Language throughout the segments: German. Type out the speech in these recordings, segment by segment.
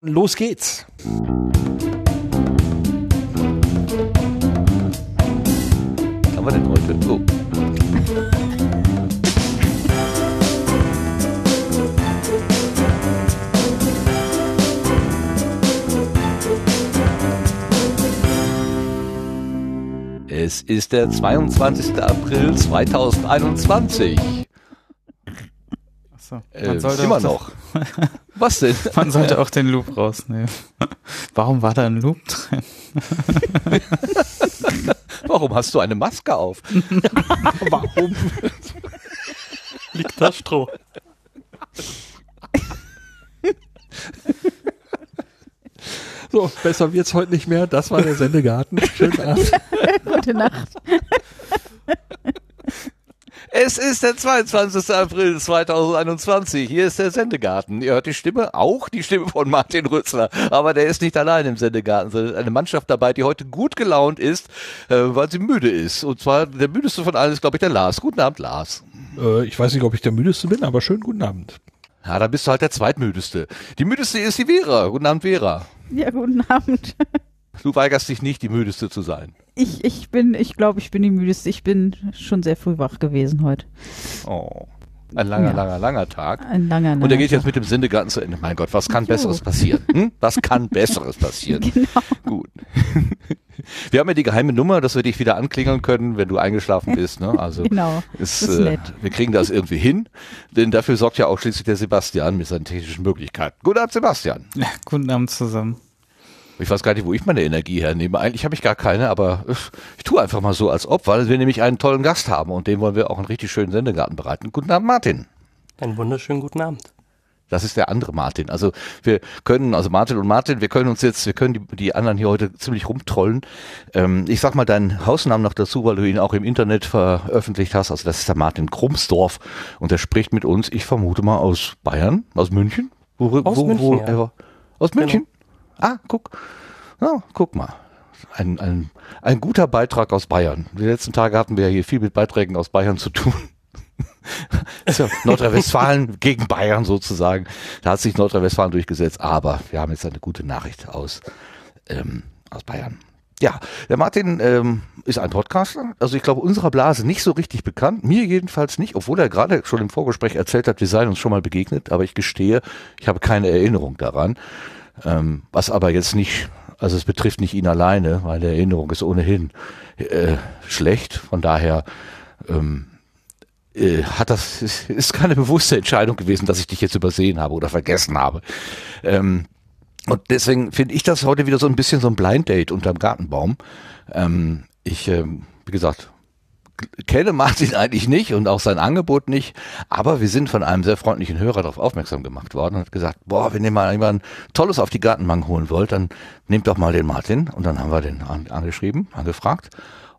Los geht's. Was haben wir denn heute? Oh. Es ist der 22. April 2021. Achso, Äh, immer noch. Was denn? Man sollte auch den Loop rausnehmen. Warum war da ein Loop drin? Warum hast du eine Maske auf? Warum? Liegt da Stroh. So, besser wird's heute nicht mehr. Das war der Sendegarten. Schönen Abend. Gute Nacht. Es ist der 22. April 2021. Hier ist der Sendegarten. Ihr hört die Stimme, auch die Stimme von Martin Rützler. Aber der ist nicht allein im Sendegarten, sondern eine Mannschaft dabei, die heute gut gelaunt ist, äh, weil sie müde ist. Und zwar der müdeste von allen ist, glaube ich, der Lars. Guten Abend, Lars. Äh, ich weiß nicht, ob ich der müdeste bin, aber schönen guten Abend. Ja, da bist du halt der zweitmüdeste. Die müdeste ist die Vera. Guten Abend, Vera. Ja, guten Abend. Du weigerst dich nicht, die müdeste zu sein. Ich, ich bin, ich glaube, ich bin die müdeste. Ich bin schon sehr früh wach gewesen heute. Oh. Ein langer, Ja. langer, langer Tag. Ein langer Und er geht Tag. jetzt mit dem Sendegarten zu Ende. Mein Gott, was kann Jo. Besseres passieren? Hm? Was kann Besseres passieren? Genau. Gut. Wir haben ja die geheime Nummer, dass wir dich wieder anklingeln können, wenn du eingeschlafen bist. Ne? Also Genau. ist, das ist äh, nett. wir kriegen das irgendwie hin, denn dafür sorgt ja auch schließlich der Sebastian mit seinen technischen Möglichkeiten. Guten Abend, Sebastian. Ja, guten Abend zusammen. Ich weiß gar nicht, wo ich meine Energie hernehme. Eigentlich habe ich gar keine, aber äh, ich tue einfach mal so, als ob, weil wir nämlich einen tollen Gast haben und dem wollen wir auch einen richtig schönen Sendegarten bereiten. Guten Abend, Martin. Einen wunderschönen guten Abend. Das ist der andere Martin. Also wir können, also Martin und Martin, wir können uns jetzt, wir können die, die anderen hier heute ziemlich rumtrollen. Ähm, ich sag mal deinen Hausnamen noch dazu, weil du ihn auch im Internet veröffentlicht hast. Also das ist der Martin Krumsdorf und der spricht mit uns, ich vermute mal aus Bayern, aus München. Wo, Aus wo, München, wo, ja. er? Aus München? Ah, guck. Ja, guck mal. Ein, ein, ein guter Beitrag aus Bayern. Die letzten Tage hatten wir ja hier viel mit Beiträgen aus Bayern zu tun. So, Nordrhein-Westfalen gegen Bayern sozusagen. Da hat sich Nordrhein-Westfalen durchgesetzt, aber wir haben jetzt eine gute Nachricht aus, ähm, aus Bayern. Ja, der Martin ähm, ist ein Podcaster, also ich glaube unserer Blase nicht so richtig bekannt, mir jedenfalls nicht, obwohl er gerade schon im Vorgespräch erzählt hat, wir seien uns schon mal begegnet, aber ich gestehe, ich habe keine Erinnerung daran, ähm, was aber jetzt nicht, also es betrifft nicht ihn alleine, weil die Erinnerung ist ohnehin äh, schlecht, von daher ähm, äh, hat das ist, ist keine bewusste Entscheidung gewesen, dass ich dich jetzt übersehen habe oder vergessen habe. Ähm, und deswegen finde ich das heute wieder so ein bisschen so ein Blind Date unterm Gartenbaum. Ähm, ich, ähm, wie gesagt, kenne Martin eigentlich nicht und auch sein Angebot nicht, aber wir sind von einem sehr freundlichen Hörer darauf aufmerksam gemacht worden und hat gesagt, boah, wenn ihr mal jemand Tolles auf die Gartenbank holen wollt, dann nehmt doch mal den Martin und dann haben wir den an, angeschrieben, angefragt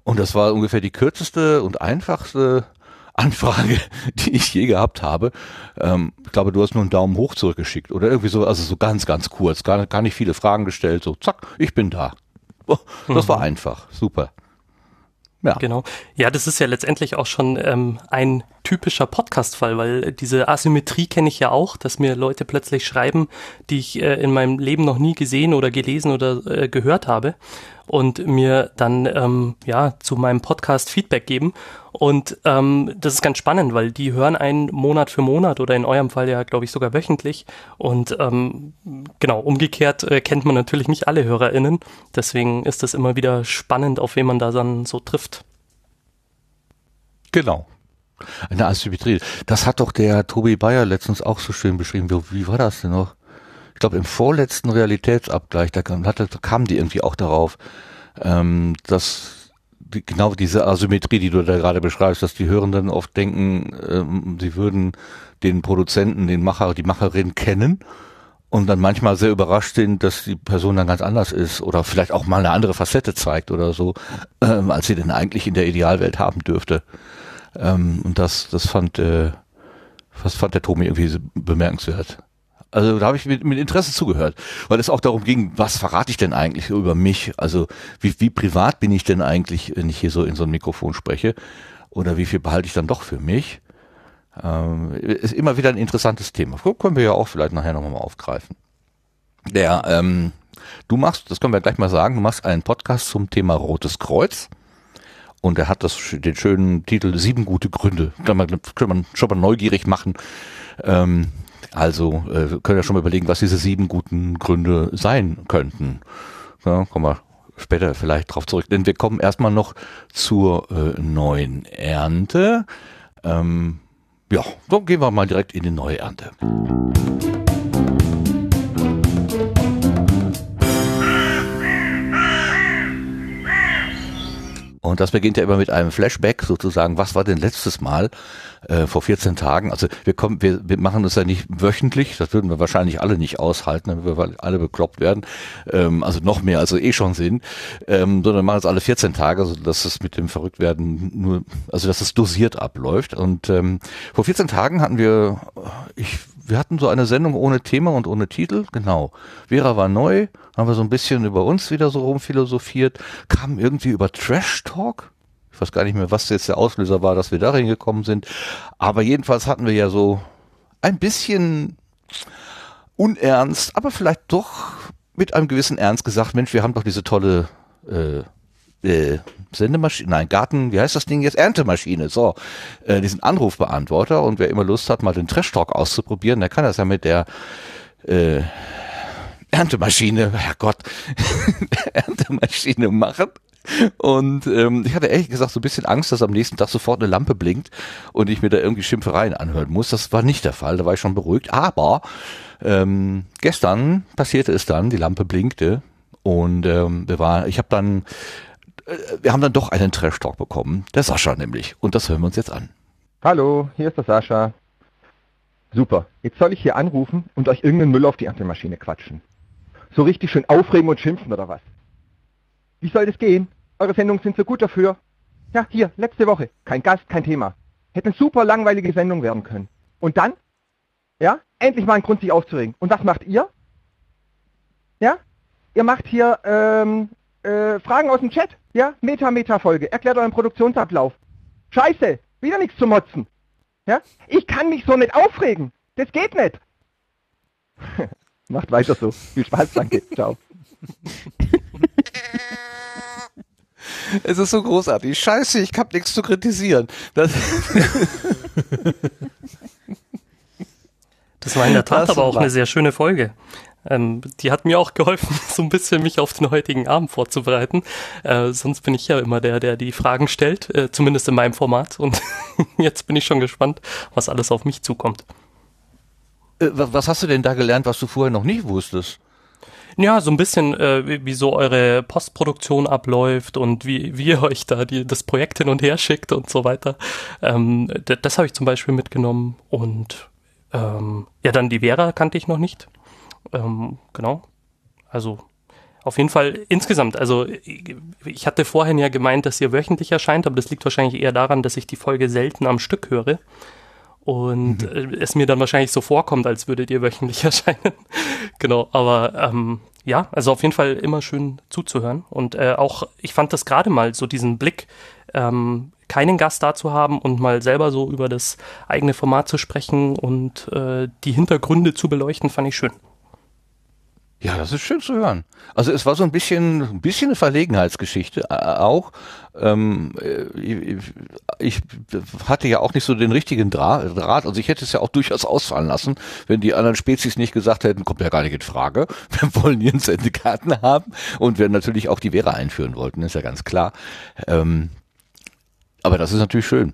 und das war ungefähr die kürzeste und einfachste Anfrage, die ich je gehabt habe. Ähm, ich glaube, du hast nur einen Daumen hoch zurückgeschickt oder irgendwie so, also so ganz, ganz kurz, gar, gar nicht viele Fragen gestellt, so zack, ich bin da. Das war einfach, super. Ja, Genau. Ja, das ist ja letztendlich auch schon ähm, ein typischer Podcast-Fall, weil diese Asymmetrie kenne ich ja auch, dass mir Leute plötzlich schreiben, die ich äh, in meinem Leben noch nie gesehen oder gelesen oder äh, gehört habe und mir dann ähm, ja zu meinem Podcast Feedback geben. Und ähm, das ist ganz spannend, weil die hören einen Monat für Monat oder in eurem Fall ja, glaube ich, sogar wöchentlich. Und ähm, genau, umgekehrt äh, kennt man natürlich nicht alle HörerInnen. Deswegen ist das immer wieder spannend, auf wen man da dann so trifft. genau. Eine Asymmetrie. Das hat doch der Tobi Bayer letztens auch so schön beschrieben. Wie, wie war das denn noch? Ich glaube, im vorletzten Realitätsabgleich, da, kam- hatte, kamen die irgendwie auch darauf, ähm, dass die, genau diese Asymmetrie, die du da gerade beschreibst, dass die Hörenden oft denken, ähm, sie würden den Produzenten, den Macher, die Macherin kennen und dann manchmal sehr überrascht sind, dass die Person dann ganz anders ist oder vielleicht auch mal eine andere Facette zeigt oder so, ähm, als sie denn eigentlich in der Idealwelt haben dürfte. Ähm, und das, das fand, äh, das fand der Tomi irgendwie bemerkenswert. Also da habe ich mit, mit Interesse zugehört, weil es auch darum ging, was verrate ich denn eigentlich über mich? Also wie, wie privat bin ich denn eigentlich, wenn ich hier so in so ein Mikrofon spreche? Oder wie viel behalte ich dann doch für mich? Ähm, ist immer wieder ein interessantes Thema. Können wir ja auch vielleicht nachher nochmal aufgreifen. Der, ähm, du machst, das können wir gleich mal sagen, du machst einen Podcast zum Thema Rotes Kreuz. Und er hat das, den schönen Titel Sieben gute Gründe. Kann man, kann man schon mal neugierig machen. Ähm, also äh, können wir schon mal überlegen, was diese sieben guten Gründe sein könnten. Ja, kommen wir später vielleicht drauf zurück. Denn wir kommen erstmal noch zur äh, neuen Ernte. Ähm, ja, dann gehen wir mal direkt in die neue Ernte. Und das beginnt ja immer mit einem Flashback sozusagen. Was war denn letztes Mal äh, vor 14 Tagen? Also wir kommen, wir, wir machen das ja nicht wöchentlich. Das würden wir wahrscheinlich alle nicht aushalten, damit wir alle bekloppt werden. Ähm, also noch mehr, also eh schon sind. Ähm, sondern machen es alle 14 Tage, so dass es mit dem Verrücktwerden nur, also dass es dosiert abläuft. Und ähm, vor 14 Tagen hatten wir, ich wir hatten so eine Sendung ohne Thema und ohne Titel, genau. Vera war neu, haben wir so ein bisschen über uns wieder so rumphilosophiert, kam irgendwie über Trash Talk. Ich weiß gar nicht mehr, was jetzt der Auslöser war, dass wir darin gekommen sind. Aber jedenfalls hatten wir ja so ein bisschen unernst, aber vielleicht doch mit einem gewissen Ernst gesagt, Mensch, wir haben doch diese tolle äh, äh, Sendemaschine, nein, Garten, wie heißt das Ding jetzt? Erntemaschine, so, äh, diesen Anrufbeantworter und wer immer Lust hat, mal den Trash Talk auszuprobieren, der kann das ja mit der äh, Erntemaschine, Herrgott, Erntemaschine machen. Und ähm, ich hatte ehrlich gesagt so ein bisschen Angst, dass am nächsten Tag sofort eine Lampe blinkt und ich mir da irgendwie Schimpfereien anhören muss. Das war nicht der Fall, da war ich schon beruhigt. Aber ähm, gestern passierte es dann, die Lampe blinkte und ähm, wir war, ich habe dann wir haben dann doch einen Trash-Talk bekommen. Der Sascha nämlich. Und das hören wir uns jetzt an. Hallo, hier ist der Sascha. Super. Jetzt soll ich hier anrufen und euch irgendeinen Müll auf die Erntelmaschine quatschen. So richtig schön aufregen und schimpfen oder was? Wie soll das gehen? Eure Sendungen sind so gut dafür. Ja, hier, letzte Woche. Kein Gast, kein Thema. Hätte eine super langweilige Sendung werden können. Und dann? Ja? Endlich mal ein Grund, sich aufzuregen. Und was macht ihr? Ja? Ihr macht hier ähm, äh, Fragen aus dem Chat. Ja, Meta-Meta-Folge. Erklärt euren Produktionsablauf. Scheiße, wieder nichts zu motzen. Ja, ich kann mich so nicht aufregen. Das geht nicht. Macht weiter so. Viel Spaß, danke. Ciao. Es ist so großartig. Scheiße, ich hab nichts zu kritisieren. Das, Das war in der Tat Das aber auch war- eine sehr schöne Folge. Ähm, die hat mir auch geholfen, so ein bisschen mich auf den heutigen Abend vorzubereiten. Äh, sonst bin ich ja immer der, der die Fragen stellt, äh, zumindest in meinem Format. Und jetzt bin ich schon gespannt, was alles auf mich zukommt. äh, wa- was hast du denn da gelernt, was du vorher noch nicht wusstest? Ja, so ein bisschen, äh, wie, so eure Postproduktion abläuft und wie, wie ihr euch da die, das Projekt hin und her schickt und so weiter. Ähm, das habe ich zum Beispiel mitgenommen und ähm, ja, dann die Vera kannte ich noch nicht. Ähm, genau. Also auf jeden Fall insgesamt, also ich hatte vorhin ja gemeint, dass ihr wöchentlich erscheint, aber das liegt wahrscheinlich eher daran, dass ich die Folge selten am Stück höre. Und äh, es mir dann wahrscheinlich so vorkommt, als würdet ihr wöchentlich erscheinen. genau, aber ähm, ja, also auf jeden Fall immer schön zuzuhören. Und äh, auch, ich fand das gerade mal, so diesen Blick, ähm, keinen Gast da zu haben und mal selber so über das eigene Format zu sprechen und äh, die Hintergründe zu beleuchten, fand ich schön. Ja, das ist schön zu hören. Also es war so ein bisschen, ein bisschen eine Verlegenheitsgeschichte äh, auch. Ähm, äh, ich, ich hatte ja auch nicht so den richtigen Dra Draht. Also ich hätte es ja auch durchaus ausfallen lassen, wenn die anderen Spezies nicht gesagt hätten, kommt ja gar nicht in Frage. Wir wollen hier Sendekarten haben und wir natürlich auch die Vera einführen wollten, ist ja ganz klar. Ähm, aber das ist natürlich schön,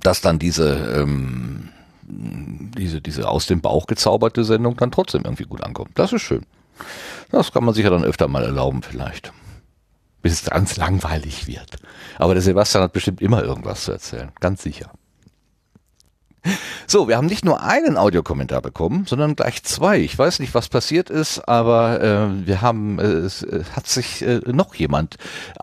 dass dann diese ähm, diese, diese aus dem Bauch gezauberte Sendung dann trotzdem irgendwie gut ankommt. Das ist schön. Das kann man sich ja dann öfter mal erlauben vielleicht. Bis es ganz langweilig wird. Aber der Sebastian hat bestimmt immer irgendwas zu erzählen. Ganz sicher. So, wir haben nicht nur einen Audiokommentar bekommen, sondern gleich zwei. Ich weiß nicht, was passiert ist, aber äh, wir haben, äh, es äh, hat sich äh, noch jemand,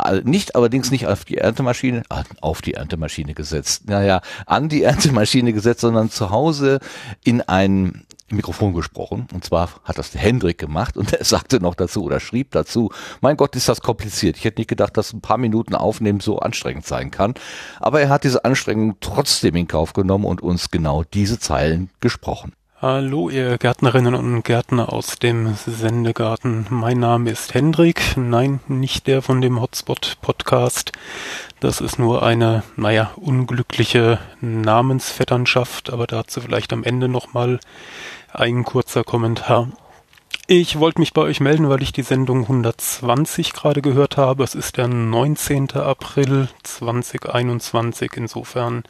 äh, nicht allerdings nicht auf die Erntemaschine, äh, auf die Erntemaschine gesetzt, naja, an die Erntemaschine gesetzt, sondern zu Hause in ein Mikrofon gesprochen. Und zwar hat das Hendrik gemacht und er sagte noch dazu oder schrieb dazu, mein Gott, ist das kompliziert. Ich hätte nicht gedacht, dass ein paar Minuten Aufnehmen so anstrengend sein kann. Aber er hat diese Anstrengung trotzdem in Kauf genommen und uns genau diese Zeilen gesprochen. Hallo, ihr Gärtnerinnen und Gärtner aus dem Sendegarten. Mein Name ist Hendrik. Nein, nicht der von dem Hotspot Podcast. Das ist nur eine, naja, unglückliche Namensvetternschaft, aber dazu vielleicht am Ende nochmal ein kurzer Kommentar. Ich wollte mich bei euch melden, weil ich die Sendung 120 gerade gehört habe. Es ist der 19. April 2021. Insofern,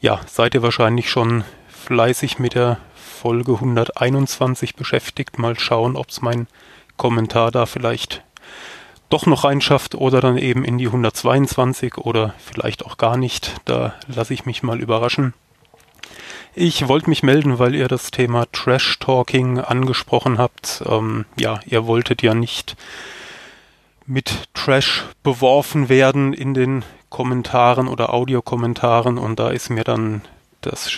ja, seid ihr wahrscheinlich schon fleißig mit der Folge 121 beschäftigt. Mal schauen, ob es mein Kommentar da vielleicht doch noch reinschafft oder dann eben in die 122 oder vielleicht auch gar nicht. Da lasse ich mich mal überraschen. Ich wollte mich melden, weil ihr das Thema Trash Talking angesprochen habt. Ähm, ja, ihr wolltet ja nicht mit Trash beworfen werden in den Kommentaren oder Audiokommentaren und da ist mir dann das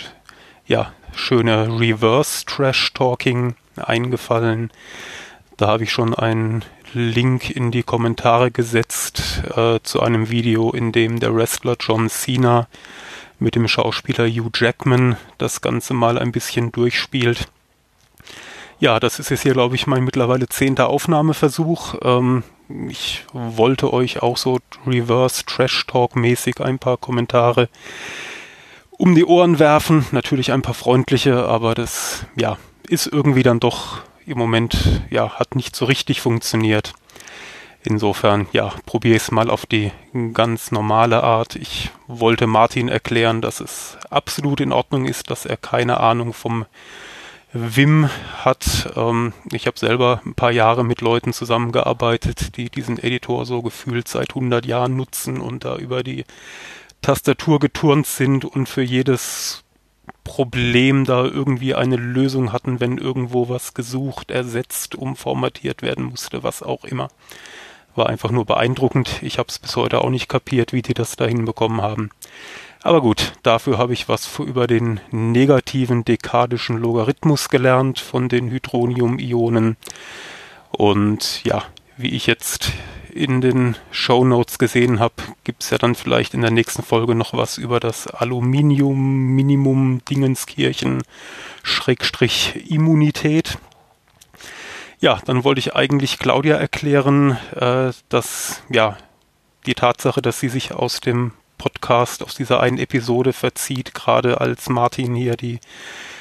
ja schöne Reverse Trash Talking eingefallen. Da habe ich schon einen Link in die Kommentare gesetzt äh, zu einem Video, in dem der Wrestler John Cena mit dem Schauspieler Hugh Jackman das Ganze mal ein bisschen durchspielt. Ja, das ist jetzt hier, glaube ich, mein mittlerweile zehnter Aufnahmeversuch. Ähm, ich wollte euch auch so Reverse Trash Talk mäßig ein paar Kommentare um die Ohren werfen. Natürlich ein paar freundliche, aber das, ja, ist irgendwie dann doch im Moment, ja, hat nicht so richtig funktioniert. Insofern, ja, probiere es mal auf die ganz normale Art. Ich wollte Martin erklären, dass es absolut in Ordnung ist, dass er keine Ahnung vom Wim hat. Ähm, ich habe selber ein paar Jahre mit Leuten zusammengearbeitet, die diesen Editor so gefühlt seit 100 Jahren nutzen und da über die Tastatur geturnt sind und für jedes Problem da irgendwie eine Lösung hatten, wenn irgendwo was gesucht, ersetzt, umformatiert werden musste, was auch immer war einfach nur beeindruckend. Ich habe es bis heute auch nicht kapiert, wie die das da hinbekommen haben. Aber gut, dafür habe ich was über den negativen dekadischen Logarithmus gelernt von den Hydronium-Ionen. Und ja, wie ich jetzt in den Show Notes gesehen habe, gibt es ja dann vielleicht in der nächsten Folge noch was über das Aluminium-Minimum Dingenskirchen Schrägstrich Immunität. Ja, dann wollte ich eigentlich Claudia erklären, äh, dass ja die Tatsache, dass sie sich aus dem Podcast, aus dieser einen Episode verzieht, gerade als Martin hier die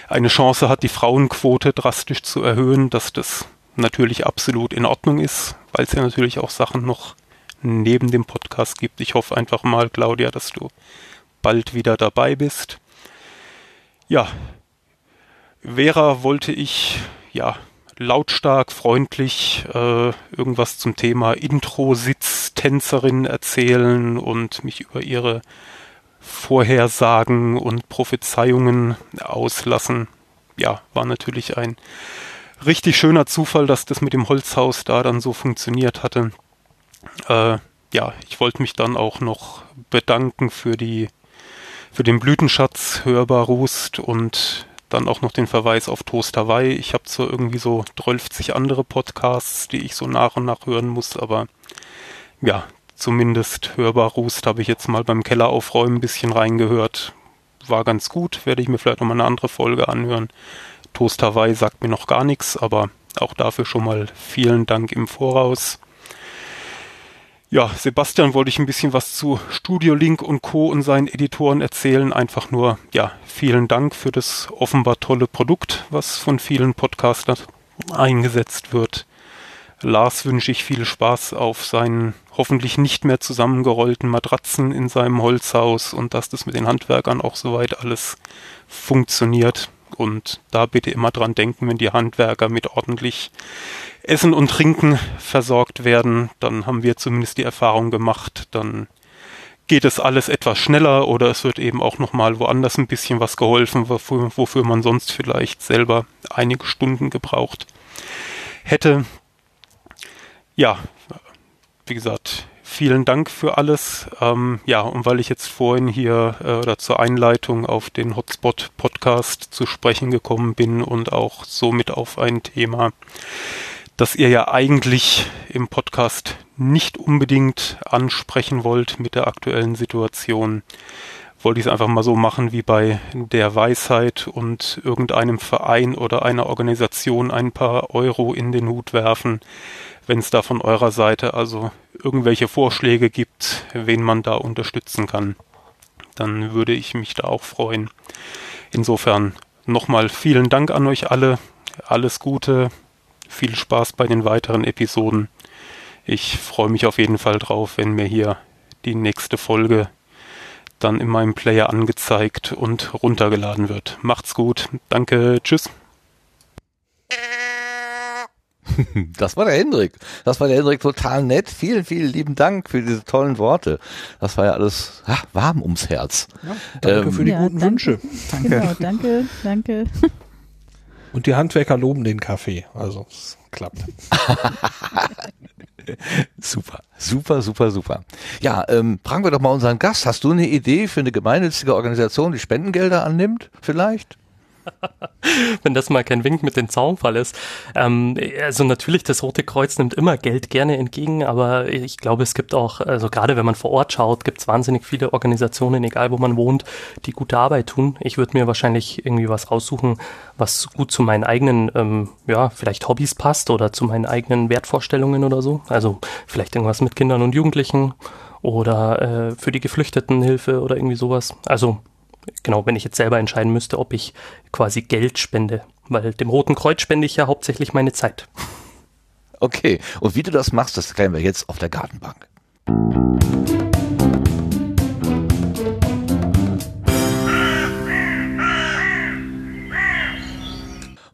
eine Chance hat, die Frauenquote drastisch zu erhöhen, dass das natürlich absolut in Ordnung ist, weil es ja natürlich auch Sachen noch neben dem Podcast gibt. Ich hoffe einfach mal, Claudia, dass du bald wieder dabei bist. Ja, Vera wollte ich ja lautstark, freundlich äh, irgendwas zum Thema Intro-Sitz-Tänzerin erzählen und mich über ihre Vorhersagen und Prophezeiungen auslassen. Ja, war natürlich ein richtig schöner Zufall, dass das mit dem Holzhaus da dann so funktioniert hatte. Äh, ja, ich wollte mich dann auch noch bedanken für die für den Blütenschatz hörbar Rust und dann auch noch den Verweis auf Toast Hawaii. Ich habe zwar irgendwie so 12 andere Podcasts, die ich so nach und nach hören muss, aber ja, zumindest hörbar Rust habe ich jetzt mal beim Keller aufräumen ein bisschen reingehört. War ganz gut, werde ich mir vielleicht nochmal eine andere Folge anhören. Toast Hawaii sagt mir noch gar nichts, aber auch dafür schon mal vielen Dank im Voraus. Ja, Sebastian wollte ich ein bisschen was zu Studio Link und Co. und seinen Editoren erzählen. Einfach nur, ja, vielen Dank für das offenbar tolle Produkt, was von vielen Podcastern eingesetzt wird. Lars wünsche ich viel Spaß auf seinen hoffentlich nicht mehr zusammengerollten Matratzen in seinem Holzhaus und dass das mit den Handwerkern auch soweit alles funktioniert. Und da bitte immer dran denken, wenn die Handwerker mit ordentlich Essen und Trinken versorgt werden, dann haben wir zumindest die Erfahrung gemacht, dann geht es alles etwas schneller oder es wird eben auch nochmal woanders ein bisschen was geholfen, wofür, wofür man sonst vielleicht selber einige Stunden gebraucht hätte. Ja, wie gesagt, vielen Dank für alles. Ähm, ja, und weil ich jetzt vorhin hier äh, oder zur Einleitung auf den Hotspot Podcast zu sprechen gekommen bin und auch somit auf ein Thema, das ihr ja eigentlich im Podcast nicht unbedingt ansprechen wollt mit der aktuellen Situation, wollte ich es einfach mal so machen wie bei der Weisheit und irgendeinem Verein oder einer Organisation ein paar Euro in den Hut werfen, wenn es da von eurer Seite also irgendwelche Vorschläge gibt, wen man da unterstützen kann. Dann würde ich mich da auch freuen. Insofern nochmal vielen Dank an euch alle. Alles Gute. Viel Spaß bei den weiteren Episoden. Ich freue mich auf jeden Fall drauf, wenn mir hier die nächste Folge dann in meinem Player angezeigt und runtergeladen wird. Macht's gut. Danke. Tschüss. Das war der Hendrik. Das war der Hendrik total nett. Vielen, vielen lieben Dank für diese tollen Worte. Das war ja alles ach, warm ums Herz. Danke Ähm, für die Ja, guten danke. Wünsche. Genau, danke, danke. Und die Handwerker loben den Kaffee. Also es klappt. Super, super, super, super. Ja, ähm, fragen wir doch mal unseren Gast. Hast du eine Idee für eine gemeinnützige Organisation, die Spendengelder annimmt? Vielleicht? wenn das mal kein Wink mit dem Zaunfall ist. Ähm, also natürlich, das Rote Kreuz nimmt immer Geld gerne entgegen, aber ich glaube, es gibt auch, also gerade wenn man vor Ort schaut, gibt es wahnsinnig viele Organisationen, egal wo man wohnt, die gute Arbeit tun. Ich würde mir wahrscheinlich irgendwie was raussuchen, was gut zu meinen eigenen, ähm, ja, vielleicht Hobbys passt oder zu meinen eigenen Wertvorstellungen oder so. Also vielleicht irgendwas mit Kindern und Jugendlichen oder äh, für die Geflüchtetenhilfe oder irgendwie sowas. Also genau, wenn ich jetzt selber entscheiden müsste, ob ich quasi Geld spende, weil dem Roten Kreuz spende ich ja hauptsächlich meine Zeit. Okay. Und wie du das machst, das klären wir jetzt auf der Gartenbank.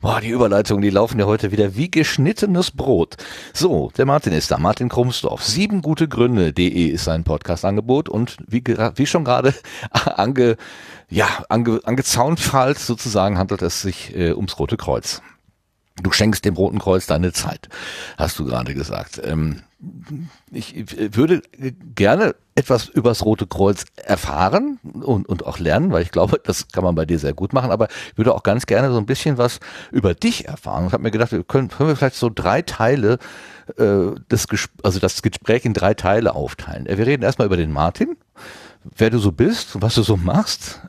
Boah, die Überleitungen, die laufen ja heute wieder wie geschnittenes Brot. So, der Martin ist da, Martin Krumsdorf. Sieben gute Gründe.de ist sein Podcast-Angebot und wie, wie schon gerade ange, ja, ange, angezaunfallt sozusagen handelt es sich äh, ums Rote Kreuz. Du schenkst dem Roten Kreuz deine Zeit, hast du gerade gesagt. Ähm, ich würde gerne etwas übers Rote Kreuz erfahren und, und auch lernen, weil ich glaube, das kann man bei dir sehr gut machen, aber ich würde auch ganz gerne so ein bisschen was über dich erfahren. Ich habe mir gedacht, können, können wir vielleicht so drei Teile, äh, des, also das Gespräch in drei Teile aufteilen. Äh, Wir reden erstmal über den Martin, wer du so bist, was du so machst.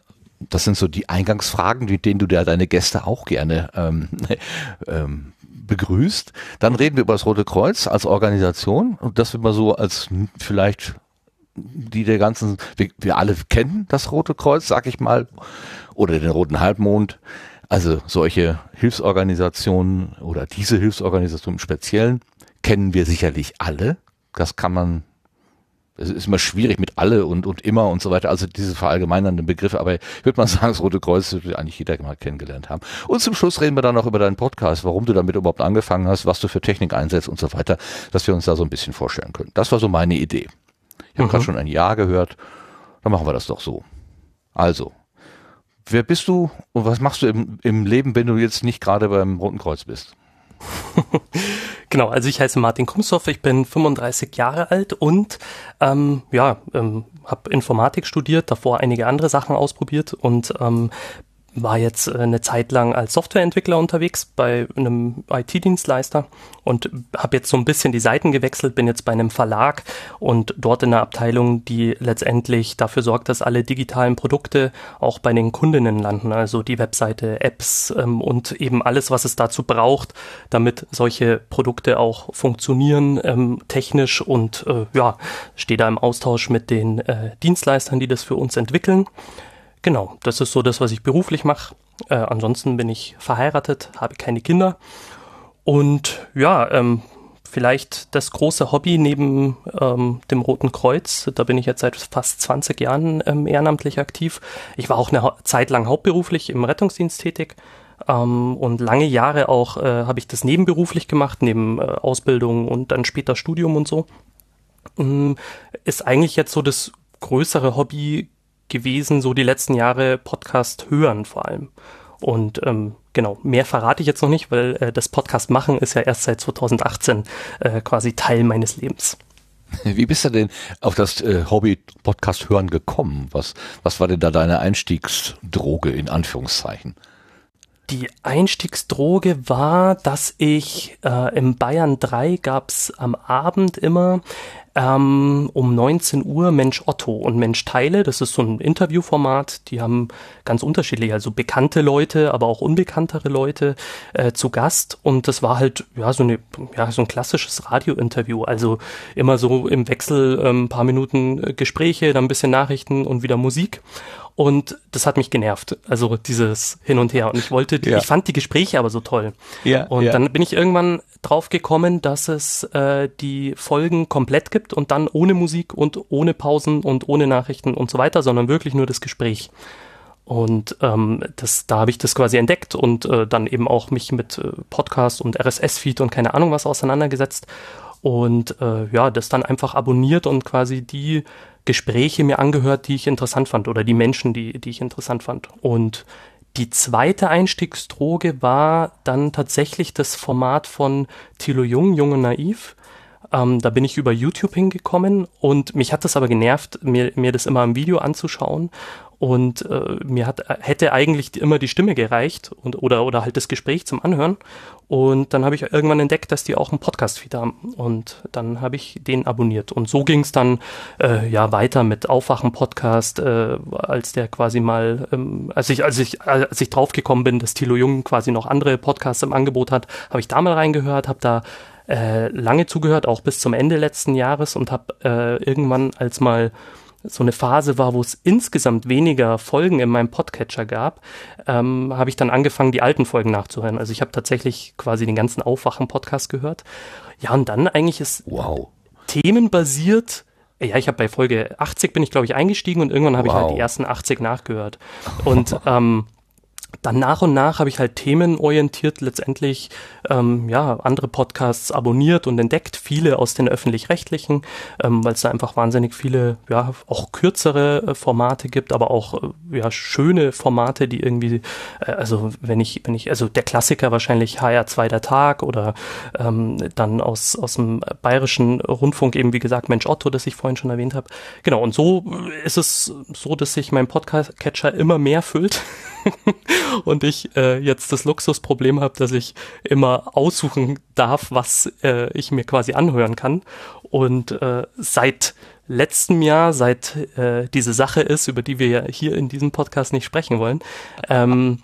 Das sind so die Eingangsfragen, mit denen du da deine Gäste auch gerne ähm, ähm, begrüßt. Dann reden wir über das Rote Kreuz als Organisation und das wir mal so als vielleicht die der ganzen, wir, wir alle kennen das Rote Kreuz, sag ich mal, oder den Roten Halbmond. Also solche Hilfsorganisationen oder diese Hilfsorganisation im Speziellen kennen wir sicherlich alle. Das kann man es ist immer schwierig mit alle und, und immer und so weiter, also diese verallgemeinernden Begriffe, aber ich würde mal sagen, das Rote Kreuz wird eigentlich jeder mal kennengelernt haben. Und zum Schluss reden wir dann noch über deinen Podcast, warum du damit überhaupt angefangen hast, was du für Technik einsetzt und so weiter, dass wir uns da so ein bisschen vorstellen können. Das war so meine Idee. Ich habe gerade schon ein Ja gehört, dann machen wir das doch so. Also, wer bist du und was machst du im, im Leben, wenn du jetzt nicht gerade beim Roten Kreuz bist? Genau, also ich heiße Martin Kumsdorf, ich bin 35 Jahre alt und ähm, ja, ähm, habe Informatik studiert, davor einige andere Sachen ausprobiert und ähm, war jetzt äh, eine Zeit lang als Softwareentwickler unterwegs bei einem IT-Dienstleister und habe jetzt so ein bisschen die Seiten gewechselt, bin jetzt bei einem Verlag und dort in einer Abteilung, die letztendlich dafür sorgt, dass alle digitalen Produkte auch bei den Kundinnen landen, also die Webseite, Apps ähm, und eben alles, was es dazu braucht, damit solche Produkte auch funktionieren ähm, technisch und äh, ja, stehe da im Austausch mit den äh, Dienstleistern, die das für uns entwickeln. Genau, das ist so das, was ich beruflich mache. Äh, ansonsten bin ich verheiratet, habe keine Kinder. Und ja, ähm, vielleicht das große Hobby neben ähm, dem Roten Kreuz. Da bin ich jetzt seit fast 20 Jahren ähm, ehrenamtlich aktiv. Ich war auch eine Zeit lang hauptberuflich im Rettungsdienst tätig. Ähm, und lange Jahre auch äh, habe ich das nebenberuflich gemacht, neben äh, Ausbildung und dann später Studium und so. Mm, Ist eigentlich jetzt so das größere Hobby gewesen, so die letzten Jahre Podcast hören vor allem. Und ähm, genau, mehr verrate ich jetzt noch nicht, weil äh, das Podcast machen ist ja erst seit 2018 äh, quasi Teil meines Lebens. Wie bist du denn auf das äh, Hobby Podcast hören gekommen? Was, was war denn da deine Einstiegsdroge in Anführungszeichen? Die Einstiegsdroge war, dass ich äh, im Bayern 3 gab's am Abend immer ähm, um 19 Uhr Mensch Otto und Mensch Teile. Das ist so ein Interviewformat. Die haben ganz unterschiedlich, also bekannte Leute, aber auch unbekanntere Leute äh, zu Gast. Und das war halt ja so eine ja so ein klassisches Radiointerview. Also immer so im Wechsel ähm, paar Minuten äh, Gespräche, dann ein bisschen Nachrichten und wieder Musik. Und das hat mich genervt. Also dieses Hin und Her. Und ich wollte, Ja. ich fand die Gespräche aber so toll. Ja, Und ja. dann bin ich irgendwann drauf gekommen, dass es äh, die Folgen komplett gibt und dann ohne Musik und ohne Pausen und ohne Nachrichten und so weiter, sondern wirklich nur das Gespräch. Und ähm, das, da habe ich das quasi entdeckt und äh, dann eben auch mich mit äh, Podcast und RSS-Feed und keine Ahnung was auseinandergesetzt. Und äh, ja, das dann einfach abonniert und quasi die Gespräche mir angehört, die ich interessant fand oder die Menschen, die, die ich interessant fand. Und die zweite Einstiegsdroge war dann tatsächlich das Format von Thilo Jung, Jung und Naiv. Ähm, da bin ich über YouTube hingekommen und mich hat das aber genervt, mir, mir das immer im Video anzuschauen. Und äh, mir hat, hätte eigentlich immer die Stimme gereicht und, oder, oder halt das Gespräch zum Anhören. Und dann habe ich irgendwann entdeckt, dass die auch einen Podcast-Feed haben. Und dann habe ich den abonniert. Und so ging es dann äh, ja weiter mit Aufwachen-Podcast, äh, als der quasi mal, ähm, als ich, als ich, als ich draufgekommen bin, dass Thilo Jung quasi noch andere Podcasts im Angebot hat, habe ich da mal reingehört, habe da äh, lange zugehört, auch bis zum Ende letzten Jahres und habe äh, irgendwann, als mal so eine Phase war, wo es insgesamt weniger Folgen in meinem Podcatcher gab, ähm, habe ich dann angefangen, die alten Folgen nachzuhören. Also ich habe tatsächlich quasi den ganzen Aufwachen-Podcast gehört. Ja, und dann eigentlich ist Wow. themenbasiert. Ja, ich habe bei Folge 80 bin ich, glaube ich, eingestiegen und irgendwann habe ich halt Wow. die ersten 80 nachgehört. Und ähm, dann nach und nach habe ich halt themenorientiert letztendlich ähm, ja andere Podcasts abonniert und entdeckt, viele aus den öffentlich-rechtlichen, ähm, weil es da einfach wahnsinnig viele ja auch kürzere äh, Formate gibt, aber auch äh, ja schöne Formate, die irgendwie äh, also wenn ich wenn ich also der Klassiker wahrscheinlich HR2 der Tag oder ähm, dann aus aus dem bayerischen Rundfunk eben wie gesagt Mensch Otto, das ich vorhin schon erwähnt habe. Genau und so ist es so, dass sich mein Podcast Catcher immer mehr füllt. und ich äh, jetzt das Luxusproblem habe, dass ich immer aussuchen darf, was äh, ich mir quasi anhören kann. Und äh, seit letztem Jahr, seit äh, diese Sache ist, über die wir ja hier in diesem Podcast nicht sprechen wollen, ähm,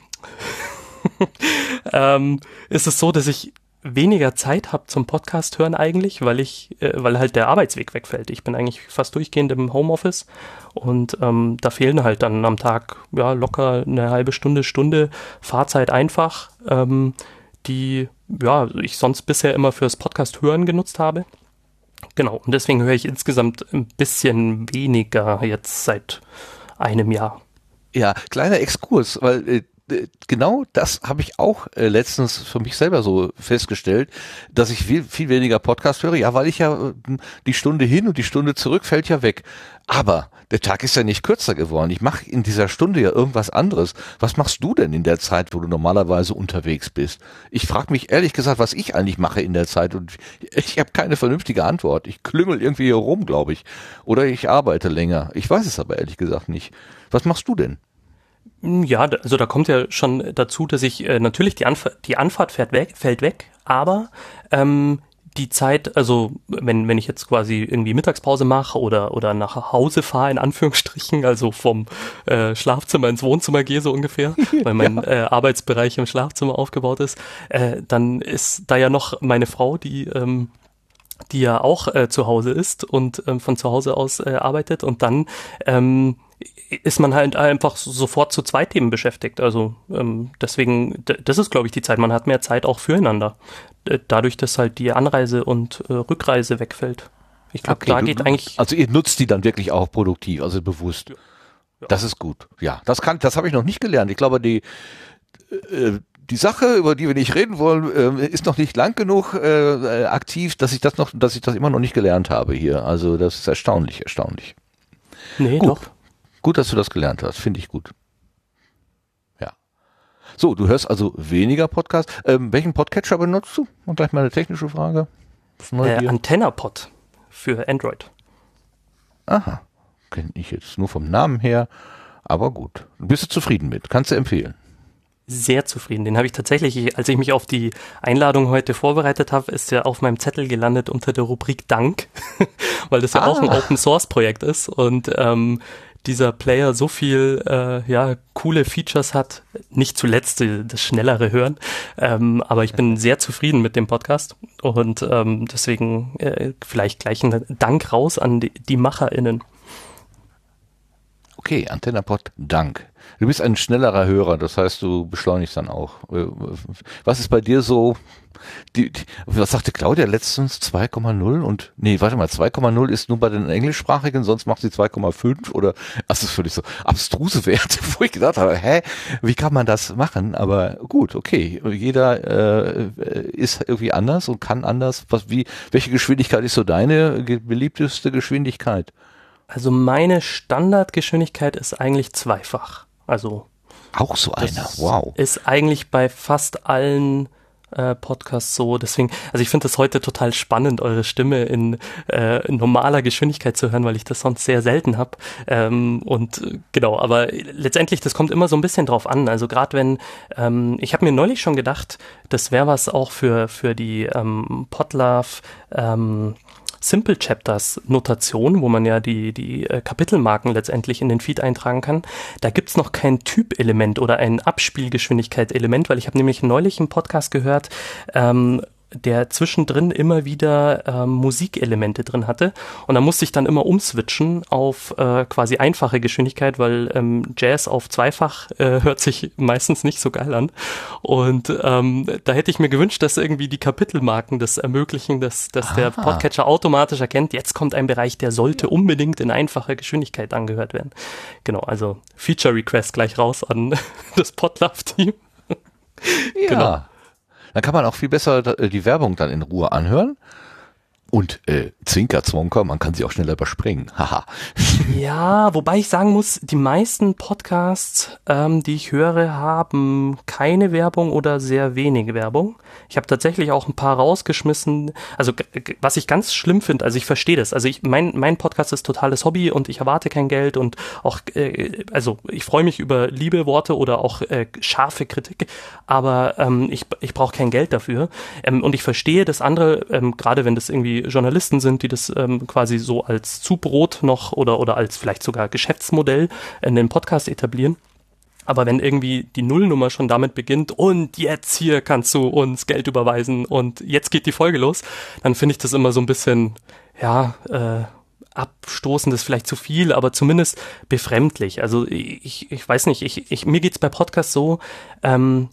ähm, ist es so, dass ich weniger Zeit habe zum Podcast hören eigentlich, weil ich, äh, weil halt der Arbeitsweg wegfällt. Ich bin eigentlich fast durchgehend im Homeoffice und ähm, da fehlen halt dann am Tag ja locker eine halbe Stunde, Stunde Fahrzeit einfach, ähm, die ja ich sonst bisher immer fürs Podcast hören genutzt habe. Genau und deswegen höre ich insgesamt ein bisschen weniger jetzt seit einem Jahr. Ja, kleiner Exkurs, weil äh, genau das habe ich auch äh, letztens für mich selber so festgestellt, dass ich viel, viel weniger Podcast höre. Ja, weil ich ja äh, die Stunde hin und die Stunde zurück fällt ja weg. Aber der Tag ist ja nicht kürzer geworden. Ich mache in dieser Stunde ja irgendwas anderes. Was machst du denn in der Zeit, wo du normalerweise unterwegs bist? Ich frage mich ehrlich gesagt, was ich eigentlich mache in der Zeit und ich habe keine vernünftige Antwort. Ich klüngel irgendwie hier rum, glaube ich. Oder ich arbeite länger. Ich weiß es aber ehrlich gesagt nicht. Was machst du denn? Ja, da- also da kommt ja schon dazu, dass ich äh, natürlich die Anfahrt, die Anfahrt fährt weg, fällt weg, aber ähm, die Zeit, also wenn, wenn ich jetzt quasi irgendwie Mittagspause mache oder, oder nach Hause fahre, in Anführungsstrichen, also vom äh, Schlafzimmer ins Wohnzimmer gehe so ungefähr, weil mein äh, Arbeitsbereich im Schlafzimmer aufgebaut ist, äh, dann ist da ja noch meine Frau, die ähm, die ja auch äh, zu Hause ist und ähm, von zu Hause aus äh, arbeitet und dann ähm, ist man halt einfach sofort zu zwei Themen beschäftigt. Also ähm, deswegen, das ist, glaube ich, die Zeit. Man hat mehr Zeit auch füreinander. Dadurch, dass halt die Anreise und äh, Rückreise wegfällt. Ich glaube, Okay, da du- geht eigentlich. Also ihr nutzt die dann wirklich auch produktiv, also bewusst. Das ist gut. Ja, das kann, das habe ich noch nicht gelernt. Ich glaube, die äh, die Sache, über die wir nicht reden wollen, äh, ist noch nicht lang genug äh, äh, aktiv, dass ich das noch, dass ich das immer noch nicht gelernt habe hier. Also das ist erstaunlich, erstaunlich. Nee, gut. doch. Gut, dass du das gelernt hast. Finde ich gut. Ja. So, du hörst also weniger Podcast. Ähm, welchen Podcatcher benutzt du? Und gleich mal eine technische Frage. Äh. AntennaPod für Android. Aha. Kenne ich jetzt nur vom Namen her. Aber gut. Bist du zufrieden mit? Kannst du empfehlen? sehr zufrieden. Den habe ich tatsächlich, als ich mich auf die Einladung heute vorbereitet habe, ist er auf meinem Zettel gelandet unter der Rubrik Dank, weil das ja Ah. auch ein Open Source Projekt ist und ähm, dieser Player so viel äh, ja coole Features hat, nicht zuletzt das schnellere Hören, ähm, aber ich bin sehr zufrieden mit dem Podcast und ähm, deswegen äh, vielleicht gleich ein Dank raus an die, die MacherInnen. Okay, AntennaPod, Dank. Du bist ein schnellerer Hörer, das heißt, du beschleunigst dann auch. Was ist bei dir so, die, die, was sagte Claudia letztens, 2,0 und, nee, warte mal, 2,0 ist nur bei den Englischsprachigen, sonst macht sie 2,5 oder, das ist völlig so abstruse Werte, wo ich gedacht habe, hä, wie kann man das machen? Aber gut, okay, jeder äh, ist irgendwie anders und kann anders. Was, wie, welche Geschwindigkeit ist so deine beliebteste Geschwindigkeit? Also meine Standardgeschwindigkeit ist eigentlich zweifach. Also Auch so einer, Das wow. Ist eigentlich bei fast allen äh, Podcasts so. Deswegen, also ich finde es heute total spannend, eure Stimme in, äh, in normaler Geschwindigkeit zu hören, weil ich das sonst sehr selten habe. Ähm, und äh, genau, aber letztendlich, das kommt immer so ein bisschen drauf an. Also gerade wenn, ähm, ich habe mir neulich schon gedacht, das wäre was auch für, für die ähm, Podlove ähm, Simple Chapters Notation, wo man ja die, die äh, Kapitelmarken letztendlich in den Feed eintragen kann, da gibt's noch kein Typelement oder ein Abspielgeschwindigkeit-Element, weil ich habe nämlich neulich einen Podcast gehört, ähm, der zwischendrin immer wieder ähm, Musikelemente drin hatte. Und da musste ich dann immer umswitchen auf äh, quasi einfache Geschwindigkeit, weil ähm, Jazz auf zweifach äh, hört sich meistens nicht so geil an. Und ähm, da hätte ich mir gewünscht, dass irgendwie die Kapitelmarken das ermöglichen, dass, dass der Ah. Podcatcher automatisch erkennt, jetzt kommt ein Bereich, der sollte unbedingt in einfacher Geschwindigkeit angehört werden. Genau, also Feature Request gleich raus an das Podlove-Team. Ja. Genau. Dann kann man auch viel besser äh, die Werbung dann in Ruhe anhören. Und äh, Zwinker, Zwonker, man kann sie auch schneller überspringen. Haha. Ja, wobei ich sagen muss, die meisten Podcasts, ähm, die ich höre, haben keine Werbung oder sehr wenig Werbung. Ich habe tatsächlich auch ein paar rausgeschmissen. Also was ich ganz schlimm finde, also ich verstehe das. Also ich, mein, mein Podcast ist totales Hobby und ich erwarte kein Geld und auch, äh, also ich freue mich über liebe Worte oder auch äh, scharfe Kritik, aber ähm, ich, ich brauche kein Geld dafür. Ähm, und ich verstehe das andere, ähm, gerade wenn das irgendwie Journalisten sind, die das ähm, quasi so als Zubrot noch oder, oder als vielleicht sogar Geschäftsmodell in den Podcast etablieren. Aber wenn irgendwie die Nullnummer schon damit beginnt und jetzt hier kannst du uns Geld überweisen und jetzt geht die Folge los, dann finde ich das immer so ein bisschen, ja, äh, abstoßend ist vielleicht zu viel, aber zumindest befremdlich. Also ich, ich weiß nicht, ich, ich, mir geht's bei Podcasts so, ähm,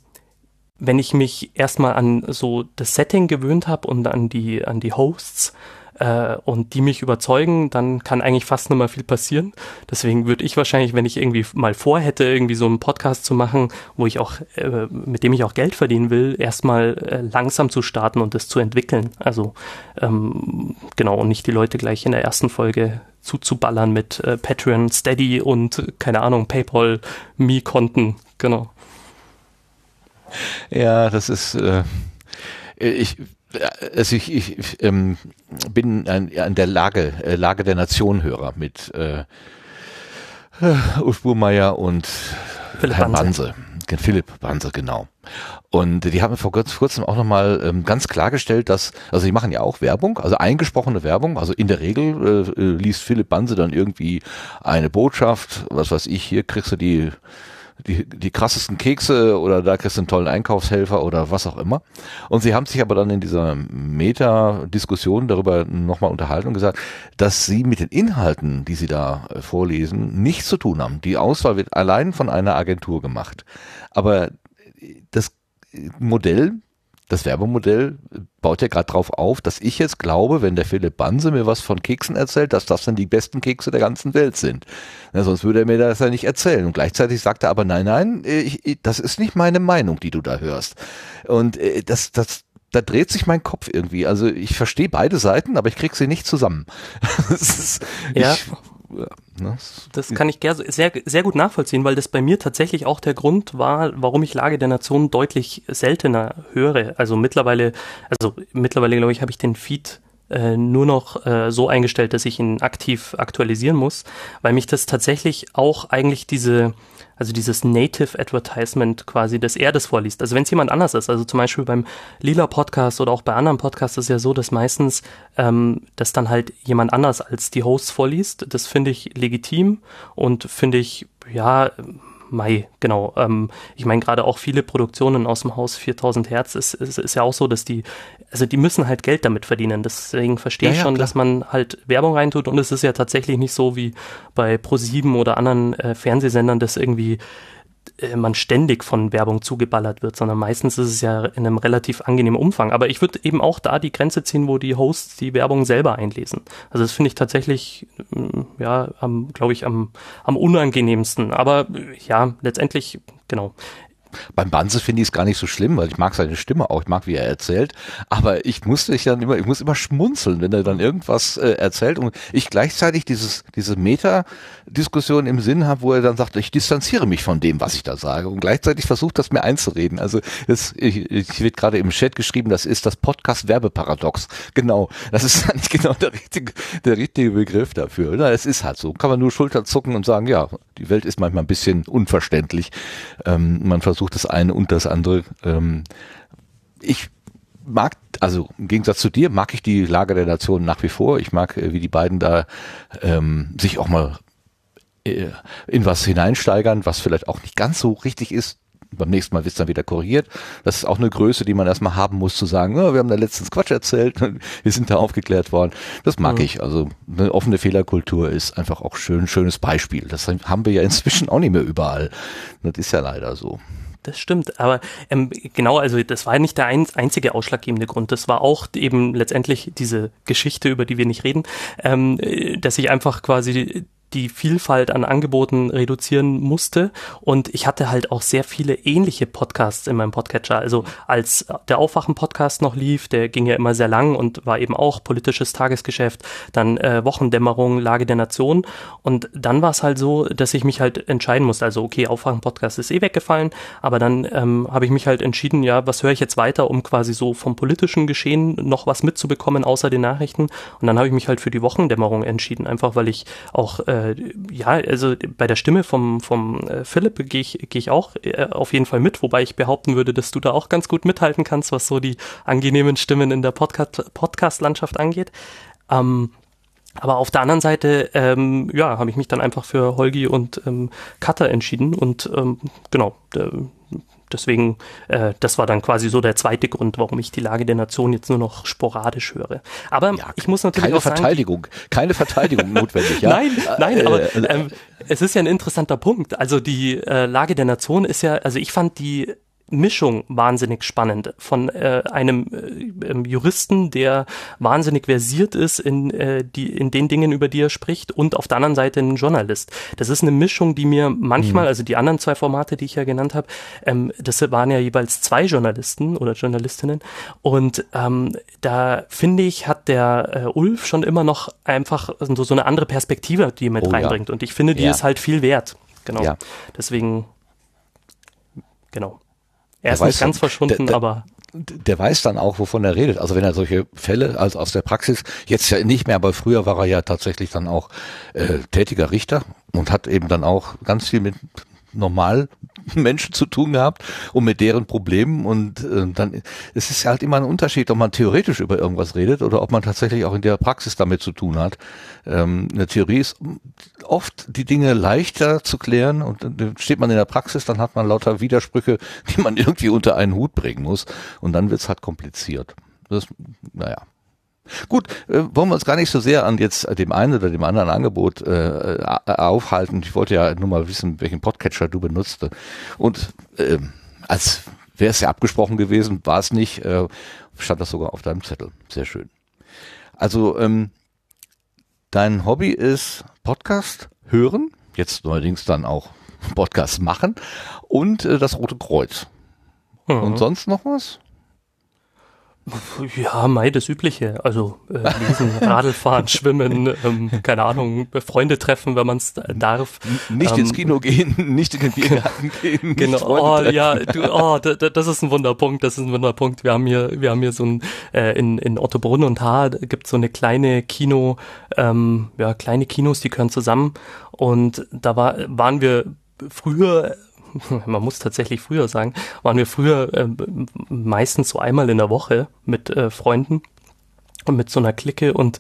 wenn ich mich erstmal an so das Setting gewöhnt habe und an die, an die Hosts äh, und die mich überzeugen, dann kann eigentlich fast nicht mehr viel passieren. Deswegen würde ich wahrscheinlich, wenn ich irgendwie mal vorhätte, irgendwie so einen Podcast zu machen, wo ich auch, äh, mit dem ich auch Geld verdienen will, erstmal äh, langsam zu starten und das zu entwickeln. Also ähm, genau, und nicht die Leute gleich in der ersten Folge zuzuballern mit äh, Patreon, Steady und keine Ahnung, PayPal, Me-Konten. Genau. Ja, das ist, äh, ich, also ich, ich, ich ähm, bin an, an der Lage, äh, Lage der Nation-Hörer mit äh, Ulf Burmeier und Philipp Herrn Banse. Banse. Philipp Banse, genau. Und die haben vor kurz- kurzem auch nochmal ähm, ganz klargestellt, dass, also die machen ja auch Werbung, also eingesprochene Werbung, also in der Regel äh, liest Philipp Banse dann irgendwie eine Botschaft, was weiß ich, hier kriegst du die die, die krassesten Kekse oder da kriegst du einen tollen Einkaufshelfer oder was auch immer. Und sie haben sich aber dann in dieser Meta-Diskussion darüber nochmal unterhalten und gesagt, dass sie mit den Inhalten, die sie da äh, vorlesen, nichts zu tun haben. Die Auswahl wird allein von einer Agentur gemacht. Aber das Modell, das Werbemodell baut ja gerade drauf auf, dass ich jetzt glaube, wenn der Philipp Banse mir was von Keksen erzählt, dass das dann die besten Kekse der ganzen Welt sind. Na, sonst würde er mir das ja nicht erzählen. Und gleichzeitig sagt er aber, nein, nein, ich, ich, das ist nicht meine Meinung, die du da hörst. Und äh, das, das, da dreht sich mein Kopf irgendwie. Also ich verstehe beide Seiten, aber ich krieg sie nicht zusammen. ist, Ja. Ich, ne, Das kann ich sehr, sehr gut nachvollziehen, weil das bei mir tatsächlich auch der Grund war, warum ich Lage der Nation deutlich seltener höre. Also mittlerweile, also mittlerweile glaube ich, habe ich den Feed äh, nur noch äh, so eingestellt, dass ich ihn aktiv aktualisieren muss, weil mich das tatsächlich auch eigentlich diese, also dieses Native Advertisement quasi, dass er das vorliest. Also wenn es jemand anders ist, also zum Beispiel beim Lila Podcast oder auch bei anderen Podcasts ist ja so, dass meistens ähm, das dann halt jemand anders als die Hosts vorliest. Das finde ich legitim und finde ich, ja, Mai, genau. Ähm, ich meine, gerade auch viele Produktionen aus dem Haus 4000 Hertz ist, ist, ist ja auch so, dass die, also die müssen halt Geld damit verdienen. Deswegen verstehe Ja, ich ja, schon, klar. dass man halt Werbung reintut und es ist ja tatsächlich nicht so wie bei Pro7 oder anderen äh, Fernsehsendern, dass irgendwie äh, man ständig von Werbung zugeballert wird, sondern meistens ist es ja in einem relativ angenehmen Umfang. Aber ich würde eben auch da die Grenze ziehen, wo die Hosts die Werbung selber einlesen. Also das finde ich tatsächlich, mm, ja, glaube ich, am, am unangenehmsten. Aber äh, ja, letztendlich, genau. Beim Banse finde ich es gar nicht so schlimm, weil ich mag seine Stimme auch, ich mag, wie er erzählt. Aber ich muss dich dann immer, ich muss immer schmunzeln, wenn er dann irgendwas äh, erzählt und ich gleichzeitig dieses, diese Meta-Diskussion im Sinn habe, wo er dann sagt, ich distanziere mich von dem, was ich da sage und gleichzeitig versucht, das mir einzureden. Also das, ich, ich wird gerade im Chat geschrieben, das ist das Podcast-Werbeparadox. Genau, das ist eigentlich genau der richtige, der richtige Begriff dafür. Oder? Es ist halt so. Kann man nur Schultern zucken und sagen, ja, die Welt ist manchmal ein bisschen unverständlich. Ähm, man versucht das eine und das andere. Ähm, ich mag, also im Gegensatz zu dir, mag ich die Lage der Nation nach wie vor. Ich mag, äh, wie die beiden da ähm, sich auch mal äh, in was hineinsteigern, was vielleicht auch nicht ganz so richtig ist. Beim nächsten Mal wird es dann wieder korrigiert. Das ist auch eine Größe, die man erstmal haben muss, zu sagen, ja, wir haben da letztens Quatsch erzählt, wir sind da aufgeklärt worden. Das mag Mhm. ich. Also eine offene Fehlerkultur ist einfach auch schön, schönes Beispiel. Das haben wir ja inzwischen auch nicht mehr überall. Das ist ja leider so. Das stimmt, aber ähm, genau, also das war nicht der ein, einzige ausschlaggebende Grund. Das war auch eben letztendlich diese Geschichte, über die wir nicht reden, ähm, äh, dass ich einfach quasi die Vielfalt an Angeboten reduzieren musste. Und ich hatte halt auch sehr viele ähnliche Podcasts in meinem Podcatcher. Also als der Aufwachen-Podcast noch lief, der ging ja immer sehr lang und war eben auch politisches Tagesgeschäft, dann äh, Wochendämmerung, Lage der Nation. Und dann war es halt so, dass ich mich halt entscheiden musste. Also okay, Aufwachen-Podcast ist eh weggefallen, aber dann ähm, habe ich mich halt entschieden, ja, was höre ich jetzt weiter, um quasi so vom politischen Geschehen noch was mitzubekommen außer den Nachrichten. Und dann habe ich mich halt für die Wochendämmerung entschieden, einfach weil ich auch äh, ja, also bei der Stimme vom, vom äh, Philipp gehe ich, gehe ich auch äh, auf jeden Fall mit, wobei ich behaupten würde, dass du da auch ganz gut mithalten kannst, was so die angenehmen Stimmen in der Podcast, Podcast-Landschaft angeht. Ähm, aber auf der anderen Seite, ähm, ja, habe ich mich dann einfach für Holgi und ähm, Cutter entschieden und ähm, genau, äh, deswegen, äh, das war dann quasi so der zweite Grund, warum ich die Lage der Nation jetzt nur noch sporadisch höre. Aber Ja, ich muss natürlich keine auch sagen, Verteidigung, keine Verteidigung notwendig. Ja? Nein, nein, aber Äh, äh, ähm, es ist ja ein interessanter Punkt. Also die äh, Lage der Nation ist ja, also ich fand die Mischung wahnsinnig spannend von äh, einem äh, Juristen, der wahnsinnig versiert ist in, äh, die, in den Dingen, über die er spricht, und auf der anderen Seite ein Journalist. Das ist eine Mischung, die mir manchmal, also die anderen zwei Formate, die ich ja genannt habe, ähm, das waren ja jeweils zwei Journalisten oder Journalistinnen. Und ähm, da finde ich, hat der äh, Ulf schon immer noch einfach so, so eine andere Perspektive, die er mit Oh ja. reinbringt. Und ich finde, die Ja. ist halt viel wert. Genau. Ja. Deswegen, genau. Er ist nicht ganz schon- verschwunden, der- der- aber der weiß dann auch, wovon er redet. Also wenn er solche Fälle also aus der Praxis, jetzt ja nicht mehr, aber früher war er ja tatsächlich dann auch äh, tätiger Richter und hat eben dann auch ganz viel mit normal Menschen zu tun gehabt und mit deren Problemen und äh, dann es ist halt immer ein Unterschied, ob man theoretisch über irgendwas redet oder ob man tatsächlich auch in der Praxis damit zu tun hat. Ähm, eine Theorie ist oft die Dinge leichter zu klären und dann steht man in der Praxis, dann hat man lauter Widersprüche, die man irgendwie unter einen Hut bringen muss und dann wird's halt kompliziert. Das, naja. Gut, äh, wollen wir uns gar nicht so sehr an jetzt dem einen oder dem anderen Angebot äh, aufhalten. Ich wollte ja nur mal wissen, welchen Podcatcher du benutzt. Und äh, als wäre es ja abgesprochen gewesen, war es nicht, äh, stand das sogar auf deinem Zettel. Sehr schön. Also ähm, dein Hobby ist Podcast hören, jetzt neuerdings dann auch Podcast machen und äh, das Rote Kreuz. hm. Und sonst noch was? Ja, Mai, das Übliche. Also äh, lesen, Radl fahren, schwimmen, ähm, keine Ahnung, Freunde treffen, wenn man es darf. Nicht Ähm, ins Kino gehen, nicht in den Biergarten gehen. Genau, oh, ja, du, oh, da, da, das ist ein Wunderpunkt, das ist ein Wunderpunkt. Wir haben hier, wir haben hier so ein, äh, in, in Ottobrunn und Haar gibt so eine kleine Kino, ähm, ja, kleine Kinos, die gehören zusammen und da war, waren wir früher, man muss tatsächlich früher sagen, waren wir früher äh, meistens so einmal in der Woche mit äh, Freunden und mit so einer Clique und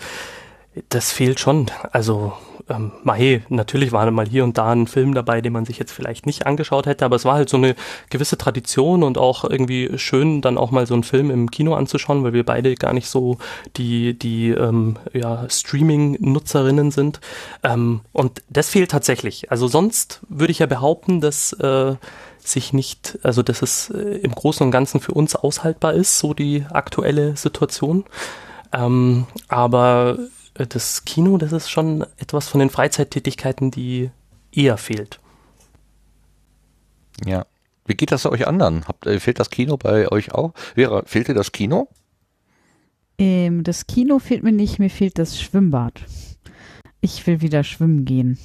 das fehlt schon. Also, ähm, Mai, natürlich war mal hier und da ein Film dabei, den man sich jetzt vielleicht nicht angeschaut hätte, aber es war halt so eine gewisse Tradition und auch irgendwie schön, dann auch mal so einen Film im Kino anzuschauen, weil wir beide gar nicht so die, die ähm, ja, Streaming-Nutzerinnen sind. Ähm, und das fehlt tatsächlich. Also sonst würde ich ja behaupten, dass äh, sich nicht, also dass es äh, im Großen und Ganzen für uns aushaltbar ist, so die aktuelle Situation. Ähm, aber das Kino, das ist schon etwas von den Freizeittätigkeiten, die eher fehlt. Ja. Wie geht das euch anderen? Habt, äh, fehlt das Kino bei euch auch? Vera, fehlt dir das Kino? Ähm, das Kino fehlt mir nicht, mir fehlt das Schwimmbad. Ich will wieder schwimmen gehen.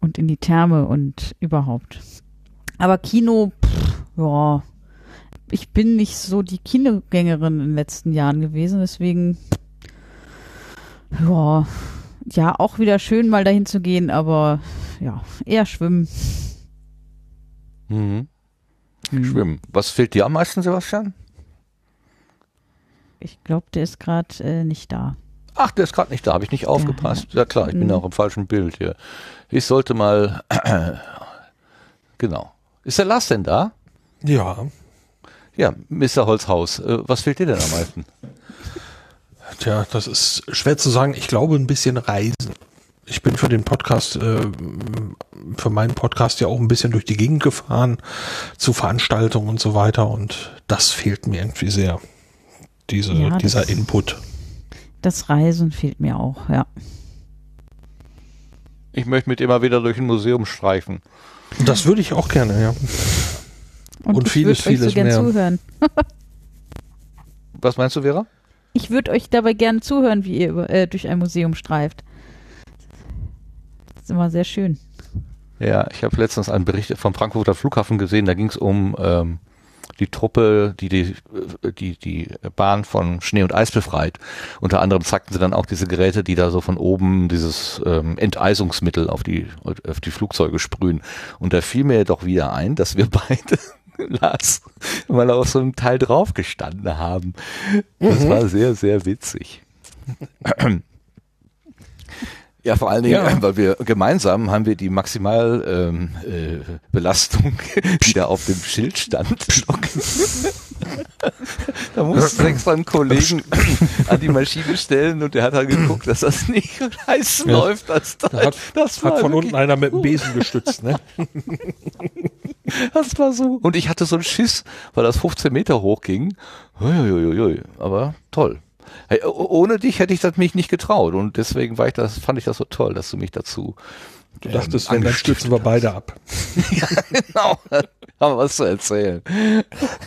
Und in die Therme und überhaupt. Aber Kino, pff, ja. Ich bin nicht so die Kinogängerin in den letzten Jahren gewesen, deswegen, ja. Ja, auch wieder schön mal dahin zu gehen, aber ja, eher schwimmen. Mhm. Hm. Schwimmen. Was fehlt dir am meisten, Sebastian? Ich glaube, der ist gerade äh, nicht da. Ach, der ist gerade nicht da, habe ich nicht aufgepasst. Ja, klar, ich bin Mhm. auch im falschen Bild hier. Ich sollte mal. genau. Ist der Lars denn da? Ja, Ja, Mr. Holzhaus. Äh, was fehlt dir denn am meisten? Tja, das ist schwer zu sagen. Ich glaube, ein bisschen Reisen. Ich bin für den Podcast, äh, für meinen Podcast ja auch ein bisschen durch die Gegend gefahren, zu Veranstaltungen und so weiter. Und das fehlt mir irgendwie sehr. Diese, Ja, dieser das- Input. Das Reisen fehlt mir auch, ja. Ich möchte mit immer wieder durch ein Museum streifen. Das würde ich auch gerne, ja. Und ich vieles, vieles so gern mehr. zuhören. Was meinst du, Vera? Ich würde euch dabei gerne zuhören, wie ihr äh, durch ein Museum streift. Das ist immer sehr schön. Ja, ich habe letztens einen Bericht vom Frankfurter Flughafen gesehen, da ging es um ähm, die Truppe, die die, äh, die die Bahn von Schnee und Eis befreit. Unter anderem zeigten sie dann auch diese Geräte, die da so von oben dieses ähm, Enteisungsmittel auf die, auf die Flugzeuge sprühen. Und da fiel mir doch wieder ein, dass wir beide, Lars, mal auf so einem Teil drauf gestanden haben. Das war sehr, sehr witzig. Ja, vor allen Dingen, Ja. weil wir gemeinsam haben wir die Maximalbelastung, ähm, äh, Belastung, die da auf dem Schild stand. da musste ich extra einen Kollegen an die Maschine stellen und der hat dann geguckt, dass das nicht heiß Ja. läuft. Das, Da hat, das hat von unten einer mit dem Besen gestützt, ne? Das war so. Und ich hatte so einen Schiss, weil das 15 Meter hoch ging. Uiuiuiui. Aber toll. Ohne dich hätte ich das mich nicht getraut und deswegen war ich das, fand ich das so toll, dass du mich dazu. Du dachtest, wenn, dann stützen wir beide ab. ja, genau. Haben wir was zu erzählen.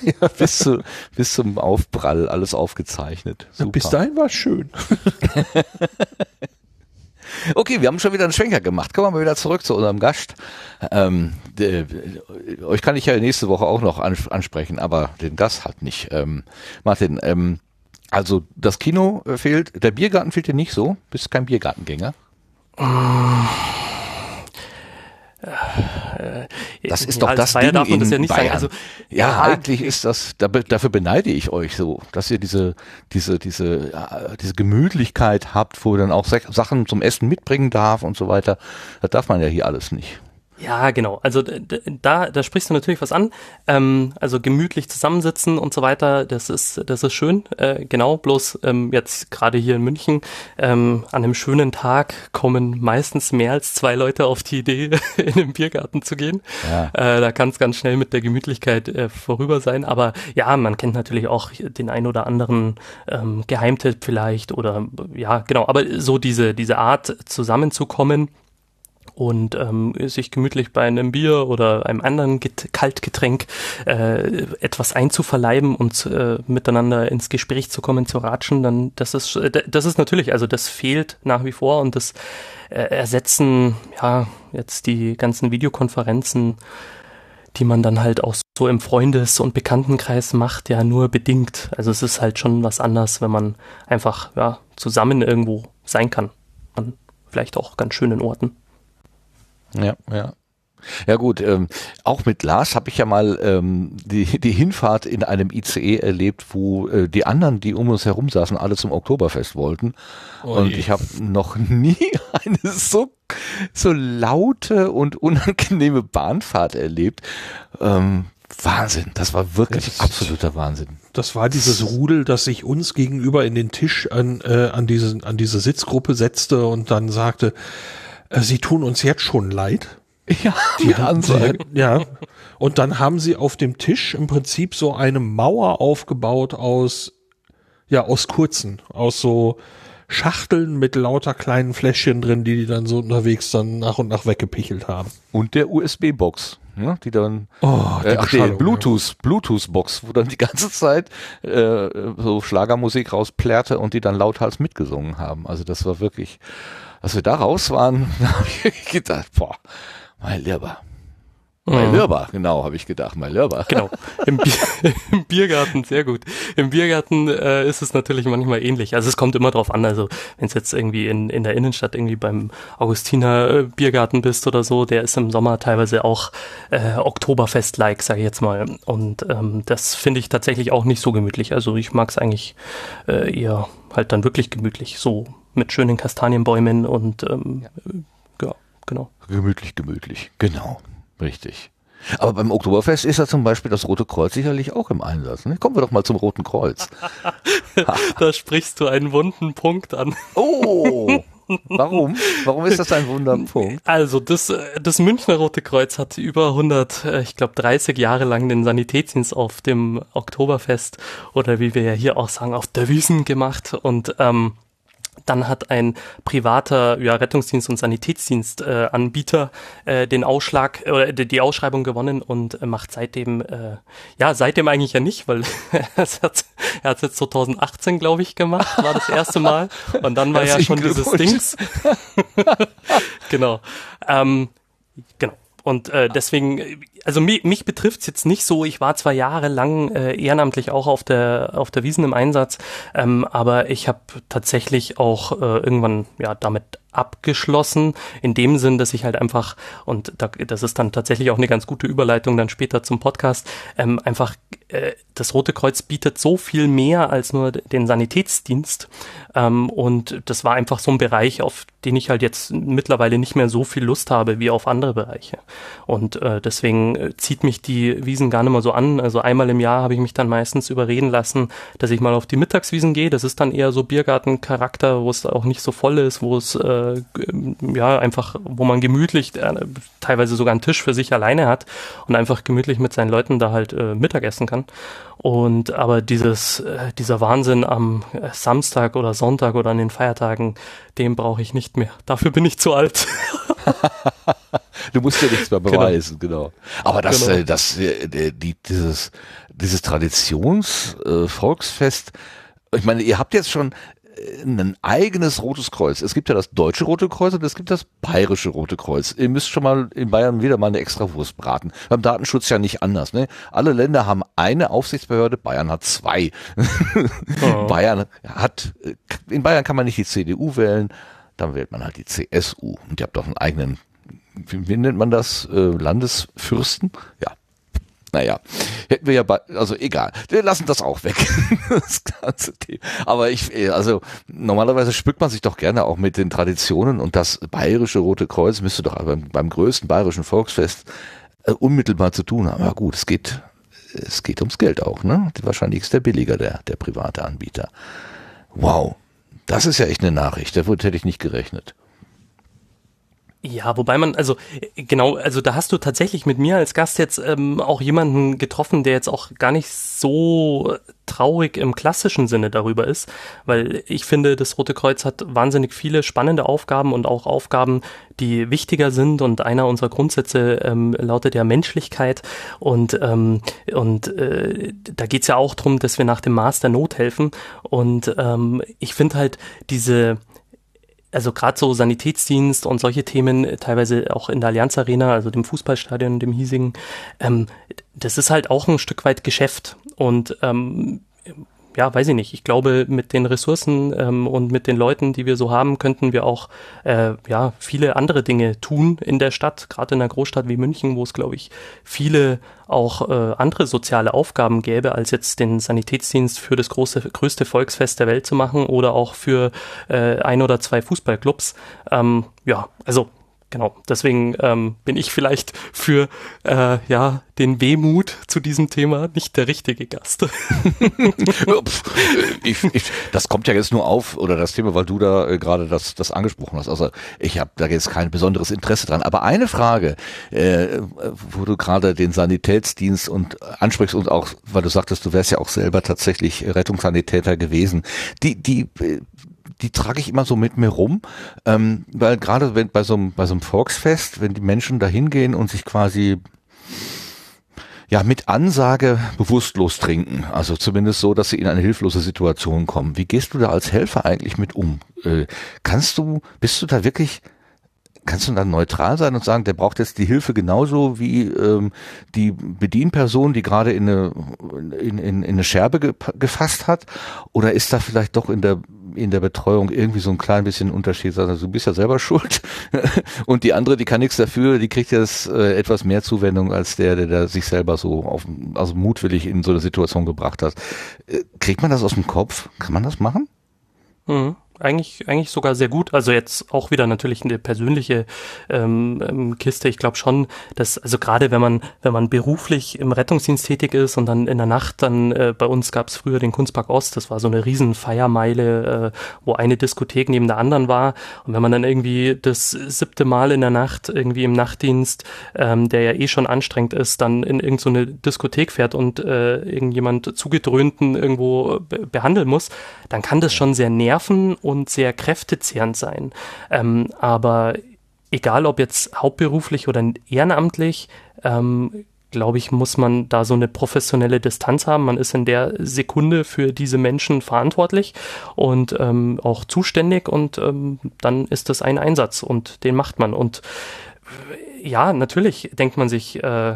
Ja, bis, zu, bis zum Aufprall alles aufgezeichnet. Super. Bis dahin war es schön. Okay, wir haben schon wieder einen Schwenker gemacht. Kommen wir mal wieder zurück zu unserem Gast. Ähm, der, euch kann ich ja nächste Woche auch noch ans ansprechen, aber den Gast halt nicht. Ähm, Martin, ähm, also das Kino äh, fehlt, der Biergarten fehlt dir nicht so? Bist kein Biergartengänger? Das ist Ja, doch das Ding in das ja nicht Bayern. Also, ja, ja, eigentlich ist das, da, dafür beneide ich euch so, dass ihr diese, diese, diese, äh, diese Gemütlichkeit habt, wo ihr dann auch Sa- Sachen zum Essen mitbringen darf und so weiter. Das darf man ja hier alles nicht. Ja, genau. Also da, da sprichst du natürlich was an. Ähm, also gemütlich zusammensitzen und so weiter, das ist, das ist schön. Äh, genau, bloß ähm, jetzt gerade hier in München, ähm, an einem schönen Tag kommen meistens mehr als zwei Leute auf die Idee, in den Biergarten zu gehen. Ja. Äh, da kann es ganz schnell mit der Gemütlichkeit äh, vorüber sein. Aber ja, man kennt natürlich auch den ein oder anderen ähm, Geheimtipp vielleicht oder ja, genau. Aber so diese, diese Art zusammenzukommen und ähm, sich gemütlich bei einem Bier oder einem anderen Get Kaltgetränk äh, etwas einzuverleiben und äh, miteinander ins Gespräch zu kommen, zu ratschen, dann das ist äh, das ist natürlich, also das fehlt nach wie vor und das äh, ersetzen ja jetzt die ganzen Videokonferenzen, die man dann halt auch so im Freundes- und Bekanntenkreis macht, ja nur bedingt. Also es ist halt schon was anderes, wenn man einfach ja zusammen irgendwo sein kann. An vielleicht auch ganz schönen Orten. Ja, ja. Ja gut, ähm, auch mit Lars habe ich ja mal ähm, die, die Hinfahrt in einem ICE erlebt, wo äh, die anderen, die um uns herum saßen, alle zum Oktoberfest wollten. Oh und ich habe noch nie eine so, so laute und unangenehme Bahnfahrt erlebt. Ähm, Wahnsinn, das war wirklich Das- absoluter Wahnsinn. Das war dieses Rudel, das sich uns gegenüber in den Tisch an, äh, an, diese, an diese Sitzgruppe setzte und dann sagte, sie tun uns jetzt schon leid. Ja, Die haben, sie, ja. Und dann haben sie auf dem Tisch im Prinzip so eine Mauer aufgebaut aus, ja, aus kurzen, aus so Schachteln mit lauter kleinen Fläschchen drin, die die dann so unterwegs dann nach und nach weggepichelt haben. Und der USB-Box, ne, die dann Oh, äh, ach, die Beschallung, Bluetooth, Bluetooth-Box, wo dann die ganze Zeit äh, so Schlagermusik rausplärrte und die dann lauthals mitgesungen haben. Also das war wirklich, als wir da raus waren, habe ich gedacht, boah, mein Lieber. Mein Mhm. Lieber, genau, habe ich gedacht, mein Lieber. Genau, im, Bier, im Biergarten, sehr gut. Im Biergarten äh, ist es natürlich manchmal ähnlich. Also es kommt immer drauf an, also wenn es jetzt irgendwie in, in der Innenstadt irgendwie beim Augustiner äh, Biergarten bist oder so, der ist im Sommer teilweise auch äh, Oktoberfest-like, sage ich jetzt mal. Und ähm, das finde ich tatsächlich auch nicht so gemütlich. Also ich mag es eigentlich äh, eher halt dann wirklich gemütlich, so mit schönen Kastanienbäumen und ähm, ja, genau. Gemütlich, gemütlich. Genau, richtig. Aber beim Oktoberfest ist ja zum Beispiel das Rote Kreuz sicherlich auch im Einsatz. Ne? Kommen wir doch mal zum Roten Kreuz. Da sprichst du einen wunden Punkt an. Oh, warum? Warum ist das ein Wunderpunkt? Also das, äh, das Münchner Rote Kreuz hat über 100, äh, ich glaube 30 Jahre lang den Sanitätsdienst auf dem Oktoberfest oder wie wir ja hier auch sagen, auf der Wiesen gemacht und ähm, dann hat ein privater ja, Rettungsdienst und Sanitätsdienstanbieter äh, äh, den Ausschlag äh, oder die die Ausschreibung gewonnen und äh, macht seitdem äh, ja seitdem eigentlich ja nicht, weil er hat er hat jetzt 2018 glaube ich gemacht, war das erste Mal und dann war ja schon dieses. Dings. genau. Ähm, genau. Und äh, deswegen, äh, also mich, mich betrifft's jetzt nicht so. Ich war zwar jahrelang äh, ehrenamtlich auch auf der auf der Wiesen im Einsatz, ähm, aber ich habe tatsächlich auch äh, irgendwann ja damit abgeschlossen, in dem Sinn, dass ich halt einfach, und da, das ist dann tatsächlich auch eine ganz gute Überleitung dann später zum Podcast, ähm, einfach äh, das Rote Kreuz bietet so viel mehr als nur den Sanitätsdienst. Ähm, und das war einfach so ein Bereich, auf den ich halt jetzt mittlerweile nicht mehr so viel Lust habe wie auf andere Bereiche. Und äh, deswegen äh, zieht mich die Wiesen gar nicht mehr so an, also einmal im Jahr habe ich mich dann meistens überreden lassen, dass ich mal auf die Mittagswiesen gehe, das ist dann eher so Biergartencharakter, wo es auch nicht so voll ist, wo es äh, ja einfach, wo man gemütlich äh, teilweise sogar einen Tisch für sich alleine hat und einfach gemütlich mit seinen Leuten da halt äh, Mittagessen kann. Und aber dieses, äh, dieser Wahnsinn am äh, Samstag oder Sonntag oder an den Feiertagen, den brauche ich nicht mehr. Dafür bin ich zu alt. Du musst ja nichts mehr beweisen, genau. Aber das, Genau. äh, das, äh, die, dieses, dieses Traditions-Volksfest, äh, Volksfest, ich meine, ihr habt jetzt schon äh, ein eigenes Rotes Kreuz. Es gibt ja das deutsche Rote Kreuz und es gibt das bayerische Rote Kreuz. Ihr müsst schon mal in Bayern wieder mal eine extra Wurst braten. Beim Datenschutz ja nicht anders. Ne? Alle Länder haben eine Aufsichtsbehörde, Bayern hat zwei. Bayern hat, äh, in Bayern kann man nicht die CDU wählen, dann wählt man halt die CSU. Und ihr habt doch einen eigenen, wie, wie nennt man das, äh, Landesfürsten? Ja. Naja, hätten wir ja, bei, also egal, wir lassen das auch weg, das ganze Thema. Aber ich, äh, also normalerweise spückt man sich doch gerne auch mit den Traditionen und das bayerische Rote Kreuz müsste doch beim, beim größten bayerischen Volksfest äh, unmittelbar zu tun haben. Aber gut, es geht, es geht ums Geld auch, ne? Wahrscheinlich ist der billiger, der, der private Anbieter. Wow, das ist ja echt eine Nachricht, damit hätte ich nicht gerechnet. Ja, wobei man, also genau, also da hast du tatsächlich mit mir als Gast jetzt ähm, auch jemanden getroffen, der jetzt auch gar nicht so traurig im klassischen Sinne darüber ist, weil ich finde, das Rote Kreuz hat wahnsinnig viele spannende Aufgaben und auch Aufgaben, die wichtiger sind und einer unserer Grundsätze ähm, lautet ja Menschlichkeit und, ähm, und äh, da geht's ja auch drum, dass wir nach dem Maß der Not helfen und ähm, ich finde halt diese also gerade so Sanitätsdienst und solche Themen, teilweise auch in der Allianz Arena, also dem Fußballstadion, dem hiesigen, ähm, das ist halt auch ein Stück weit Geschäft. Und ähm, ja, weiß ich nicht. Ich glaube, mit den Ressourcen ähm, und mit den Leuten, die wir so haben, könnten wir auch äh, ja viele andere Dinge tun in der Stadt, gerade in einer Großstadt wie München, wo es, glaube ich, viele auch äh, andere soziale Aufgaben gäbe, als jetzt den Sanitätsdienst für das große, größte Volksfest der Welt zu machen oder auch für äh, ein oder zwei Fußballclubs. Ähm, ja, also genau. Deswegen ähm, bin ich vielleicht für äh, ja den Wehmut zu diesem Thema nicht der richtige Gast. ich, ich, das kommt ja jetzt nur auf oder das Thema, weil du da äh, gerade das, das angesprochen hast. Also ich habe da jetzt kein besonderes Interesse dran. Aber eine Frage, äh, wo du gerade den Sanitätsdienst und ansprichst und auch, weil du sagtest, du wärst ja auch selber tatsächlich Rettungssanitäter gewesen. Die, die äh, die trage ich immer so mit mir rum, ähm, weil gerade wenn bei so einem bei so einem Volksfest, wenn die Menschen da hingehen und sich quasi ja mit Ansage bewusstlos trinken, also zumindest so, dass sie in eine hilflose Situation kommen. Wie gehst du da als Helfer eigentlich mit um? Äh, kannst du, bist du da wirklich kannst du dann neutral sein und sagen, der braucht jetzt die Hilfe genauso wie ähm, die Bedienperson, die gerade in eine, in, in, in eine Scherbe ge gefasst hat? Oder ist da vielleicht doch in der in der Betreuung irgendwie so ein klein bisschen Unterschied? Also du bist ja selber schuld und die andere, die kann nichts dafür, die kriegt jetzt äh, etwas mehr Zuwendung als der, der, der sich selber so auf, also mutwillig in so eine Situation gebracht hat. Äh, kriegt man das aus dem Kopf? Kann man das machen? Mhm eigentlich, eigentlich sogar sehr gut. Also jetzt auch wieder natürlich eine persönliche ähm, ähm Kiste. Ich glaube schon, dass, also gerade wenn man, wenn man beruflich im Rettungsdienst tätig ist und dann in der Nacht, dann äh, bei uns gab es früher den Kunstpark Ost, das war so eine riesen Feiermeile, äh, wo eine Diskothek neben der anderen war. Und wenn man dann irgendwie das siebte Mal in der Nacht irgendwie im Nachtdienst, ähm, der ja eh schon anstrengend ist, dann in irgendeine so Diskothek fährt und äh, irgendjemand zugedröhnten irgendwo be behandeln muss, dann kann das schon sehr nerven und sehr kräftezehrend sein. Ähm, aber egal ob jetzt hauptberuflich oder ehrenamtlich, ähm, glaube ich, muss man da so eine professionelle Distanz haben. Man ist in der Sekunde für diese Menschen verantwortlich und ähm, auch zuständig und ähm, dann ist das ein Einsatz und den macht man. Und ja, natürlich denkt man sich, äh,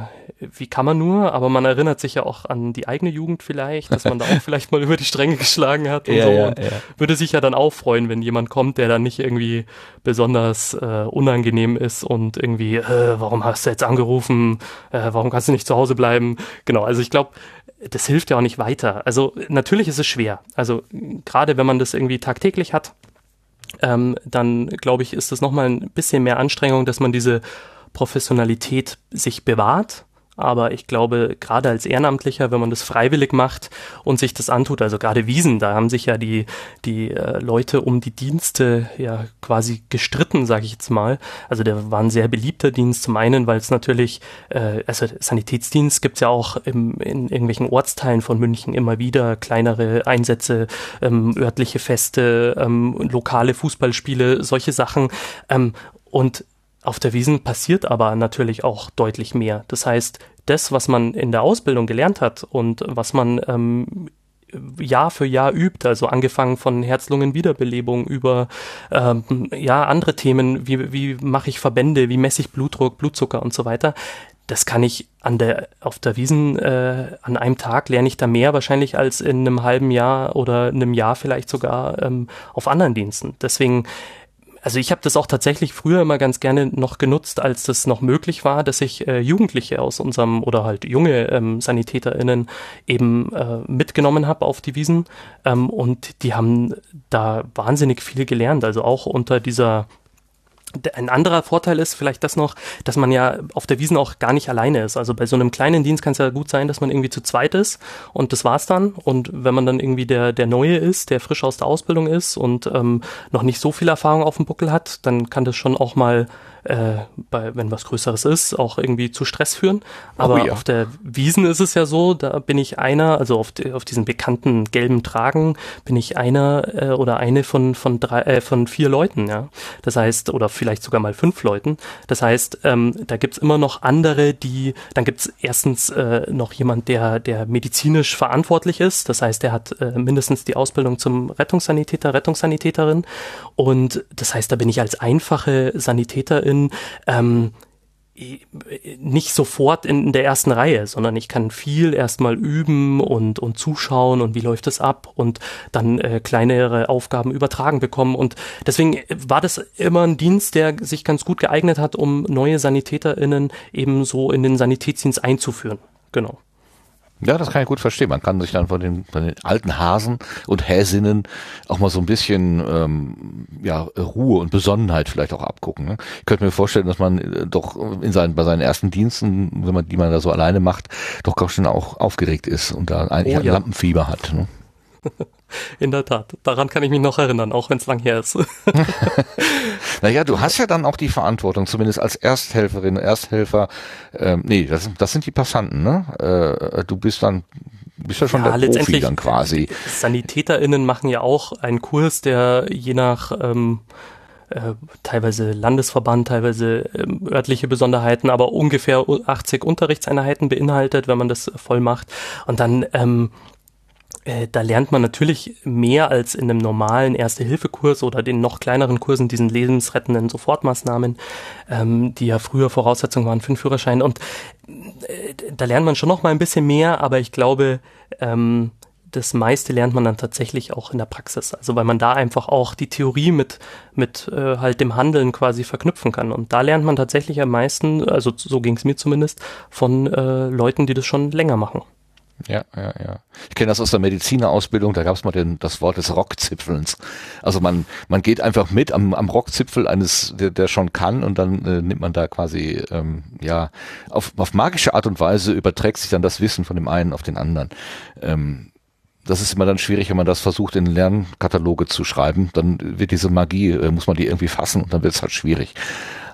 wie kann man nur, aber man erinnert sich ja auch an die eigene Jugend vielleicht, dass man da auch vielleicht mal über die Stränge geschlagen hat und ja, so. Ja, und ja. würde sich ja dann auch freuen, wenn jemand kommt, der dann nicht irgendwie besonders äh, unangenehm ist und irgendwie, äh, warum hast du jetzt angerufen, äh, warum kannst du nicht zu Hause bleiben? Genau, also ich glaube, das hilft ja auch nicht weiter. Also natürlich ist es schwer. Also gerade wenn man das irgendwie tagtäglich hat, ähm, dann glaube ich, ist es nochmal ein bisschen mehr Anstrengung, dass man diese Professionalität sich bewahrt aber ich glaube, gerade als Ehrenamtlicher, wenn man das freiwillig macht und sich das antut, also gerade Wiesen, da haben sich ja die, die äh, Leute um die Dienste ja quasi gestritten, sage ich jetzt mal. Also der war ein sehr beliebter Dienst. Zum einen, weil es natürlich, äh, also Sanitätsdienst gibt's ja auch im, in irgendwelchen Ortsteilen von München immer wieder kleinere Einsätze, ähm, örtliche Feste, ähm, lokale Fußballspiele, solche Sachen. Ähm, und auf der Wiesen passiert aber natürlich auch deutlich mehr. Das heißt, das, was man in der Ausbildung gelernt hat und was man ähm, Jahr für Jahr übt, also angefangen von Herz-Lungen-Wiederbelebung über ähm, ja andere Themen, wie, wie mache ich Verbände, wie messe ich Blutdruck, Blutzucker und so weiter. Das kann ich an der auf der Wiesen äh, an einem Tag lerne ich da mehr wahrscheinlich als in einem halben Jahr oder einem Jahr vielleicht sogar ähm, auf anderen Diensten. Deswegen also ich habe das auch tatsächlich früher immer ganz gerne noch genutzt, als das noch möglich war, dass ich äh, Jugendliche aus unserem oder halt junge ähm, SanitäterInnen eben äh, mitgenommen habe auf die Wiesen. Ähm, und die haben da wahnsinnig viel gelernt. Also auch unter dieser ein anderer Vorteil ist vielleicht das noch, dass man ja auf der Wiesen auch gar nicht alleine ist. Also bei so einem kleinen Dienst kann es ja gut sein, dass man irgendwie zu zweit ist und das war's dann. Und wenn man dann irgendwie der, der Neue ist, der frisch aus der Ausbildung ist und ähm, noch nicht so viel Erfahrung auf dem Buckel hat, dann kann das schon auch mal äh, bei, wenn was Größeres ist, auch irgendwie zu Stress führen. Aber Oh ja. auf der Wiesen ist es ja so, da bin ich einer, also auf, die, auf diesen bekannten gelben Tragen bin ich einer äh, oder eine von von drei äh, von vier Leuten, ja. Das heißt oder vielleicht sogar mal fünf Leuten. Das heißt, ähm, da gibt's immer noch andere, die dann gibt's erstens äh, noch jemand, der der medizinisch verantwortlich ist. Das heißt, der hat äh, mindestens die Ausbildung zum Rettungssanitäter, Rettungssanitäterin und das heißt, da bin ich als einfache Sanitäterin ähm, nicht sofort in, in der ersten Reihe, sondern ich kann viel erstmal üben und, und zuschauen und wie läuft es ab und dann äh, kleinere Aufgaben übertragen bekommen. Und deswegen war das immer ein Dienst, der sich ganz gut geeignet hat, um neue SanitäterInnen eben so in den Sanitätsdienst einzuführen. Genau. Ja, das kann ich gut verstehen. Man kann sich dann von den, von den alten Hasen und Häsinnen auch mal so ein bisschen ähm, ja, Ruhe und Besonnenheit vielleicht auch abgucken. Ne? Ich könnte mir vorstellen, dass man äh, doch in seinen, bei seinen ersten Diensten, wenn man die man da so alleine macht, doch ganz schön auch aufgeregt ist und da eigentlich Oh, ein ja. Lampenfieber hat. Ne? In der Tat. Daran kann ich mich noch erinnern, auch wenn es lang her ist. Naja, du hast ja dann auch die Verantwortung, zumindest als Ersthelferin, Ersthelfer. Ähm, nee, das, das sind die Passanten, ne? Äh, du bist dann, bist ja schon Ja, der Profi dann quasi. SanitäterInnen machen ja auch einen Kurs, der je nach ähm, äh, teilweise Landesverband, teilweise ähm, örtliche Besonderheiten, aber ungefähr 80 Unterrichtseinheiten beinhaltet, wenn man das voll macht. Und dann ähm, äh, da lernt man natürlich mehr als in einem normalen Erste-Hilfe-Kurs oder den noch kleineren Kursen, diesen lebensrettenden Sofortmaßnahmen, ähm, die ja früher Voraussetzung waren für den Führerschein. Und äh, da lernt man schon noch mal ein bisschen mehr, aber ich glaube, ähm, das meiste lernt man dann tatsächlich auch in der Praxis. Also weil man da einfach auch die Theorie mit, mit äh, halt dem Handeln quasi verknüpfen kann. Und da lernt man tatsächlich am meisten, also so ging es mir zumindest, von äh, Leuten, die das schon länger machen. Ja, ja, ja. Ich kenne das aus der Medizinerausbildung, da gab es mal den, das Wort des Rockzipfelns. Also man, man geht einfach mit am, am Rockzipfel eines, der, der schon kann und dann äh, nimmt man da quasi, ähm, ja, auf, auf magische Art und Weise überträgt sich dann das Wissen von dem einen auf den anderen. Ähm, das ist immer dann schwierig, wenn man das versucht in Lernkataloge zu schreiben, dann wird diese Magie, äh, muss man die irgendwie fassen und dann wird es halt schwierig.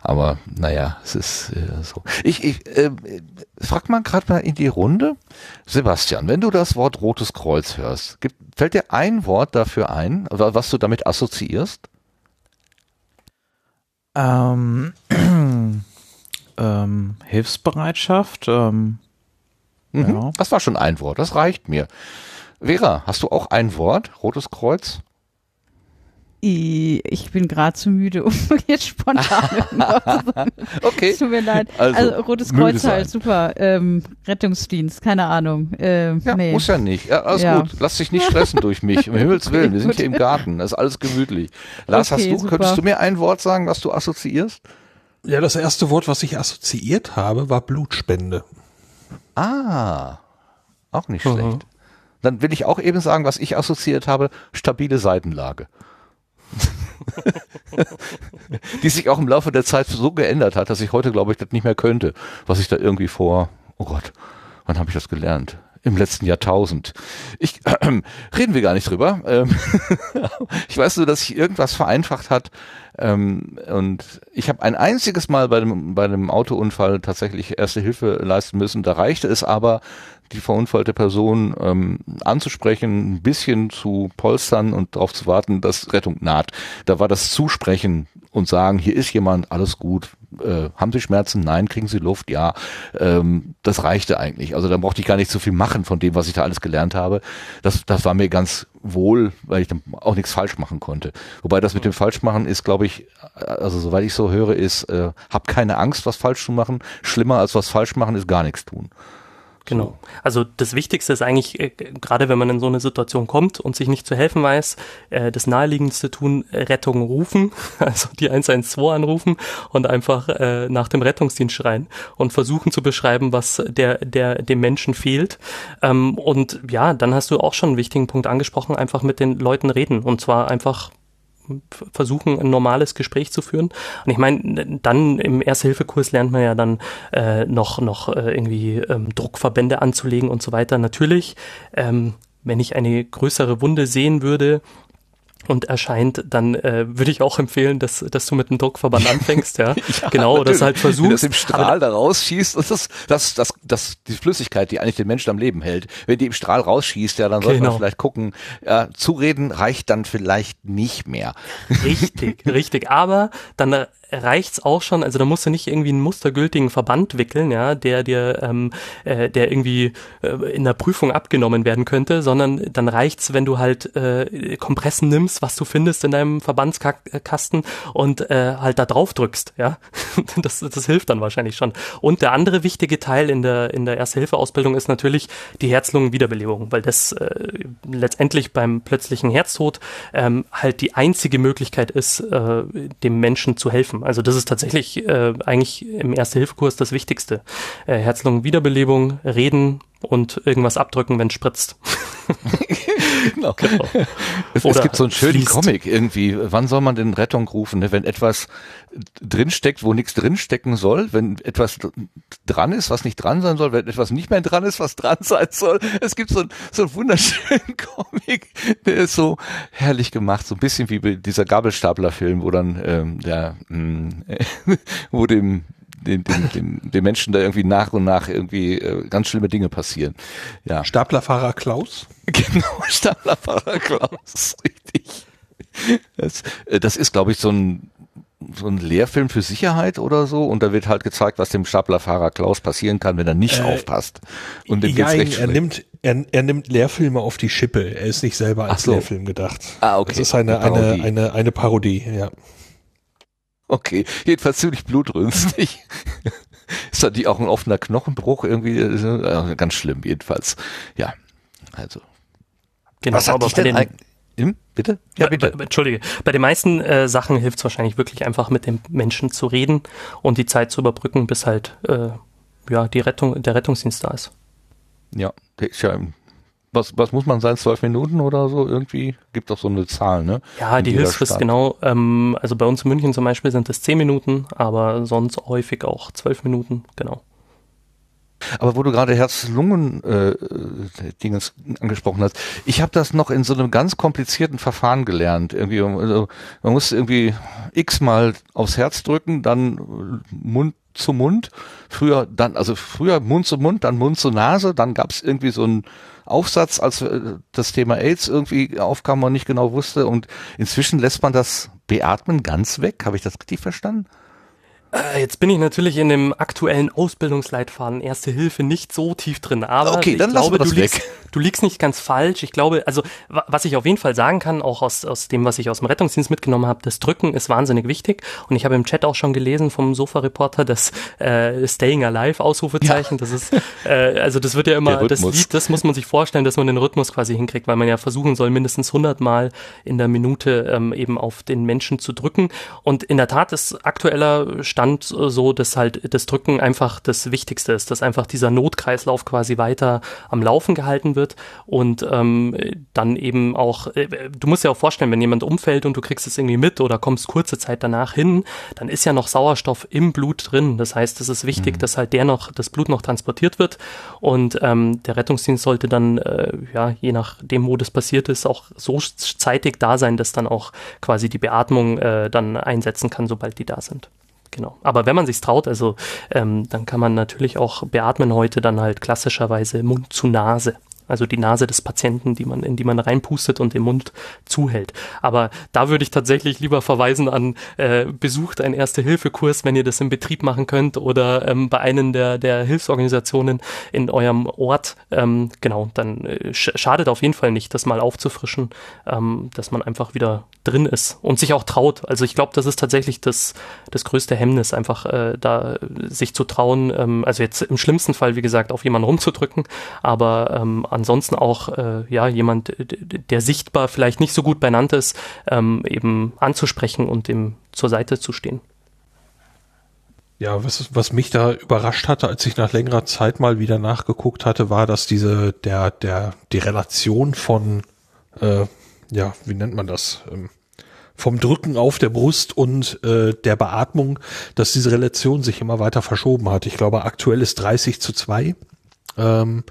Aber naja, es ist äh, so. Ich, ich äh, frag mal gerade mal in die Runde. Sebastian, wenn du das Wort Rotes Kreuz hörst, gibt, fällt dir ein Wort dafür ein, wa- was du damit assoziierst? Ähm, ähm, Hilfsbereitschaft. Ähm, Mhm. Ja. Das war schon ein Wort, das reicht mir. Vera, hast du auch ein Wort, Rotes Kreuz? Ich bin gerade zu müde, um jetzt spontan irgendwas zu sagen. Okay. Es Tut mir leid. Also, Also, Rotes Kreuz halt, super. Ähm, Rettungsdienst, keine Ahnung. Ähm, Ja, nee. muss ja nicht. Ja, alles Ja. gut. Lass dich nicht stressen durch mich. Um Himmels Willen, wir sind hier im Garten. Das ist alles gemütlich. Lars, Okay, hast du, super. könntest du mir ein Wort sagen, was du assoziierst? Ja, das erste Wort, was ich assoziiert habe, war Blutspende. Ah, auch nicht Mhm. schlecht. Dann will ich auch eben sagen, was ich assoziiert habe, stabile Seitenlage. Die sich auch im Laufe der Zeit so geändert hat, dass ich heute, glaube ich, das nicht mehr könnte, was ich da irgendwie vor, oh Gott, wann habe ich das gelernt? Im letzten Jahrtausend. Ich, reden wir gar nicht drüber. Ähm, ich weiß nur, dass sich irgendwas vereinfacht hat. Ähm, und ich habe ein einziges Mal bei dem, bei einem Autounfall tatsächlich erste Hilfe leisten müssen. Da reichte es aber, die verunfallte Person ähm, anzusprechen, ein bisschen zu polstern und darauf zu warten, dass Rettung naht. Da war das Zusprechen und sagen, hier ist jemand, alles gut, äh, haben Sie Schmerzen? Nein, kriegen Sie Luft? Ja, ähm, das reichte eigentlich. Also da brauchte ich gar nicht so viel machen von dem, was ich da alles gelernt habe. Das, das war mir ganz wohl, weil ich dann auch nichts falsch machen konnte. Wobei das mit dem Falschmachen ist, glaube ich, also soweit ich so höre, ist, äh, hab keine Angst, was falsch zu machen. Schlimmer als was falsch machen ist gar nichts tun. Genau. Also das Wichtigste ist eigentlich, äh, gerade wenn man in so eine Situation kommt und sich nicht zu helfen weiß, äh, das naheliegendste tun, Rettung rufen, also die 112 anrufen und einfach äh, nach dem Rettungsdienst schreien und versuchen zu beschreiben, was der, der dem Menschen fehlt. Ähm, und ja, dann hast du auch schon einen wichtigen Punkt angesprochen, einfach mit den Leuten reden und zwar einfach versuchen, ein normales Gespräch zu führen. Und ich meine, dann im Erste-Hilfe-Kurs lernt man ja dann äh, noch, noch äh, irgendwie ähm, Druckverbände anzulegen und so weiter. Natürlich, ähm, wenn ich eine größere Wunde sehen würde, und erscheint, dann äh, würde ich auch empfehlen, dass, dass du mit dem Druckverband anfängst, ja. ja genau, oder das halt versuchst. Wenn das im Strahl da rausschießt und das, das, das, das, die Flüssigkeit, die eigentlich den Menschen am Leben hält, wenn die im Strahl rausschießt, ja, dann sollte genau. man vielleicht gucken, ja, zureden reicht dann vielleicht nicht mehr. Richtig, richtig. Aber dann reicht's auch schon, also da musst du nicht irgendwie einen mustergültigen Verband wickeln, ja, der dir, ähm, äh, der irgendwie äh, in der Prüfung abgenommen werden könnte, sondern dann reicht's, wenn du halt äh, Kompressen nimmst, was du findest in deinem Verbandskasten und äh, halt da drauf drückst, ja. das, das hilft dann wahrscheinlich schon. Und der andere wichtige Teil in der in der Erste-Hilfe-Ausbildung ist natürlich die Herz-Lungen-Wiederbelebung, weil das äh, letztendlich beim plötzlichen Herztod ähm, halt die einzige Möglichkeit ist, äh, dem Menschen zu helfen helfen. Also das ist tatsächlich äh, eigentlich im Erste-Hilfe-Kurs das Wichtigste. Äh, Herz-Lungen-Wiederbelebung, reden und irgendwas abdrücken, wenn es spritzt. genau. genau. Es, es, gibt so einen schönen fließt. Comic irgendwie. Wann soll man denn Rettung rufen? Ne? Wenn etwas drinsteckt, wo nichts drinstecken soll, wenn etwas dran ist, was nicht dran sein soll, wenn etwas nicht mehr dran ist, was dran sein soll. Es gibt so, einen, so einen wunderschönen Comic, der ist so herrlich gemacht, so ein bisschen wie dieser Gabelstapler-Film, wo dann ähm, der, mh, mm, wo dem dem, dem, dem, dem Menschen da irgendwie nach und nach irgendwie äh, ganz schlimme Dinge passieren. Ja. Staplerfahrer Klaus? Genau, Staplerfahrer Klaus, richtig. Das, äh, das ist, glaube ich, so ein so ein Lehrfilm für Sicherheit oder so und da wird halt gezeigt, was dem Staplerfahrer Klaus passieren kann, wenn er nicht äh, aufpasst. Und dem ja, er nimmt er, er nimmt Lehrfilme auf die Schippe. Er ist nicht selber als so. Lehrfilm gedacht. Ah, okay. Das ist eine eine eine eine, eine Parodie, ja. Okay, jedenfalls ziemlich blutrünstig. ist da die auch ein offener Knochenbruch irgendwie? Äh, ganz schlimm, jedenfalls. Ja, also. Genau, Was hat dich denn den, hm? Bitte? Ja, bitte. Bei, Entschuldige. Bei den meisten äh, Sachen hilft es wahrscheinlich wirklich einfach mit dem Menschen zu reden und die Zeit zu überbrücken, bis halt äh, ja, die Rettung, der Rettungsdienst da ist. Ja, der ist ja im was, was muss man sein, zwölf Minuten oder so irgendwie? Gibt doch so eine Zahl, ne? Ja, die Hilfsfrist Stadt. genau. Ähm, also bei uns in München zum Beispiel sind es zehn Minuten, aber sonst häufig auch zwölf Minuten, genau. Aber wo du gerade Herz-Lungen-Dingens äh, angesprochen hast, ich habe das noch in so einem ganz komplizierten Verfahren gelernt. Irgendwie, also man muss irgendwie x-mal aufs Herz drücken, dann Mund zu Mund. Früher dann, also früher Mund zu Mund, dann Mund zu Nase, dann gab es irgendwie so ein Aufsatz, als äh, das Thema AIDS irgendwie aufkam und nicht genau wusste. Und inzwischen lässt man das Beatmen ganz weg. Habe ich das richtig verstanden? Äh, jetzt bin ich natürlich in dem aktuellen Ausbildungsleitfaden Erste Hilfe nicht so tief drin, aber okay, dann ich glaube, du liegst, du liegst nicht ganz falsch. Ich glaube, also was ich auf jeden Fall sagen kann, auch aus, aus dem, was ich aus dem Rettungsdienst mitgenommen habe, das Drücken ist wahnsinnig wichtig. Und ich habe im Chat auch schon gelesen vom Sofa-Reporter das äh, Staying Alive Ausrufezeichen. Ja. Das ist, äh, also das wird ja immer, das Lied, das muss man sich vorstellen, dass man den Rhythmus quasi hinkriegt, weil man ja versuchen soll, mindestens 100 Mal in der Minute ähm, eben auf den Menschen zu drücken. Und in der Tat ist aktueller Stand Stand so, dass halt das Drücken einfach das Wichtigste ist, dass einfach dieser Notkreislauf quasi weiter am Laufen gehalten wird und ähm, dann eben auch, äh, du musst dir auch vorstellen, wenn jemand umfällt und du kriegst es irgendwie mit oder kommst kurze Zeit danach hin, dann ist ja noch Sauerstoff im Blut drin. Das heißt, es ist wichtig, mhm. dass halt der noch, das Blut noch transportiert wird und ähm, der Rettungsdienst sollte dann, äh, ja, je nachdem, wo das passiert ist, auch so zeitig da sein, dass dann auch quasi die Beatmung äh, dann einsetzen kann, sobald die da sind. Genau. Aber wenn man sich traut, also ähm, dann kann man natürlich auch beatmen heute dann halt klassischerweise Mund zu Nase also die Nase des Patienten, die man, in die man reinpustet und den Mund zuhält. Aber da würde ich tatsächlich lieber verweisen an, äh, besucht einen Erste-Hilfe-Kurs, wenn ihr das im Betrieb machen könnt oder ähm, bei einem der, der Hilfsorganisationen in eurem Ort. Ähm, genau, dann äh, schadet auf jeden Fall nicht, das mal aufzufrischen, ähm, dass man einfach wieder drin ist und sich auch traut. Also ich glaube, das ist tatsächlich das, das größte Hemmnis, einfach äh, da sich zu trauen. Ähm, also jetzt im schlimmsten Fall, wie gesagt, auf jemanden rumzudrücken, aber ähm, ansonsten auch äh, ja jemand, der sichtbar vielleicht nicht so gut benannt ist, ähm, eben anzusprechen und dem zur Seite zu stehen. Ja, was, was mich da überrascht hatte, als ich nach längerer Zeit mal wieder nachgeguckt hatte, war, dass diese, der, der, die Relation von, äh, ja, wie nennt man das? Ähm, vom Drücken auf der Brust und äh, der Beatmung, dass diese Relation sich immer weiter verschoben hat. Ich glaube, aktuell ist 30 zu 2. Ähm,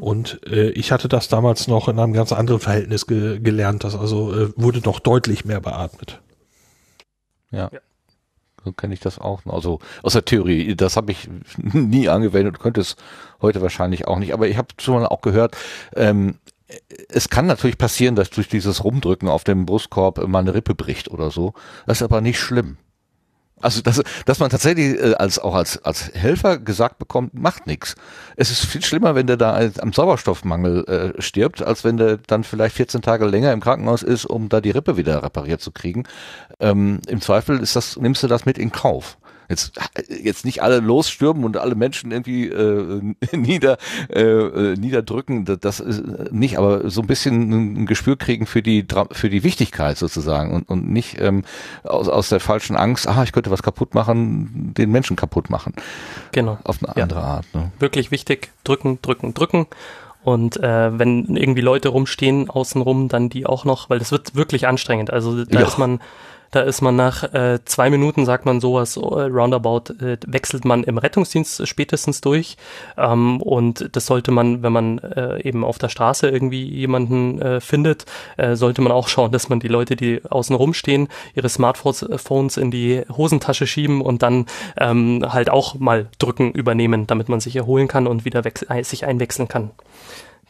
Und äh, ich hatte das damals noch in einem ganz anderen Verhältnis ge gelernt, das also äh, wurde noch deutlich mehr beatmet. Ja. So kenne ich das auch. Also aus der Theorie, das habe ich nie angewendet und könnte es heute wahrscheinlich auch nicht. Aber ich habe schon mal auch gehört, ähm, es kann natürlich passieren, dass durch dieses Rumdrücken auf dem Brustkorb mal eine Rippe bricht oder so. Das ist aber nicht schlimm. Also dass, dass man tatsächlich äh, als auch als als Helfer gesagt bekommt, macht nichts. Es ist viel schlimmer, wenn der da am Sauerstoffmangel äh, stirbt, als wenn der dann vielleicht 14 Tage länger im Krankenhaus ist, um da die Rippe wieder repariert zu kriegen. Ähm, Im Zweifel ist das nimmst du das mit in Kauf. Jetzt, jetzt nicht alle losstürmen und alle Menschen irgendwie äh, nieder, äh, äh, niederdrücken, das, ist nicht, aber so ein bisschen ein Gespür kriegen für die für die Wichtigkeit sozusagen und, und nicht ähm, aus, aus der falschen Angst, ah, ich könnte was kaputt machen, den Menschen kaputt machen. Genau. Auf eine Ja. andere Art. Ne? Wirklich wichtig, drücken, drücken, drücken. Und äh, wenn irgendwie Leute rumstehen außenrum, dann die auch noch, weil das wird wirklich anstrengend. Also da Ja. ist man, da ist man nach äh, zwei Minuten, sagt man sowas, äh, roundabout, äh, wechselt man im Rettungsdienst spätestens durch. Ähm, und das sollte man, wenn man äh, eben auf der Straße irgendwie jemanden äh, findet, äh, sollte man auch schauen, dass man die Leute, die außen rumstehen, ihre Smartphones äh, in die Hosentasche schieben und dann ähm, halt auch mal drücken übernehmen, damit man sich erholen kann und wieder ein- sich einwechseln kann.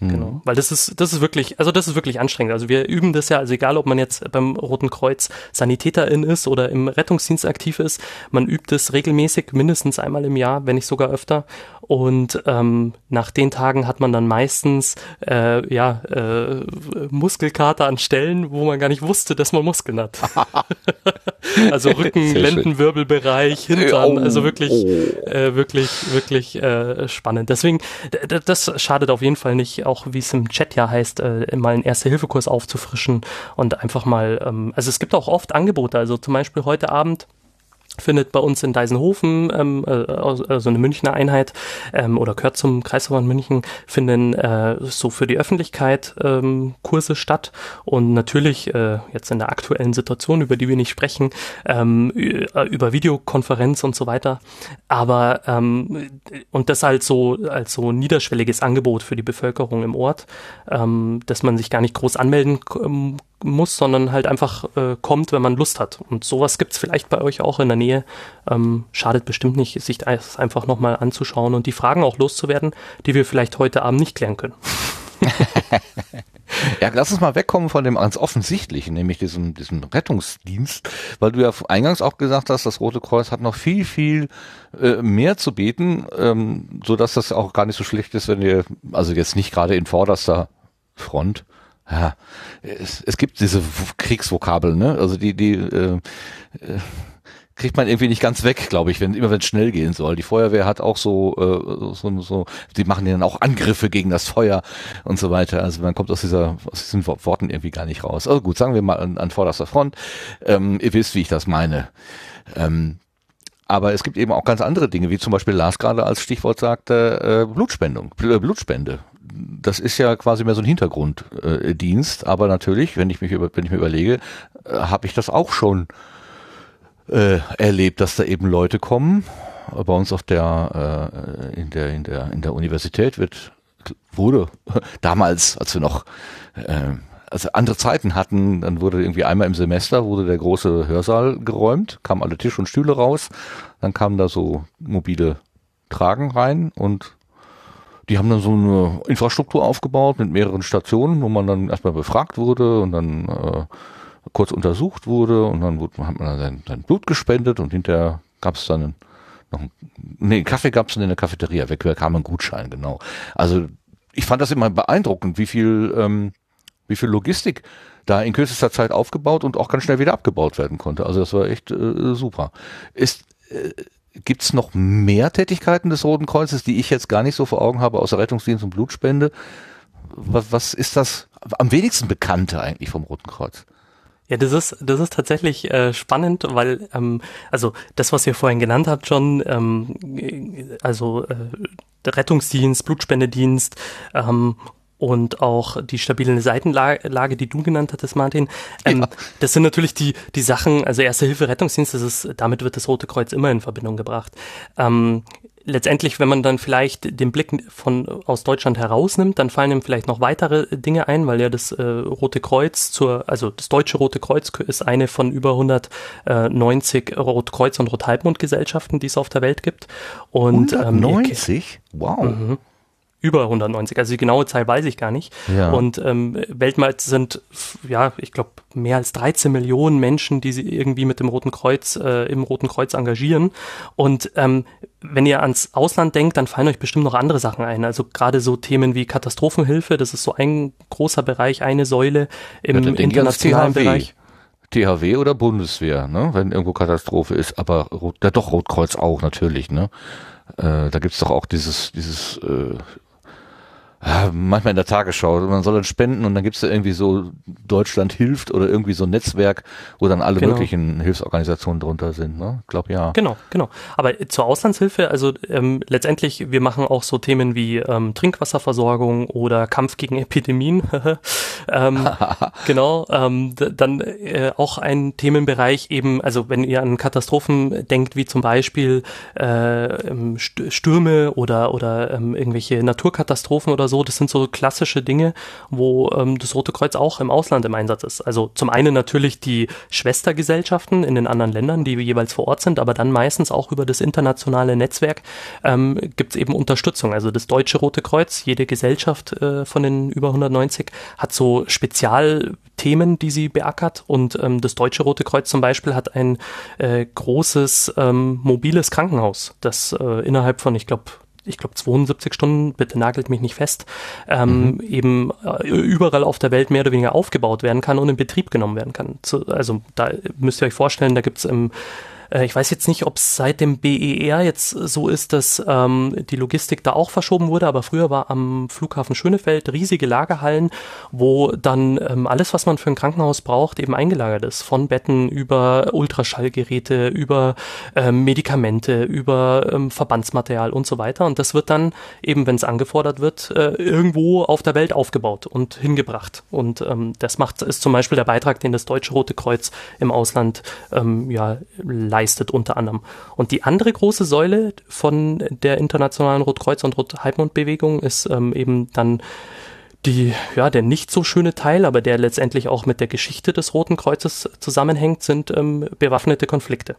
Genau. Weil das ist, das ist wirklich, also das ist wirklich anstrengend. Also wir üben das ja, also egal ob man jetzt beim Roten Kreuz Sanitäterin ist oder im Rettungsdienst aktiv ist, man übt es regelmäßig, mindestens einmal im Jahr, wenn nicht sogar öfter. Und ähm, nach den Tagen hat man dann meistens äh, ja äh, Muskelkater an Stellen, wo man gar nicht wusste, dass man Muskeln hat. also Rücken. Lendenwirbelbereich, Hintern, Oh, also wirklich äh, wirklich, wirklich äh, spannend. Deswegen, das schadet auf jeden Fall nicht, auch wie es im Chat ja heißt, äh, mal einen Erste-Hilfe-Kurs aufzufrischen und einfach mal, ähm, also es gibt auch oft Angebote, also zum Beispiel heute Abend findet bei uns in Deisenhofen, ähm, äh, also eine Münchner Einheit ähm, oder gehört zum Kreisverband München, finden äh, so für die Öffentlichkeit ähm, Kurse statt. Und natürlich äh, jetzt in der aktuellen Situation, über die wir nicht sprechen, ähm, äh, über Videokonferenz und so weiter, aber ähm, und das als so als so niederschwelliges Angebot für die Bevölkerung im Ort, ähm, dass man sich gar nicht groß anmelden ähm, muss, sondern halt einfach äh, kommt, wenn man Lust hat. Und sowas gibt's vielleicht bei euch auch in der Nähe. Ähm, schadet bestimmt nicht, sich das einfach nochmal anzuschauen und die Fragen auch loszuwerden, die wir vielleicht heute Abend nicht klären können. Ja, lass uns mal wegkommen von dem ganz Offensichtlichen, nämlich diesem, diesem Rettungsdienst, weil du ja eingangs auch gesagt hast, das Rote Kreuz hat noch viel, viel äh, mehr zu bieten, ähm, so dass das auch gar nicht so schlecht ist, wenn wir, also jetzt nicht gerade in vorderster Front, ja, es, es gibt diese Kriegsvokabeln, ne? Also die, die äh, äh, kriegt man irgendwie nicht ganz weg, glaube ich, wenn immer wenn es schnell gehen soll. Die Feuerwehr hat auch so äh, so so die machen ja dann auch Angriffe gegen das Feuer und so weiter. Also man kommt aus dieser aus diesen Wo- Worten irgendwie gar nicht raus. Also gut, sagen wir mal an, an vorderster Front. Ähm, ihr wisst, wie ich das meine. Ähm, aber es gibt eben auch ganz andere Dinge, wie zum Beispiel Lars gerade als Stichwort sagte, äh, Blutspendung, Bl- äh, Blutspende. Das ist ja quasi mehr so ein Hintergrunddienst, Dienst. aber natürlich, wenn ich mich über, wenn ich mir überlege, äh, habe ich das auch schon äh, erlebt, dass da eben Leute kommen. Bei uns auf der äh, in der in der in der Universität wird wurde damals, als wir noch äh, also andere Zeiten hatten, dann wurde irgendwie einmal im Semester wurde der große Hörsaal geräumt, kamen alle Tische und Stühle raus, dann kamen da so mobile Tragen rein und die haben dann so eine Infrastruktur aufgebaut mit mehreren Stationen, wo man dann erstmal befragt wurde und dann äh, kurz untersucht wurde und dann wurde, hat man dann sein, sein Blut gespendet und hinterher gab es dann noch einen, nee, Kaffee gab es in der Cafeteria, weg kam ein Gutschein, genau. Also ich fand das immer beeindruckend, wie viel, ähm, wie viel Logistik da in kürzester Zeit aufgebaut und auch ganz schnell wieder abgebaut werden konnte. Also das war echt äh, super. Ist äh, Gibt es noch mehr Tätigkeiten des Roten Kreuzes, die ich jetzt gar nicht so vor Augen habe, außer Rettungsdienst und Blutspende? Was, was ist das am wenigsten Bekannte eigentlich vom Roten Kreuz? Ja, das ist, das ist tatsächlich äh, spannend, weil, ähm, also das, was ihr vorhin genannt habt, schon, ähm, also äh, Rettungsdienst, Blutspendedienst ähm, und auch die stabile Seitenlage, die du genannt hattest, Martin. Ähm, Ja. Das sind natürlich die, die Sachen, also Erste Hilfe, Rettungsdienst, das ist, damit wird das Rote Kreuz immer in Verbindung gebracht. Ähm, letztendlich, wenn man dann vielleicht den Blick von aus Deutschland herausnimmt, dann fallen ihm vielleicht noch weitere Dinge ein, weil ja das äh, Rote Kreuz zur, also das deutsche Rote Kreuz ist eine von über 190 Rotkreuz- und Rothalbmond-Gesellschaften, die es auf der Welt gibt. Und, 190? Ähm, wow. Mhm über 190, also die genaue Zahl weiß ich gar nicht. Ja. Und ähm, weltweit sind, ja, ich glaube, mehr als 13 Millionen Menschen, die sie irgendwie mit dem Roten Kreuz, äh, im Roten Kreuz engagieren. Und ähm, wenn ihr ans Ausland denkt, dann fallen euch bestimmt noch andere Sachen ein. Also gerade so Themen wie Katastrophenhilfe, das ist so ein großer Bereich, eine Säule im ja, internationalen Bereich. THW oder Bundeswehr, ne? wenn irgendwo Katastrophe ist, aber ja, doch Rotkreuz auch natürlich, ne? Äh, da gibt's doch auch dieses, dieses äh, manchmal in der Tagesschau. Man soll dann spenden und dann gibt's da irgendwie so Deutschland hilft oder irgendwie so ein Netzwerk, wo dann alle genau. möglichen Hilfsorganisationen drunter sind. Ne? Ich glaube ja. Genau, genau. Aber zur Auslandshilfe, also ähm, letztendlich, wir machen auch so Themen wie ähm, Trinkwasserversorgung oder Kampf gegen Epidemien. ähm, genau. Ähm, dann äh, auch ein Themenbereich eben, also wenn ihr an Katastrophen denkt, wie zum Beispiel äh, ähm, Stürme oder, oder ähm, irgendwelche Naturkatastrophen oder so. Das sind so klassische Dinge, wo ähm, das Rote Kreuz auch im Ausland im Einsatz ist. Also zum einen natürlich die Schwestergesellschaften in den anderen Ländern, die jeweils vor Ort sind, aber dann meistens auch über das internationale Netzwerk ähm, gibt es eben Unterstützung. Also das Deutsche Rote Kreuz, jede Gesellschaft äh, von den über 190 hat so Spezialthemen, die sie beackert und ähm, das Deutsche Rote Kreuz zum Beispiel hat ein äh, großes ähm, mobiles Krankenhaus, das äh, innerhalb von, ich glaube, ich glaube 72 Stunden, bitte nagelt mich nicht fest, ähm, mhm. eben äh, überall auf der Welt mehr oder weniger aufgebaut werden kann und in Betrieb genommen werden kann. Zu, also da müsst ihr euch vorstellen, da gibt es im äh, ich weiß jetzt nicht, ob es seit dem BER jetzt so ist, dass ähm, die Logistik da auch verschoben wurde, aber früher war am Flughafen Schönefeld riesige Lagerhallen, wo dann ähm, alles, was man für ein Krankenhaus braucht, eben eingelagert ist. Von Betten über Ultraschallgeräte, über ähm, Medikamente, über ähm, Verbandsmaterial und so weiter. Und das wird dann eben, wenn es angefordert wird, äh, irgendwo auf der Welt aufgebaut und hingebracht. Und ähm, das macht ist zum Beispiel der Beitrag, den das Deutsche Rote Kreuz im Ausland ähm, ja leistet unter anderem. Und die andere große Säule von der internationalen Rotkreuz- und Rot-Halbmond-Bewegung ist ähm, eben dann die, ja, der nicht so schöne Teil, aber der letztendlich auch mit der Geschichte des Roten Kreuzes zusammenhängt, sind ähm, bewaffnete Konflikte.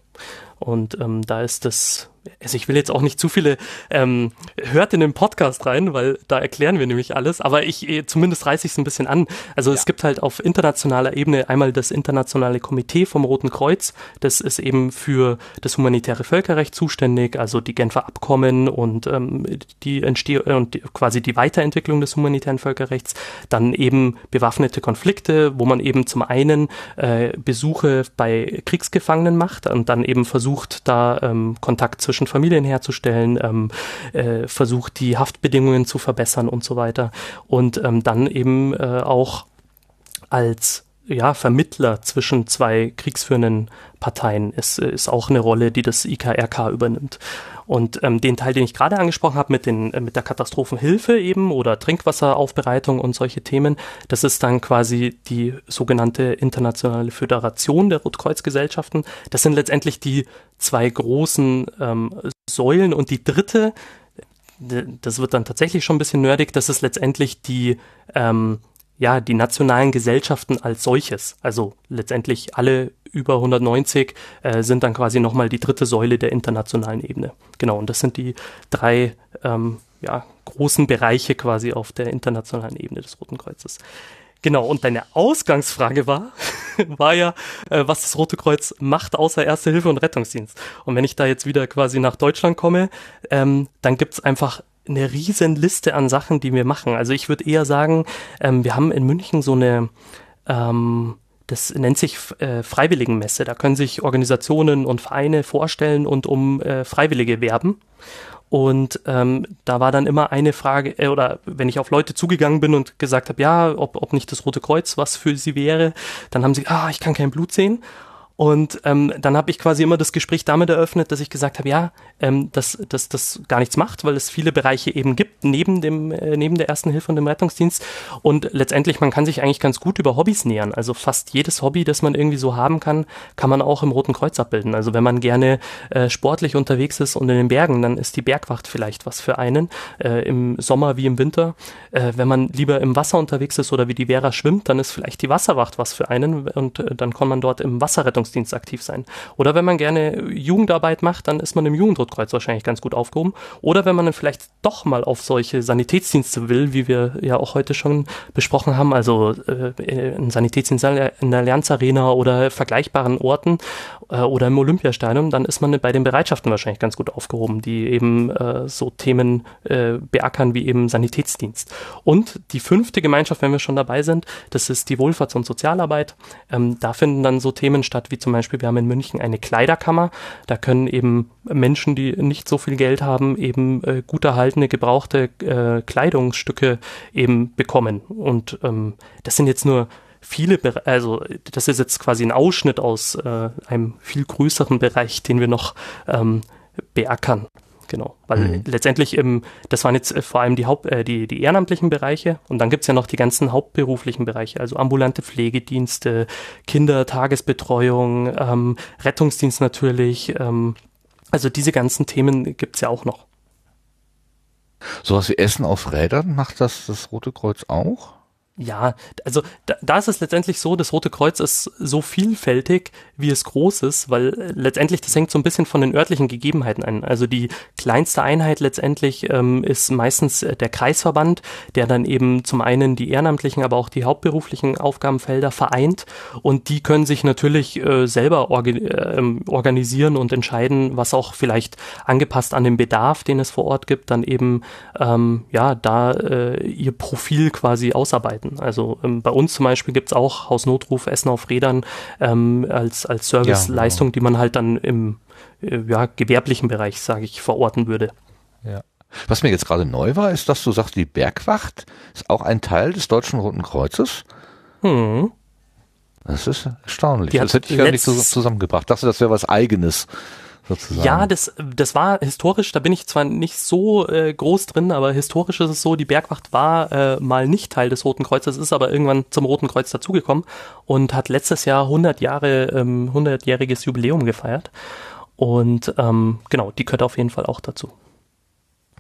Und ähm, da ist das also ich will jetzt auch nicht zu viele, ähm, hört in den Podcast rein, weil da erklären wir nämlich alles, aber ich eh, zumindest reiße ich es ein bisschen an. Also ja. es gibt halt auf internationaler Ebene einmal das internationale Komitee vom Roten Kreuz, das ist eben für das humanitäre Völkerrecht zuständig, also die Genfer Abkommen und ähm, die Entstehung äh, und die, quasi die Weiterentwicklung des humanitären Völkerrechts, dann eben bewaffnete Konflikte, wo man eben zum einen äh, Besuche bei Kriegsgefangenen macht und dann eben versucht, da ähm, Kontakt zwischen Familien herzustellen, ähm, äh, versucht die Haftbedingungen zu verbessern und so weiter. Und ähm, dann eben äh, auch als ja, Vermittler zwischen zwei kriegsführenden Parteien ist, ist auch eine Rolle, die das IKRK übernimmt. Und ähm, den Teil, den ich gerade angesprochen habe mit, den, äh, mit der Katastrophenhilfe eben oder Trinkwasseraufbereitung und solche Themen, das ist dann quasi die sogenannte Internationale Föderation der Rotkreuzgesellschaften. Das sind letztendlich die zwei großen ähm, Säulen und die dritte, das wird dann tatsächlich schon ein bisschen nerdig, das ist letztendlich die ähm, ja, die nationalen Gesellschaften als solches. Also letztendlich alle über 190 äh, sind dann quasi nochmal die dritte Säule der internationalen Ebene. Genau, und das sind die drei ähm, ja, großen Bereiche quasi auf der internationalen Ebene des Roten Kreuzes. Genau, und deine Ausgangsfrage war, war ja, äh, was das Rote Kreuz macht außer Erste Hilfe und Rettungsdienst. Und wenn ich da jetzt wieder quasi nach Deutschland komme, ähm, dann gibt's einfach eine riesen Liste an Sachen, die wir machen. Also ich würde eher sagen, ähm, wir haben in München so eine ähm, das nennt sich äh, Freiwilligenmesse. Da können sich Organisationen und Vereine vorstellen und um äh, Freiwillige werben. Und ähm, da war dann immer eine Frage, äh, oder wenn ich auf Leute zugegangen bin und gesagt habe, ja, ob, ob nicht das Rote Kreuz was für sie wäre, dann haben sie, ah, ich kann kein Blut sehen. Und ähm, dann habe ich quasi immer das Gespräch damit eröffnet, dass ich gesagt habe, ja, ähm, dass, dass das gar nichts macht, weil es viele Bereiche eben gibt, neben, dem, äh, neben der ersten Hilfe und dem Rettungsdienst. Und letztendlich, man kann sich eigentlich ganz gut über Hobbys nähern. Also fast jedes Hobby, das man irgendwie so haben kann, kann man auch im Roten Kreuz abbilden. Also wenn man gerne äh, sportlich unterwegs ist und in den Bergen, dann ist die Bergwacht vielleicht was für einen, äh, im Sommer wie im Winter. Äh, wenn man lieber im Wasser unterwegs ist oder wie die Vera schwimmt, dann ist vielleicht die Wasserwacht was für einen und äh, dann kann man dort im Wasserrettungsdienst Rettungsdienst aktiv sein. Oder wenn man gerne Jugendarbeit macht, dann ist man im Jugendrotkreuz wahrscheinlich ganz gut aufgehoben. Oder wenn man dann vielleicht doch mal auf solche Sanitätsdienste will, wie wir ja auch heute schon besprochen haben, also äh, ein Sanitätsdienst in der Allianz Arena oder vergleichbaren Orten äh, oder im Olympiastadion, dann ist man bei den Bereitschaften wahrscheinlich ganz gut aufgehoben, die eben äh, so Themen äh, beackern wie eben Sanitätsdienst. Und die fünfte Gemeinschaft, wenn wir schon dabei sind, das ist die Wohlfahrts- und Sozialarbeit. Ähm, da finden dann so Themen statt wie zum Beispiel, wir haben in München eine Kleiderkammer. Da können eben Menschen, die nicht so viel Geld haben, eben äh, gut erhaltene, gebrauchte äh, Kleidungsstücke eben bekommen. Und ähm, das sind jetzt nur viele, also das ist jetzt quasi ein Ausschnitt aus äh, einem viel größeren Bereich, den wir noch ähm, beackern. Genau, weil mhm. letztendlich, ähm, das waren jetzt äh, vor allem die, Haupt, äh, die, die ehrenamtlichen Bereiche und dann gibt's ja noch die ganzen hauptberuflichen Bereiche, also ambulante Pflegedienste, Kindertagesbetreuung, ähm, Rettungsdienst natürlich, ähm, also diese ganzen Themen gibt's ja auch noch. Sowas wie Essen auf Rädern macht das das Rote Kreuz auch? Ja, also da, da ist es letztendlich so, das Rote Kreuz ist so vielfältig, wie es groß ist, weil äh, letztendlich das hängt so ein bisschen von den örtlichen Gegebenheiten ein. Also die kleinste Einheit letztendlich ähm, ist meistens äh, der Kreisverband, der dann eben zum einen die ehrenamtlichen, aber auch die hauptberuflichen Aufgabenfelder vereint und die können sich natürlich äh, selber orga äh, organisieren und entscheiden, was auch vielleicht angepasst an den Bedarf, den es vor Ort gibt, dann eben ähm, ja da äh, ihr Profil quasi ausarbeiten anbieten. Also ähm, bei uns zum Beispiel gibt es auch Hausnotruf Essen auf Rädern ähm, als, als Serviceleistung, ja, genau. die man halt dann im äh, ja, gewerblichen Bereich, sage ich, verorten würde. Ja. Was mir jetzt gerade neu war, ist, dass du sagst, die Bergwacht ist auch ein Teil des Deutschen Roten Kreuzes. Hm. Das ist erstaunlich. das hätte ich gar nicht so zusammengebracht. Ich dachte, das wäre was Eigenes sozusagen. Ja, das, das war historisch, da bin ich zwar nicht so äh, groß drin, aber historisch ist es so, die Bergwacht war äh, mal nicht Teil des Roten Kreuzes, ist aber irgendwann zum Roten Kreuz dazugekommen und hat letztes Jahr 100 Jahre, ähm, 100-jähriges Jubiläum gefeiert. Und ähm, genau, die gehört auf jeden Fall auch dazu.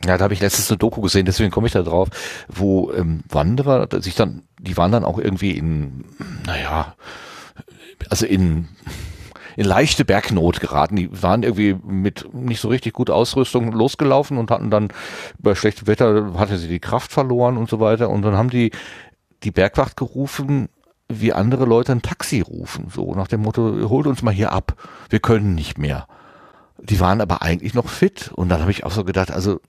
Ja, da habe ich letztens eine Doku gesehen, deswegen komme ich da drauf, wo ähm, Wanderer sich dann, die waren dann auch irgendwie in, naja, also in in leichte Bergnot geraten. Die waren irgendwie mit nicht so richtig guter Ausrüstung losgelaufen und hatten dann bei schlechtem Wetter hatte sie die Kraft verloren und so weiter. Und dann haben die die Bergwacht gerufen, wie andere Leute ein Taxi rufen, so nach dem Motto, holt uns mal hier ab, wir können nicht mehr. Die waren aber eigentlich noch fit. Und dann habe ich auch so gedacht, also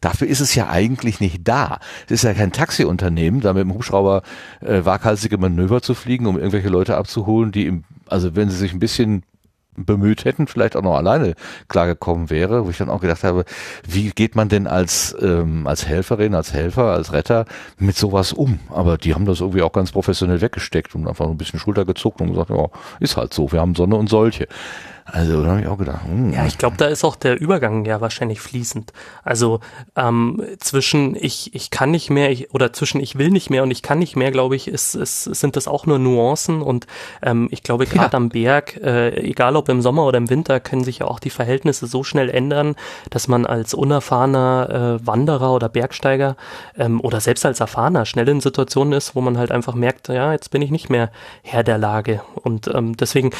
dafür ist es ja eigentlich nicht da. Es ist ja kein Taxiunternehmen, da mit dem Hubschrauber äh, waghalsige Manöver zu fliegen, um irgendwelche Leute abzuholen, die im, also wenn sie sich ein bisschen bemüht hätten, vielleicht auch noch alleine klargekommen wäre, wo ich dann auch gedacht habe, wie geht man denn als, ähm, als Helferin, als Helfer, als Retter mit sowas um? Aber die haben das irgendwie auch ganz professionell weggesteckt und einfach ein bisschen Schulter gezuckt und gesagt, ja, ist halt so, wir haben Sonne und solche. Also da habe ich auch gedacht. Hm. Ja, ich glaube, da ist auch der Übergang ja wahrscheinlich fließend. Also ähm, zwischen ich ich kann nicht mehr ich, oder zwischen ich will nicht mehr und ich kann nicht mehr, glaube ich, ist, ist sind das auch nur Nuancen und ähm, ich glaube gerade ja. am Berg, äh, egal ob im Sommer oder im Winter, können sich ja auch die Verhältnisse so schnell ändern, dass man als unerfahrener äh, Wanderer oder Bergsteiger ähm, oder selbst als erfahrener schnell in Situationen ist, wo man halt einfach merkt, ja, jetzt bin ich nicht mehr Herr der Lage und ähm, deswegen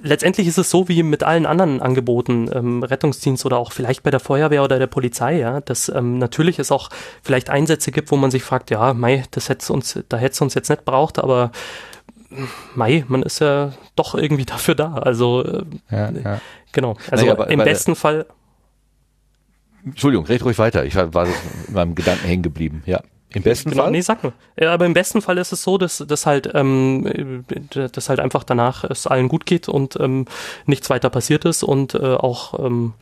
letztendlich ist es so, wie wie mit allen anderen Angeboten, ähm, Rettungsdienst oder auch vielleicht bei der Feuerwehr oder der Polizei, ja, dass ähm, natürlich es auch vielleicht Einsätze gibt, wo man sich fragt, ja, Mai, das hätte uns, da hätte es uns jetzt nicht braucht, aber Mai, man ist ja doch irgendwie dafür da. Also äh, ja, ja. genau. Also naja, im besten Fall. Entschuldigung, red ruhig weiter. Ich war, war in meinem Gedanken hängen geblieben. Ja. Im besten genau, Fall? Nee, sag nur. Ja, aber im besten Fall ist es so, dass, dass halt, ähm, dass halt einfach danach es allen gut geht und ähm, nichts weiter passiert ist und äh, auch ähm,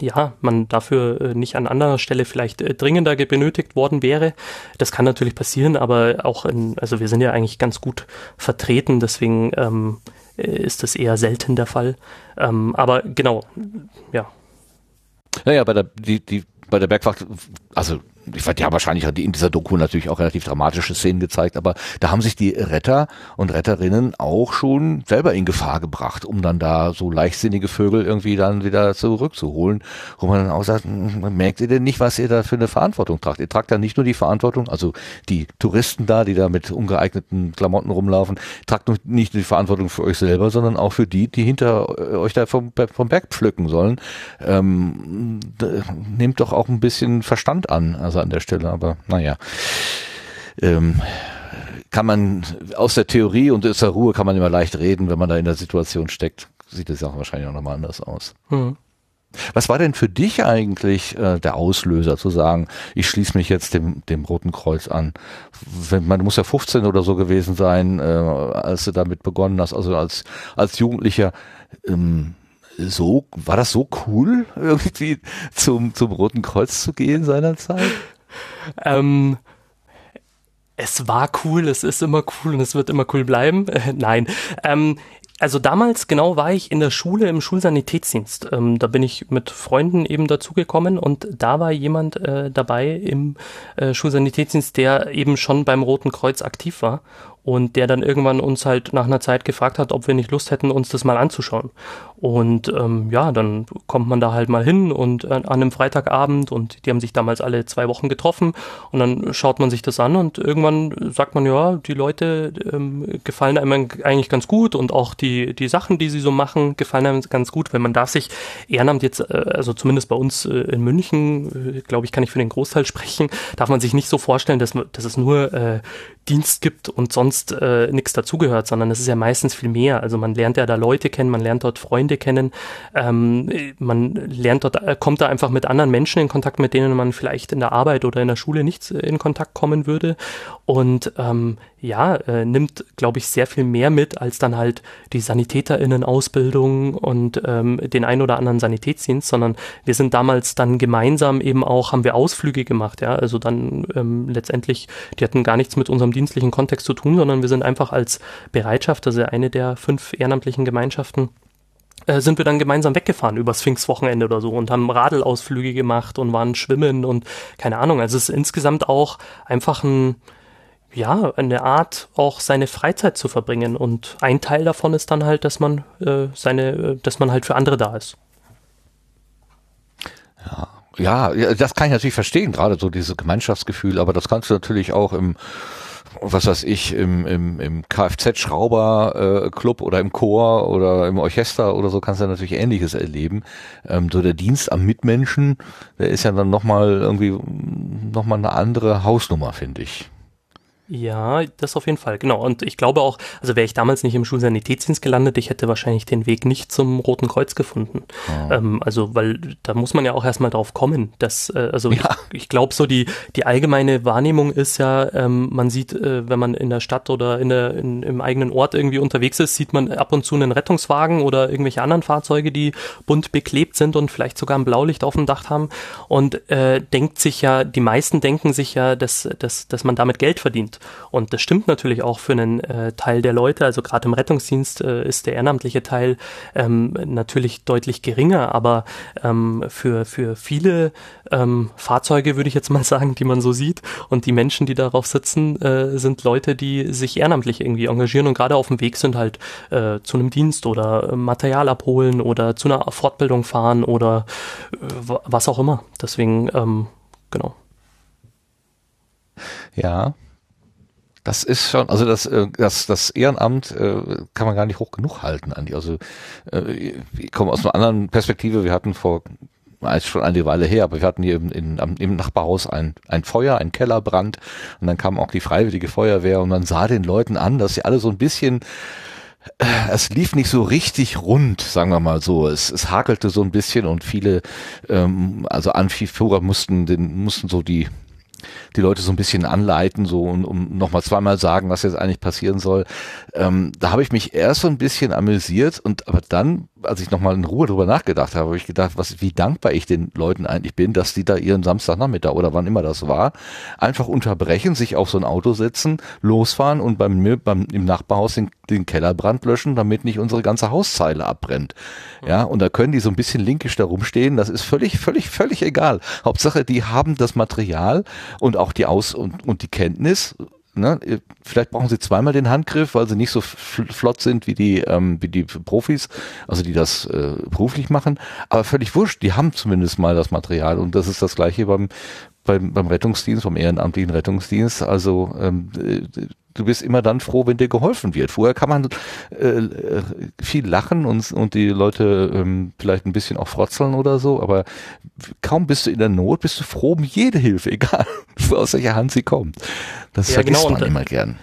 ja, man dafür äh, nicht an anderer Stelle vielleicht äh, dringender benötigt worden wäre. Das kann natürlich passieren, aber auch in, also wir sind ja eigentlich ganz gut vertreten, deswegen ähm, äh, ist das eher selten der Fall. Ähm, aber genau, ja. Naja, bei der, die, die, bei der Bergwacht, also ich weiß, die haben wahrscheinlich in dieser Doku natürlich auch relativ dramatische Szenen gezeigt, aber da haben sich die Retter und Retterinnen auch schon selber in Gefahr gebracht, um dann da so leichtsinnige Vögel irgendwie dann wieder zurückzuholen, wo man dann auch sagt, hm, merkt ihr denn nicht, was ihr da für eine Verantwortung tragt? Ihr tragt ja nicht nur die Verantwortung, also die Touristen da, die da mit ungeeigneten Klamotten rumlaufen, tragt nicht nur die Verantwortung für euch selber, sondern auch für die, die hinter euch da vom, vom Berg pflücken sollen. Ähm, nehmt doch auch ein bisschen Verstand an. Also an der Stelle, aber naja. Ähm, kann man aus der Theorie und aus der Ruhe kann man immer leicht reden, wenn man da in der Situation steckt, sieht die Sache wahrscheinlich auch nochmal anders aus. Mhm. Was war denn für dich eigentlich äh, der Auslöser zu sagen, ich schließe mich jetzt dem, dem Roten Kreuz an? Wenn, man muss ja 15 oder so gewesen sein, äh, als du damit begonnen hast, also als, als Jugendlicher. Ähm, so, war das so cool, irgendwie zum, zum Roten Kreuz zu gehen seinerzeit? Ähm, es war cool, es ist immer cool und es wird immer cool bleiben. nein. Ähm, also damals genau war ich in der Schule im Schulsanitätsdienst. Ähm, da bin ich mit Freunden eben dazugekommen und da war jemand äh, dabei im äh, Schulsanitätsdienst, der eben schon beim Roten Kreuz aktiv war und der dann irgendwann uns halt nach einer Zeit gefragt hat, ob wir nicht Lust hätten, uns das mal anzuschauen. Und ähm, ja, dann kommt man da halt mal hin und äh, an einem Freitagabend und die haben sich damals alle zwei Wochen getroffen und dann schaut man sich das an und irgendwann sagt man, ja, die Leute ähm, gefallen einem eigentlich ganz gut und auch die, die Sachen, die sie so machen, gefallen einem ganz gut, weil man darf sich Ehrenamt jetzt, äh, also zumindest bei uns äh, in München, äh, glaube ich, kann ich für den Großteil sprechen, darf man sich nicht so vorstellen, dass, dass es nur äh, Dienst gibt und sonst äh, nichts dazugehört, sondern es ist ja meistens viel mehr. Also man lernt ja da Leute kennen, man lernt dort Freunde kennen, ähm, man lernt dort, äh, kommt da einfach mit anderen Menschen in Kontakt, mit denen man vielleicht in der Arbeit oder in der Schule nicht in Kontakt kommen würde. Und ähm, ja, äh, nimmt, glaube ich, sehr viel mehr mit als dann halt die SanitäterInnen-Ausbildung und ähm, den ein oder anderen Sanitätsdienst, sondern wir sind damals dann gemeinsam eben auch, haben wir Ausflüge gemacht, ja, also dann ähm, letztendlich, die hatten gar nichts mit unserem dienstlichen Kontext zu tun, sondern wir sind einfach als Bereitschaft, also eine der fünf ehrenamtlichen Gemeinschaften, äh, sind wir dann gemeinsam weggefahren über Pfingstwochenende oder so und haben Radelausflüge gemacht und waren schwimmen und keine Ahnung. Also es ist insgesamt auch einfach ein, ja, eine Art, auch seine Freizeit zu verbringen. Und ein Teil davon ist dann halt, dass man äh, seine, äh, dass man halt für andere da ist. Ja, ja, das kann ich natürlich verstehen, gerade so dieses Gemeinschaftsgefühl, aber das kannst du natürlich auch im was weiß ich, im, im, im Kfz-Schrauber-Club oder im Chor oder im Orchester oder so kannst du natürlich Ähnliches erleben. Ähm, so der Dienst am Mitmenschen, der ist ja dann nochmal irgendwie nochmal eine andere Hausnummer, finde ich. Ja, das auf jeden Fall, genau. Und ich glaube auch, also wäre ich damals nicht im Schulsanitätsdienst gelandet, ich hätte wahrscheinlich den Weg nicht zum Roten Kreuz gefunden. Oh. Ähm, also, weil da muss man ja auch erstmal drauf kommen. Dass, äh, also ja. ich, ich glaube so, die, die allgemeine Wahrnehmung ist ja, ähm, man sieht, äh, wenn man in der Stadt oder in der, in, im eigenen Ort irgendwie unterwegs ist, sieht man ab und zu einen Rettungswagen oder irgendwelche anderen Fahrzeuge, die bunt beklebt sind und vielleicht sogar ein Blaulicht auf dem Dach haben. Und äh, denkt sich ja, die meisten denken sich ja, dass, dass, dass man damit Geld verdient. Und das stimmt natürlich auch für einen äh, Teil der Leute. Also gerade im Rettungsdienst äh, ist der ehrenamtliche Teil ähm, natürlich deutlich geringer, aber ähm, für, für viele ähm, Fahrzeuge würde ich jetzt mal sagen, die man so sieht und die Menschen, die darauf sitzen, äh, sind Leute, die sich ehrenamtlich irgendwie engagieren und gerade auf dem Weg sind halt äh, zu einem Dienst oder Material abholen oder zu einer Fortbildung fahren oder äh, was auch immer. Deswegen, ähm, genau. Ja, das ist schon, also das, äh, das, das Ehrenamt äh, kann man gar nicht hoch genug halten, Andi. Also äh, ich komme aus einer anderen Perspektive. Wir hatten vor ist schon eine Weile her, aber wir hatten hier im, in, im Nachbarhaus ein, ein Feuer, ein Kellerbrand und dann kam auch die freiwillige Feuerwehr und man sah den Leuten an, dass sie alle so ein bisschen es lief nicht so richtig rund, sagen wir mal so. Es, es hakelte so ein bisschen und viele, ähm, also Anführer mussten den, mussten so die die Leute so ein bisschen anleiten, so und um nochmal zweimal sagen, was jetzt eigentlich passieren soll. Ähm, da habe ich mich erst so ein bisschen amüsiert und aber dann als ich nochmal in Ruhe drüber nachgedacht habe, habe ich gedacht, was, wie dankbar ich den Leuten eigentlich bin, dass die da ihren Samstagnachmittag oder wann immer das war, einfach unterbrechen, sich auf so ein Auto setzen, losfahren und beim, beim im Nachbarhaus den, den Kellerbrand löschen, damit nicht unsere ganze Hauszeile abbrennt. Ja, und da können die so ein bisschen linkisch da rumstehen, das ist völlig, völlig, völlig egal. Hauptsache, die haben das Material und auch die Aus- und, und die Kenntnis, ne, vielleicht brauchen sie zweimal den Handgriff, weil sie nicht so flott sind wie die, ähm, wie die Profis, also die das äh, beruflich machen. Aber völlig wurscht, die haben zumindest mal das Material und das ist das gleiche beim beim, beim Rettungsdienst, beim ehrenamtlichen Rettungsdienst. Also ähm, du bist immer dann froh, wenn dir geholfen wird. Vorher kann man äh, viel lachen und, und die Leute ähm, vielleicht ein bisschen auch frotzeln oder so, aber kaum bist du in der Not, bist du froh um jede Hilfe, egal aus welcher Hand sie kommt. Das ja, vergisst genau, man immer gern.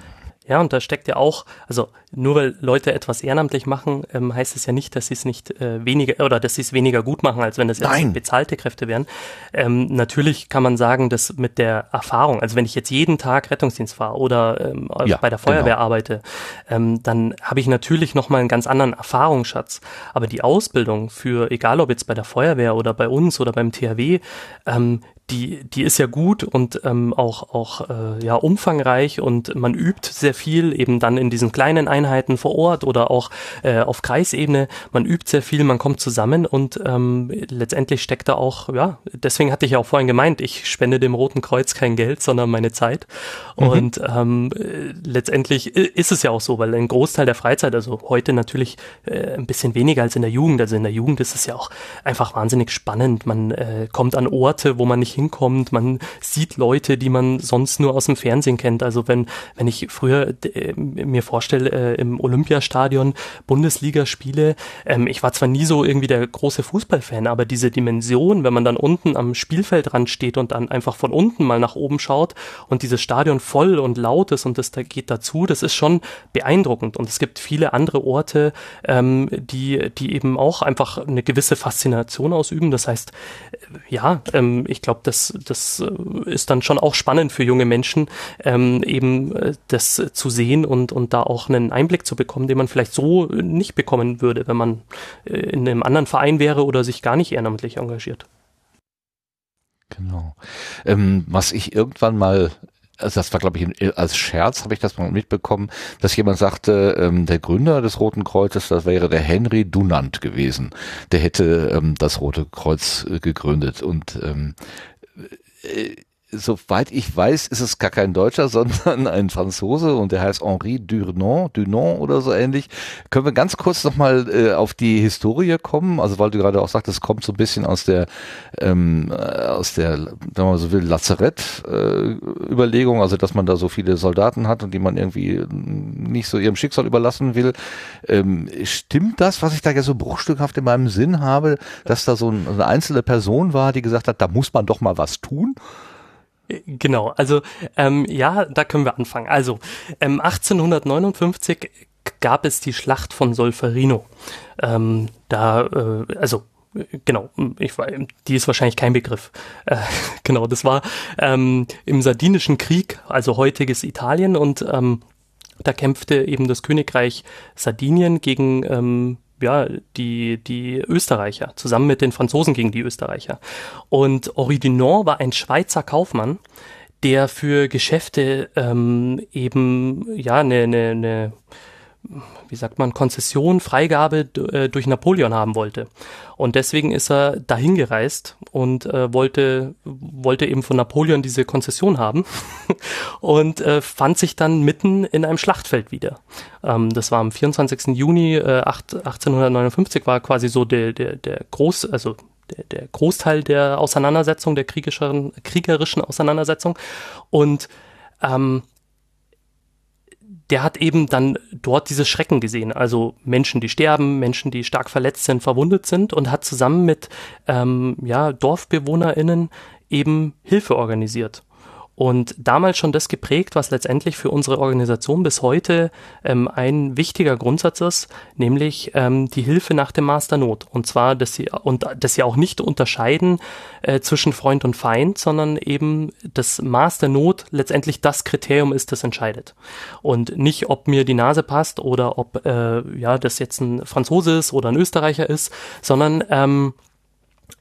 Ja, und da steckt ja auch, also nur weil Leute etwas ehrenamtlich machen, ähm, heißt es ja nicht, dass sie es nicht äh, weniger oder dass sie es weniger gut machen, als wenn das jetzt Nein. bezahlte Kräfte wären. Ähm, natürlich kann man sagen, dass mit der Erfahrung, also wenn ich jetzt jeden Tag Rettungsdienst fahre oder ähm, ja, bei der Feuerwehr genau. arbeite, ähm, dann habe ich natürlich nochmal einen ganz anderen Erfahrungsschatz. Aber die Ausbildung für, egal ob jetzt bei der Feuerwehr oder bei uns oder beim THW, ähm, die, die ist ja gut und ähm, auch, auch äh, ja, umfangreich und man übt sehr viel eben dann in diesen kleinen Einheiten vor Ort oder auch äh, auf Kreisebene. Man übt sehr viel, man kommt zusammen und ähm, letztendlich steckt da auch, ja, deswegen hatte ich ja auch vorhin gemeint, ich spende dem Roten Kreuz kein Geld, sondern meine Zeit. Mhm. Und ähm, letztendlich ist es ja auch so, weil ein Großteil der Freizeit, also heute natürlich äh, ein bisschen weniger als in der Jugend, also in der Jugend ist es ja auch einfach wahnsinnig spannend. Man äh, kommt an Orte, wo man nicht hinkommt. Man sieht Leute, die man sonst nur aus dem Fernsehen kennt. Also wenn, wenn ich früher äh, mir vorstelle, äh, im Olympiastadion Bundesligaspiele, ähm, ich war zwar nie so irgendwie der große Fußballfan, aber diese Dimension, wenn man dann unten am Spielfeldrand steht und dann einfach von unten mal nach oben schaut und dieses Stadion voll und laut ist und das da geht dazu, das ist schon beeindruckend. Und es gibt viele andere Orte, ähm, die, die eben auch einfach eine gewisse Faszination ausüben. Das heißt, äh, ja, ähm, ich glaube, das, das äh, ist dann schon auch spannend für junge Menschen, ähm, eben äh, das zu sehen und, und da auch einen Einblick zu bekommen, den man vielleicht so nicht bekommen würde, wenn man äh, in einem anderen Verein wäre oder sich gar nicht ehrenamtlich engagiert. Genau. Ähm, was ich irgendwann mal also das war, glaube ich, als Scherz habe ich das mal mitbekommen, dass jemand sagte, ähm, der Gründer des Roten Kreuzes, das wäre der Henry Dunant gewesen. Der hätte ähm, das Rote Kreuz äh, gegründet. Und ähm, äh, soweit ich weiß, ist es gar kein Deutscher, sondern ein Franzose und der heißt Henri Dunant, Dunant oder so ähnlich. Können wir ganz kurz nochmal äh, auf die Historie kommen? Also weil du gerade auch sagtest, es kommt so ein bisschen aus der ähm, äh, aus der, wir mal so will, Lazarett-Überlegung, äh, also dass man da so viele Soldaten hat und die man irgendwie nicht so ihrem Schicksal überlassen will. Ähm, stimmt das, was ich da ja so bruchstückhaft in meinem Sinn habe, dass da so ein, eine einzelne Person war, die gesagt hat, da muss man doch mal was tun? Genau, also ähm, ja, da können wir anfangen. Also ähm, 1859 gab es die Schlacht von Solferino. Ähm, da, äh, also genau, ich, die ist wahrscheinlich kein Begriff. Äh, genau, das war ähm, im Sardinischen Krieg, also heutiges Italien und ähm, da kämpfte eben das Königreich Sardinien gegen ähm, ja, die, die Österreicher, zusammen mit den Franzosen gegen die Österreicher. Und Henri Dunant war ein Schweizer Kaufmann, der für Geschäfte ähm, eben ja eine, eine, eine wie sagt man, Konzession, Freigabe äh, durch Napoleon haben wollte. Und deswegen ist er dahin gereist und äh, wollte, wollte eben von Napoleon diese Konzession haben und äh, fand sich dann mitten in einem Schlachtfeld wieder. Ähm, das war am 24. Juni äh, 1859, war quasi so der, der, der Groß, also der, der Großteil der Auseinandersetzung, der kriegerischen, kriegerischen Auseinandersetzung. Und ähm, der hat eben dann dort dieses Schrecken gesehen. Also Menschen, die sterben, Menschen, die stark verletzt sind, verwundet sind und hat zusammen mit ähm, ja, DorfbewohnerInnen eben Hilfe organisiert. Und damals schon das geprägt, was letztendlich für unsere Organisation bis heute ähm, ein wichtiger Grundsatz ist, nämlich ähm, die Hilfe nach dem Maß Not. Und zwar, dass sie und dass sie auch nicht unterscheiden äh, zwischen Freund und Feind, sondern eben das Maß Not letztendlich das Kriterium ist, das entscheidet. Und nicht, ob mir die Nase passt oder ob äh, ja das jetzt ein Franzose ist oder ein Österreicher ist, sondern ähm,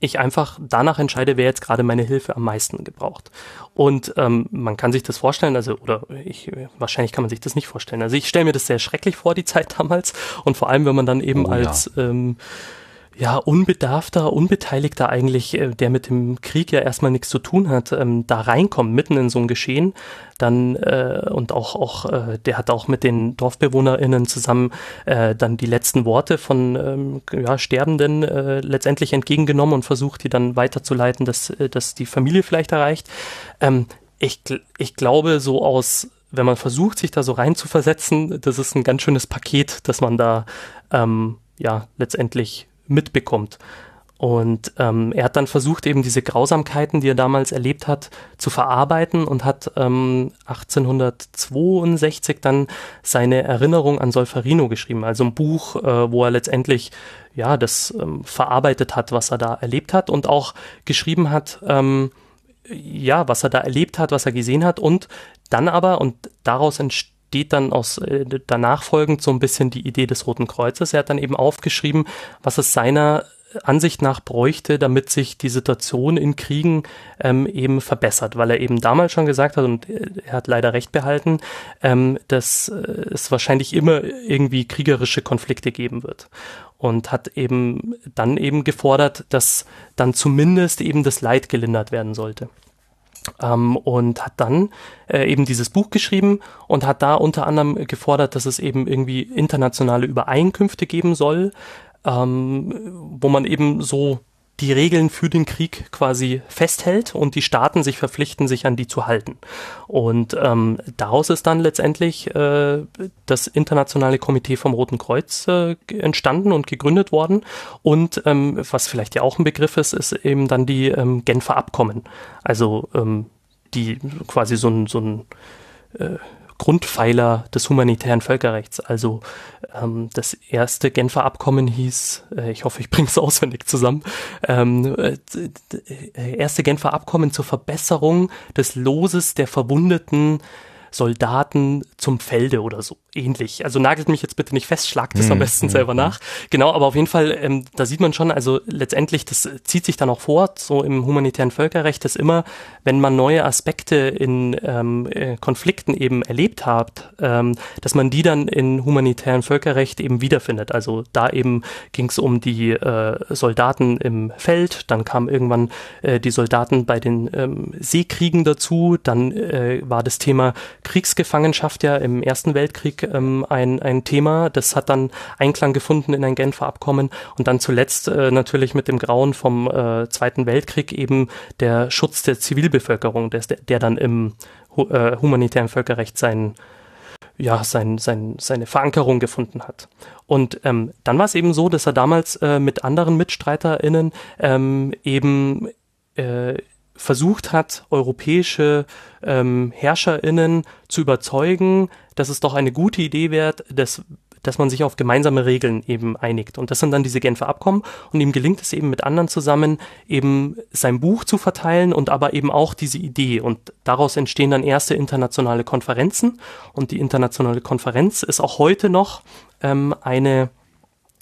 ich einfach danach entscheide, wer jetzt gerade meine Hilfe am meisten gebraucht. Und ähm, man kann sich das vorstellen, also oder ich wahrscheinlich kann man sich das nicht vorstellen. Also ich stelle mir das sehr schrecklich vor, die Zeit damals. Und vor allem, wenn man dann eben oh, als ja. ähm, ja, unbedarfter, unbeteiligter eigentlich, äh, der mit dem Krieg ja erstmal nichts zu tun hat, ähm, da reinkommt, mitten in so ein Geschehen, dann äh, und auch, auch äh, der hat auch mit den DorfbewohnerInnen zusammen äh, dann die letzten Worte von ähm, ja, Sterbenden äh, letztendlich entgegengenommen und versucht, die dann weiterzuleiten, dass, äh, dass die Familie vielleicht erreicht. Ähm, ich, ich glaube, so aus wenn man versucht, sich da so reinzuversetzen, das ist ein ganz schönes Paket, das man da ähm, ja letztendlich mitbekommt. Und ähm, er hat dann versucht, eben diese Grausamkeiten, die er damals erlebt hat, zu verarbeiten und hat ähm, 1862 dann seine Erinnerung an Solferino geschrieben, also ein Buch, äh, wo er letztendlich ja das ähm, verarbeitet hat, was er da erlebt hat und auch geschrieben hat, ähm, ja, was er da erlebt hat, was er gesehen hat und dann aber, und daraus entsteht entsteht dann aus äh, danach folgend so ein bisschen die Idee des Roten Kreuzes. Er hat dann eben aufgeschrieben, was es seiner Ansicht nach bräuchte, damit sich die Situation in Kriegen ähm, eben verbessert, weil er eben damals schon gesagt hat, und er hat leider recht behalten, ähm, dass äh, es wahrscheinlich immer irgendwie kriegerische Konflikte geben wird. Und hat eben dann eben gefordert, dass dann zumindest eben das Leid gelindert werden sollte ähm, und hat dann äh, eben dieses Buch geschrieben und hat da unter anderem gefordert, dass es eben irgendwie internationale Übereinkünfte geben soll, ähm, wo man eben so die Regeln für den Krieg quasi festhält und die Staaten sich verpflichten, sich an die zu halten. Und ähm, daraus ist dann letztendlich äh, das Internationale Komitee vom Roten Kreuz äh, entstanden und gegründet worden. Und ähm, was vielleicht ja auch ein Begriff ist, ist eben dann die ähm, Genfer Abkommen. Also ähm, die quasi so ein, so ein äh, Grundpfeiler des humanitären Völkerrechts. Also ähm, das erste Genfer Abkommen hieß, äh, ich hoffe, ich bringe es auswendig zusammen, ähm, äh, erste Genfer Abkommen zur Verbesserung des Loses der Verwundeten Soldaten zum Felde oder so ähnlich. Also nagelt mich jetzt bitte nicht fest, schlagt es mhm. am besten mhm. selber nach. Genau, aber auf jeden Fall, ähm, da sieht man schon, also letztendlich, das zieht sich dann auch fort, so im humanitären Völkerrecht, dass immer, wenn man neue Aspekte in ähm, äh, Konflikten eben erlebt hat, ähm, dass man die dann in humanitären Völkerrecht eben wiederfindet. Also da eben ging es um die äh, Soldaten im Feld, dann kamen irgendwann äh, die Soldaten bei den ähm, Seekriegen dazu, dann äh, war das Thema Kriegsgefangenschaft ja im Ersten Weltkrieg ähm, ein, ein Thema. Das hat dann Einklang gefunden in ein Genfer Abkommen und dann zuletzt äh, natürlich mit dem Grauen vom äh, Zweiten Weltkrieg eben der Schutz der Zivilbevölkerung, der, der dann im äh, humanitären Völkerrecht sein ja, sein, sein, seine Verankerung gefunden hat. Und ähm, dann war es eben so, dass er damals äh, mit anderen MitstreiterInnen ähm, eben äh, versucht hat, europäische ähm, HerrscherInnen zu überzeugen, dass es doch eine gute Idee wäre, dass, dass man sich auf gemeinsame Regeln eben einigt. Und das sind dann diese Genfer Abkommen. Und ihm gelingt es eben mit anderen zusammen, eben sein Buch zu verteilen und aber eben auch diese Idee. Und daraus entstehen dann erste internationale Konferenzen. Und die internationale Konferenz ist auch heute noch ähm, eine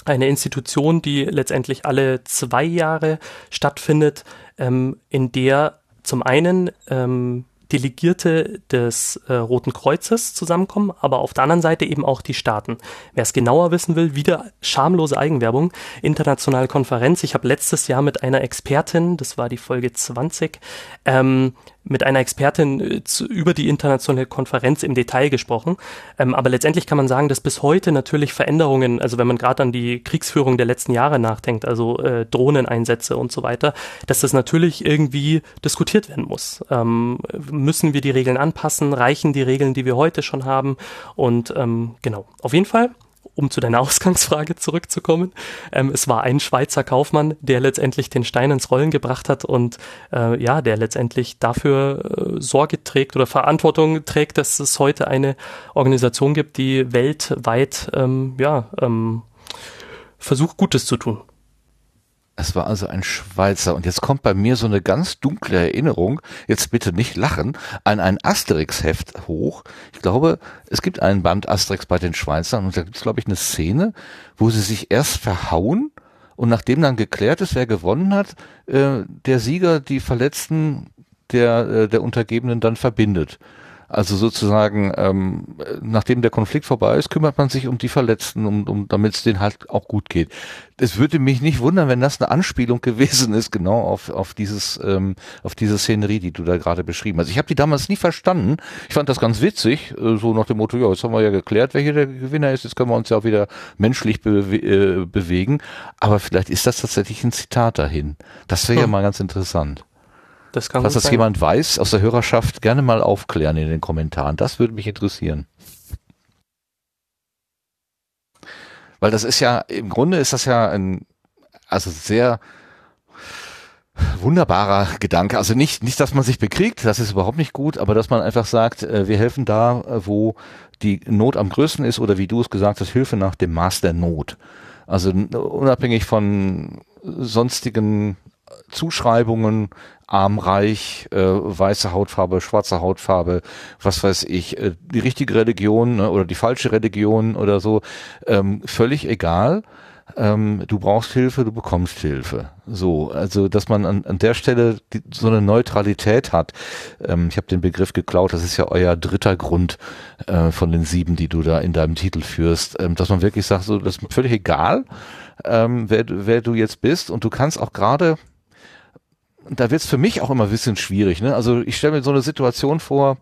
eine Institution, die letztendlich alle zwei Jahre stattfindet, ähm, in der zum einen ähm, Delegierte des äh, Roten Kreuzes zusammenkommen, aber auf der anderen Seite eben auch die Staaten. Wer es genauer wissen will, wieder schamlose Eigenwerbung, internationale Konferenz. Ich habe letztes Jahr mit einer Expertin, das war die Folge 20, ähm, mit einer Expertin äh, zu, über die internationale Konferenz im Detail gesprochen. Ähm, aber letztendlich kann man sagen, dass bis heute natürlich Veränderungen, also wenn man gerade an die Kriegsführung der letzten Jahre nachdenkt, also äh, Drohneneinsätze und so weiter, dass das natürlich irgendwie diskutiert werden muss. Ähm, müssen wir die Regeln anpassen? Reichen die Regeln, die wir heute schon haben? Und ähm, genau, auf jeden Fall um zu deiner Ausgangsfrage zurückzukommen, ähm, es war ein Schweizer Kaufmann, der letztendlich den Stein ins Rollen gebracht hat und äh, ja, der letztendlich dafür äh, Sorge trägt oder Verantwortung trägt, dass es heute eine Organisation gibt, die weltweit ähm, ja, ähm, versucht, Gutes zu tun. Es war also ein Schweizer. Und jetzt kommt bei mir so eine ganz dunkle Erinnerung, jetzt bitte nicht lachen, an ein Asterix-Heft hoch. Ich glaube, es gibt einen Band Asterix bei den Schweizern und da gibt es, glaube ich, eine Szene, wo sie sich erst verhauen und nachdem dann geklärt ist, wer gewonnen hat, äh, der Sieger die Verletzten der, äh, der Untergebenen dann verbindet. Also sozusagen, ähm, nachdem der Konflikt vorbei ist, kümmert man sich um die Verletzten, um, um damit es denen halt auch gut geht. Es würde mich nicht wundern, wenn das eine Anspielung gewesen ist, genau auf, auf dieses, ähm, auf diese Szenerie, die du da gerade beschrieben hast. Ich habe die damals nie verstanden. Ich fand das ganz witzig, äh, so nach dem Motto, ja, jetzt haben wir ja geklärt, wer hier der Gewinner ist, jetzt können wir uns ja auch wieder menschlich be äh, bewegen. Aber vielleicht ist das tatsächlich ein Zitat dahin. Das wäre hm. ja mal ganz interessant. Das kann Falls das sein. jemand weiß aus der Hörerschaft, gerne mal aufklären in den Kommentaren. Das würde mich interessieren. Weil das ist ja, im Grunde ist das ja ein, also sehr wunderbarer Gedanke. Also nicht, nicht, dass man sich bekriegt, das ist überhaupt nicht gut, aber dass man einfach sagt, äh, wir helfen da, äh, wo die Not am größten ist oder wie du es gesagt hast, Hilfe nach dem Maß der Not. Also unabhängig von sonstigen Zuschreibungen, armreich, äh, weiße Hautfarbe, schwarze Hautfarbe, was weiß ich, äh, die richtige Religion ne, oder die falsche Religion oder so, ähm, völlig egal. Ähm, du brauchst Hilfe, du bekommst Hilfe. So, also dass man an, an der Stelle die, so eine Neutralität hat. Ähm, ich habe den Begriff geklaut, das ist ja euer dritter Grund äh, von den sieben, die du da in deinem Titel führst, ähm, dass man wirklich sagt, so, das ist völlig egal, ähm, wer, wer du jetzt bist und du kannst auch gerade da wird es für mich auch immer ein bisschen schwierig. Ne? Also ich stelle mir so eine Situation vor,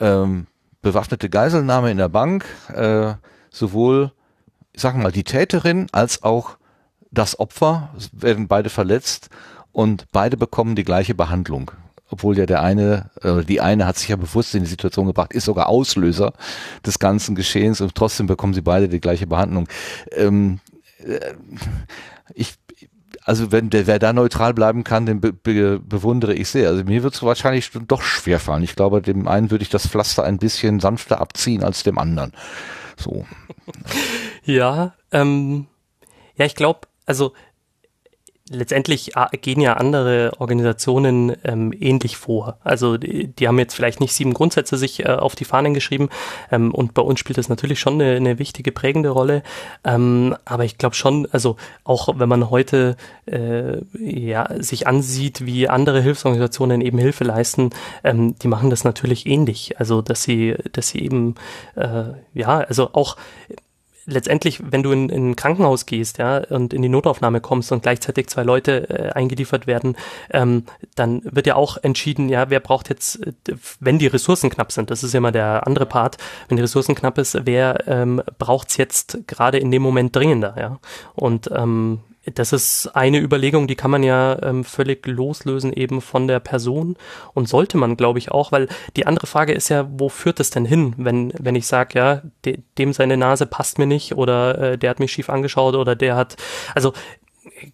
ähm, bewaffnete Geiselnahme in der Bank, äh, sowohl, ich sag mal, die Täterin als auch das Opfer werden beide verletzt und beide bekommen die gleiche Behandlung. Obwohl ja der eine, äh, die eine hat sich ja bewusst in die Situation gebracht, ist sogar Auslöser des ganzen Geschehens und trotzdem bekommen sie beide die gleiche Behandlung. Ähm, äh, ich also wenn der, wer da neutral bleiben kann, den be be bewundere ich sehr. Also mir wird es wahrscheinlich doch schwer fallen. Ich glaube, dem einen würde ich das Pflaster ein bisschen sanfter abziehen als dem anderen. So. ja, ähm, ja, ich glaube, also letztendlich äh, gehen ja andere Organisationen ähm, ähnlich vor. Also die, die, haben jetzt vielleicht nicht sieben Grundsätze sich äh, auf die Fahnen geschrieben ähm, und bei uns spielt das natürlich schon eine, eine wichtige prägende Rolle. Ähm, aber ich glaube schon, also auch wenn man heute äh, ja sich ansieht, wie andere Hilfsorganisationen eben Hilfe leisten, ähm, die machen das natürlich ähnlich. Also dass sie, dass sie eben äh, ja, also auch letztendlich, wenn du in, in ein Krankenhaus gehst, ja, und in die Notaufnahme kommst und gleichzeitig zwei Leute äh, eingeliefert werden, ähm, dann wird ja auch entschieden, ja, wer braucht jetzt, äh, wenn die Ressourcen knapp sind, das ist ja immer der andere Part, wenn die Ressourcen knapp ist, wer ähm, braucht's jetzt gerade in dem Moment dringender, ja. Und ähm, das ist eine Überlegung, die kann man ja ähm, völlig loslösen eben von der Person und sollte man, glaube ich, auch, weil die andere Frage ist ja, wo führt es denn hin, wenn, wenn ich sage, ja, de, dem seine Nase passt mir nicht oder äh, der hat mich schief angeschaut oder der hat, also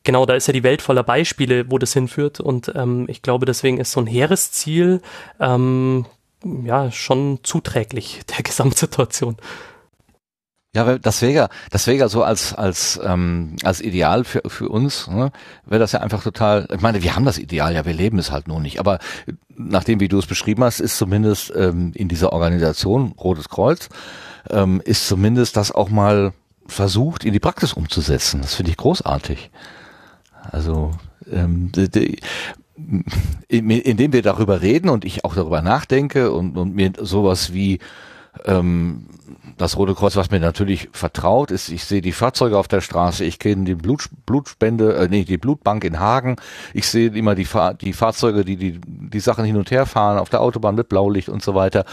genau, da ist ja die Welt voller Beispiele, wo das hinführt und ähm, ich glaube, deswegen ist so ein hehres Ziel ähm, ja schon zuträglich der Gesamtsituation. Ja, das wäre das wäre ja so als als ähm, als Ideal für für uns, ne, wäre das ja einfach total. Ich meine, wir haben das Ideal, ja, wir leben es halt nur nicht. Aber nachdem, wie du es beschrieben hast, ist zumindest ähm, in dieser Organisation Rotes Kreuz ähm, ist zumindest das auch mal versucht in die Praxis umzusetzen. Das finde ich großartig. Also ähm, die, die, indem wir darüber reden und ich auch darüber nachdenke und, und mir sowas wie ähm, das Rote Kreuz, was mir natürlich vertraut ist, ich sehe die Fahrzeuge auf der Straße, ich kenne die Blut, Blutspende, äh, nee, die Blutbank in Hagen, ich sehe immer die, Fahr die Fahrzeuge, die, die die Sachen hin und her fahren auf der Autobahn mit Blaulicht und so weiter.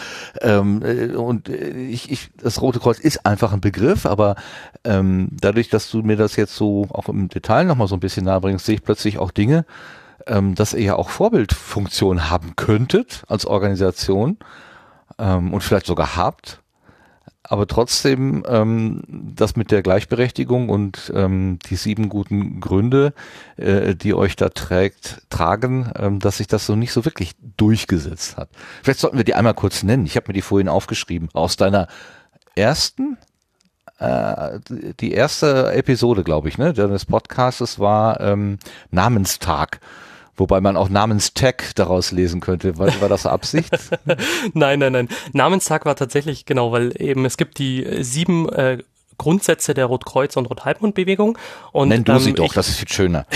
Ähm, äh, und äh, ich, ich, das Rote Kreuz ist einfach ein Begriff, aber ähm, dadurch, dass du mir das jetzt so auch im Detail nochmal so ein bisschen nahebringst, sehe ich plötzlich auch Dinge, ähm, dass ihr ja auch Vorbildfunktion haben könntet als Organisation ähm, und vielleicht sogar habt aber trotzdem ähm, das mit der Gleichberechtigung und ähm, die sieben guten Gründe, äh, die euch da trägt, tragen, ähm, dass sich das so nicht so wirklich durchgesetzt hat. Vielleicht sollten wir die einmal kurz nennen. Ich habe mir die vorhin aufgeschrieben. Aus deiner ersten, äh, die erste Episode, glaube ich, ne, des Podcasts war ähm, Namenstag. Wobei man auch Namenstag daraus lesen könnte. War, war das Absicht? nein, nein, nein. Namenstag war tatsächlich genau, weil eben es gibt die sieben äh, Grundsätze der Rotkreuz- und Rothalbmund-Bewegung. Und, Nenn du ähm, sie doch, ich, das ist viel schöner.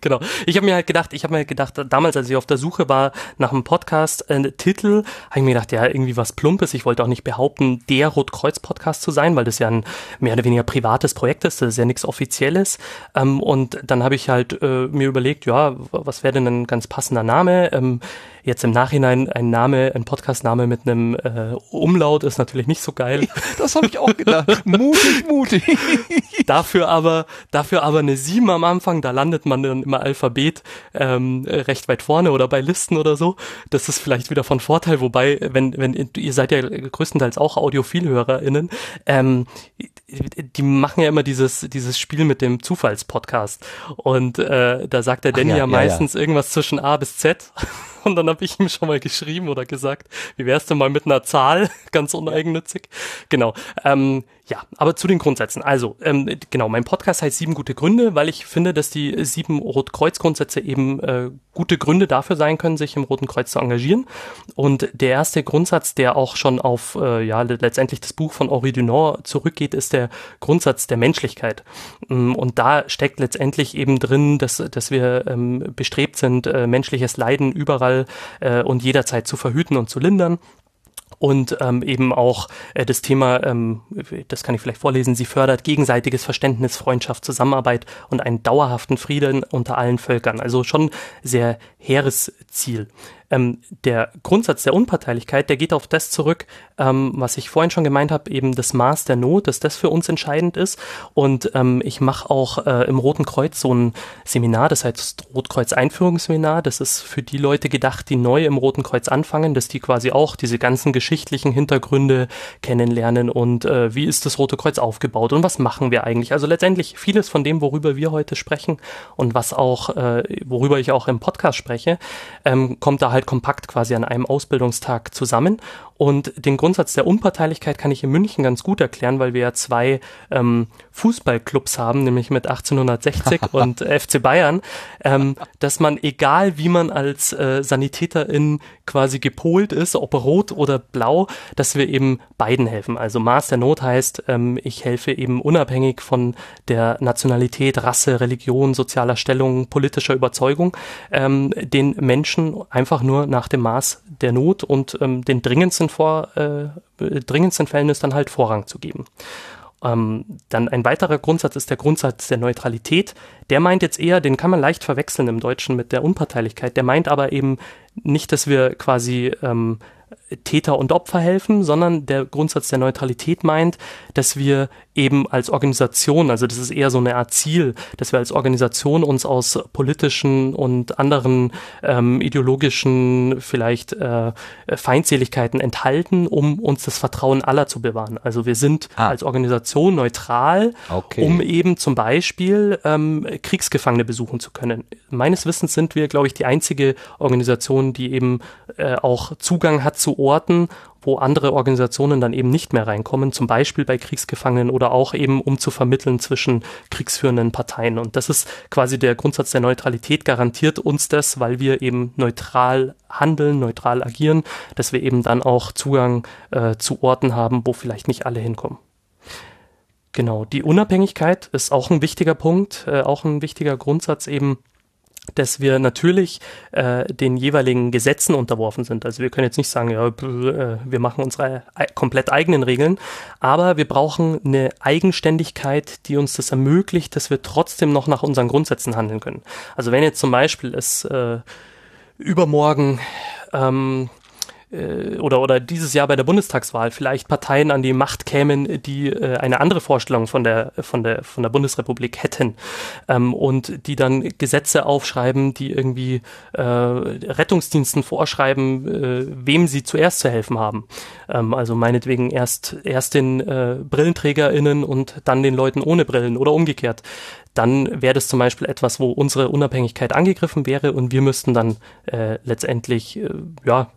Genau. Ich habe mir halt gedacht, ich habe mir gedacht, damals, als ich auf der Suche war nach einem Podcast, äh, Titel, habe ich mir gedacht, ja, irgendwie was Plumpes. Ich wollte auch nicht behaupten, der Rotkreuz-Podcast zu sein, weil das ja ein mehr oder weniger privates Projekt ist, das ist ja nichts Offizielles. Ähm, und dann habe ich halt äh, mir überlegt, ja, was wäre denn ein ganz passender Name? Ähm, Jetzt im Nachhinein ein Name, ein Podcast-Name mit einem äh, Umlaut ist natürlich nicht so geil. Das habe ich auch gedacht. mutig, mutig. dafür aber, dafür aber eine 7 am Anfang, da landet man dann immer Alphabet ähm, recht weit vorne oder bei Listen oder so. Das ist vielleicht wieder von Vorteil, wobei, wenn, wenn ihr seid ja größtenteils auch AudiophilhörerInnen, ähm, die machen ja immer dieses, dieses Spiel mit dem Zufallspodcast. Und äh, da sagt der Danny ja, ja, meistens ja. irgendwas zwischen A bis Z. Und dann habe ich ihm schon mal geschrieben oder gesagt, wie wär's denn mal mit einer Zahl, ganz uneigennützig. Genau. Ähm, ja, aber zu den Grundsätzen. Also, ähm, genau, mein Podcast heißt Sieben gute Gründe, weil ich finde, dass die sieben Rotkreuz-Grundsätze eben äh, gute Gründe dafür sein können, sich im Roten Kreuz zu engagieren. Und der erste Grundsatz, der auch schon auf äh, ja letztendlich das Buch von Henri Dunant zurückgeht, ist der Grundsatz der Menschlichkeit. Mm, und da steckt letztendlich eben drin, dass, dass wir ähm, bestrebt sind, äh, menschliches Leiden überall äh, und jederzeit zu verhüten und zu lindern und ähm, eben auch äh, das Thema, ähm, das kann ich vielleicht vorlesen, sie fördert gegenseitiges Verständnis, Freundschaft, Zusammenarbeit und einen dauerhaften Frieden unter allen Völkern. Also schon sehr hehres Ziel ähm, der Grundsatz der Unparteilichkeit, der geht auf das zurück, ähm, was ich vorhin schon gemeint habe, eben das Maß der Not, dass das für uns entscheidend ist. Und ähm, ich mache auch äh, im Roten Kreuz so ein Seminar, das heißt Rotkreuz Einführungsseminar. Das ist für die Leute gedacht, die neu im Roten Kreuz anfangen, dass die quasi auch diese ganzen geschichtlichen Hintergründe kennenlernen und äh, wie ist das Rote Kreuz aufgebaut und was machen wir eigentlich. Also letztendlich vieles von dem, worüber wir heute sprechen und was auch, äh, worüber ich auch im Podcast spreche, ähm, kommt da halt kompakt quasi an einem Ausbildungstag zusammen. Und den Grundsatz der Unparteilichkeit kann ich in München ganz gut erklären, weil wir ja zwei ähm, Fußballclubs haben, nämlich mit 1860 und FC Bayern, ähm, dass man, egal wie man als äh, Sanitäterin quasi gepolt ist, ob rot oder blau, dass wir eben beiden helfen. Also Maß der Not heißt, ähm, ich helfe eben unabhängig von der Nationalität, Rasse, Religion, sozialer Stellung, politischer Überzeugung, ähm, den Menschen einfach nur nach dem Maß der Not und ähm, den dringendsten, vor, äh, dringendsten Fällen ist dann halt Vorrang zu geben. Ähm, dann ein weiterer Grundsatz ist der Grundsatz der Neutralität. Der meint jetzt eher, den kann man leicht verwechseln im Deutschen mit der Unparteilichkeit. Der meint aber eben nicht, dass wir quasi ähm, Täter und Opfer helfen, sondern der Grundsatz der Neutralität meint, dass wir eben als Organisation, also das ist eher so eine Art Ziel, dass wir als Organisation uns aus politischen und anderen ähm, ideologischen vielleicht äh, Feindseligkeiten enthalten, um uns das Vertrauen aller zu bewahren. Also wir sind ah. als Organisation neutral, okay. um eben zum Beispiel ähm, Kriegsgefangene besuchen zu können. Meines Wissens sind wir, glaube ich, die einzige Organisation, die eben äh, auch Zugang hat zu Orten, wo andere Organisationen dann eben nicht mehr reinkommen, zum Beispiel bei Kriegsgefangenen oder auch eben um zu vermitteln zwischen kriegsführenden Parteien. Und das ist quasi der Grundsatz der Neutralität, garantiert uns das, weil wir eben neutral handeln, neutral agieren, dass wir eben dann auch Zugang äh, zu Orten haben, wo vielleicht nicht alle hinkommen. Genau, die Unabhängigkeit ist auch ein wichtiger Punkt, äh, auch ein wichtiger Grundsatz eben dass wir natürlich äh, den jeweiligen Gesetzen unterworfen sind. Also wir können jetzt nicht sagen, ja, äh, wir machen unsere komplett eigenen Regeln, aber wir brauchen eine Eigenständigkeit, die uns das ermöglicht, dass wir trotzdem noch nach unseren Grundsätzen handeln können. Also wenn jetzt zum Beispiel es äh, übermorgen ähm, äh, oder, oder dieses Jahr bei der Bundestagswahl vielleicht Parteien an die Macht kämen, die äh, eine andere Vorstellung von der, von der, von der Bundesrepublik hätten ähm, und die dann Gesetze aufschreiben, die irgendwie äh, Rettungsdiensten vorschreiben, äh, wem sie zuerst zu helfen haben. Ähm, also meinetwegen erst, erst den äh, BrillenträgerInnen und dann den Leuten ohne Brillen oder umgekehrt dann wäre das zum Beispiel etwas, wo unsere Unabhängigkeit angegriffen wäre und wir müssten dann äh, letztendlich äh, ja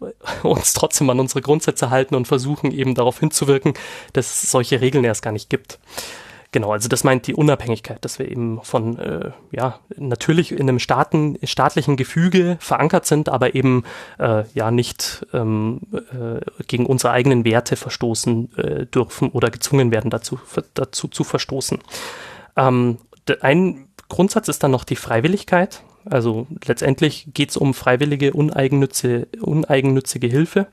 uns trotzdem an unsere Grundsätze halten und versuchen eben darauf hinzuwirken, dass es solche Regeln erst gar nicht gibt. Genau, also das meint die Unabhängigkeit, dass wir eben von, äh, ja, natürlich in einem Staaten, staatlichen Gefüge verankert sind, aber eben äh, ja nicht ähm, äh, gegen unsere eigenen Werte verstoßen äh, dürfen oder gezwungen werden, dazu, dazu zu verstoßen. Ähm, ein Grundsatz ist dann noch die Freiwilligkeit. Also letztendlich geht es um freiwillige, uneigennützige, uneigennützige Hilfe.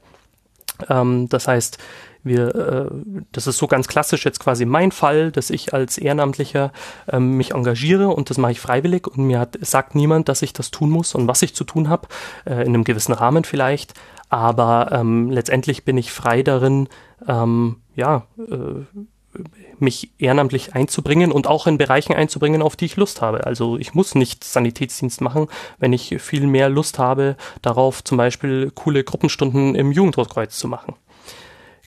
Ähm, das heißt, wir, äh, das ist so ganz klassisch jetzt quasi mein Fall, dass ich als Ehrenamtlicher ähm, mich engagiere und das mache ich freiwillig und mir hat, sagt niemand, dass ich das tun muss und was ich zu tun habe, äh, in einem gewissen Rahmen vielleicht. Aber ähm, letztendlich bin ich frei darin, ähm, ja, äh, mich ehrenamtlich einzubringen und auch in Bereichen einzubringen, auf die ich Lust habe. Also ich muss nicht Sanitätsdienst machen, wenn ich viel mehr Lust habe, darauf zum Beispiel coole Gruppenstunden im Jugendrotkreuz zu machen.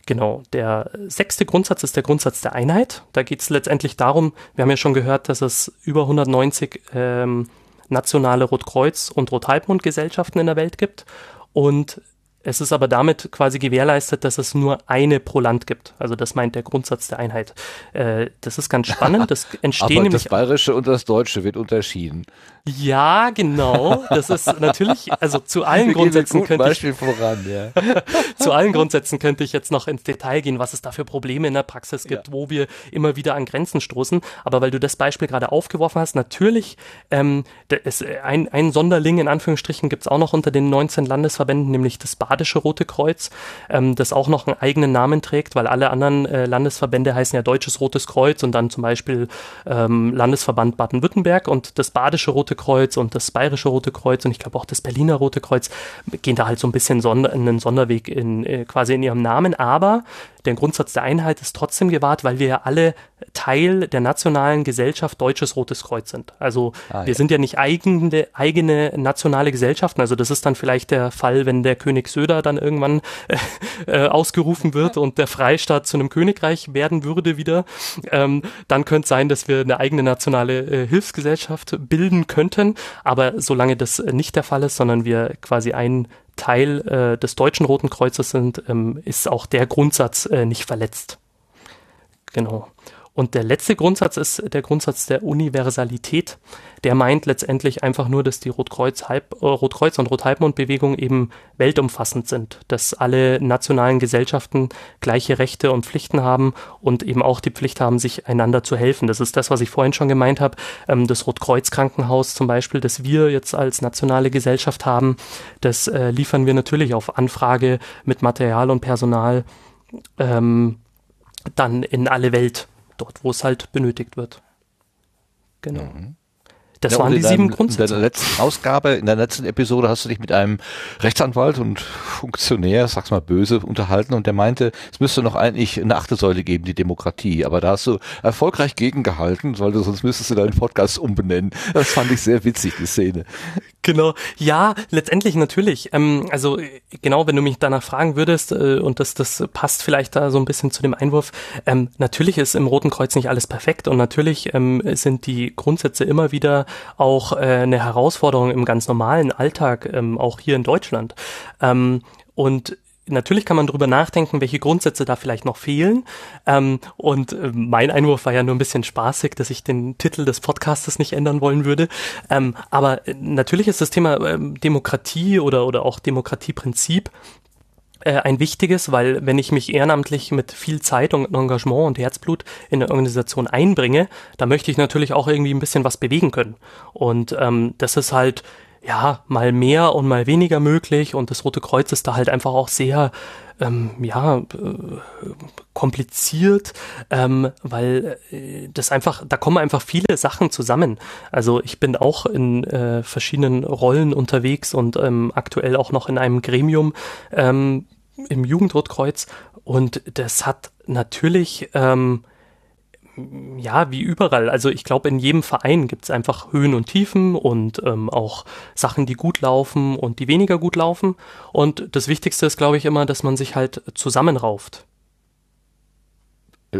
Genau, der sechste Grundsatz ist der Grundsatz der Einheit. Da geht es letztendlich darum, wir haben ja schon gehört, dass es über 190 ähm, nationale Rotkreuz- und Rothalbmond-Gesellschaften in der Welt gibt. Und es ist aber damit quasi gewährleistet, dass es nur eine pro Land gibt. Also das meint der Grundsatz der Einheit. Äh, das ist ganz spannend. Das entstehen aber das Bayerische und das Deutsche wird unterschieden. Ja, genau. Das ist natürlich, also zu allen Grundsätzen könnte Beispiel ich, voran, ja. zu allen Grundsätzen könnte ich jetzt noch ins Detail gehen, was es da für Probleme in der Praxis gibt, ja. wo wir immer wieder an Grenzen stoßen. Aber weil du das Beispiel gerade aufgeworfen hast, natürlich, ähm, ist ein, ein Sonderling in Anführungsstrichen gibt es auch noch unter den 19 Landesverbänden, nämlich das Badische Rote Kreuz, ähm, das auch noch einen eigenen Namen trägt, weil alle anderen äh, Landesverbände heißen ja Deutsches Rotes Kreuz und dann zum Beispiel ähm, Landesverband Baden-Württemberg und das Badische Rote Kreuz und das Bayerische Rote Kreuz und ich glaube auch das Berliner Rote Kreuz gehen da halt so ein bisschen Sonder, einen Sonderweg in, äh, quasi in ihrem Namen, aber der Grundsatz der Einheit ist trotzdem gewahrt, weil wir ja alle Teil der nationalen Gesellschaft Deutsches Rotes Kreuz sind. Also ah, wir ja. sind ja nicht eigene, eigene nationale Gesellschaften. Also das ist dann vielleicht der Fall, wenn der König Söder dann irgendwann äh, äh, ausgerufen wird und der Freistaat zu einem Königreich werden würde wieder. Ähm, dann könnte es sein, dass wir eine eigene nationale äh, Hilfsgesellschaft bilden könnten. Aber solange das nicht der Fall ist, sondern wir quasi ein Teil äh, des Deutschen Roten Kreuzes sind, ähm, ist auch der Grundsatz äh, nicht verletzt. Genau. Und der letzte Grundsatz ist der Grundsatz der Universalität. Der meint letztendlich einfach nur, dass die Rotkreuz, Halb, äh, Rotkreuz und Rothalbmond-Bewegung eben weltumfassend sind, dass alle nationalen Gesellschaften gleiche Rechte und Pflichten haben und eben auch die Pflicht haben, sich einander zu helfen. Das ist das, was ich vorhin schon gemeint habe. Ähm, das Rotkreuz-Krankenhaus zum Beispiel, das wir jetzt als nationale Gesellschaft haben, das äh, liefern wir natürlich auf Anfrage mit Material und Personal ähm, dann in alle Welt dort, wo es halt benötigt wird. Genau. Mhm. Das ja, waren die sieben Grundsätze. In der letzten Ausgabe, in der letzten Episode hast du dich mit einem Rechtsanwalt und Funktionär, sag's mal böse, unterhalten und der meinte, es müsste noch eigentlich eine achte Säule geben, die Demokratie. Aber da hast du erfolgreich gegengehalten, weil du sonst müsstest du deinen Podcast umbenennen. Das fand ich sehr witzig, die Szene. Genau. Ja, letztendlich natürlich. Ähm, also genau, wenn du mich danach fragen würdest, äh, und das, das passt vielleicht da so ein bisschen zu dem Einwurf, ähm, natürlich ist im Roten Kreuz nicht alles perfekt und natürlich ähm, sind die Grundsätze immer wieder auch äh, eine Herausforderung im ganz normalen Alltag, ähm, auch hier in Deutschland. Ähm, und natürlich kann man darüber nachdenken, welche Grundsätze da vielleicht noch fehlen. Ähm, und äh, mein Einwurf war ja nur ein bisschen spaßig, dass ich den Titel des Podcastes nicht ändern wollen würde. Ähm, aber äh, natürlich ist das Thema ähm, Demokratie oder, oder auch Demokratieprinzip äh, ein wichtiges, weil wenn ich mich ehrenamtlich mit viel Zeit und Engagement und Herzblut in eine Organisation einbringe, da möchte ich natürlich auch irgendwie ein bisschen was bewegen können. Und ähm, das ist halt ja, mal mehr und mal weniger möglich und das Rote Kreuz ist da halt einfach auch sehr ähm, ja, äh, kompliziert, ähm, weil äh, das einfach, da kommen einfach viele Sachen zusammen. Also ich bin auch in äh, verschiedenen Rollen unterwegs und ähm, aktuell auch noch in einem Gremium ähm, im Jugendrotkreuz und das hat natürlich ähm, ja, wie überall. Also ich glaube, in jedem Verein gibt es einfach Höhen und Tiefen und ähm, auch Sachen, die gut laufen und die weniger gut laufen. Und das Wichtigste ist, glaube ich, immer, dass man sich halt zusammenrauft.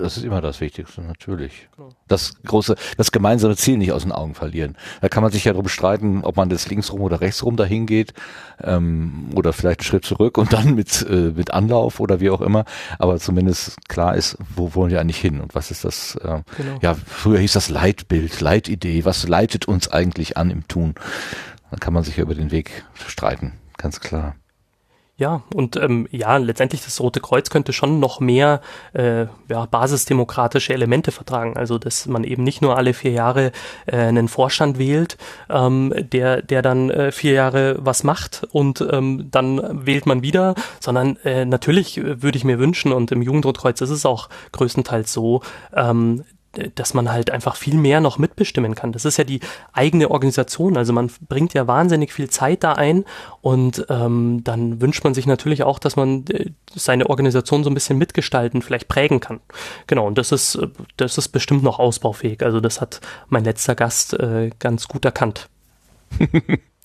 Das ist immer das Wichtigste, natürlich. Genau. Das große, das gemeinsame Ziel nicht aus den Augen verlieren. Da kann man sich ja darüber streiten, ob man das linksrum oder rechtsrum dahin geht ähm, oder vielleicht einen Schritt zurück und dann mit, äh, mit Anlauf oder wie auch immer. Aber zumindest klar ist, wo wollen wir eigentlich hin und was ist das? Äh, genau. Ja, früher hieß das Leitbild, Leitidee. Was leitet uns eigentlich an im Tun? Dann kann man sich ja über den Weg streiten, ganz klar. Ja, und ähm, ja, letztendlich das Rote Kreuz könnte schon noch mehr äh, ja, basisdemokratische Elemente vertragen. Also dass man eben nicht nur alle vier Jahre äh, einen Vorstand wählt, ähm, der, der dann äh, vier Jahre was macht und ähm, dann wählt man wieder, sondern äh, natürlich würde ich mir wünschen, und im Jugendrotkreuz ist es auch größtenteils so, ähm, dass man halt einfach viel mehr noch mitbestimmen kann. Das ist ja die eigene Organisation. Also man bringt ja wahnsinnig viel Zeit da ein und ähm, dann wünscht man sich natürlich auch, dass man äh, seine Organisation so ein bisschen mitgestalten, vielleicht prägen kann. Genau, und das ist, das ist bestimmt noch ausbaufähig. Also das hat mein letzter Gast äh, ganz gut erkannt.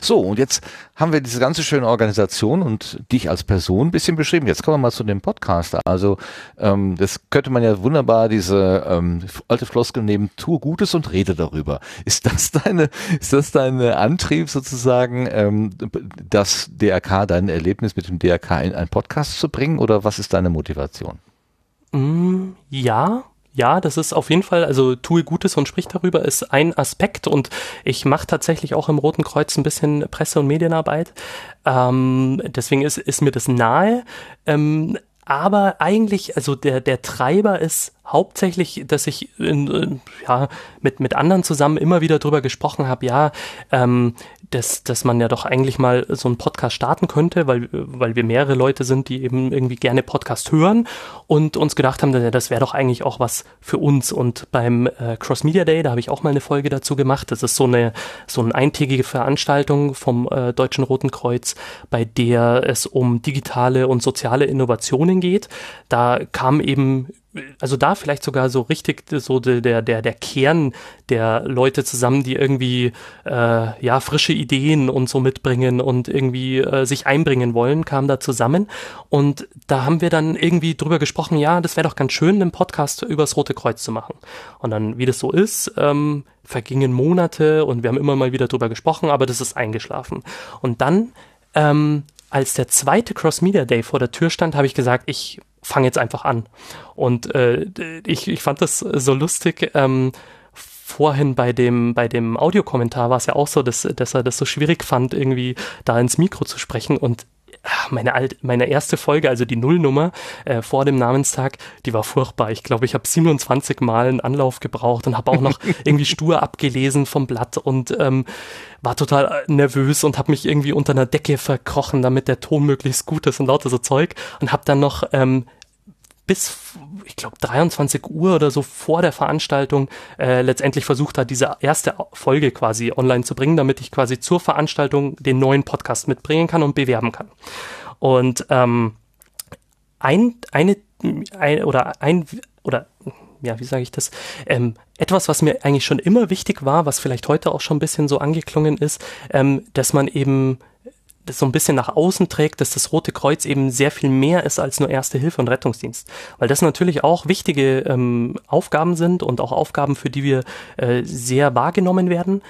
So, und jetzt haben wir diese ganze schöne Organisation und dich als Person ein bisschen beschrieben. Jetzt kommen wir mal zu dem Podcast. Also ähm, das könnte man ja wunderbar diese ähm, alte Floskel nehmen, tue Gutes und rede darüber. Ist das deine, ist das dein Antrieb sozusagen, ähm, das DRK, dein Erlebnis mit dem DRK in einen Podcast zu bringen oder was ist deine Motivation? Mm, ja, ja, das ist auf jeden Fall, also tue Gutes und sprich darüber, ist ein Aspekt und ich mache tatsächlich auch im Roten Kreuz ein bisschen Presse- und Medienarbeit. Ähm, deswegen ist, ist mir das nahe. Ähm, aber eigentlich, also der, der Treiber ist hauptsächlich, dass ich in, ja, mit, mit anderen zusammen immer wieder drüber gesprochen habe, ja, ähm, dass, dass man ja doch eigentlich mal so einen Podcast starten könnte, weil, weil wir mehrere Leute sind, die eben irgendwie gerne Podcast hören und uns gedacht haben, das wäre doch eigentlich auch was für uns. Und beim äh, Cross Media Day, da habe ich auch mal eine Folge dazu gemacht. Das ist so eine, so eine eintägige Veranstaltung vom äh, Deutschen Roten Kreuz, bei der es um digitale und soziale Innovationen geht. Da kam eben also da vielleicht sogar so richtig so der, der, der Kern der Leute zusammen, die irgendwie äh, ja frische Ideen und so mitbringen und irgendwie äh, sich einbringen wollen, kam da zusammen. Und da haben wir dann irgendwie drüber gesprochen, ja, das wäre doch ganz schön, einen Podcast übers Rote Kreuz zu machen. Und dann, wie das so ist, ähm, vergingen Monate und wir haben immer mal wieder drüber gesprochen, aber das ist eingeschlafen. Und dann ähm, als der zweite Cross Media Day vor der Tür stand, habe ich gesagt, ich fange jetzt einfach an. Und äh, ich, ich fand das so lustig. Ähm, vorhin bei dem, bei dem Audiokommentar war es ja auch so, dass, dass er das so schwierig fand, irgendwie da ins Mikro zu sprechen. Und meine, alt, meine erste Folge, also die Nullnummer äh, vor dem Namenstag, die war furchtbar. Ich glaube, ich habe 27 Mal einen Anlauf gebraucht und habe auch noch irgendwie stur abgelesen vom Blatt und ähm, war total nervös und habe mich irgendwie unter einer Decke verkrochen, damit der Ton möglichst gut ist und lauter so Zeug und habe dann noch ähm, bis, ich glaube, 23 Uhr oder so vor der Veranstaltung äh, letztendlich versucht hat, diese erste Folge quasi online zu bringen, damit ich quasi zur Veranstaltung den neuen Podcast mitbringen kann und bewerben kann. Und ähm, ein, eine, ein, oder ein, oder ja, wie sage ich das? Ähm, etwas, was mir eigentlich schon immer wichtig war, was vielleicht heute auch schon ein bisschen so angeklungen ist, ähm, dass man eben das so ein bisschen nach außen trägt, dass das Rote Kreuz eben sehr viel mehr ist als nur Erste Hilfe und Rettungsdienst. Weil das natürlich auch wichtige ähm, Aufgaben sind und auch Aufgaben, für die wir äh, sehr wahrgenommen werden.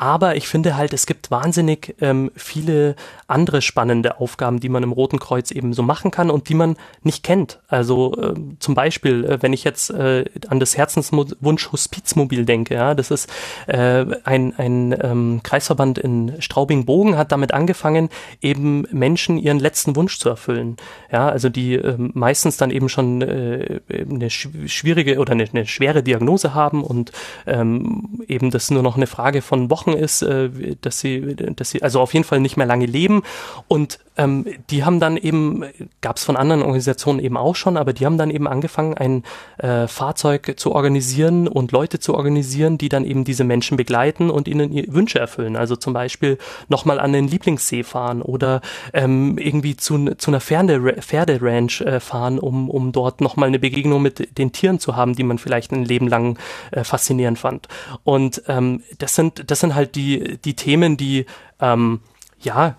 Aber ich finde halt, es gibt wahnsinnig ähm, viele andere spannende Aufgaben, die man im Roten Kreuz eben so machen kann und die man nicht kennt. Also äh, zum Beispiel, äh, wenn ich jetzt äh, an das Herzenswunsch Hospizmobil denke, ja, das ist äh, ein, ein ähm, Kreisverband in Straubing-Bogen hat damit angefangen, eben Menschen ihren letzten Wunsch zu erfüllen. Ja, also die äh, meistens dann eben schon äh, eine schwierige oder eine, eine schwere Diagnose haben und ähm, eben das nur noch eine Frage von Wochen gebrochen ist, äh, dass sie, dass sie also auf jeden Fall nicht mehr lange leben. Und ähm, die haben dann eben, gab es von anderen Organisationen eben auch schon, aber die haben dann eben angefangen, ein äh, Fahrzeug zu organisieren und Leute zu organisieren, die dann eben diese Menschen begleiten und ihnen ihre Wünsche erfüllen. Also zum Beispiel nochmal an den Lieblingssee fahren oder ähm, irgendwie zu, zu einer Pferde, Pferderanch äh, fahren, um, um dort nochmal eine Begegnung mit den Tieren zu haben, die man vielleicht ein Leben lang äh, faszinierend fand. Und ähm, das sind, das sind halt die, die Themen, die ähm, ja,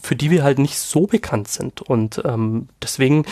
für die wir halt nicht so bekannt sind. Und ähm, deswegen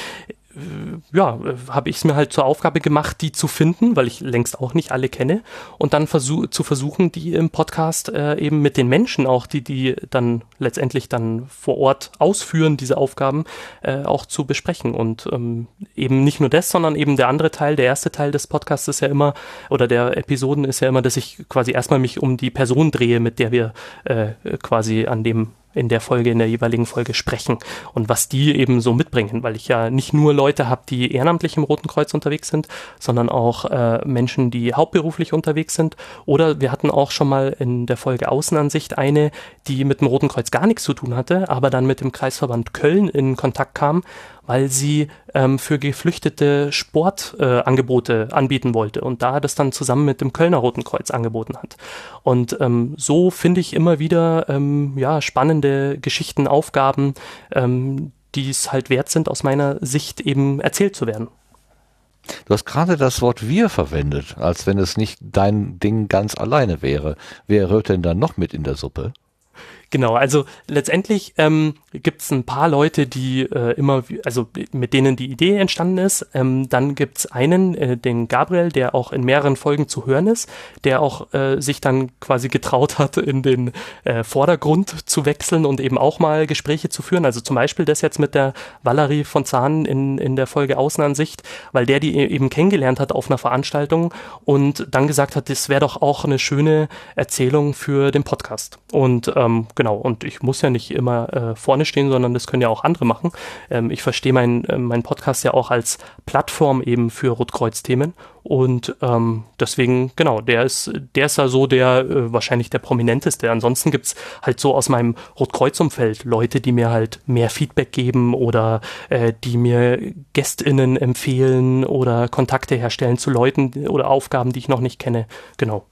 ja, habe ich es mir halt zur Aufgabe gemacht, die zu finden, weil ich längst auch nicht alle kenne. Und dann versuch, zu versuchen, die im Podcast äh, eben mit den Menschen auch, die die dann letztendlich dann vor Ort ausführen, diese Aufgaben, äh, auch zu besprechen. Und ähm, eben nicht nur das, sondern eben der andere Teil, der erste Teil des Podcasts ist ja immer oder der Episoden ist ja immer, dass ich quasi erstmal mich um die Person drehe, mit der wir äh, quasi an dem in der Folge, in der jeweiligen Folge sprechen und was die eben so mitbringen, weil ich ja nicht nur Leute habe, die ehrenamtlich im Roten Kreuz unterwegs sind, sondern auch äh, Menschen, die hauptberuflich unterwegs sind. Oder wir hatten auch schon mal in der Folge Außenansicht eine, die mit dem Roten Kreuz gar nichts zu tun hatte, aber dann mit dem Kreisverband Köln in Kontakt kam weil sie ähm, für Geflüchtete Sportangebote äh, anbieten wollte und da das dann zusammen mit dem Kölner Roten Kreuz angeboten hat. Und ähm, so finde ich immer wieder ähm, ja, spannende Geschichten, Aufgaben, ähm, die es halt wert sind, aus meiner Sicht eben erzählt zu werden. Du hast gerade das Wort wir verwendet, als wenn es nicht dein Ding ganz alleine wäre. Wer rührt denn dann noch mit in der Suppe? Genau, also letztendlich ähm, gibt es ein paar Leute, die äh, immer, also mit denen die Idee entstanden ist. Ähm, dann gibt es einen, äh, den Gabriel, der auch in mehreren Folgen zu hören ist, der auch äh, sich dann quasi getraut hat, in den äh, Vordergrund zu wechseln und eben auch mal Gespräche zu führen. Also zum Beispiel das jetzt mit der Valerie von Zahn in, in der Folge Außenansicht, weil der die e-, eben kennengelernt hat auf einer Veranstaltung und dann gesagt hat, das wäre doch auch eine schöne Erzählung für den Podcast. Und ähm, genau, und ich muss ja nicht immer äh, vorne stehen, sondern das können ja auch andere machen. Ähm, ich verstehe meinen äh, mein Podcast ja auch als Plattform eben für Rotkreuz-Themen und ähm, deswegen, genau, der ist, der ist ja so der äh, wahrscheinlich der prominenteste. Ansonsten gibt's halt so aus meinem Rotkreuz-Umfeld Leute, die mir halt mehr Feedback geben oder äh, die mir GästInnen empfehlen oder Kontakte herstellen zu Leuten oder Aufgaben, die ich noch nicht kenne. Genau.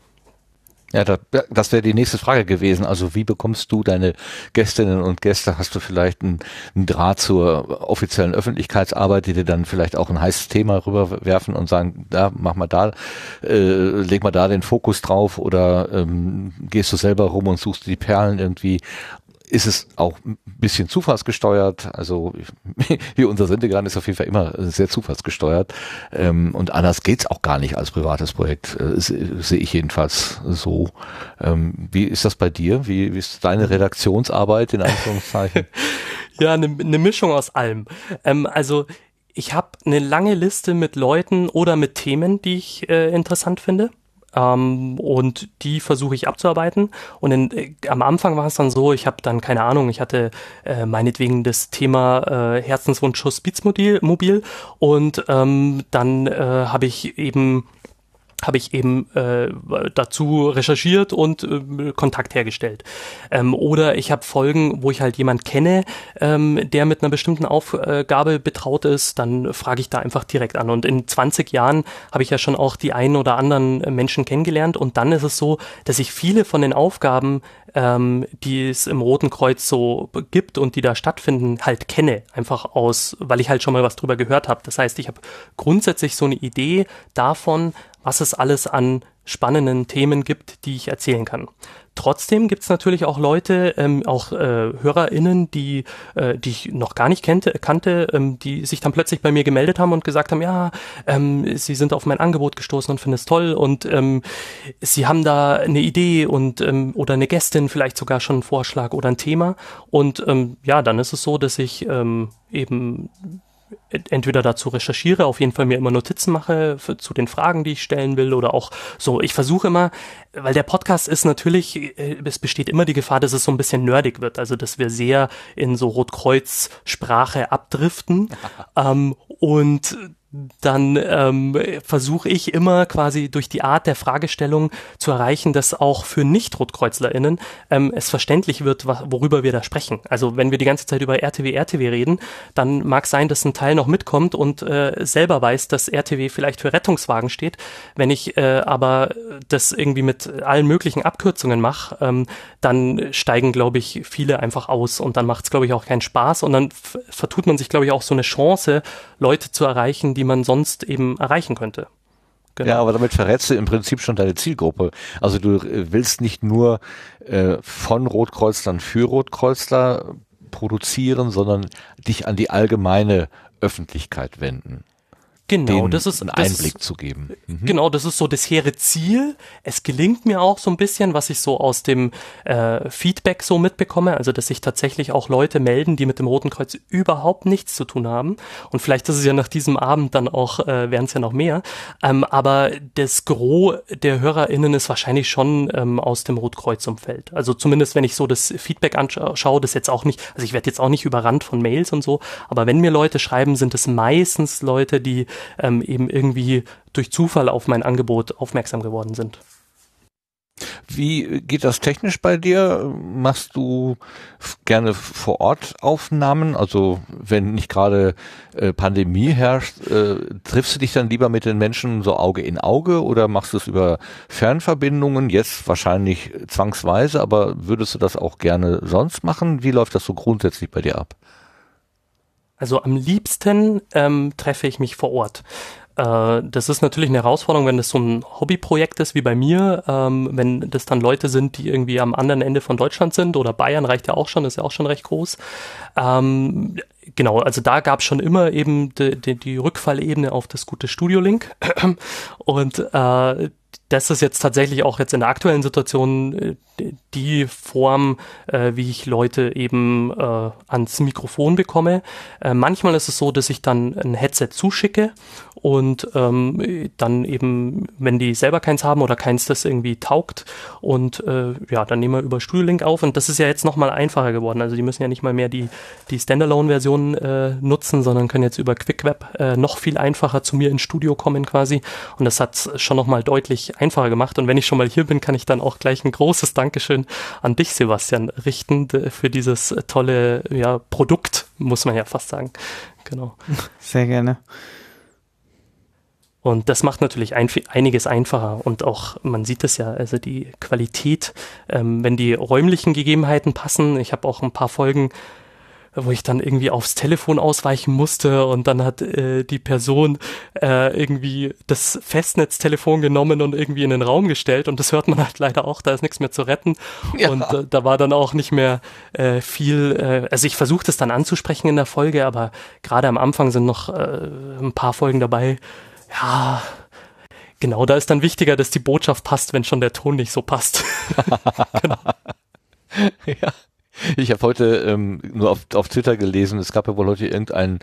Ja, das, das wäre die nächste Frage gewesen. Also wie bekommst du deine Gästinnen und Gäste? Hast du vielleicht einen, einen Draht zur offiziellen Öffentlichkeitsarbeit, die dir dann vielleicht auch ein heißes Thema rüberwerfen und sagen, da mach mal da, äh, leg mal da den Fokus drauf oder ähm, gehst du selber rum und suchst die Perlen irgendwie ist es auch ein bisschen zufallsgesteuert. Also wie unser Sendegarten ist auf jeden Fall immer sehr zufallsgesteuert. Ähm, und anders geht's auch gar nicht als privates Projekt, äh, sehe ich jedenfalls so. Ähm, wie ist das bei dir? Wie, wie ist deine Redaktionsarbeit in Anführungszeichen? ja, eine ne Mischung aus allem. Ähm, also ich habe eine lange Liste mit Leuten oder mit Themen, die ich äh, interessant finde. Ähm, und die versuche ich abzuarbeiten. Und in, äh, am Anfang war es dann so, ich habe dann keine Ahnung, ich hatte äh, meinetwegen das Thema äh, Herzenswunsch Hospizmobil mobil und ähm, dann äh, habe ich eben habe ich eben äh, dazu recherchiert und äh, Kontakt hergestellt. Ähm, oder ich habe Folgen, wo ich halt jemand kenne, ähm, der mit einer bestimmten Aufgabe betraut ist, dann frage ich da einfach direkt an. Und in 20 Jahren habe ich ja schon auch die einen oder anderen Menschen kennengelernt und dann ist es so, dass ich viele von den Aufgaben, ähm, die es im Roten Kreuz so gibt und die da stattfinden, halt kenne. Einfach aus, weil ich halt schon mal was drüber gehört habe. Das heißt, ich habe grundsätzlich so eine Idee davon, was es alles an spannenden Themen gibt, die ich erzählen kann. Trotzdem gibt es natürlich auch Leute, ähm, auch äh, HörerInnen, die, äh, die ich noch gar nicht kannte, kannte ähm, die sich dann plötzlich bei mir gemeldet haben und gesagt haben, ja, ähm, sie sind auf mein Angebot gestoßen und finden es toll und ähm, sie haben da eine Idee und ähm, oder eine Gästin, vielleicht sogar schon einen Vorschlag oder ein Thema. Und ähm, ja, dann ist es so, dass ich ähm, eben entweder dazu recherchiere, auf jeden Fall mir immer Notizen mache für, zu den Fragen, die ich stellen will oder auch so. Ich versuche immer, weil der Podcast ist natürlich, äh, es besteht immer die Gefahr, dass es so ein bisschen nerdig wird, also dass wir sehr in so Rotkreuz-Sprache abdriften ähm, und dann ähm, versuche ich immer quasi durch die Art der Fragestellung zu erreichen, dass auch für Nicht-RotkreuzlerInnen ähm, es verständlich wird, worüber wir da sprechen. Also wenn wir die ganze Zeit über RTW, RTW reden, dann mag sein, dass ein Teil noch mitkommt und äh, selber weiß, dass RTW vielleicht für Rettungswagen steht. Wenn ich äh, aber das irgendwie mit allen möglichen Abkürzungen mache, ähm, dann steigen, glaube ich, viele einfach aus und dann macht es, glaube ich, auch keinen Spaß und dann vertut man sich, glaube ich, auch so eine Chance, Leute zu erreichen, die man sonst eben erreichen könnte. Genau. Ja, aber damit verrätst du im Prinzip schon deine Zielgruppe. Also du äh, willst nicht nur äh, von Rotkreuzlern für Rotkreuzler produzieren, sondern dich an die allgemeine Öffentlichkeit wenden. Genau, das ist einen das Einblick ist, zu geben. Mhm. Genau, das ist so das hehre Ziel. Es gelingt mir auch so ein bisschen, was ich so aus dem äh, Feedback so mitbekomme, also dass sich tatsächlich auch Leute melden, die mit dem Roten Kreuz überhaupt nichts zu tun haben. Und vielleicht ist es ja nach diesem Abend dann auch, äh, werden es ja noch mehr. Ähm, aber das Gros der HörerInnen ist wahrscheinlich schon ähm, aus dem Rotkreuz-Umfeld. Also zumindest, wenn ich so das Feedback anschaue, das jetzt auch nicht, also ich werde jetzt auch nicht überrannt von Mails und so, aber wenn mir Leute schreiben, sind es meistens Leute, die ähm, eben irgendwie durch Zufall auf mein Angebot aufmerksam geworden sind. Wie geht das technisch bei dir? Machst du gerne vor Ort Aufnahmen? Also wenn nicht gerade äh, Pandemie herrscht, äh, triffst du dich dann lieber mit den Menschen so Auge in Auge oder machst du es über Fernverbindungen? Jetzt wahrscheinlich zwangsweise, aber würdest du das auch gerne sonst machen? Wie läuft das so grundsätzlich bei dir ab? Also am liebsten ähm, treffe ich mich vor Ort. Äh, das ist natürlich eine Herausforderung, wenn das so ein Hobbyprojekt ist wie bei mir, ähm, wenn das dann Leute sind, die irgendwie am anderen Ende von Deutschland sind oder Bayern reicht ja auch schon, ist ja auch schon recht groß. Ähm, genau, also da gab es schon immer eben die, die, die Rückfallebene auf das gute Studio-Link und äh, das ist jetzt tatsächlich auch jetzt in der aktuellen Situation äh, die Form, äh, wie ich Leute eben äh, ans Mikrofon bekomme. Äh, manchmal ist es so, dass ich dann ein Headset zuschicke und ähm, dann eben, wenn die selber keins haben oder keins das irgendwie taugt und äh, ja, dann nehmen wir über Studio Link auf und das ist ja jetzt nochmal einfacher geworden. Also die müssen ja nicht mal mehr die, die Standalone-Version äh, nutzen, sondern können jetzt über QuickWeb noch viel einfacher zu mir ins Studio kommen quasi und das hat schon nochmal deutlich einfacher gemacht und wenn ich schon mal hier bin, kann ich dann auch gleich ein großes Dankeschön an dich, Sebastian, richten für dieses tolle ja, Produkt, muss man ja fast sagen. Genau. Sehr gerne. Und das macht natürlich ein, einiges einfacher und auch, man sieht es ja, also die Qualität, ähm, wenn die räumlichen Gegebenheiten passen. Ich habe auch ein paar Folgen wo ich dann irgendwie aufs Telefon ausweichen musste und dann hat äh, die Person äh, irgendwie das Festnetztelefon genommen und irgendwie in den Raum gestellt und das hört man halt leider auch, da ist nichts mehr zu retten ja. und äh, da war dann auch nicht mehr äh, viel, äh, also ich versuche das dann anzusprechen in der Folge, aber gerade am Anfang sind noch äh, ein paar Folgen dabei, ja, genau, da ist dann wichtiger, dass die Botschaft passt, wenn schon der Ton nicht so passt. genau. Ja. Ich habe heute ähm, nur auf, auf Twitter gelesen, es gab ja wohl heute irgendein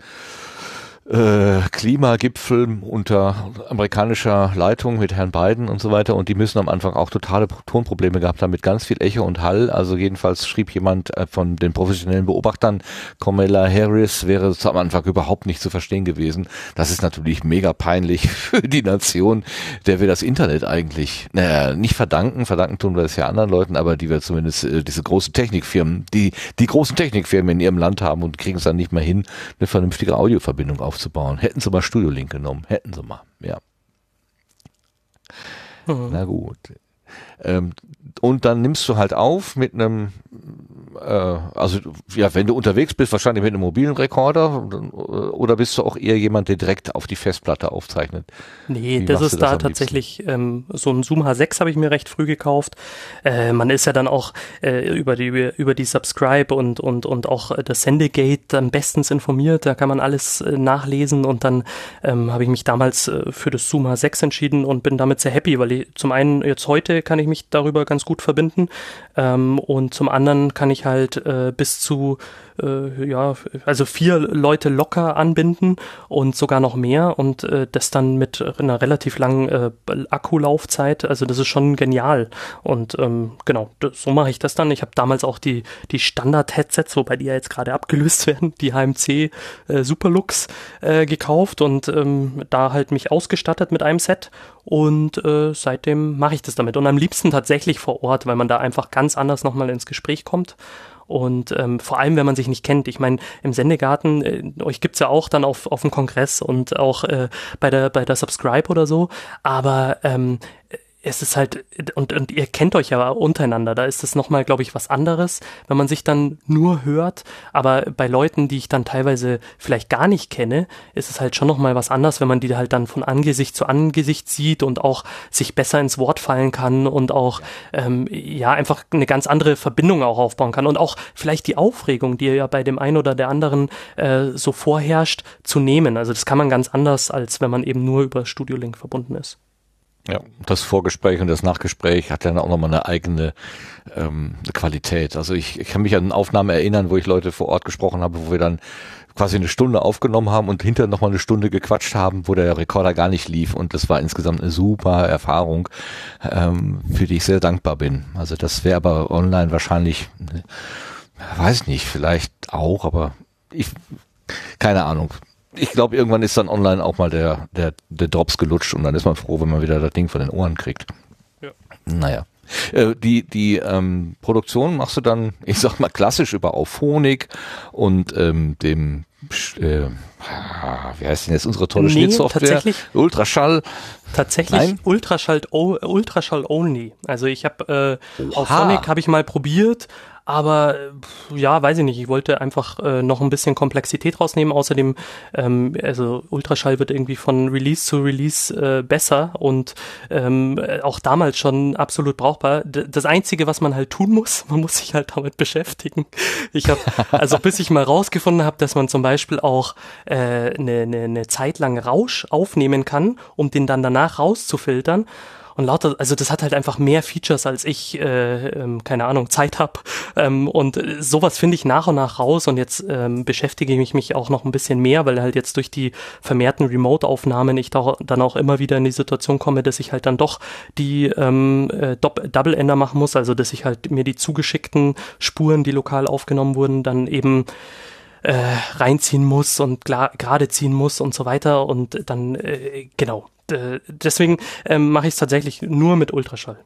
äh, Klimagipfel unter amerikanischer Leitung mit Herrn Biden und so weiter und die müssen am Anfang auch totale Tonprobleme gehabt haben mit ganz viel Echo und Hall. Also jedenfalls schrieb jemand äh, von den professionellen Beobachtern, Kamala Harris wäre am Anfang überhaupt nicht zu verstehen gewesen. Das ist natürlich mega peinlich für die Nation, der wir das Internet eigentlich, naja, nicht verdanken, verdanken tun wir es ja anderen Leuten, aber die wir zumindest äh, diese großen Technikfirmen, die die großen Technikfirmen in ihrem Land haben und kriegen es dann nicht mehr hin, eine vernünftige Audioverbindung auf aufzubauen. Hätten sie mal Studio Link genommen, hätten sie mal, ja. Mhm. Na gut. Ähm, und dann nimmst du halt auf mit einem, äh, also ja, wenn du unterwegs bist, wahrscheinlich mit einem mobilen Rekorder oder bist du auch eher jemand, der direkt auf die Festplatte aufzeichnet? Nee, Wie das ist das da tatsächlich ähm, so ein Zoom H6 habe ich mir recht früh gekauft. Äh, man ist ja dann auch äh, über die über die Subscribe und und und auch das Sendegate dann bestens informiert. Da kann man alles äh, nachlesen und dann ähm, habe ich mich damals äh, für das Zoom H6 entschieden und bin damit sehr happy, weil ich zum einen jetzt heute kann ich mich darüber ganz gut verbinden. Ähm, und zum anderen kann ich ich halt äh, bis zu äh, ja, also vier Leute locker anbinden und sogar noch mehr und äh, das dann mit einer relativ langen äh, Akkulaufzeit. Also das ist schon genial. Und ähm, genau, das, so mache ich das dann. Ich habe damals auch die, die Standard-Headsets, wobei die ja jetzt gerade abgelöst werden, die HMC äh, Superlux äh, gekauft und ähm, da halt mich ausgestattet mit einem Set und äh, seitdem mache ich das damit. Und am liebsten tatsächlich vor Ort, weil man da einfach ganz anders nochmal ins Gespräch kommt. Und ähm, vor allem, wenn man sich nicht kennt. Ich meine, im Sendegarten, äh, euch gibt's ja auch dann auf, auf dem Kongress und auch äh, bei, der, bei der Subscribe oder so. Aber ähm, es ist halt, und, und ihr kennt euch ja untereinander, da ist es nochmal, glaube ich, was anderes, wenn man sich dann nur hört, aber bei Leuten, die ich dann teilweise vielleicht gar nicht kenne, ist es halt schon nochmal was anderes, wenn man die halt dann von Angesicht zu Angesicht sieht und auch sich besser ins Wort fallen kann und auch, ähm, ja, einfach eine ganz andere Verbindung auch aufbauen kann und auch vielleicht die Aufregung, die ja bei dem einen oder der anderen äh, so vorherrscht, zu nehmen. Also das kann man ganz anders, als wenn man eben nur über Studio Link verbunden ist. Ja, das Vorgespräch und das Nachgespräch hat dann auch nochmal eine eigene ähm, Qualität. Also ich, ich kann mich an Aufnahmen erinnern, wo ich Leute vor Ort gesprochen habe, wo wir dann quasi eine Stunde aufgenommen haben und hinterher nochmal eine Stunde gequatscht haben, wo der Rekorder gar nicht lief. Und das war insgesamt eine super Erfahrung, ähm, für die ich sehr dankbar bin. Also das wäre aber online wahrscheinlich, weiß nicht, vielleicht auch, aber ich, keine Ahnung ich glaube, irgendwann ist dann online auch mal der, der, der Drops gelutscht und dann ist man froh, wenn man wieder das Ding von den Ohren kriegt. Ja. Naja. Äh, die die ähm, Produktion machst du dann, ich sag mal, klassisch über Auphonic und ähm, dem äh, wie heißt denn jetzt unsere tolle nee, Schnittsoftware? Ultraschall. Tatsächlich Nein? Ultraschall, Ultraschall only. Also ich habe äh, Auphonic habe ich mal probiert, aber ja, weiß ich nicht. Ich wollte einfach äh, noch ein bisschen Komplexität rausnehmen. Außerdem, ähm, also Ultraschall wird irgendwie von Release zu Release äh, besser und ähm, auch damals schon absolut brauchbar. D das Einzige, was man halt tun muss, man muss sich halt damit beschäftigen. Ich habe, also bis ich mal rausgefunden habe, dass man zum Beispiel auch eine äh, ne, ne, ne Zeit lang Rausch aufnehmen kann, um den dann danach rauszufiltern und lauter, also das hat halt einfach mehr Features, als ich, äh, ähm, keine Ahnung, Zeit habe. Ähm, und sowas finde ich nach und nach raus. Und jetzt ähm, beschäftige ich mich auch noch ein bisschen mehr, weil halt jetzt durch die vermehrten Remote-Aufnahmen ich da, dann auch immer wieder in die Situation komme, dass ich halt dann doch die ähm, äh, Double-Ender machen muss, also dass ich halt mir die zugeschickten Spuren, die lokal aufgenommen wurden, dann eben äh, reinziehen muss und gerade ziehen muss und so weiter. Und dann äh, genau. äh, deswegen ähm, mache ich es tatsächlich nur mit Ultraschall.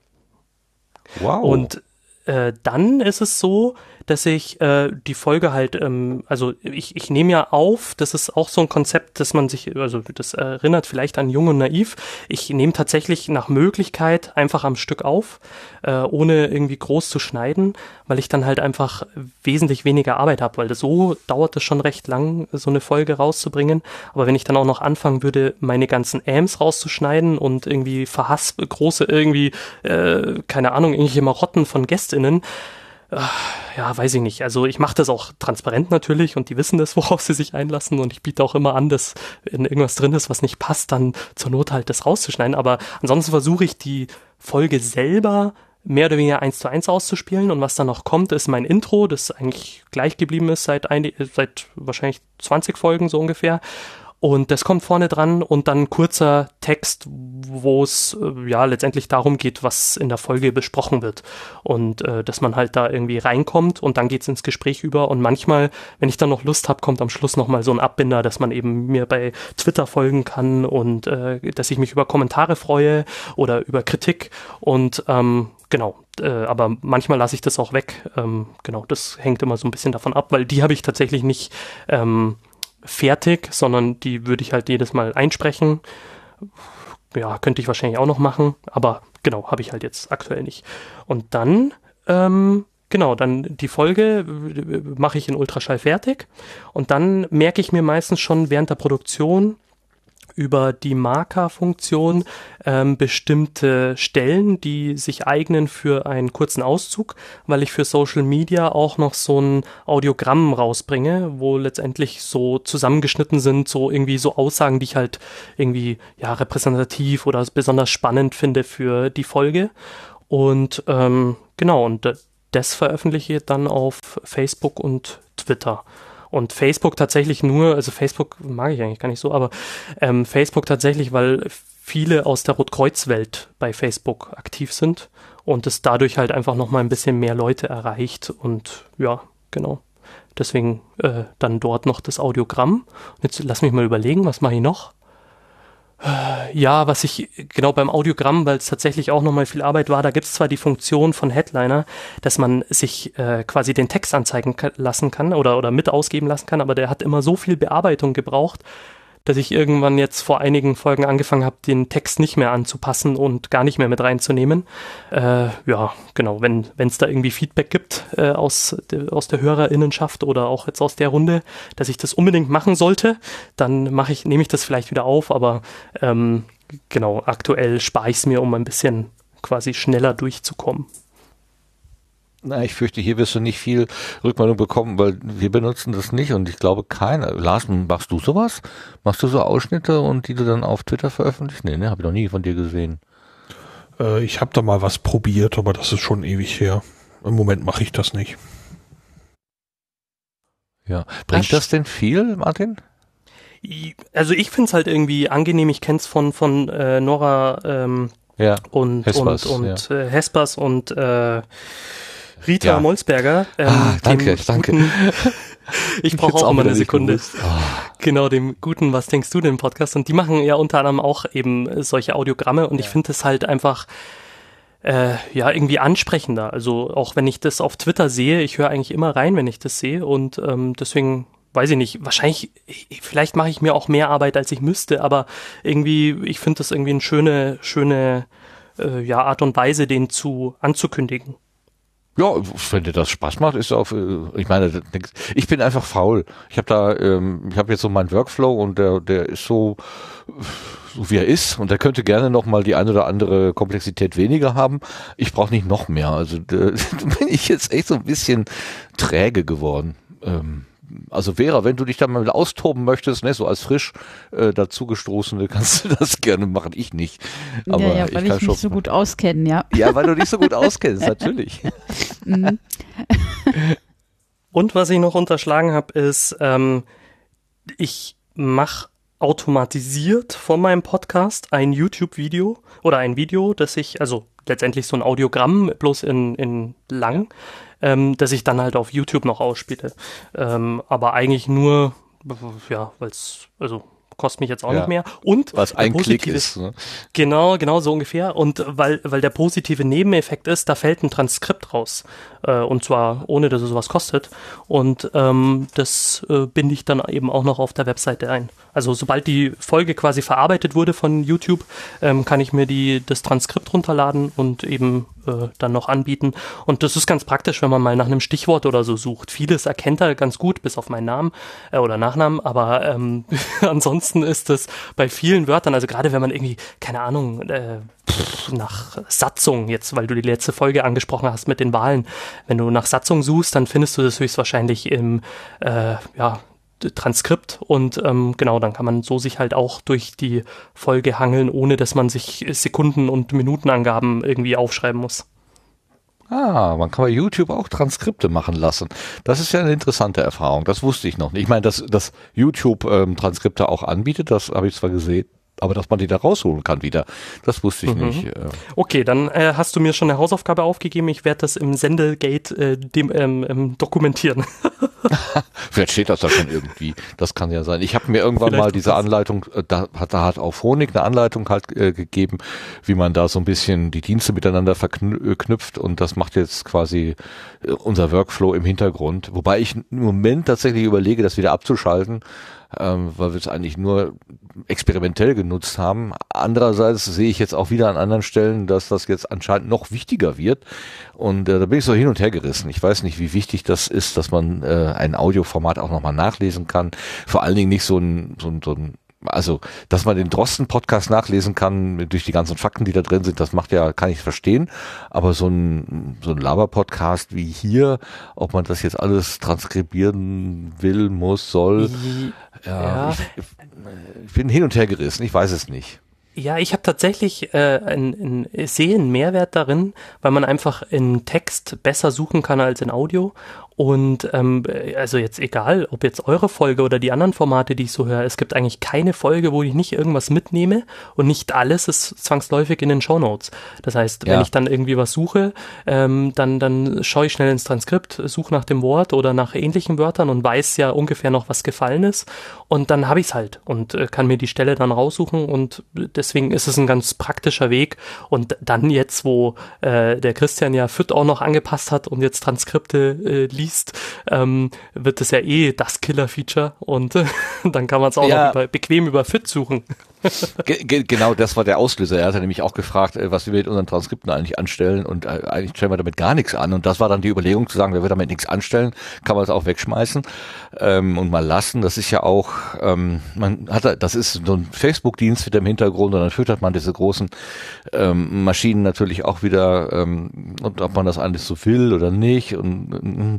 Wow. Und äh, dann ist es so, dass ich äh, die Folge halt, ähm, also ich, ich nehme ja auf, das ist auch so ein Konzept, dass man sich, also das erinnert vielleicht an Jung und Naiv. Ich nehme tatsächlich nach Möglichkeit einfach am Stück auf, äh, ohne irgendwie groß zu schneiden, weil ich dann halt einfach wesentlich weniger Arbeit habe, weil das so dauert es schon recht lang, so eine Folge rauszubringen. Aber wenn ich dann auch noch anfangen würde, meine ganzen Ams rauszuschneiden und irgendwie verhasst große irgendwie, äh, keine Ahnung, irgendwelche Marotten von GästInnen, ja, weiß ich nicht. Also ich mache das auch transparent natürlich und die wissen das, worauf sie sich einlassen und ich biete auch immer an, dass wenn irgendwas drin ist, was nicht passt, dann zur Not halt das rauszuschneiden. Aber ansonsten versuche ich die Folge selber mehr oder weniger eins zu eins auszuspielen und was dann noch kommt, ist mein Intro, das eigentlich gleich geblieben ist seit, ein, seit wahrscheinlich 20 Folgen so ungefähr und das kommt vorne dran und dann kurzer Text, wo es äh, ja letztendlich darum geht, was in der Folge besprochen wird. Und äh, dass man halt da irgendwie reinkommt und dann geht's ins Gespräch über. Und manchmal, wenn ich dann noch Lust habe, kommt am Schluss nochmal so ein Abbinder, dass man eben mir bei Twitter folgen kann und äh, dass ich mich über Kommentare freue oder über Kritik. Und ähm, genau, äh, aber manchmal lasse ich das auch weg. Ähm, genau, das hängt immer so ein bisschen davon ab, weil die habe ich tatsächlich nicht. Ähm, fertig, sondern die würde ich halt jedes Mal einsprechen. Ja, könnte ich wahrscheinlich auch noch machen, aber genau, habe ich halt jetzt aktuell nicht. Und dann, ähm, genau, dann die Folge äh, mache ich in Ultraschall fertig und dann merke ich mir meistens schon während der Produktion, über die Marker-Funktion ähm, bestimmte Stellen, die sich eignen für einen kurzen Auszug, weil ich für Social Media auch noch so ein Audiogramm rausbringe, wo letztendlich so zusammengeschnitten sind, so irgendwie so Aussagen, die ich halt irgendwie ja repräsentativ oder besonders spannend finde für die Folge. Und ähm, genau, und das veröffentliche ich dann auf Facebook und Twitter. Und Facebook tatsächlich nur, also Facebook mag ich eigentlich gar nicht so, aber ähm, Facebook tatsächlich, weil viele aus der Rotkreuzwelt bei Facebook aktiv sind und es dadurch halt einfach nochmal ein bisschen mehr Leute erreicht und ja, genau. Deswegen äh, dann dort noch das Audiogramm. Jetzt lass mich mal überlegen, was mache ich noch? Ja, was ich genau beim Audiogramm, weil es tatsächlich auch nochmal viel Arbeit war, da gibt es zwar die Funktion von Headliner, dass man sich äh, quasi den Text anzeigen lassen kann oder, oder mit ausgeben lassen kann, aber der hat immer so viel Bearbeitung gebraucht, dass ich irgendwann jetzt vor einigen Folgen angefangen habe, den Text nicht mehr anzupassen und gar nicht mehr mit reinzunehmen. Äh, ja, genau, wenn es da irgendwie Feedback gibt äh, aus, de, aus der Hörerinnenschaft oder auch jetzt aus der Runde, dass ich das unbedingt machen sollte, dann mache ich, nehme ich das vielleicht wieder auf, aber ähm, genau, aktuell spare ich es mir, um ein bisschen quasi schneller durchzukommen. Na, ich fürchte, hier wirst du nicht viel Rückmeldung bekommen, weil wir benutzen das nicht und ich glaube keiner. Lars, machst du sowas? Machst du so Ausschnitte und die du dann auf Twitter veröffentlichst? Nee, ne, habe ich noch nie von dir gesehen. Äh, ich habe da mal was probiert, aber das ist schon ewig her. Im Moment mache ich das nicht. Ja. Bringt das, das denn viel, Martin? Also ich finde es halt irgendwie angenehm. Ich kenne es von, von äh, Nora ähm, ja, und, Hespers, und, und ja. äh, Hespers und äh, Rita ja. Molsberger. Ähm, ah, danke, danke. Guten, ich brauche auch, auch mal eine Sekunde. Oh. Genau, dem guten Was denkst du denn Podcast? Und die machen ja unter anderem auch eben solche Audiogramme und ja. ich finde es halt einfach äh, ja irgendwie ansprechender. Also auch wenn ich das auf Twitter sehe, ich höre eigentlich immer rein, wenn ich das sehe und ähm, deswegen weiß ich nicht, wahrscheinlich, vielleicht mache ich mir auch mehr Arbeit, als ich müsste, aber irgendwie, ich finde das irgendwie eine schöne, schöne äh, ja, Art und Weise, den zu anzukündigen. Ja, wenn dir das Spaß macht, ist auf. Äh, ich meine, ich bin einfach faul. Ich habe da, ähm, ich habe jetzt so meinen Workflow und der, der ist so, so wie er ist und der könnte gerne noch mal die eine oder andere Komplexität weniger haben. Ich brauche nicht noch mehr. Also da bin ich jetzt echt so ein bisschen träge geworden. Ähm, also Vera, wenn du dich da mal austoben möchtest, ne, so als frisch äh, dazugestoßene, kannst du das gerne machen. Ich nicht. Aber ja, ja, weil ich, ich mich so gut auskenne, ja. Ja, weil du dich so gut auskennst, natürlich. Mhm. Und was ich noch unterschlagen habe, ist, ähm, ich mache automatisiert von meinem Podcast ein YouTube-Video oder ein Video, das ich, also letztendlich so ein Audiogramm, bloß in, in lang, ähm, das ich dann halt auf YouTube noch ausspiele. Ähm, aber eigentlich nur, ja, weil es, also kostet mich jetzt auch ja. nicht mehr. Und was ein Klick ist. Ne? Genau, genau so ungefähr. Und weil, weil der positive Nebeneffekt ist, da fällt ein Transkript raus. Äh, und zwar ohne, dass es sowas kostet. Und ähm, das äh, binde ich dann eben auch noch auf der Webseite ein. Also sobald die Folge quasi verarbeitet wurde von YouTube, ähm, kann ich mir die, das Transkript runterladen und eben äh, dann noch anbieten. Und das ist ganz praktisch, wenn man mal nach einem Stichwort oder so sucht. Vieles erkennt er ganz gut, bis auf meinen Namen äh, oder Nachnamen, aber ähm, ansonsten ist es bei vielen Wörtern, also gerade wenn man irgendwie, keine Ahnung, äh, nach Satzung, jetzt weil du die letzte Folge angesprochen hast mit den Wahlen, wenn du nach Satzung suchst, dann findest du das höchstwahrscheinlich im äh, ja, Transkript und ähm, genau, dann kann man so sich halt auch durch die Folge hangeln, ohne dass man sich Sekunden- und Minutenangaben irgendwie aufschreiben muss. Ah, man kann bei YouTube auch Transkripte machen lassen. Das ist ja eine interessante Erfahrung. Das wusste ich noch nicht. Ich meine, dass, dass YouTube ähm, Transkripte auch anbietet, das habe ich zwar gesehen, aber dass man die da rausholen kann wieder, das wusste ich mhm. nicht. Äh. Okay, dann äh, hast du mir schon eine Hausaufgabe aufgegeben. Ich werde das im Sendegate äh, dem, ähm, ähm, dokumentieren. Vielleicht steht das da schon irgendwie. Das kann ja sein. Ich habe mir irgendwann Vielleicht mal diese Anleitung, äh, da hat, da hat auch Phonik eine Anleitung halt äh, gegeben, wie man da so ein bisschen die Dienste miteinander verknüpft und das macht jetzt quasi äh, unser Workflow im Hintergrund. Wobei ich im Moment tatsächlich überlege, das wieder abzuschalten ähm, weil wir es eigentlich nur experimentell genutzt haben. Andererseits sehe ich jetzt auch wieder an anderen Stellen, dass das jetzt anscheinend noch wichtiger wird. Und äh, da bin ich so hin und her gerissen. Ich weiß nicht, wie wichtig das ist, dass man äh, ein Audioformat auch nochmal nachlesen kann. Vor allen Dingen nicht so ein, so ein, so ein also, dass man den Drosten-Podcast nachlesen kann durch die ganzen Fakten, die da drin sind, das macht ja, kann ich verstehen. Aber so ein, so ein Laber-Podcast wie hier, ob man das jetzt alles transkribieren will, muss, soll, ja, ja. Ich, ich bin hin und her gerissen, ich weiß es nicht. Ja, ich habe tatsächlich äh, ein, ein, sehe einen Mehrwert darin, weil man einfach in Text besser suchen kann als in Audio und ähm, also jetzt egal, ob jetzt eure Folge oder die anderen Formate, die ich so höre, es gibt eigentlich keine Folge, wo ich nicht irgendwas mitnehme und nicht alles ist zwangsläufig in den Show Notes. Das heißt, wenn Ja. ich dann irgendwie was suche, ähm, dann, dann schaue ich schnell ins Transkript, suche nach dem Wort oder nach ähnlichen Wörtern und weiß ja ungefähr noch, was gefallen ist. Und dann habe ich es halt und äh, kann mir die Stelle dann raussuchen und deswegen ist es ein ganz praktischer Weg. Und dann jetzt, wo äh, der Christian ja FIT auch noch angepasst hat und jetzt Transkripte äh, liest, ähm, wird es ja eh das Killer-Feature und dann kann man es auch Ja. noch über, bequem über FIT suchen. Ge ge genau, das war der Auslöser. Er hatte nämlich auch gefragt, äh, was wir mit unseren Transkripten eigentlich anstellen und äh, eigentlich stellen wir damit gar nichts an. Und das war dann die Überlegung zu sagen, wenn wir damit nichts anstellen, kann man es auch wegschmeißen ähm, und mal lassen. Das ist ja auch, ähm, man hat, da- das ist so ein Facebook-Dienst wieder im Hintergrund und dann füttert man diese großen ähm, Maschinen natürlich auch wieder ähm, und ob man das alles so will oder nicht und ähm,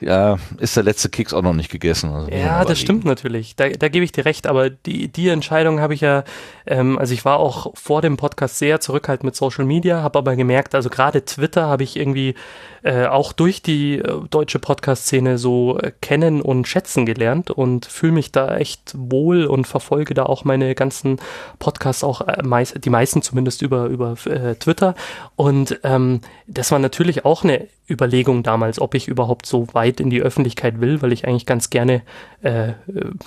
ja, ist der letzte Keks auch noch nicht gegessen. Also Ja, das stimmt natürlich. Da, da gebe ich dir recht. Aber die, die Entscheidung habe ich ja, ähm, also ich war auch vor dem Podcast sehr zurückhaltend mit Social Media, habe aber gemerkt, also gerade Twitter habe ich irgendwie äh, auch durch die äh, deutsche Podcast-Szene so äh, kennen und schätzen gelernt und fühle mich da echt wohl und verfolge da auch meine ganzen Podcasts auch äh, meist, die meisten zumindest über über äh, Twitter. Und ähm, das war natürlich auch eine Überlegung damals, ob ich überhaupt so weit in die Öffentlichkeit will, weil ich eigentlich ganz gerne äh, äh,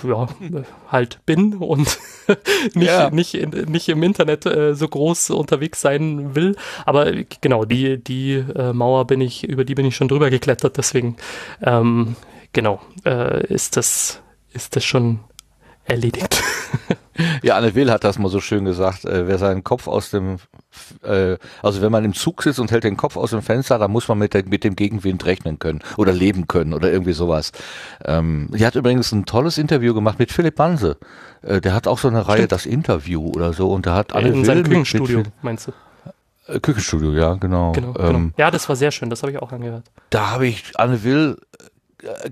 ja, äh, halt bin und nicht, Ja. nicht, nicht im Internet äh, so groß unterwegs sein will. Aber genau, die, die äh, Mauer bin ich, über die bin ich schon drüber geklettert, deswegen ähm, genau, äh, ist das, ist das schon erledigt. Ja, Anne Will hat das mal so schön gesagt, äh, wer seinen Kopf aus dem, äh, also wenn man im Zug sitzt und hält den Kopf aus dem Fenster, dann muss man mit, der, mit dem Gegenwind rechnen können oder leben können oder irgendwie sowas. Ähm, die hat übrigens ein tolles Interview gemacht mit Philipp Banse. Äh, der hat auch so eine Reihe, das Interview oder so, und da hat Anne in Will seinem mit- mit Küchenstudio, Phil- meinst du? äh, Küchenstudio, ja, genau. Genau, ähm, genau. Ja, das war sehr schön, das habe ich auch angehört. da habe ich Anne Will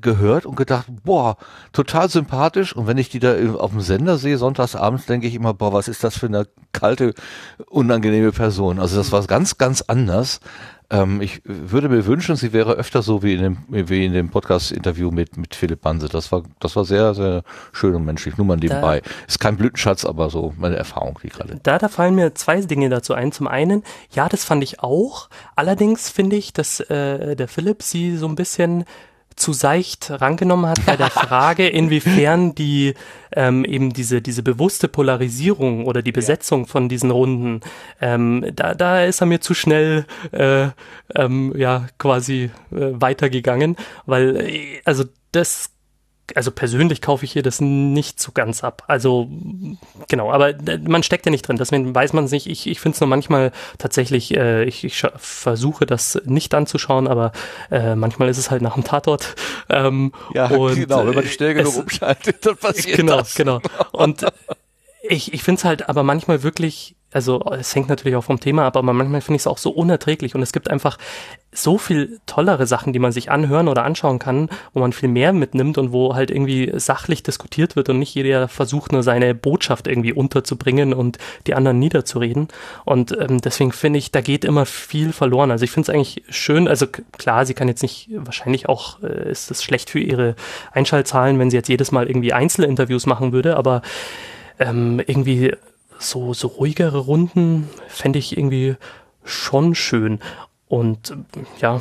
gehört und gedacht, boah, total sympathisch. Und wenn ich die da auf dem Sender sehe, sonntags abends, denke ich immer, boah, was ist das für eine kalte, unangenehme Person. Also das war ganz, ganz anders. Ähm, ich würde mir wünschen, sie wäre öfter so wie in dem, wie in dem Podcast-Interview mit, mit Philipp Banse. Das war, das war sehr, sehr schön und menschlich. Nur mal nebenbei. Ist kein Blütenschatz, aber so meine Erfahrung, die gerade. Da, da fallen mir zwei Dinge dazu ein. Zum einen, ja, das fand ich auch. Allerdings finde ich, dass äh, der Philipp sie so ein bisschen zu seicht rangenommen hat bei der Frage, inwiefern die ähm, eben diese diese bewusste Polarisierung oder die Besetzung von diesen Runden, ähm, da da ist er mir zu schnell äh, ähm, ja quasi äh, weitergegangen, weil äh, also das also persönlich kaufe ich hier das nicht so ganz ab. Also genau, aber äh, man steckt ja nicht drin, deswegen weiß man es nicht. Ich, ich finde es nur manchmal tatsächlich, äh, ich, ich versuche das nicht anzuschauen, aber äh, manchmal ist es halt nach dem Tatort. Ähm, und, genau, wenn man schnell genug es- umschaltet, dann passiert genau, das. genau. Und ich, ich finde es halt aber manchmal wirklich, also es hängt natürlich auch vom Thema ab, aber manchmal finde ich es auch so unerträglich und es gibt einfach so viel tollere Sachen, die man sich anhören oder anschauen kann, wo man viel mehr mitnimmt und wo halt irgendwie sachlich diskutiert wird und nicht jeder versucht nur seine Botschaft irgendwie unterzubringen und die anderen niederzureden. Und ähm, deswegen finde ich, da geht immer viel verloren. Also ich finde es eigentlich schön, also klar, sie kann jetzt nicht, wahrscheinlich auch äh, ist es schlecht für ihre Einschaltzahlen, wenn sie jetzt jedes Mal irgendwie Einzelinterviews machen würde, aber ähm, irgendwie so, so ruhigere Runden fände ich irgendwie schon schön. Und ja,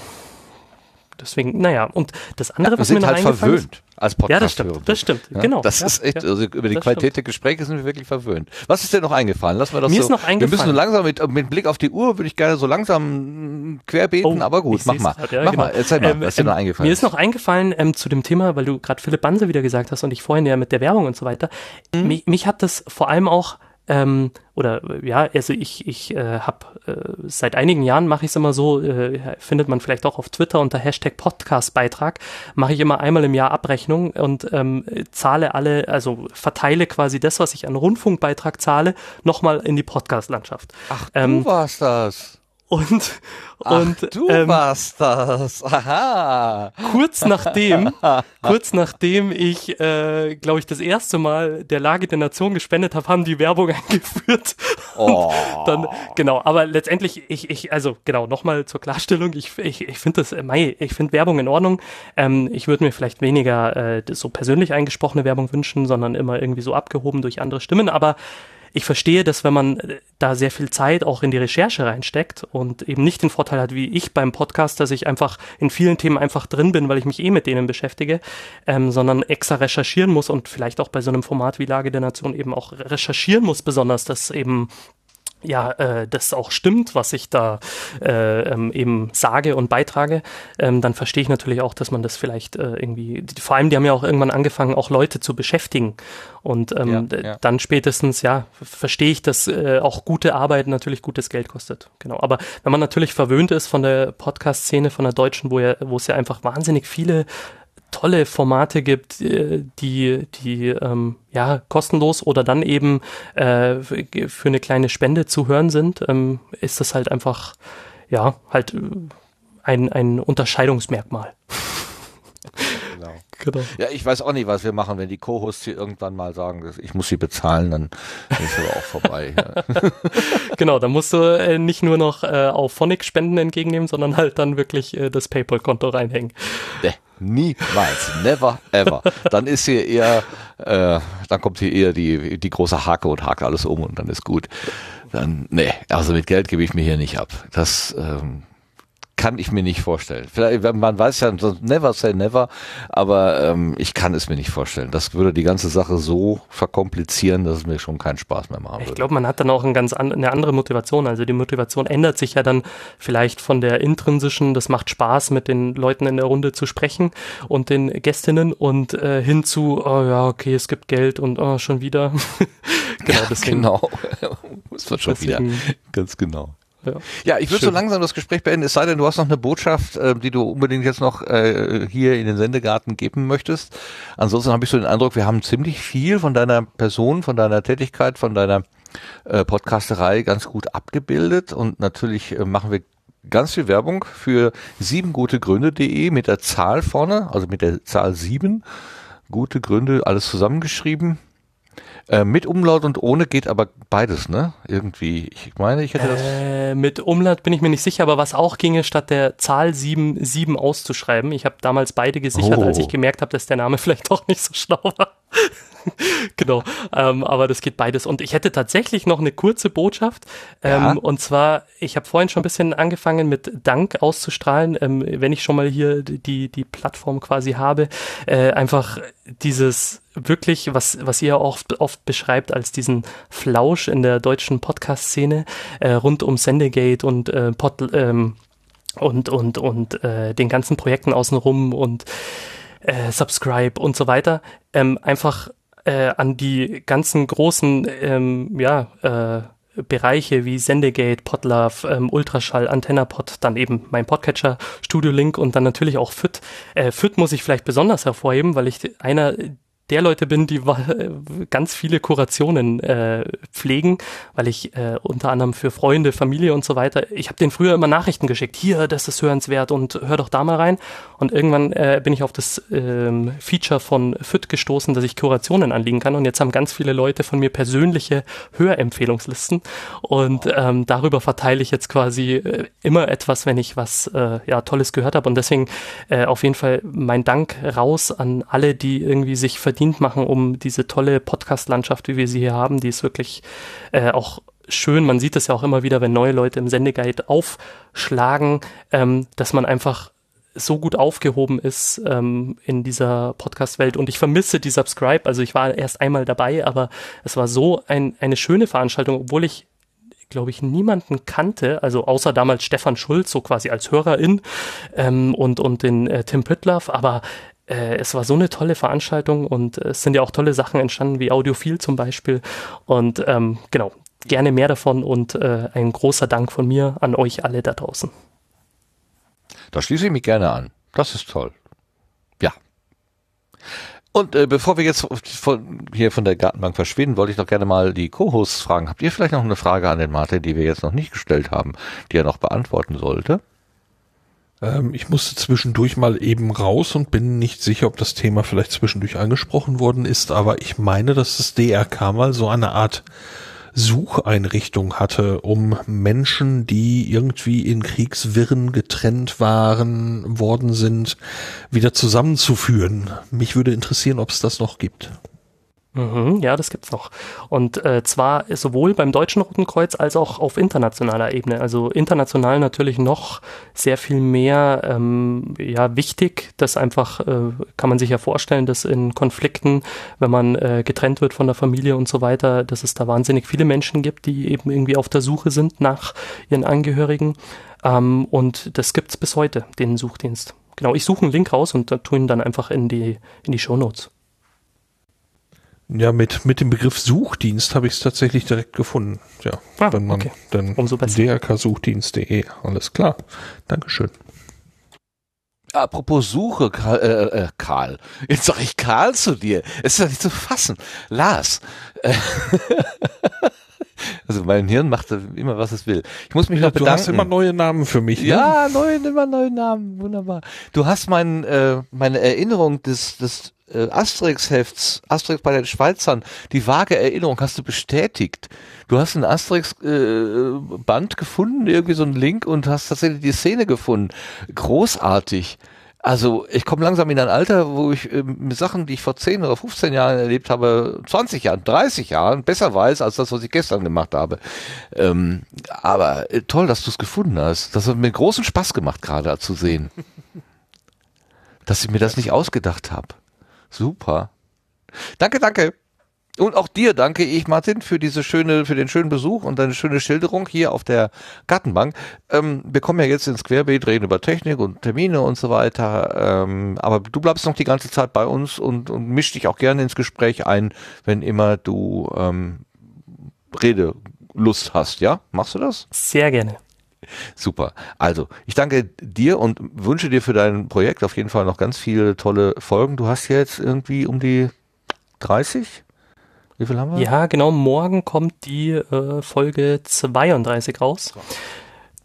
deswegen, naja, und das andere, Wir was mir sind noch halt eingefallen ist. verwöhnt als Ja, das Podcast. stimmt, das stimmt, genau. Das ja, ist echt, ja. also über die Qualität stimmt. der Gespräche sind wir wirklich verwöhnt. Was ist denn noch eingefallen? Lass mal das Mir so. ist noch Wir müssen so eingefallen- langsam mit, mit Blick auf die Uhr würde ich gerne so langsam querbeten, aber gut, Oh, mach mal. grad, ja, mach genau. mal, erzähl mal, Ähm, was dir noch ähm, eingefallen Mir ist noch eingefallen ähm, zu dem Thema, weil du gerade Philipp Banse wieder gesagt hast und ich vorhin ja mit der Werbung und so weiter. Mhm. Mich, mich hat das vor allem auch ähm, oder ja, also ich, ich äh, habe äh, seit einigen Jahren mache ich es immer so, äh, findet man vielleicht auch auf Twitter unter Hashtag Podcastbeitrag, mache ich immer einmal im Jahr Abrechnung und ähm, zahle alle, also verteile quasi das, was ich an Rundfunkbeitrag zahle, nochmal in die Podcast-Landschaft. Ach, ähm, du warst das. Und, Ach, und du ähm, warst das. Aha. kurz nachdem, kurz nachdem ich, äh, glaube ich, das erste Mal der Lage der Nation gespendet habe, haben die Werbung eingeführt. Oh. Dann, genau, aber letztendlich, ich, ich, also genau, nochmal zur Klarstellung, ich, ich, ich finde das, äh, Mai, ich finde Werbung in Ordnung. Ähm, ich würde mir vielleicht weniger äh, so persönlich eingesprochene Werbung wünschen, sondern immer irgendwie so abgehoben durch andere Stimmen, aber ich verstehe, dass wenn man äh, da sehr viel Zeit auch in die Recherche reinsteckt und eben nicht den Vorteil hat wie ich beim Podcast, dass ich einfach in vielen Themen einfach drin bin, weil ich mich eh mit denen beschäftige, ähm, sondern extra recherchieren muss und vielleicht auch bei so einem Format wie Lage der Nation eben auch recherchieren muss, besonders, dass eben ja, äh, das auch stimmt, was ich da äh, ähm, eben sage und beitrage, ähm, dann verstehe ich natürlich auch, dass man das vielleicht äh, irgendwie, die, vor allem, die haben ja auch irgendwann angefangen, auch Leute zu beschäftigen. Und ähm, Ja, ja. dann spätestens, ja, verstehe ich, dass äh, auch gute Arbeit natürlich gutes Geld kostet. Genau. Aber wenn man natürlich verwöhnt ist von der Podcast-Szene, von der deutschen, wo ja, wo es ja einfach wahnsinnig viele tolle Formate gibt, äh, die, die ähm, ja kostenlos oder dann eben äh, für eine kleine Spende zu hören sind, ähm, ist das halt einfach ja halt äh, ein, ein Unterscheidungsmerkmal. Genau. Ja, ich weiß auch nicht, was wir machen, wenn die Co-Hosts hier irgendwann mal sagen, ich muss sie bezahlen, dann ist aber auch vorbei. Ja. genau, da musst du äh, nicht nur noch äh, auf Phonic Spenden entgegennehmen, sondern halt dann wirklich äh, das PayPal-Konto reinhängen. Nee, niemals, never, ever. Dann ist hier eher, äh, dann kommt hier eher die, die große Hake und hake alles um und dann ist gut. Dann, nee, also mit Geld gebe ich mir hier nicht ab. Das ähm, kann ich mir nicht vorstellen. Vielleicht, man weiß ja, never say never, aber ähm, ich kann es mir nicht vorstellen. Das würde die ganze Sache so verkomplizieren, dass es mir schon keinen Spaß mehr machen Ich würde. glaube, man hat dann auch ein ganz an, eine andere Motivation. Also die Motivation ändert sich ja dann vielleicht von der intrinsischen, das macht Spaß, mit den Leuten in der Runde zu sprechen und den Gästinnen und äh, hin zu, oh ja, okay, es gibt Geld und oh, schon wieder. genau, deswegen. genau. Muss man schon wieder. deswegen Ganz genau. Ja. Ja, ich würde so langsam das Gespräch beenden, es sei denn, du hast noch eine Botschaft, äh, die du unbedingt jetzt noch äh, hier in den Sendegarten geben möchtest. Ansonsten habe ich so den Eindruck, wir haben ziemlich viel von deiner Person, von deiner Tätigkeit, von deiner äh, Podcasterei ganz gut abgebildet und natürlich äh, machen wir ganz viel Werbung für siebengutegründe.de mit der Zahl vorne, also mit der Zahl sieben. Gute Gründe, alles zusammengeschrieben. Äh, mit Umlaut und ohne geht aber beides, ne? Irgendwie. Ich meine, ich hätte das. Äh, mit Umlaut bin ich mir nicht sicher, aber was auch ginge, statt der Zahl 7, 7 auszuschreiben. Ich habe damals beide gesichert, Oh. als ich gemerkt habe, dass der Name vielleicht doch nicht so schlau war. genau, ähm, aber das geht beides. Und ich hätte tatsächlich noch eine kurze Botschaft. Ähm, Ja. Und zwar, ich habe vorhin schon ein bisschen angefangen mit Dank auszustrahlen, ähm, wenn ich schon mal hier die, die Plattform quasi habe. Äh, einfach dieses wirklich, was, was ihr oft, oft beschreibt als diesen Flausch in der deutschen Podcast-Szene äh, rund um Sendegate und äh, Pod, ähm, und und und äh, den ganzen Projekten außenrum und äh, Subscribe und so weiter ähm, einfach äh, an die ganzen großen ähm, ja äh, Bereiche wie Sendegate, Podlove, ähm, Ultraschall, AntennaPod, dann eben mein Podcatcher, Studio Link und dann natürlich auch FIT. Äh, FIT muss ich vielleicht besonders hervorheben, weil ich einer der Leute bin, die ganz viele Kurationen äh, pflegen, weil ich äh, unter anderem für Freunde, Familie und so weiter, ich habe denen früher immer Nachrichten geschickt, hier, das ist hörenswert und hör doch da mal rein. Und irgendwann äh, bin ich auf das ähm, Feature von FIT gestoßen, dass ich Kurationen anlegen kann. Und jetzt haben ganz viele Leute von mir persönliche Hörempfehlungslisten. Und ähm, darüber verteile ich jetzt quasi äh, immer etwas, wenn ich was äh, ja, Tolles gehört habe. Und deswegen äh, auf jeden Fall mein Dank raus an alle, die irgendwie sich verdient machen, um diese tolle Podcast-Landschaft, wie wir sie hier haben, die ist wirklich äh, auch schön. Man sieht es ja auch immer wieder, wenn neue Leute im Sendeguide aufschlagen, ähm, dass man einfach so gut aufgehoben ist ähm, in dieser Podcast-Welt und ich vermisse die Subscribe. Also ich war erst einmal dabei, aber es war so ein, eine schöne Veranstaltung, obwohl ich glaube ich, niemanden kannte, also außer damals Stefan Schulz, so quasi als Hörerin ähm, und, und den äh, Tim Pritloff, aber äh, es war so eine tolle Veranstaltung und äh, es sind ja auch tolle Sachen entstanden, wie Audiophil zum Beispiel und ähm, genau, gerne mehr davon und äh, ein großer Dank von mir an euch alle da draußen. Da schließe ich mich gerne an. Das ist toll. Ja. Und äh, bevor wir jetzt von, hier von der Gartenbank verschwinden, wollte ich noch gerne mal die Co-Hosts fragen. Habt ihr vielleicht noch eine Frage an den Martin, die wir jetzt noch nicht gestellt haben, die er noch beantworten sollte? Ähm, ich musste zwischendurch mal eben raus und bin nicht sicher, ob das Thema vielleicht zwischendurch angesprochen worden ist, aber ich meine, dass das DRK mal so eine Art Sucheinrichtung hatte, um Menschen, die irgendwie in Kriegswirren getrennt waren, worden sind, wieder zusammenzuführen. Mich würde interessieren, ob es das noch gibt. Mhm, ja, das gibt's noch. Und äh, zwar sowohl beim Deutschen Roten Kreuz als auch auf internationaler Ebene. Also international natürlich noch sehr viel mehr ähm, ja, wichtig. Das einfach äh, kann man sich ja vorstellen, dass in Konflikten, wenn man äh, getrennt wird von der Familie und so weiter, dass es da wahnsinnig viele Menschen gibt, die eben irgendwie auf der Suche sind nach ihren Angehörigen. Ähm, und das gibt's bis heute, den Suchdienst. Genau, ich suche einen Link raus und tue ihn dann einfach in die, in die Show Notes. Ja, mit, mit dem Begriff Suchdienst habe ich es tatsächlich direkt gefunden. Ja, Ah, wenn man okay. dann Umso besser. drksuchdienst.de, alles klar. Dankeschön. Apropos Suche, Karl, äh, äh, Karl. Jetzt sag ich Karl zu dir. Es ist ja nicht zu fassen. Lars. Äh, also mein Hirn macht immer, was es will. Ich muss mich noch du bedanken. hast immer neue Namen für mich. Ne? Ja, neue, immer neue Namen, wunderbar. Du hast mein, äh, meine Erinnerung des, des äh, Asterix-Hefts, Asterix bei den Schweizern, die vage Erinnerung hast du bestätigt. Du hast ein Asterix-Band gefunden, irgendwie so einen Link und hast tatsächlich die Szene gefunden. Großartig. Also ich komme langsam in ein Alter, wo ich äh, mit Sachen, die ich vor 10 oder 15 Jahren erlebt habe, 20 Jahren, 30 Jahren besser weiß als das, was ich gestern gemacht habe. Ähm, aber äh, toll, dass du es gefunden hast. Das hat mir großen Spaß gemacht, gerade zu sehen. dass ich mir das nicht ausgedacht habe. Super. Danke, danke. Und auch dir danke ich, Martin, für diese schöne, für den schönen Besuch und deine schöne Schilderung hier auf der Gartenbank. Ähm, wir kommen ja jetzt ins Querbeet, reden über Technik und Termine und so weiter. Ähm, aber du bleibst noch die ganze Zeit bei uns und, und misch dich auch gerne ins Gespräch ein, wenn immer du ähm, Redelust hast, ja? Machst du das? Sehr gerne. Super. Also, ich danke dir und wünsche dir für dein Projekt auf jeden Fall noch ganz viele tolle Folgen. Du hast jetzt irgendwie um die 30? Wie viel haben wir? Ja, genau. Morgen kommt die äh, Folge 32 raus.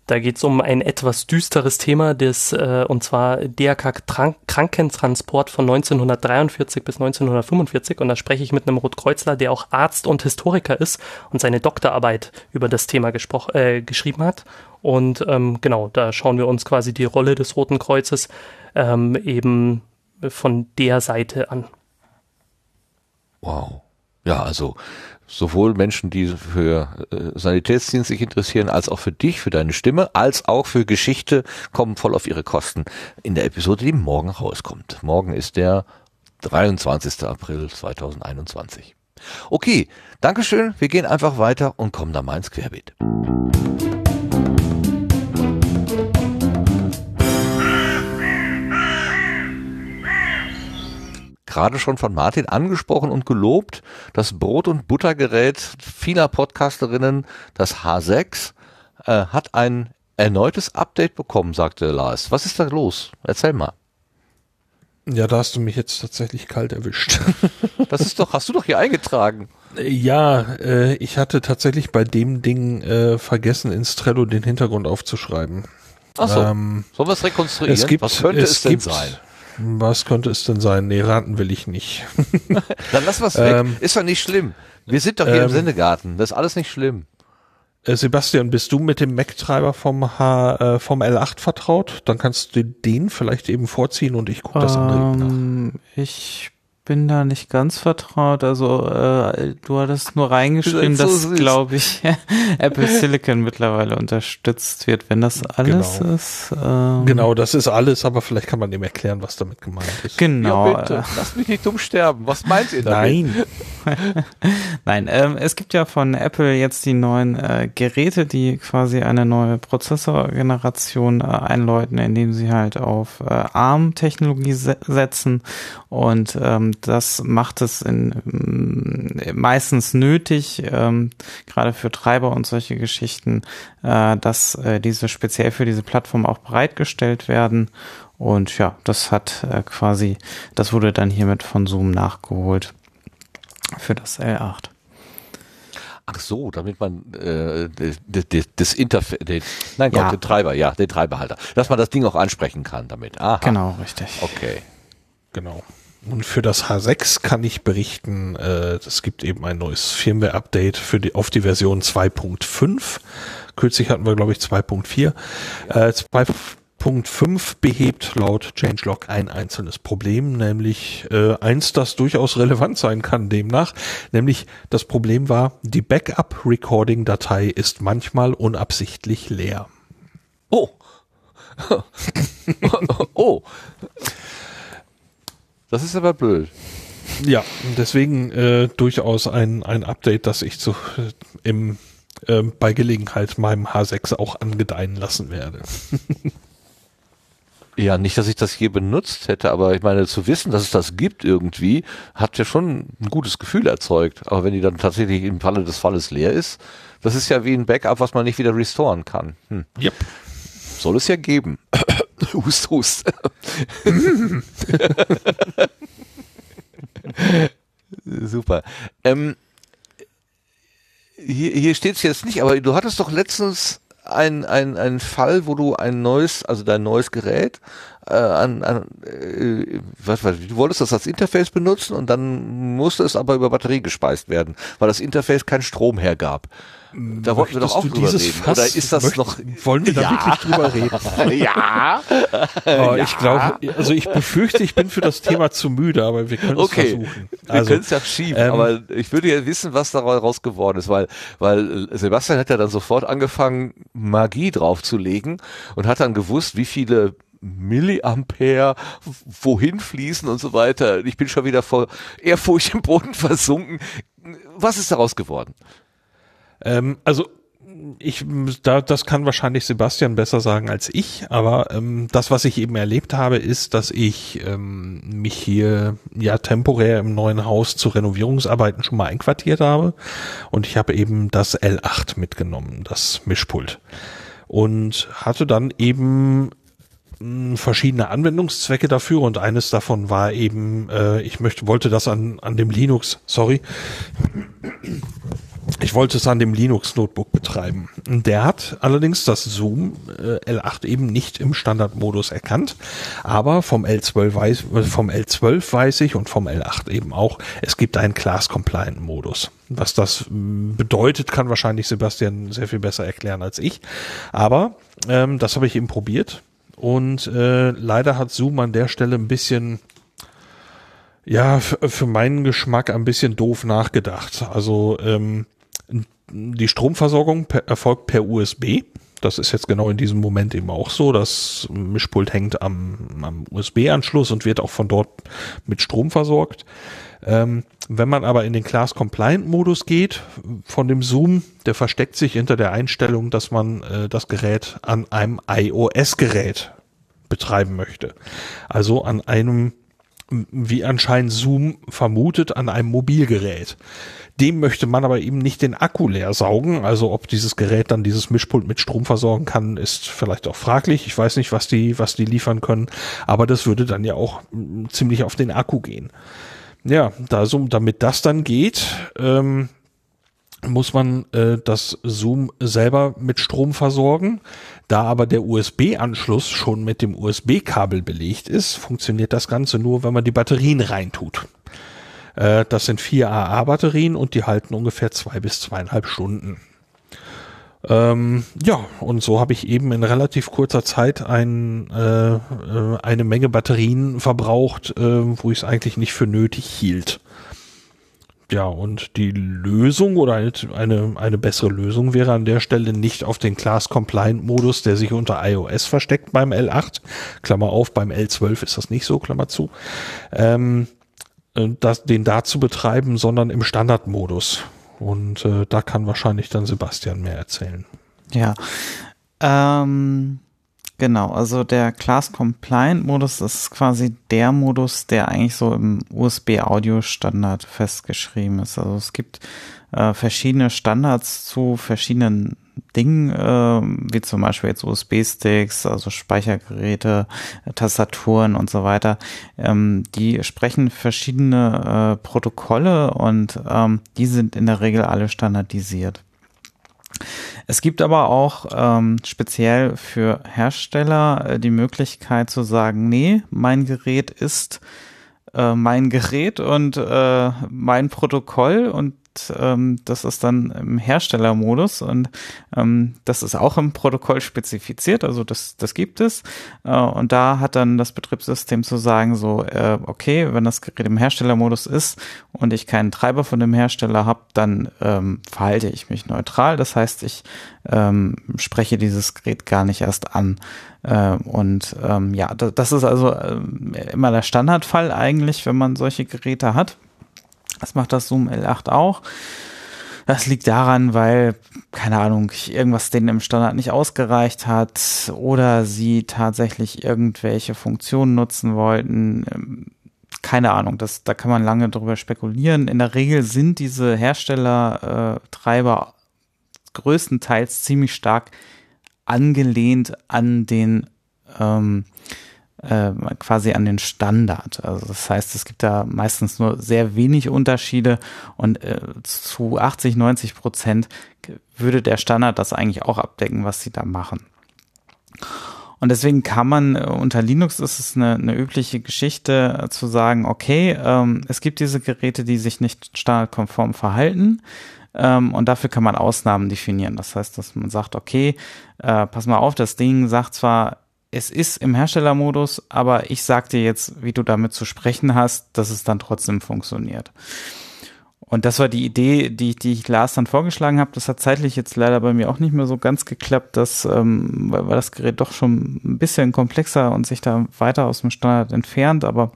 Da geht es um ein etwas düsteres Thema, des, äh, und zwar DRK Tran Krankentransport von 1943 bis 1945. Und da spreche ich mit einem Rotkreuzler, der auch Arzt und Historiker ist und seine Doktorarbeit über das Thema äh, geschrieben hat. Und ähm, genau, da schauen wir uns quasi die Rolle des Roten Kreuzes ähm, eben von der Seite an. Wow. Ja, also sowohl Menschen, die für äh, Sanitätsdienst sich interessieren, als auch für dich, für deine Stimme, als auch für Geschichte, kommen voll auf ihre Kosten in der Episode, die morgen rauskommt. Morgen ist der 23. April 2021. Okay, Dankeschön. Wir gehen einfach weiter und kommen dann mal ins Querbeet. Gerade schon von Martin angesprochen und gelobt, das Brot- und Buttergerät vieler Podcasterinnen, das H6, äh, hat ein erneutes Update bekommen, sagte Lars. Was ist da los? Erzähl mal. Ja, da hast du mich jetzt tatsächlich kalt erwischt. Das ist doch, hast du doch hier eingetragen. ja, äh, ich hatte tatsächlich bei dem Ding äh, vergessen, ins Trello den Hintergrund aufzuschreiben. Achso, Ähm, sollen wir es rekonstruieren? es gibt, Was könnte es, denn gibt, sein? Was könnte es denn sein? Nee, raten will ich nicht. Dann lass was weg. Ähm, ist doch nicht schlimm. Wir sind doch hier im ähm, Sendegarten. Das ist alles nicht schlimm. Äh, Sebastian, bist du mit dem Mac-Treiber vom H, äh, vom L8 vertraut? Dann kannst du den vielleicht eben vorziehen und ich gucke das andere eben nach. Ähm, ich bin da nicht ganz vertraut. Also äh, du hattest nur reingeschrieben, So dass, glaube ich, Apple Silicon mittlerweile unterstützt wird. Wenn das alles Genau. ist. Ähm, Genau, das ist alles, aber vielleicht kann man dem erklären, was damit gemeint ist. Genau. ja, bitte. Lass mich nicht dumm sterben. Was meint ihr damit? Nein, Nein, ähm, es gibt ja von Apple jetzt die neuen äh, Geräte, die quasi eine neue Prozessorgeneration äh, einläuten, indem sie halt auf äh, ARM-Technologie se setzen. Und ähm, das macht es in, mm, meistens nötig, ähm, gerade für Treiber und solche Geschichten, äh, dass äh, diese speziell für diese Plattform auch bereitgestellt werden. Und ja, das hat äh, quasi, das wurde dann hiermit von Zoom nachgeholt für das L8. Ach so, damit man äh, das, das Interface, den, nein Gott, Ja. den Treiber, ja, den Treiberhalter, dass man das Ding auch ansprechen kann damit. Aha. Genau, richtig. Okay. Genau. Und für das H6 kann ich berichten, äh, es gibt eben ein neues Firmware-Update für die, auf die Version 2.5. Kürzlich hatten wir, glaube ich, 2.4. Äh, 2.5 behebt laut Changelog ein einzelnes Problem, nämlich äh, eins, das durchaus relevant sein kann demnach. Nämlich das Problem war, die Backup-Recording-Datei ist manchmal unabsichtlich leer. Oh. oh. Das ist aber blöd. Ja, deswegen äh, durchaus ein, ein Update, das ich zu, äh, im, äh, bei Gelegenheit meinem H6 auch angedeihen lassen werde. Ja, nicht, dass ich das je benutzt hätte, aber ich meine, zu wissen, dass es das gibt irgendwie, hat ja schon ein gutes Gefühl erzeugt. Aber wenn die dann tatsächlich im Falle des Falles leer ist, das ist ja wie ein Backup, was man nicht wieder restoren kann. Hm. Yep. Soll es ja geben. hust, hust. Super. Ähm, hier hier steht es jetzt nicht, aber du hattest doch letztens ein, ein, ein Fall, wo du ein neues, also dein neues Gerät, äh, an, an äh, was, was, du wolltest das als Interface benutzen und dann musste es aber über Batterie gespeist werden, weil das Interface keinen Strom hergab. Da wollten wir doch auch drüber reden. Fass- Oder ist das möcht- noch... Wollen wir da Ja. wirklich drüber reden? ja. Oh, Ich glaube, also ich befürchte, ich bin für das Thema zu müde, aber wir können es Okay, versuchen. wir Also, können es ja schieben, ähm, aber ich würde ja wissen, was daraus geworden ist, weil, weil Sebastian hat ja dann sofort angefangen, Magie draufzulegen und hat dann gewusst, wie viele Milliampere wohin fließen und so weiter. Ich bin schon wieder vor Ehrfurcht im Boden versunken. Was ist daraus geworden? Ähm, also ich, da, das kann wahrscheinlich Sebastian besser sagen als ich, aber ähm, das, was ich eben erlebt habe, ist, dass ich ähm, mich hier ja temporär im neuen Haus zu Renovierungsarbeiten schon mal einquartiert habe. Und ich habe eben das L8 mitgenommen, das Mischpult. Und hatte dann eben mh, verschiedene Anwendungszwecke dafür. Und eines davon war eben, äh, ich möchte, wollte das an, an dem Linux, sorry, ich wollte es an dem Linux-Notebook betreiben. Der hat allerdings das Zoom äh, L8 eben nicht im Standardmodus erkannt, aber vom L12 weiß, äh, vom L12 weiß ich und vom L8 eben auch, es gibt einen Class-Compliant-Modus. Was das mh, bedeutet, kann wahrscheinlich Sebastian sehr viel besser erklären als ich. Aber ähm, das habe ich eben probiert und äh, leider hat Zoom an der Stelle ein bisschen ja, für meinen Geschmack ein bisschen doof nachgedacht. Also ähm, die Stromversorgung per, erfolgt per USB. Das ist jetzt genau in diesem Moment eben auch so. Das Mischpult hängt am, am USB-Anschluss und wird auch von dort mit Strom versorgt. Ähm, wenn man aber in den Class Compliant Modus geht von dem Zoom, der versteckt sich hinter der Einstellung, dass man äh, das Gerät an einem iOS-Gerät betreiben möchte. Also an einem wie anscheinend Zoom vermutet, an einem Mobilgerät. Dem möchte man aber eben nicht den Akku leer saugen. Also ob dieses Gerät dann dieses Mischpult mit Strom versorgen kann, ist vielleicht auch fraglich. Ich weiß nicht, was die, was die liefern können. Aber das würde dann ja auch mm, ziemlich auf den Akku gehen. Ja, da so, damit das dann geht, ähm, muss man äh, das Zoom selber mit Strom versorgen. Da aber der USB-Anschluss schon mit dem USB-Kabel belegt ist, funktioniert das Ganze nur, wenn man die Batterien reintut. Äh, das sind vier AA-Batterien und die halten ungefähr zwei bis zweieinhalb Stunden. Ähm, ja, und so habe ich eben in relativ kurzer Zeit ein, äh, äh, eine Menge Batterien verbraucht, äh, wo ich es eigentlich nicht für nötig hielt. Ja, und die Lösung oder eine, eine, bessere Lösung wäre an der Stelle nicht auf den Class Compliant Modus, der sich unter iOS versteckt beim L8, Klammer auf, beim L12 ist das nicht so, Klammer zu, ähm, äh, das, den da zu betreiben, sondern im Standardmodus. Und äh, da kann wahrscheinlich dann Sebastian mehr erzählen. Ja. Ähm, Genau, also der Class Compliant Modus ist quasi der Modus, der eigentlich so im USB Audio Standard festgeschrieben ist. Also es gibt äh, verschiedene Standards zu verschiedenen Dingen, äh, wie zum Beispiel jetzt USB-Sticks, also Speichergeräte, äh, Tastaturen und so weiter. Ähm, die sprechen verschiedene äh, Protokolle und ähm, die sind in der Regel alle standardisiert. Es gibt aber auch ähm, speziell für Hersteller äh, die Möglichkeit zu sagen, nee, mein Gerät ist äh, mein Gerät und äh, mein Protokoll und ähm, das ist dann im Herstellermodus und ähm, das ist auch im Protokoll spezifiziert, also das, das gibt es. Äh, und da hat dann das Betriebssystem zu sagen, so, äh, okay, wenn das Gerät im Herstellermodus ist und ich keinen Treiber von dem Hersteller habe, dann ähm, verhalte ich mich neutral. Das heißt, ich ähm, spreche dieses Gerät gar nicht erst an. Äh, und ähm, ja, das ist also äh, immer der Standardfall eigentlich, wenn man solche Geräte hat. Das macht das Zoom L8 auch. Das liegt daran, weil, keine Ahnung, irgendwas denen im Standard nicht ausgereicht hat oder sie tatsächlich irgendwelche Funktionen nutzen wollten. Ähm, keine Ahnung, das, da kann man lange drüber spekulieren. In der Regel sind diese Herstellertreiber größtenteils ziemlich stark angelehnt an den ähm, äh, quasi an den Standard. Also das heißt, es gibt da meistens nur sehr wenig Unterschiede und äh, zu 80, 90 Prozent würde der Standard das eigentlich auch abdecken, was sie da machen. Und deswegen kann man äh, unter Linux ist es eine, eine übliche Geschichte äh, zu sagen, okay, ähm, es gibt diese Geräte, die sich nicht standardkonform verhalten. Ähm, und dafür kann man Ausnahmen definieren. Das heißt, dass man sagt, okay, äh, pass mal auf, das Ding sagt zwar, es ist im Herstellermodus, aber ich sag dir jetzt, wie du damit zu sprechen hast, dass es dann trotzdem funktioniert. Und das war die Idee, die, die ich Lars dann vorgeschlagen habe. Das hat zeitlich jetzt leider bei mir auch nicht mehr so ganz geklappt, dass, ähm, weil, weil das Gerät doch schon ein bisschen komplexer und sich da weiter aus dem Standard entfernt, aber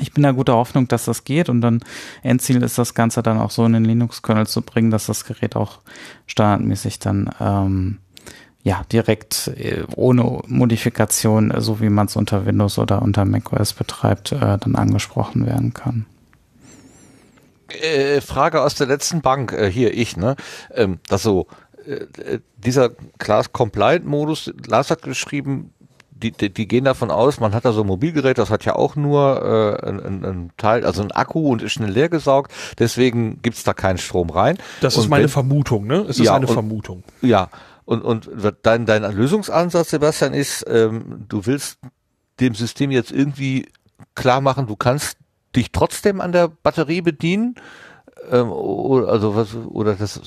ich bin da guter Hoffnung, dass das geht und dann Endziel ist das Ganze dann auch so in den Linux-Kernel zu bringen, dass das Gerät auch standardmäßig dann ähm, ja, direkt äh, ohne Modifikation, äh, so wie man es unter Windows oder unter macOS betreibt, äh, dann angesprochen werden kann. Äh, Frage aus der letzten Bank, hier ich, ne? Ähm, das so, dieser Class Compliant Modus, Lars hat geschrieben, die, die, die gehen davon aus, man hat da so ein Mobilgerät, das hat ja auch nur äh, ein, ein Teil, also ein Akku und ist schnell leer gesaugt, deswegen gibt's da keinen Strom rein. Das und ist meine wenn, Vermutung, ne? Es ist Ja, eine und- Vermutung. Ja, und, und dein, dein Lösungsansatz, Sebastian, ist, ähm, du willst dem System jetzt irgendwie klar machen, du kannst dich trotzdem an der Batterie bedienen? Ähm, oder, also was, oder das,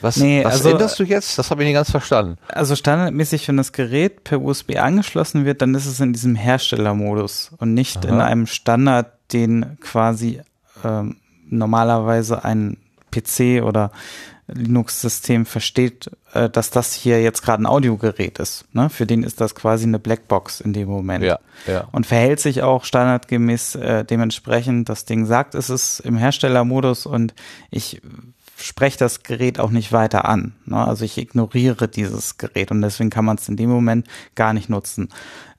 was, Nee, was also- änderst du jetzt? Das habe ich nicht ganz verstanden. Also standardmäßig, wenn das Gerät per USB angeschlossen wird, dann ist es in diesem Herstellermodus und nicht Aha. in einem Standard, den quasi ähm, normalerweise ein PC oder Linux-System versteht, äh, dass das hier jetzt gerade ein Audiogerät ist. Ne? Für den ist das quasi eine Blackbox in dem Moment. Ja, ja. Und verhält sich auch standardgemäß äh, dementsprechend. Das Ding sagt, es ist im Herstellermodus und ich spreche das Gerät auch nicht weiter an. Ne? Also ich ignoriere dieses Gerät und deswegen kann man es in dem Moment gar nicht nutzen.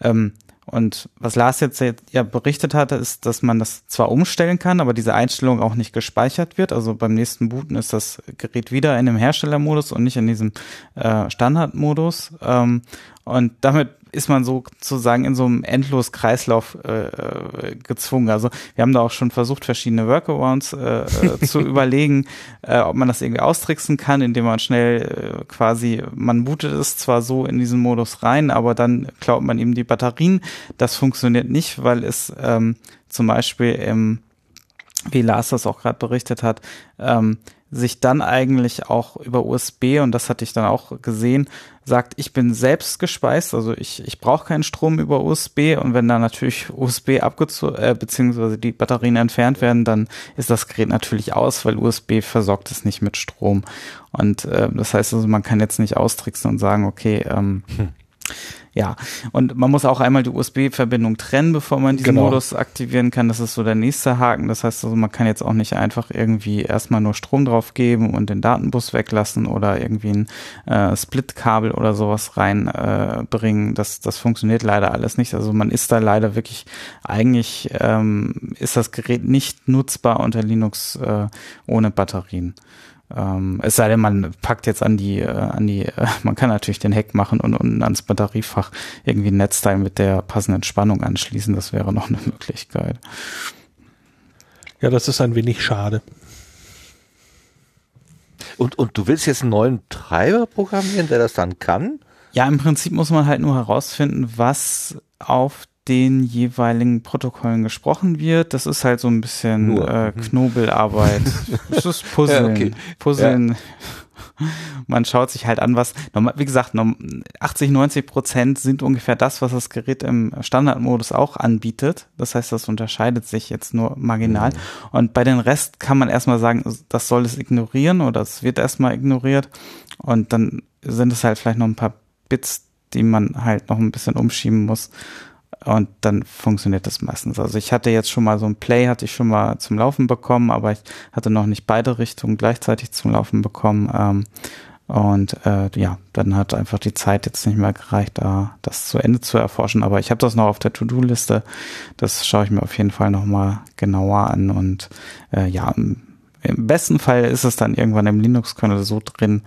Ähm, und was Lars jetzt ja berichtet hatte, ist, dass man das zwar umstellen kann, aber diese Einstellung auch nicht gespeichert wird. Also beim nächsten Booten ist das Gerät wieder in dem Herstellermodus und nicht in diesem äh, Standardmodus. Ähm, und damit ist man sozusagen in so einem Endlos-Kreislauf äh, äh, gezwungen. Also wir haben da auch schon versucht, verschiedene Workarounds äh, äh, zu überlegen, äh, ob man das irgendwie austricksen kann, indem man schnell äh, quasi, man bootet es zwar so in diesen Modus rein, aber dann klaut man ihm die Batterien. Das funktioniert nicht, weil es ähm, zum Beispiel im wie Lars das auch gerade berichtet hat, ähm, sich dann eigentlich auch über USB, und das hatte ich dann auch gesehen, sagt, ich bin selbst gespeist, also ich, ich brauche keinen Strom über USB und wenn dann natürlich USB abgezogen, äh, beziehungsweise die Batterien entfernt werden, dann ist das Gerät natürlich aus, weil USB versorgt es nicht mit Strom. Und äh, das heißt also, man kann jetzt nicht austricksen und sagen, okay, ähm, Ja, und man muss auch einmal die USB-Verbindung trennen, bevor man diesen Genau. Modus aktivieren kann. Das ist so der nächste Haken. Das heißt also, man kann jetzt auch nicht einfach irgendwie erstmal nur Strom drauf geben und den Datenbus weglassen oder irgendwie ein äh, Split-Kabel oder sowas reinbringen. Äh, das, das funktioniert leider alles nicht. Also man ist da leider wirklich, eigentlich ähm, ist das Gerät nicht nutzbar unter Linux äh, ohne Batterien. Ähm, es sei denn, man packt jetzt an die, äh, an die, äh, man kann natürlich den Hack machen und, und ans Batteriefach irgendwie ein Netzteil mit der passenden Spannung anschließen. Das wäre noch eine Möglichkeit. Ja, das ist ein wenig schade. Und, und du willst jetzt einen neuen Treiber programmieren, der das dann kann? Ja, im Prinzip muss man halt nur herausfinden, was auf den jeweiligen Protokollen gesprochen wird. Das ist halt so ein bisschen Nur. äh, Mhm. Knobelarbeit. Es ist Puzzeln. Ja, okay. Puzzeln. Man schaut sich halt an, was, wie gesagt, norm- 80, 90 Prozent sind ungefähr das, was das Gerät im Standardmodus auch anbietet. Das heißt, das unterscheidet sich jetzt nur marginal. Und bei den Rest kann man erstmal sagen, das soll es ignorieren oder es wird erstmal ignoriert. Und dann sind es halt vielleicht noch ein paar Bits, die man halt noch ein bisschen umschieben muss. Und dann funktioniert das meistens. Also ich hatte jetzt schon mal so ein Play, hatte ich schon mal zum Laufen bekommen, aber ich hatte noch nicht beide Richtungen gleichzeitig zum Laufen bekommen. Ähm, und äh, ja, dann hat einfach die Zeit jetzt nicht mehr gereicht, da das zu Ende zu erforschen. Aber ich habe das noch auf der To-Do-Liste. Das schaue ich mir auf jeden Fall noch mal genauer an. Und äh, ja, im, im besten Fall ist es dann irgendwann im Linux-Kernel so drin,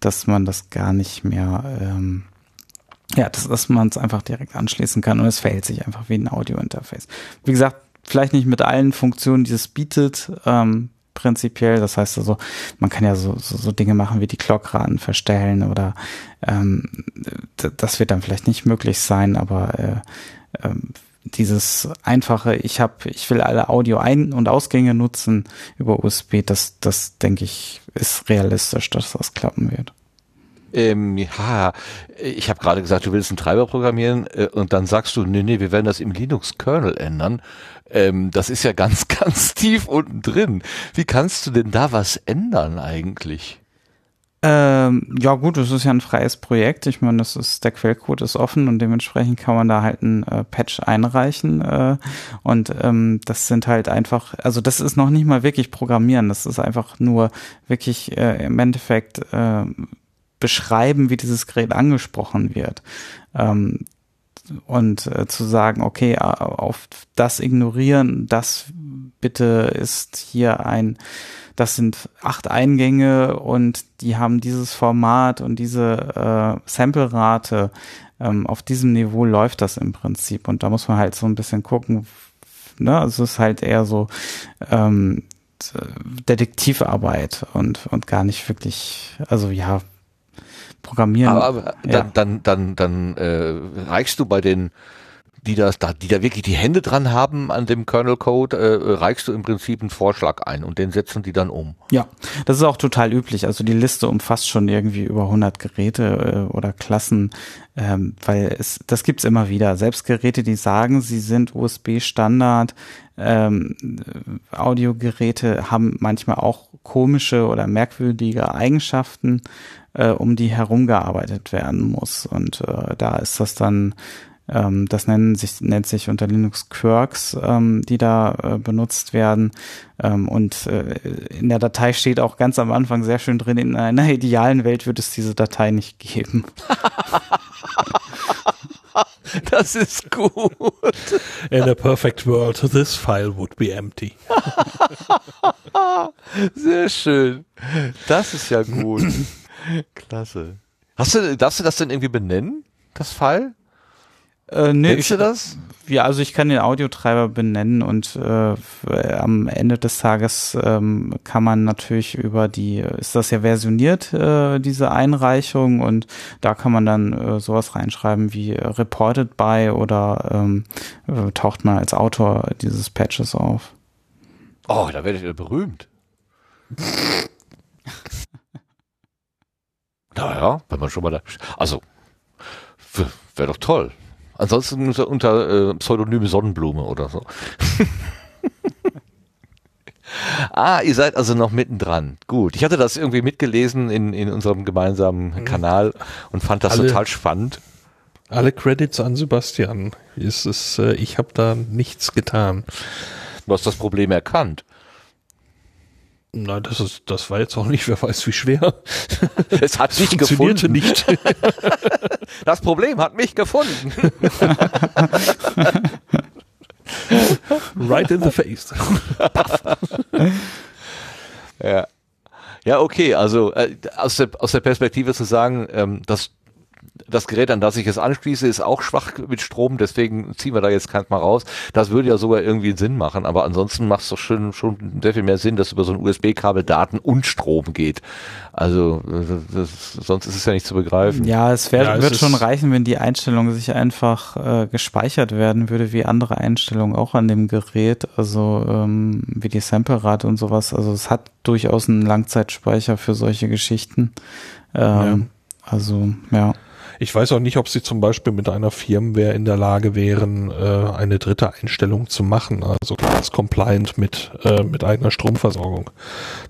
dass man das gar nicht mehr ähm, ja, dass, dass man es einfach direkt anschließen kann und es verhält sich einfach wie ein Audio-Interface. Wie gesagt, vielleicht nicht mit allen Funktionen, die es bietet, ähm, prinzipiell. Das heißt also, man kann ja so, so, so Dinge machen wie die Clockraten verstellen oder ähm, das wird dann vielleicht nicht möglich sein, aber äh, ähm, dieses einfache, ich habe, ich will alle Audio-Ein- und Ausgänge nutzen über USB, das, das denke ich, ist realistisch, dass das klappen wird. Ähm, ja, ich habe gerade gesagt, du willst einen Treiber programmieren äh, und dann sagst du, nee, nee, wir werden das im Linux-Kernel ändern. Ähm, das ist ja ganz, ganz tief unten drin. Wie kannst du denn da was ändern eigentlich? Ähm, ja gut, es ist ja ein freies Projekt. Ich meine, das ist der Quellcode ist offen und dementsprechend kann man da halt ein äh, Patch einreichen. Äh, und ähm, das sind halt einfach, also das ist noch nicht mal wirklich Programmieren. Das ist einfach nur wirklich äh, im Endeffekt äh, beschreiben, wie dieses Gerät angesprochen wird. Ähm, und äh, zu sagen, okay, auf das ignorieren, das bitte ist hier ein, das sind acht Eingänge und die haben dieses Format und diese äh, Sample-Rate. Ähm, auf diesem Niveau läuft das im Prinzip und da muss man halt so ein bisschen gucken. Ne? Es ist halt eher so ähm, Detektivarbeit und und gar nicht wirklich, also ja, Programmieren. Aber, aber ja. dann, dann, dann, dann äh, reichst du bei den, die das, da, die da wirklich die Hände dran haben an dem Kernel-Code, äh, reichst du im Prinzip einen Vorschlag ein und den setzen die dann um. Ja, das ist auch total üblich. Also die Liste umfasst schon irgendwie über 100 Geräte äh, oder Klassen, ähm, weil es das gibt's immer wieder. Selbst Geräte, die sagen, sie sind USB-Standard, ähm, äh, Audiogeräte haben manchmal auch komische oder merkwürdige Eigenschaften, äh, um die herumgearbeitet werden muss. Und äh, da ist das dann ähm, das nennen sich, nennt sich unter Linux Quirks, ähm, die da äh, benutzt werden. Ähm, und äh, in der Datei steht auch ganz am Anfang sehr schön drin, in einer idealen Welt wird es diese Datei nicht geben. Das ist gut. In a perfect world, this file would be empty. Sehr schön. Das ist ja gut. Klasse. Hast du, darfst du das denn irgendwie benennen, das File? Äh, nee, Kennst du das? Ja, also ich kann den Audiotreiber benennen und äh, am Ende des Tages ähm, kann man natürlich über die, ist das ja versioniert, äh, diese Einreichung und da kann man dann äh, sowas reinschreiben wie reported by oder ähm, äh, taucht man als Autor dieses Patches auf. Oh, da werdet ihr berühmt. naja, wenn man schon mal da. Also, wäre doch toll. Ansonsten unter, unter äh, Pseudonym Sonnenblume oder so. ah, ihr seid also noch mittendran. Gut. Ich hatte das irgendwie mitgelesen in, in unserem gemeinsamen Kanal und fand das Alle- total spannend. Alle Credits an Sebastian. Es ist, äh, ich habe da nichts getan. Du hast das Problem erkannt. Nein, das ist, das war jetzt auch nicht, wer weiß wie schwer. Es hat Funktionierte gefunden. nicht. Das Problem hat mich gefunden. right in the face. Ja. Ja, okay, also äh, aus, der, aus der Perspektive zu sagen, ähm, das, das Gerät, an das ich es anschließe, ist auch schwach mit Strom, deswegen ziehen wir da jetzt keins mal raus. Das würde ja sogar irgendwie Sinn machen, aber ansonsten macht es doch schon, schon sehr viel mehr Sinn, dass über so ein USB-Kabel Daten und Strom geht. Also das, sonst ist es ja nicht zu begreifen. Ja, es wär, Ja, es wird schon reichen, wenn die Einstellung sich einfach äh, gespeichert werden würde, wie andere Einstellungen auch an dem Gerät, also ähm, wie die Sample-Rate und sowas. Also es hat durchaus einen Langzeitspeicher für solche Geschichten. Ähm, Also, ja. Ich weiß auch nicht, ob sie zum Beispiel mit einer Firmware in der Lage wären, äh, eine dritte Einstellung zu machen, also ganz compliant mit, äh, mit eigener Stromversorgung.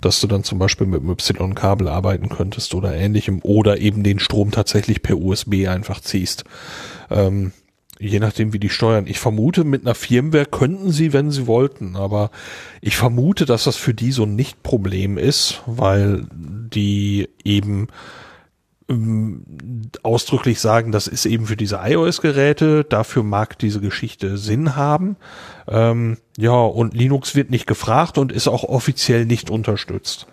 Dass du dann zum Beispiel mit einem Y-Kabel arbeiten könntest oder ähnlichem oder eben den Strom tatsächlich per USB einfach ziehst. Ähm, je nachdem, wie die steuern. Ich vermute, mit einer Firmware könnten sie, wenn sie wollten, aber ich vermute, dass das für die so ein Nicht-Problem ist, weil die eben ausdrücklich sagen, das ist eben für diese iOS-Geräte, dafür mag diese Geschichte Sinn haben. Ähm, ja, und Linux wird nicht gefragt und ist auch offiziell nicht unterstützt.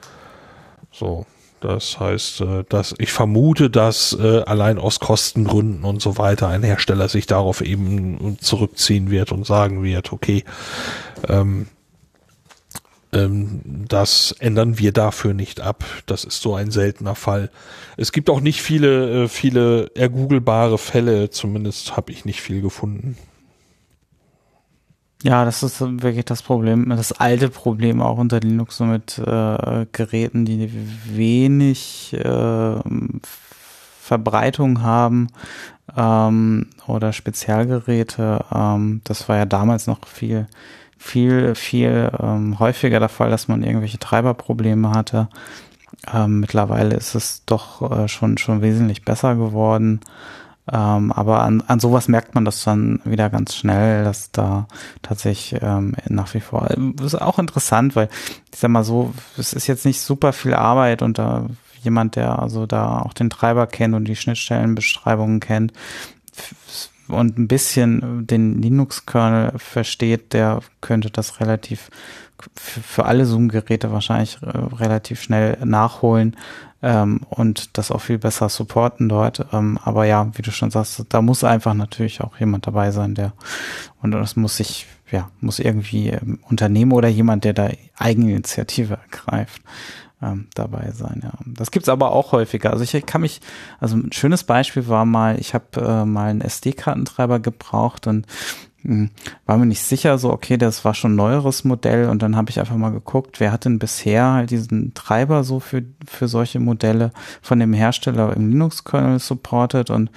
So, das heißt, äh, dass ich vermute, dass äh, allein aus Kostengründen und so weiter ein Hersteller sich darauf eben zurückziehen wird und sagen wird, okay, ähm, ähm, das ändern wir dafür nicht ab. Das ist so ein seltener Fall. Es gibt auch nicht viele, äh, viele ergoogelbare Fälle, zumindest habe ich nicht viel gefunden. Ja, das ist wirklich das Problem, das alte Problem auch unter Linux so mit äh, Geräten, die wenig äh, Verbreitung haben ähm, oder Spezialgeräte. Ähm, das war ja damals noch viel, viel, viel ähm, häufiger der Fall, dass man irgendwelche Treiberprobleme hatte. Ähm, mittlerweile ist es doch äh, schon, schon wesentlich besser geworden. Ähm, aber an, an sowas merkt man das dann wieder ganz schnell, dass da tatsächlich ähm, nach wie vor, ist auch interessant, weil ich sag mal so, es ist jetzt nicht super viel Arbeit und da jemand, der also da auch den Treiber kennt und die Schnittstellenbeschreibungen kennt und ein bisschen den Linux-Kernel versteht, der könnte das relativ für, alle Zoom-Geräte wahrscheinlich äh, relativ schnell nachholen ähm, und das auch viel besser supporten dort. Ähm, aber ja, wie du schon sagst, da muss einfach natürlich auch jemand dabei sein, der und das muss sich, ja, muss irgendwie ähm, Unternehmen oder jemand, der da Eigeninitiative ergreift, ähm, dabei sein. Ja, das gibt's aber auch häufiger. Also ich kann mich, also ein schönes Beispiel war mal, ich habe äh, mal einen SD-Kartentreiber gebraucht und hm, war mir nicht sicher, so okay, das war schon ein neueres Modell und dann habe ich einfach mal geguckt, wer hat denn bisher halt diesen Treiber so für, für solche Modelle von dem Hersteller im Linux-Kernel supportet und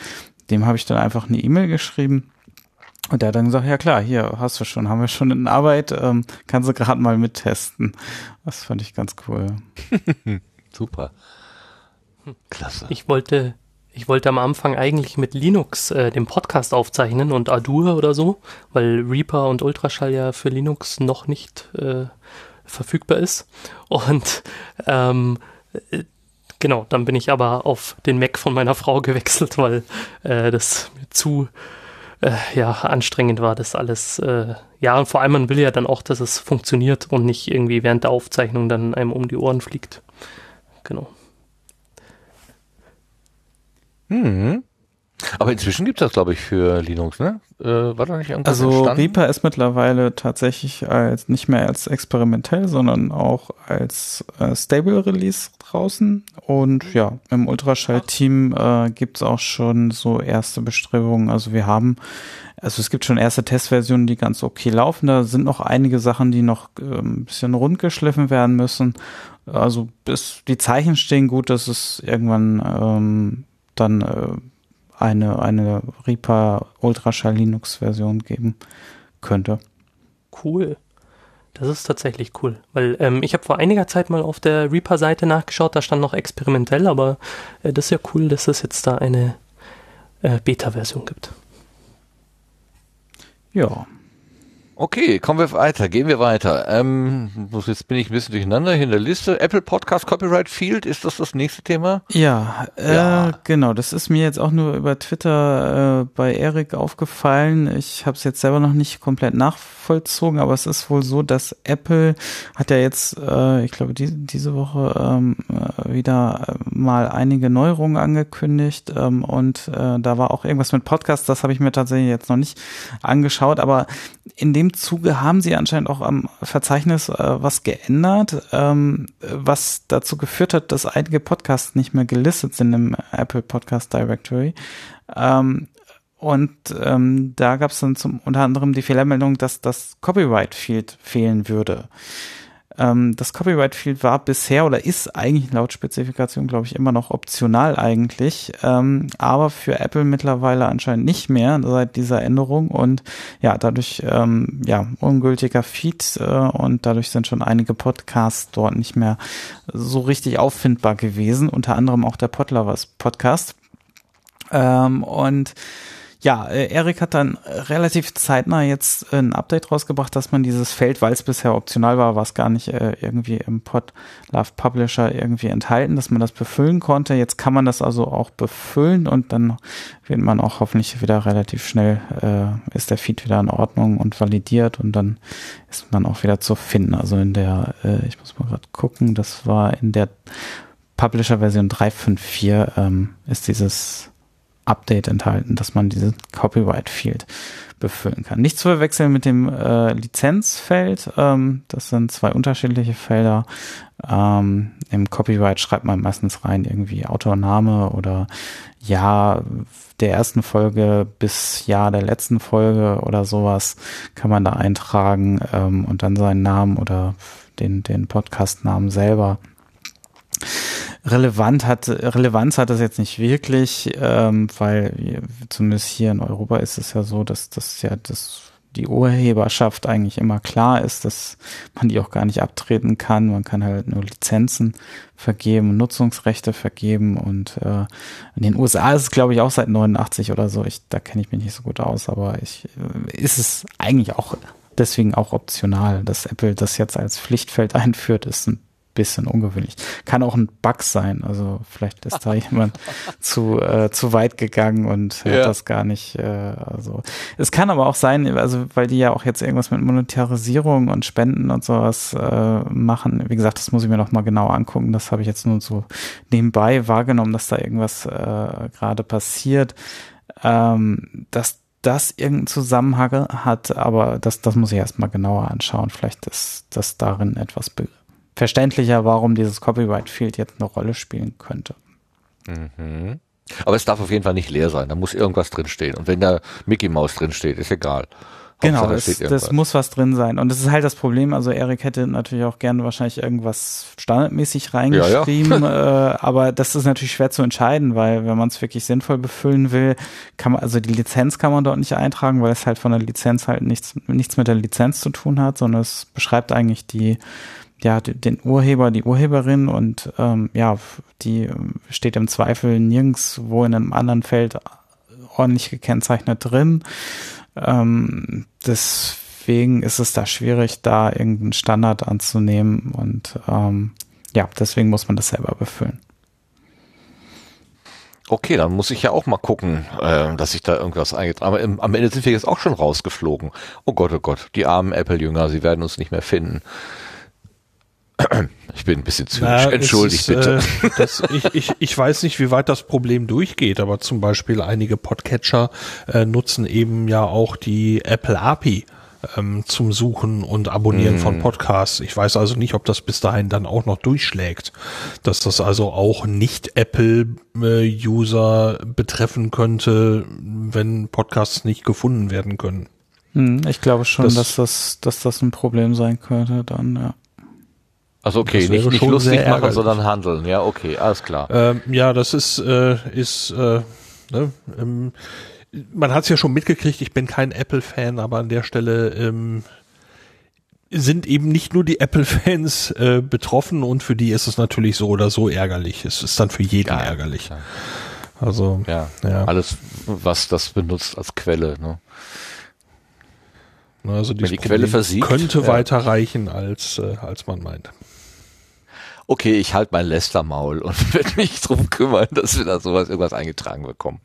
dem habe ich dann einfach eine E-Mail geschrieben und der hat dann gesagt, ja klar, hier hast du schon, haben wir schon in Arbeit, ähm, kannst du gerade mal mittesten. Das fand ich ganz cool. Super. Klasse. Ich wollte, ich wollte am Anfang eigentlich mit Linux äh, den Podcast aufzeichnen und Ardour oder so, weil Reaper und Ultraschall ja für Linux noch nicht äh, verfügbar ist. Und ähm, äh, genau, dann bin ich aber auf den Mac von meiner Frau gewechselt, weil äh, das mir zu äh, ja, anstrengend war, das alles. Äh, ja, und vor allem, man will ja dann auch, dass es funktioniert und nicht irgendwie während der Aufzeichnung dann einem um die Ohren fliegt. Genau. Mhm. Aber inzwischen gibt es das, glaube ich, für Linux, ne? Äh, war da nicht irgendwas Also entstanden? Reaper ist mittlerweile tatsächlich als nicht mehr als experimentell, sondern auch als äh, Stable Release draußen. Und ja, im Ultraschall-Team äh, gibt's auch schon so erste Bestrebungen. Also wir haben, also es gibt schon erste Testversionen, die ganz okay laufen. Da sind noch einige Sachen, die noch äh, ein bisschen rund geschliffen werden müssen. Also bis die Zeichen stehen gut, dass es irgendwann ähm, dann äh, eine, eine Reaper Ultraschall Linux Version geben könnte. Cool. Das ist tatsächlich cool, weil ähm, ich habe vor einiger Zeit mal auf der Reaper-Seite nachgeschaut, da stand noch experimentell, aber äh, das ist ja cool, dass es jetzt da eine äh, Beta-Version gibt. Ja. Okay, kommen wir weiter, gehen wir weiter. Ähm, jetzt bin ich ein bisschen durcheinander hier in der Liste. Apple Podcast Copyright Field, ist das das nächste Thema? Ja, äh, Ja. genau. Das ist mir jetzt auch nur über Twitter äh, bei Erik aufgefallen. Ich habe es jetzt selber noch nicht komplett nachvollzogen, aber es ist wohl so, dass Apple hat ja jetzt, äh, ich glaube, die, diese Woche ähm, äh, wieder äh, mal einige Neuerungen angekündigt ähm, und äh, da war auch irgendwas mit Podcast. Das habe ich mir tatsächlich jetzt noch nicht angeschaut, aber in dem Zuge haben sie anscheinend auch am Verzeichnis äh, was geändert, ähm, was dazu geführt hat, dass einige Podcasts nicht mehr gelistet sind im Apple Podcast Directory. Ähm, und ähm, da gab es dann zum unter anderem die Fehlermeldung, dass das Copyright Field fehlen würde. Ähm, das Copyright Field war bisher oder ist eigentlich laut Spezifikation, glaube ich, immer noch optional eigentlich, ähm, aber für Apple mittlerweile anscheinend nicht mehr seit dieser Änderung und ja, dadurch ähm, ja ungültiger Feed äh, und dadurch sind schon einige Podcasts dort nicht mehr so richtig auffindbar gewesen, unter anderem auch der Podlovers Podcast. Ähm, und ja, äh, Erik hat dann relativ zeitnah jetzt ein Update rausgebracht, dass man dieses Feld, weil es bisher optional war, war es gar nicht äh, irgendwie im Pod Love Publisher irgendwie enthalten, dass man das befüllen konnte. Jetzt kann man das also auch befüllen und dann wird man auch hoffentlich wieder relativ schnell, äh, ist der Feed wieder in Ordnung und validiert und dann ist man auch wieder zu finden. Also in der, äh, ich muss mal gerade gucken, das war in der Publisher-Version 3.5.4 ähm, ist dieses Update enthalten, dass man diese Copyright Field befüllen kann. Nicht zu verwechseln mit dem äh, Lizenzfeld. Ähm, das sind zwei unterschiedliche Felder. Ähm, Im Copyright schreibt man meistens rein irgendwie Autorname oder Jahr der ersten Folge bis Jahr der letzten Folge oder sowas kann man da eintragen ähm, und dann seinen Namen oder den, den Podcast-Namen selber relevant hat, Relevanz hat das jetzt nicht wirklich, ähm, weil zumindest hier in Europa ist es ja so, dass das ja das die Urheberschaft eigentlich immer klar ist, dass man die auch gar nicht abtreten kann. Man kann halt nur Lizenzen vergeben, Nutzungsrechte vergeben und äh, in den USA ist es glaube ich auch seit 89 oder so. Ich, da kenne ich mich nicht so gut aus, aber ich äh, ist es eigentlich auch deswegen auch optional, dass Apple das jetzt als Pflichtfeld einführt, ist ein bisschen ungewöhnlich. Kann auch ein Bug sein. Also vielleicht ist da jemand zu äh, zu weit gegangen und Ja. hat das gar nicht. Äh, also es kann aber auch sein, also weil die ja auch jetzt irgendwas mit Monetarisierung und Spenden und sowas äh, machen. Wie gesagt, das muss ich mir noch mal genau angucken. Das habe ich jetzt nur so nebenbei wahrgenommen, dass da irgendwas äh, gerade passiert. Ähm, dass das irgendeinen Zusammenhang hat, aber das, das muss ich erstmal genauer anschauen. Vielleicht ist das darin etwas be- verständlicher, warum dieses Copyright Field jetzt eine Rolle spielen könnte. Mhm. Aber es darf auf jeden Fall nicht leer sein. Da muss irgendwas drinstehen. Und wenn da Mickey Mouse drinsteht, ist egal. Genau, Hauptsache, das, muss was drin sein. Und das ist halt das Problem. Also Erik hätte natürlich auch gerne wahrscheinlich irgendwas standardmäßig reingeschrieben, Äh, aber das ist natürlich schwer zu entscheiden, weil wenn man es wirklich sinnvoll befüllen will, kann man, also die Lizenz kann man dort nicht eintragen, weil es halt von der Lizenz halt nichts, nichts mit der Lizenz zu tun hat, sondern es beschreibt eigentlich die, ja, den Urheber, die Urheberin und ähm, ja, die ähm, steht im Zweifel nirgendwo in einem anderen Feld ordentlich gekennzeichnet drin. Ähm, deswegen ist es da schwierig, da irgendeinen Standard anzunehmen und ähm, ja, deswegen muss man das selber befüllen. Okay, dann muss ich ja auch mal gucken, äh, dass ich da irgendwas eingetragen Aber im, am Ende sind wir jetzt auch schon rausgeflogen. Oh Gott, oh Gott, die armen Apple-Jünger, sie werden uns nicht mehr finden. Ich bin ein bisschen zynisch. Na, Entschuldigt ist, bitte. Äh, das, ich, ich, ich weiß nicht, wie weit das Problem durchgeht, aber zum Beispiel einige Podcatcher äh, nutzen eben ja auch die Apple API ähm, zum Suchen und Abonnieren von Podcasts. Ich weiß also nicht, ob das bis dahin dann auch noch durchschlägt, dass das also auch nicht Apple-User betreffen könnte, wenn Podcasts nicht gefunden werden können. Hm, ich glaube schon, Das- dass das, dass das ein Problem sein könnte dann, ja. Also okay, nicht, nicht lustig machen, sondern handeln. Ja, okay, alles klar. Ähm, ja, das ist, äh, ist äh, ne, ähm, man hat es ja schon mitgekriegt, ich bin kein Apple-Fan, aber an der Stelle ähm, sind eben nicht nur die Apple-Fans äh, betroffen und für die ist es natürlich so oder so ärgerlich. Es ist dann für jeden Ja, ärgerlich. klar. Also, Ja, ja. alles, was das benutzt als Quelle. Ne? Also die Quelle Problem versiegt, könnte ja. weiter reichen, als, äh, als man meint. Okay, ich halte mein Lästermaul und werde mich drum kümmern, dass wir da sowas irgendwas eingetragen bekommen.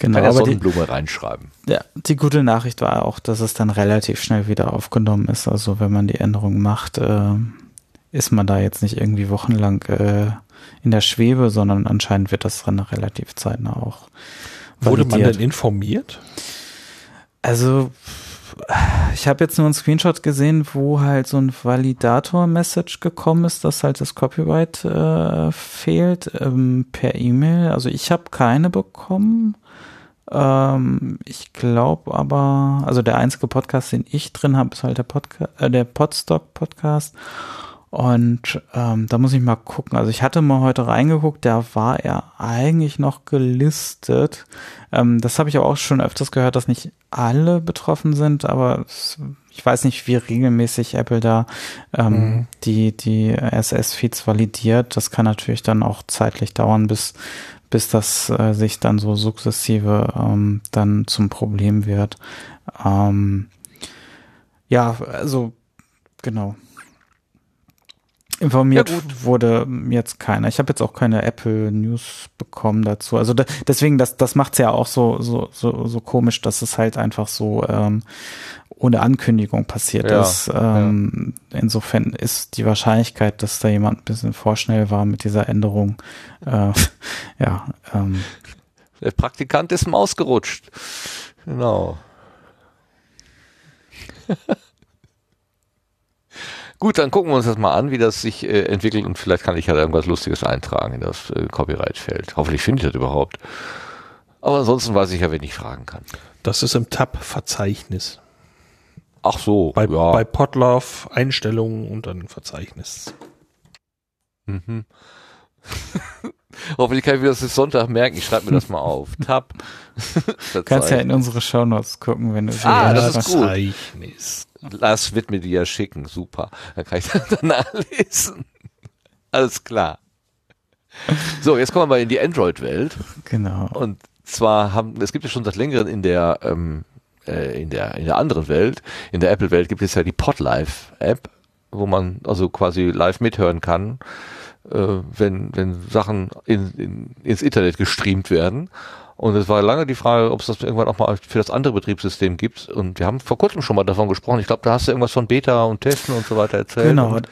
Genau, Kann ja aber die, Sonnenblume reinschreiben. ja, die gute Nachricht war auch, dass es dann relativ schnell wieder aufgenommen ist. Also wenn man die Änderung macht, äh, ist man da jetzt nicht irgendwie wochenlang äh, in der Schwebe, sondern anscheinend wird das dann relativ zeitnah auch Wurde man validiert. denn informiert? Also, ich habe jetzt nur einen Screenshot gesehen, wo halt so ein Validator-Message gekommen ist, dass halt das Copyright äh, fehlt ähm, per E-Mail. Also ich habe keine bekommen. Ähm, ich glaube aber, also der einzige Podcast, den ich drin habe, ist halt der Podca äh, der Podstock-Podcast. Und ähm, da muss ich mal gucken. Also ich hatte mal heute reingeguckt, da war er eigentlich noch gelistet. Ähm, das habe ich aber auch schon öfters gehört, dass nicht alle betroffen sind, aber es, ich weiß nicht, wie regelmäßig Apple da ähm, Mhm. die, die RSS-Feeds validiert. Das kann natürlich dann auch zeitlich dauern, bis, bis das äh, sich dann so sukzessive ähm, dann zum Problem wird. Ähm, ja, also genau. Informiert Ja, wurde jetzt keiner. Ich habe jetzt auch keine Apple News bekommen dazu. Also da, deswegen, das, das macht's ja auch so, so, so, so komisch, dass es halt einfach so ähm, ohne Ankündigung passiert Ja, ist. Ähm, Insofern ist die Wahrscheinlichkeit, dass da jemand ein bisschen vorschnell war mit dieser Änderung, äh, ja, ähm, Der Praktikant ist Maus gerutscht. Genau. Gut, dann gucken wir uns das mal an, wie das sich äh, entwickelt und vielleicht kann ich ja da irgendwas Lustiges eintragen in das äh, Copyright-Feld. Hoffentlich finde ich das überhaupt. Aber ansonsten weiß ich ja, wen ich fragen kann. Das ist im Tab-Verzeichnis. Ach so, Bei, ja. bei Podlove Einstellungen und dann Verzeichnis. Mhm. Hoffentlich kann ich mir das bis Sonntag merken. Ich schreibe mir das mal auf. Tab. Du kannst ja in unsere Shownotes gucken, wenn du Ah, das ist gut. Verzeichnis. Lars wird mir die ja schicken. Super. Dann kann ich das dann nachlesen. Alles klar. So, jetzt kommen wir mal in die Android-Welt. Genau. Und zwar haben, es gibt ja schon seit längerem in der, ähm, äh, in der, in der anderen Welt, in der Apple-Welt gibt es ja die Podlife-App, wo man also quasi live mithören kann, äh, wenn, wenn Sachen in, in, ins Internet gestreamt werden. Und es war lange die Frage, ob es das irgendwann auch mal für das andere Betriebssystem gibt. Und wir haben vor kurzem schon mal davon gesprochen. Ich glaube, da hast du irgendwas von Beta und Testen und so weiter erzählt. Genau. Und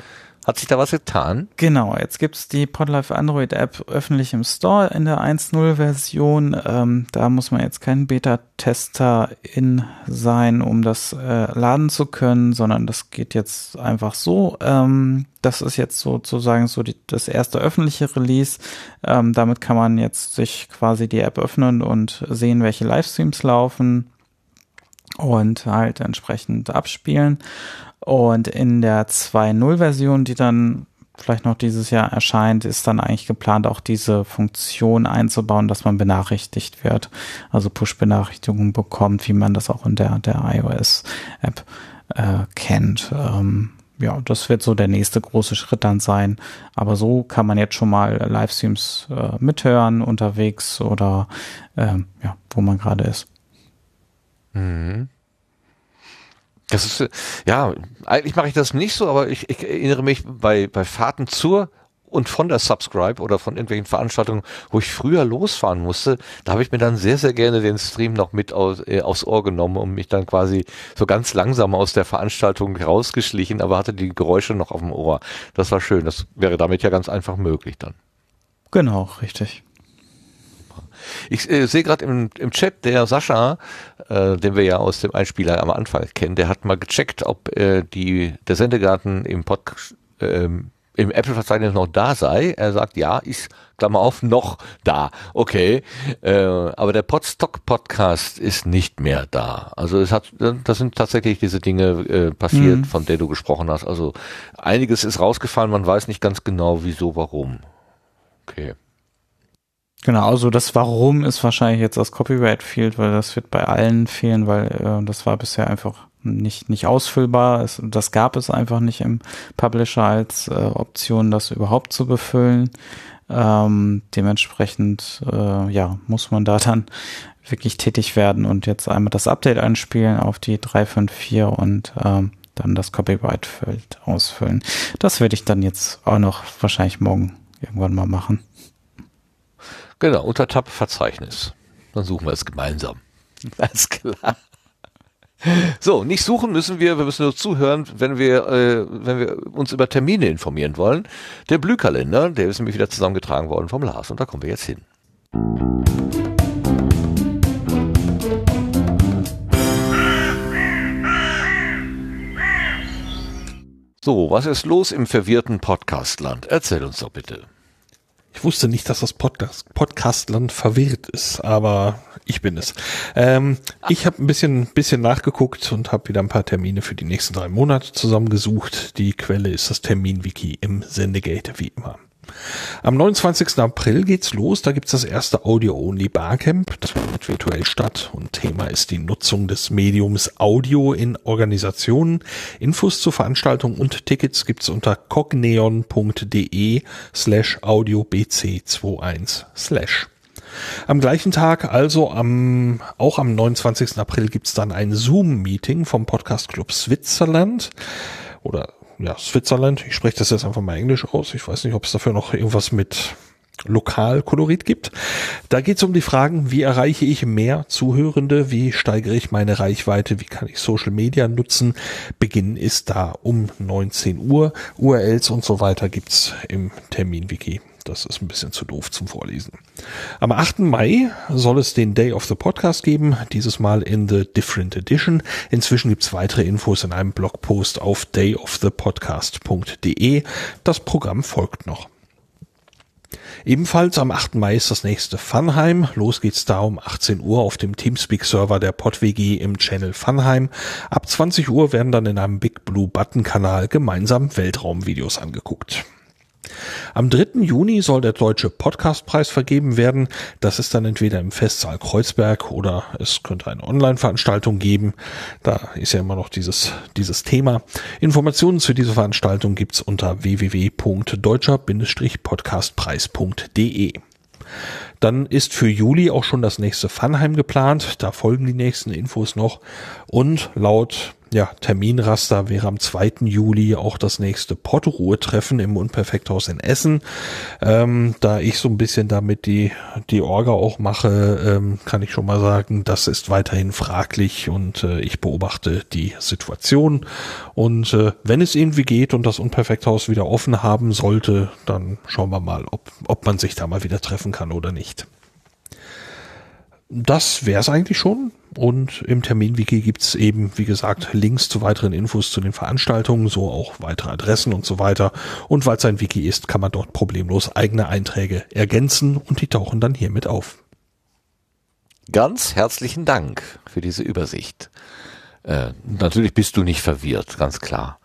hat sich da was getan? Genau, jetzt gibt's die Podlife Android App öffentlich im Store in der 1.0 Version. Ähm, da muss man jetzt kein Beta-Tester in sein, um das äh, laden zu können, sondern das geht jetzt einfach so. Ähm, das ist jetzt sozusagen so die, das erste öffentliche Release. Ähm, damit kann man jetzt sich quasi die App öffnen und sehen, welche Livestreams laufen und halt entsprechend abspielen. Und in der 2.0-Version, die dann vielleicht noch dieses Jahr erscheint, ist dann eigentlich geplant, auch diese Funktion einzubauen, dass man benachrichtigt wird, also Push-Benachrichtigungen bekommt, wie man das auch in der, der iOS-App äh, kennt. Ähm, ja, das wird so der nächste große Schritt dann sein. Aber so kann man jetzt schon mal Livestreams äh, mithören unterwegs oder ähm, ja, wo man gerade ist. Mhm. Das ist, ja, eigentlich mache ich das nicht so, aber ich, ich erinnere mich bei, bei Fahrten zur und von der Subscribe oder von irgendwelchen Veranstaltungen, wo ich früher losfahren musste, da habe ich mir dann sehr, sehr gerne den Stream noch mit aus, äh, aufs Ohr genommen und mich dann quasi so ganz langsam aus der Veranstaltung rausgeschlichen, aber hatte die Geräusche noch auf dem Ohr. Das war schön. Das wäre damit ja ganz einfach möglich dann. Genau, richtig. Ich äh, sehe gerade im, im Chat, der Sascha, äh, den wir ja aus dem Einspieler am Anfang kennen, der hat mal gecheckt, ob äh, die, der Sendegarten im Podcast, ähm, im Apple-Verzeichnis noch da sei. Er sagt, ja, ist, Klammer auf, noch da. Okay. Äh, aber der Podstock-Podcast ist nicht mehr da. Also es hat, das sind tatsächlich diese Dinge äh, passiert, Mhm. von denen du gesprochen hast. Also einiges ist rausgefallen, man weiß nicht ganz genau, wieso, warum. Okay. Genau, also das Warum ist wahrscheinlich jetzt das Copyright Field, weil das wird bei allen fehlen, weil äh, das war bisher einfach nicht nicht ausfüllbar. Es, das gab es einfach nicht im Publisher als äh, Option, das überhaupt zu befüllen. Ähm, dementsprechend äh, ja, muss man da dann wirklich tätig werden und jetzt einmal das Update einspielen auf die 354 und ähm, dann das Copyright-Feld ausfüllen. Das werde ich dann jetzt auch noch wahrscheinlich morgen irgendwann mal machen. Genau, unter Tab Verzeichnis. Dann suchen wir es gemeinsam. Alles klar. So, nicht suchen müssen wir, wir müssen nur zuhören, wenn wir, äh, wenn wir uns über Termine informieren wollen. Der Blühkalender, der ist nämlich wieder zusammengetragen worden vom Lars und da kommen wir jetzt hin. So, was ist los im verwirrten Podcastland? Erzähl uns doch bitte. Ich wusste nicht, dass das Podcast, Podcastland verwirrt ist, aber ich bin es. Ähm, ich habe ein bisschen, bisschen nachgeguckt und habe wieder ein paar Termine für die nächsten drei Monate zusammengesucht. Die Quelle ist das Terminwiki im Sendegate, wie immer. Am 29. April geht's los. Da gibt's das erste Audio-Only Barcamp. Das findet virtuell statt und Thema ist die Nutzung des Mediums Audio in Organisationen. Infos zur Veranstaltung und Tickets gibt's unter cogneon.de slash audiobc21 slash. Am gleichen Tag, also am, auch am 29. April gibt's dann ein Zoom-Meeting vom Podcast Club Switzerland oder ja, Switzerland. Ich spreche das jetzt einfach mal Englisch aus. Ich weiß nicht, ob es dafür noch irgendwas mit Lokalkolorit gibt. Da geht es um die Fragen, wie erreiche ich mehr Zuhörende, wie steigere ich meine Reichweite, wie kann ich Social Media nutzen. Beginn ist da um 19 Uhr. URLs und so weiter gibt's im Terminwiki. Das ist ein bisschen zu doof zum Vorlesen. Am 8. Mai soll es den Day of the Podcast geben, dieses Mal in the Different Edition. Inzwischen gibt's weitere Infos in einem Blogpost auf dayofthepodcast.de. Das Programm folgt noch. Ebenfalls am 8. Mai ist das nächste Funheim. Los geht's da um 18 Uhr auf dem Teamspeak-Server der PodWG im Channel Funheim. Ab 20 Uhr werden dann in einem Big Blue Button-Kanal gemeinsam Weltraumvideos angeguckt. Am 3. Juni soll der Deutsche Podcastpreis vergeben werden. Das ist dann entweder im Festsaal Kreuzberg oder es könnte eine Online-Veranstaltung geben. Da ist ja immer noch dieses, dieses Thema. Informationen zu dieser Veranstaltung gibt's unter www.deutscher-podcastpreis.de. Dann ist für Juli auch schon das nächste Funheim geplant. Da folgen die nächsten Infos noch. Und laut ja, Terminraster wäre am 2. Juli auch das nächste Porto-Ruhe-Treffen im Unperfekthaus in Essen. Ähm, da ich so ein bisschen damit die, die Orga auch mache, ähm, kann ich schon mal sagen, das ist weiterhin fraglich und äh, ich beobachte die Situation. Und äh, wenn es irgendwie geht und das Unperfekthaus wieder offen haben sollte, dann schauen wir mal, ob, ob man sich da mal wieder treffen kann oder nicht. Das wäre es eigentlich schon. Und im Terminwiki gibt's eben, wie gesagt, Links zu weiteren Infos zu den Veranstaltungen, so auch weitere Adressen und so weiter. Und weil es ein Wiki ist, kann man dort problemlos eigene Einträge ergänzen und die tauchen dann hiermit auf. Ganz herzlichen Dank für diese Übersicht. Äh, natürlich bist du nicht verwirrt, ganz klar.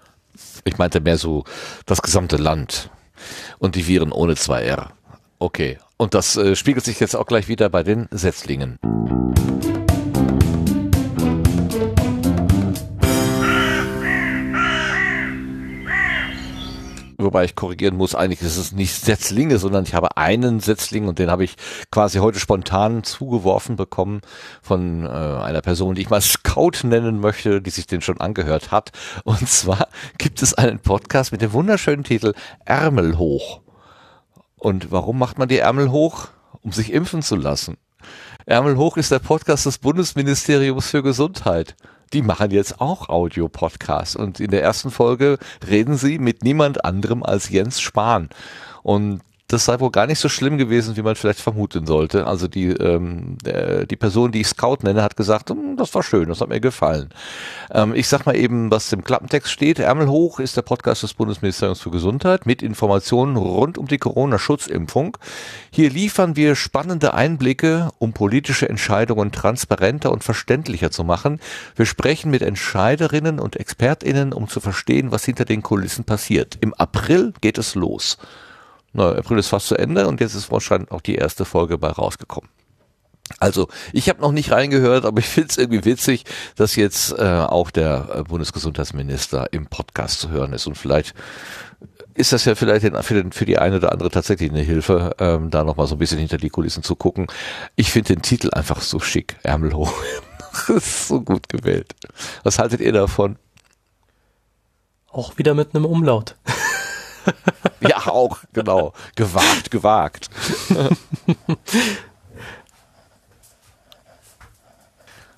Ich meinte mehr so das gesamte Land und die Viren ohne 2R. Okay, und das äh, spiegelt sich jetzt auch gleich wieder bei den Setzlingen. Wobei ich korrigieren muss, eigentlich ist es nicht Setzlinge, sondern ich habe einen Setzling und den habe ich quasi heute spontan zugeworfen bekommen von äh, einer Person, die ich mal Scout nennen möchte, die sich den schon angehört hat. Und zwar gibt es einen Podcast mit dem wunderschönen Titel Ärmel hoch. Und warum macht man die Ärmel hoch? Um sich impfen zu lassen. Ärmel hoch ist der Podcast des Bundesministeriums für Gesundheit die machen jetzt auch Audio-Podcasts. Und in der ersten Folge reden sie mit niemand anderem als Jens Spahn. Und das sei wohl gar nicht so schlimm gewesen, wie man vielleicht vermuten sollte. Also die, ähm, äh, die Person, die ich Scout nenne, hat gesagt, hm, das war schön, das hat mir gefallen. Ähm, ich sag mal eben, was im Klappentext steht. Ärmel hoch ist der Podcast des Bundesministeriums für Gesundheit mit Informationen rund um die Corona-Schutzimpfung. Hier liefern wir spannende Einblicke, um politische Entscheidungen transparenter und verständlicher zu machen. Wir sprechen mit Entscheiderinnen und ExpertInnen, um zu verstehen, was hinter den Kulissen passiert. Im April geht es los. Na, April ist fast zu Ende und jetzt ist wahrscheinlich auch die erste Folge bei rausgekommen. Also, ich habe noch nicht reingehört, aber ich finde es irgendwie witzig, dass jetzt äh, auch der äh, Bundesgesundheitsminister im Podcast zu hören ist und vielleicht ist das ja vielleicht für, den, für die eine oder andere tatsächlich eine Hilfe, ähm, da nochmal so ein bisschen hinter die Kulissen zu gucken. Ich finde den Titel einfach so schick, Ärmel hoch. so gut gewählt. Was haltet ihr davon? Auch wieder mit einem Umlaut. ja, auch, genau. Gewagt, gewagt.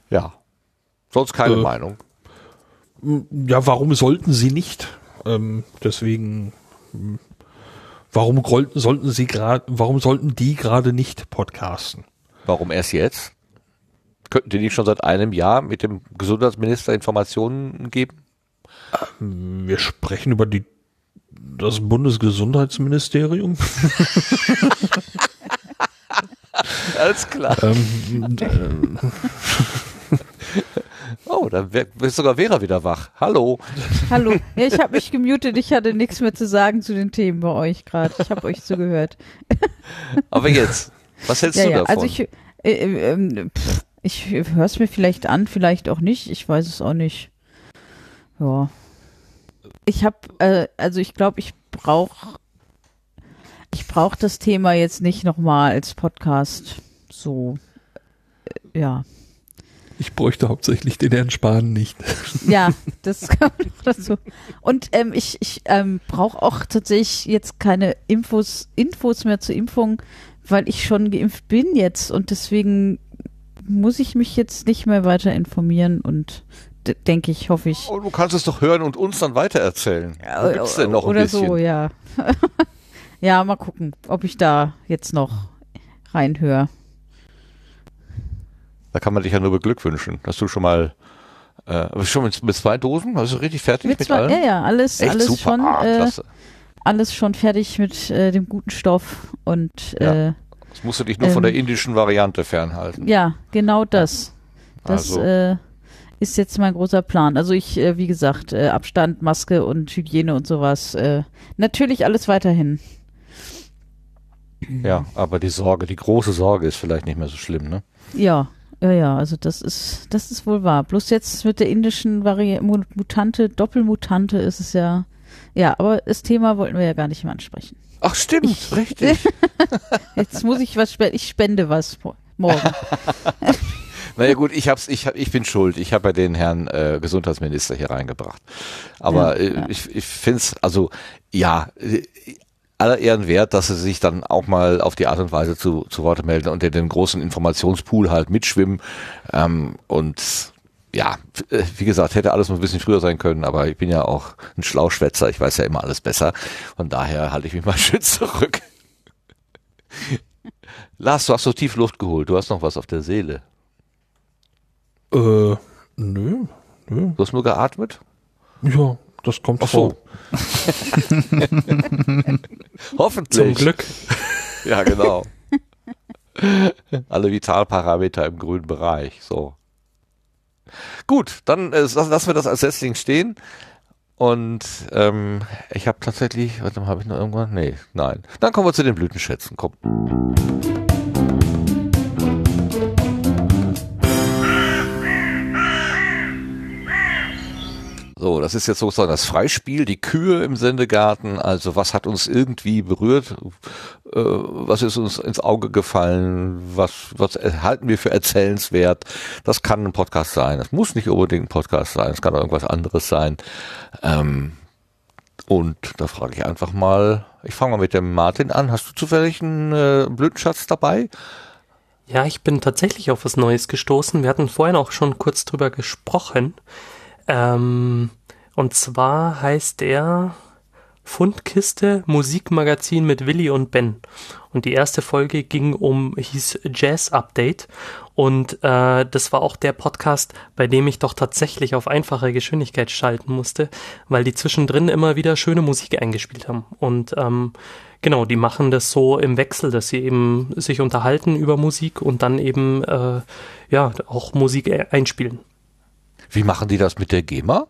ja. Sonst keine äh, Meinung. Ja, warum sollten sie nicht? Ähm, deswegen, warum sollten sie gerade, warum sollten die gerade nicht podcasten? Warum erst jetzt? Könnten die nicht schon seit einem Jahr mit dem Gesundheitsminister Informationen geben? Wir sprechen über die, das Bundesgesundheitsministerium. Alles klar. Ähm, äh, Oh, da ist sogar Vera wieder wach. Hallo. Hallo. Ja, ich habe mich gemutet. Ich hatte nichts mehr zu sagen zu den Themen bei euch gerade. Ich habe euch zugehört. Aber jetzt, was hältst ja, du ja. davon? Also ich, äh, äh, ich höre es mir vielleicht an, vielleicht auch nicht. Ich weiß es auch nicht. Ja. Ich habe, äh, also ich glaube, ich brauche, ich brauche das Thema jetzt nicht nochmal als Podcast. So, äh, ja. Ich bräuchte hauptsächlich den Herrn Spahn nicht. Ja, das kommt noch dazu. Und ähm, ich, ich ähm, brauche auch tatsächlich jetzt keine Infos, Infos mehr zur Impfung, weil ich schon geimpft bin jetzt und deswegen muss ich mich jetzt nicht mehr weiter informieren und denke ich, hoffe ich. Oh, du kannst es doch hören und uns dann weitererzählen. Wo gibt's denn noch ein Oder bisschen? so, ja. ja, mal gucken, ob ich da jetzt noch reinhöre. Da kann man dich ja nur beglückwünschen, dass du schon mal äh, schon mit, mit, zwei Dosen, also richtig fertig mit, mit zwei, allem? Ja, ja, alles, Echt alles super. schon, ah, äh, alles schon fertig mit äh, dem guten Stoff und ja. äh, Jetzt musst du dich nur ähm, von der ähm, indischen Variante fernhalten. Ja, genau das. Das also. äh, ist jetzt mein großer Plan. Also ich, äh, wie gesagt, äh, Abstand, Maske und Hygiene und sowas. Äh, natürlich alles weiterhin. Ja, aber die Sorge, die große Sorge ist vielleicht nicht mehr so schlimm, ne? Ja, ja, ja, also das ist, das ist wohl wahr. Bloß jetzt mit der indischen Variante, Mutante, Doppelmutante ist es ja. Ja, aber das Thema wollten wir ja gar nicht mehr ansprechen. Ach stimmt, ich, richtig. jetzt muss ich was spenden. Ich spende was morgen. naja gut, ich hab's, ich, ich bin schuld. Ich habe ja den Herrn äh, Gesundheitsminister hier reingebracht. Aber ja, äh, ja. ich, ich finde es, also ja, aller Ehren wert, dass sie sich dann auch mal auf die Art und Weise zu, zu Wort melden und in den großen Informationspool halt mitschwimmen. Ähm, und ja, äh, wie gesagt, hätte alles noch ein bisschen früher sein können, aber ich bin ja auch ein Schlauschwätzer, ich weiß ja immer alles besser. Von daher halte ich mich mal schön zurück. Lars, du hast so tief Luft geholt, du hast noch was auf der Seele. Äh, nö, nö. Du hast nur geatmet? Ja, das kommt Ach so. Hoffentlich. Zum Glück. Ja, genau. Alle Vitalparameter im grünen Bereich. So. Gut, dann äh, lassen wir das als Setzling stehen. Und ähm, ich habe tatsächlich, warte mal, habe ich noch irgendwann? Nee, nein. Dann kommen wir zu den Blütenschätzen. Komm. So, das ist jetzt sozusagen das Freispiel, die Kühe im Sendegarten. Also was hat uns irgendwie berührt? Äh, was ist uns ins Auge gefallen? Was, was halten wir für erzählenswert? Das kann ein Podcast sein. Das muss nicht unbedingt ein Podcast sein. Es kann auch irgendwas anderes sein. Ähm, und da frage ich einfach mal, ich fange mal mit dem Martin an. Hast du zufällig einen äh, Blütenschatz dabei? Ja, ich bin tatsächlich auf was Neues gestoßen. Wir hatten vorhin auch schon kurz drüber gesprochen. Ähm, und zwar heißt er Fundkiste Musikmagazin mit Willi und Ben. Und die erste Folge ging um, hieß Jazz Update. Und äh, das war auch der Podcast, bei dem ich doch tatsächlich auf einfache Geschwindigkeit schalten musste, weil die zwischendrin immer wieder schöne Musik eingespielt haben. Und ähm, genau, die machen das so im Wechsel, dass sie eben sich unterhalten über Musik und dann eben äh, ja auch Musik einspielen. Wie machen die das mit der GEMA?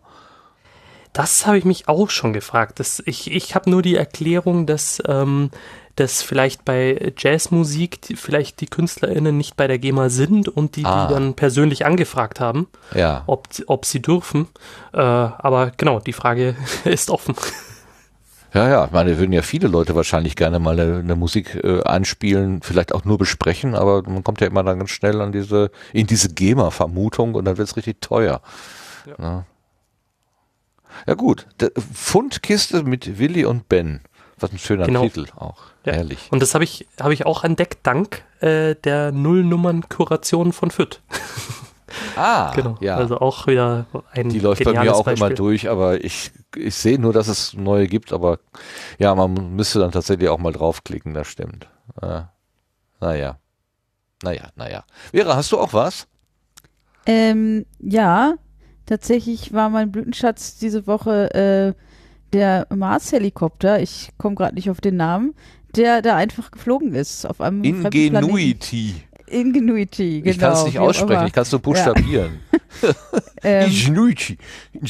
Das habe ich mich auch schon gefragt. Das, ich ich habe nur die Erklärung, dass, ähm, dass vielleicht bei Jazzmusik die, vielleicht die KünstlerInnen nicht bei der GEMA sind und die, ah. die dann persönlich angefragt haben, ja. ob, ob sie dürfen. Äh, aber genau, die Frage ist offen. Ja, ja, ich meine, würden ja viele Leute wahrscheinlich gerne mal eine, eine Musik äh, anspielen, vielleicht auch nur besprechen, aber man kommt ja immer dann ganz schnell an diese, in diese GEMA-Vermutung und dann wird es richtig teuer. Ja, ja gut, der Fundkiste mit Willi und Ben. Was ein schöner Genau. Titel auch. Ja. Herrlich. Und das habe ich, habe ich auch entdeckt dank äh, der Nullnummern-Kuration von FIT. Ah, Genau. ja. Also auch wieder ein die läuft bei mir auch immer Beispiel. durch, aber ich, ich sehe nur, dass es neue gibt, aber ja, man müsste dann tatsächlich auch mal draufklicken, das stimmt. Äh, naja. Naja, naja. Vera, hast du auch was? Ähm, ja, tatsächlich war mein Blütenschatz diese Woche äh, der Mars-Helikopter, ich komme gerade nicht auf den Namen, der da einfach geflogen ist auf einem. Ingenuity. Ingenuity, genau. ich kann es nicht aussprechen, ich kann es nur buchstabieren. Ähm, Ingenuity.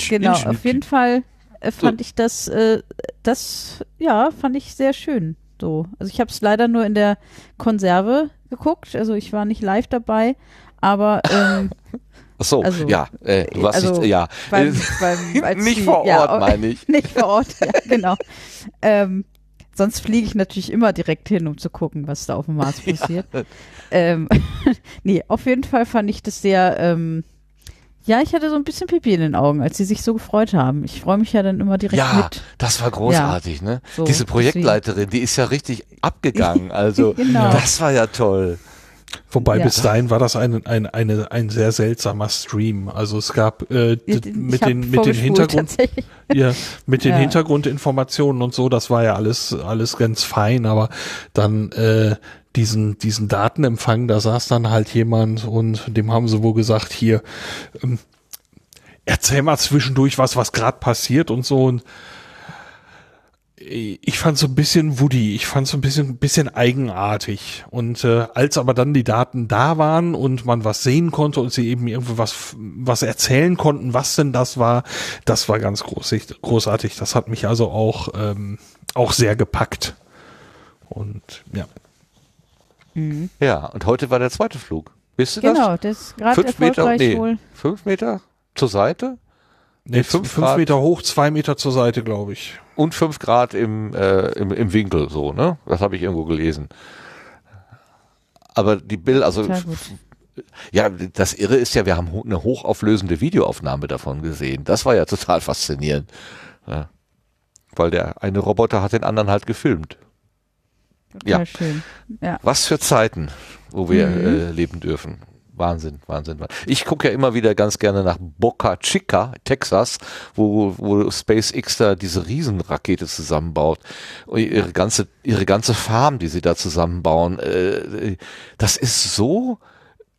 genau, auf jeden Fall äh, fand ich das, äh, das, ja, fand ich sehr schön. So, also ich habe es leider nur in der Konserve geguckt, also ich war nicht live dabei, aber ähm, Ach so, Also, ja, äh, du warst also nicht, ja. beim, beim, nicht die- vor Ort, ja, meine ich. Nicht vor Ort, ja, genau. Ähm, sonst fliege ich natürlich immer direkt hin, um zu gucken, was da auf dem Mars passiert. Ähm, nee, auf jeden Fall fand ich das sehr, ähm, ja, ich hatte so ein bisschen Pipi in den Augen, als sie sich so gefreut haben. Ich freue mich ja dann immer direkt Ja, mit. das war großartig, ne? So, Diese Projektleiterin, die ist ja richtig abgegangen. Also, Genau. das war ja toll. Wobei Ja. bis dahin war das ein, ein, eine, ein sehr seltsamer Stream. Also es gab äh, mit, den, mit den Hintergrund, ja, mit den Ja. Hintergrundinformationen und so, das war ja alles, alles ganz fein, aber dann äh, diesen, diesen Datenempfang, da saß dann halt jemand und dem haben sie wohl gesagt, hier, ähm, erzähl mal zwischendurch was, was gerade passiert und so und ich fand so ein bisschen Woody, ich fand so ein bisschen, bisschen eigenartig. Und äh, als aber dann die Daten da waren und man was sehen konnte und sie eben irgendwie was, was erzählen konnten, was denn das war, das war ganz großartig. großartig. Das hat mich also auch, ähm, auch sehr gepackt. Und ja. Ja, und heute war der zweite Flug. Wisst ihr das? Genau, das ist gerade Fünf Meter, erfolgreich nee, wohl. fünf Meter zur Seite Nee, fünf, fünf Grad. Meter hoch, zwei Meter zur Seite, glaube ich. und fünf Grad im, äh, im, im Winkel, so, ne? Das habe ich irgendwo gelesen. Aber die Bill, also ja, das Irre ist ja, wir haben eine hochauflösende Videoaufnahme davon gesehen. Das war ja total faszinierend. Ja. Weil der eine Roboter hat den anderen halt gefilmt. Total Ja. schön. Ja. Was für Zeiten, wo wir Mhm. äh, leben dürfen. Wahnsinn, Wahnsinn. Ich gucke ja immer wieder ganz gerne nach Boca Chica, Texas, wo, wo SpaceX da diese Riesenrakete zusammenbaut. Und ihre ganze, ihre ganze Farm, die sie da zusammenbauen, äh, das ist so,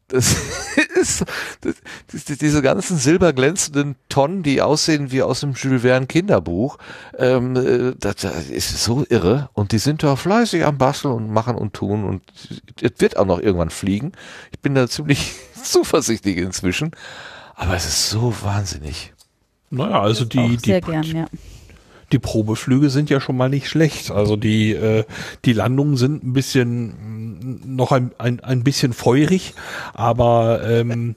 das ist, das, das, diese ganzen silberglänzenden Tonnen, die aussehen wie aus dem Jules Verne Kinderbuch, ähm, äh, das, das ist so irre. Und die sind da fleißig am Basteln und machen und tun und es wird auch noch irgendwann fliegen. Ich bin da ziemlich zuversichtlich inzwischen. Aber es ist so wahnsinnig. Naja, also die, die, gern, ja. die Probeflüge sind ja schon mal nicht schlecht. Also die, äh, die Landungen sind ein bisschen noch ein, ein, ein bisschen feurig, aber ähm,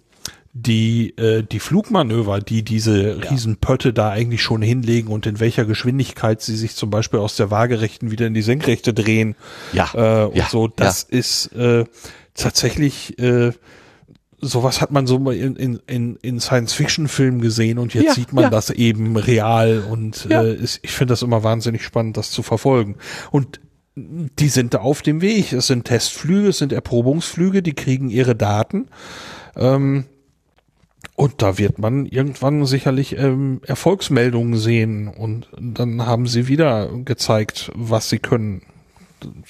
die, äh, die Flugmanöver, die diese Riesenpötte da eigentlich schon hinlegen und in welcher Geschwindigkeit sie sich zum Beispiel aus der waagerechten wieder in die senkrechte drehen Ja, äh, und ja, so, das ist äh, tatsächlich äh, sowas hat man so mal in, in, in, in Science-Fiction-Filmen gesehen und jetzt Ja, sieht man ja. das eben real und Ja. äh, ist, ich finde das immer wahnsinnig spannend, das zu verfolgen. Und die sind da auf dem Weg. Es sind Testflüge, es sind Erprobungsflüge, die kriegen ihre Daten. Ähm, und da wird man irgendwann sicherlich ähm, Erfolgsmeldungen sehen und dann haben sie wieder gezeigt, was sie können.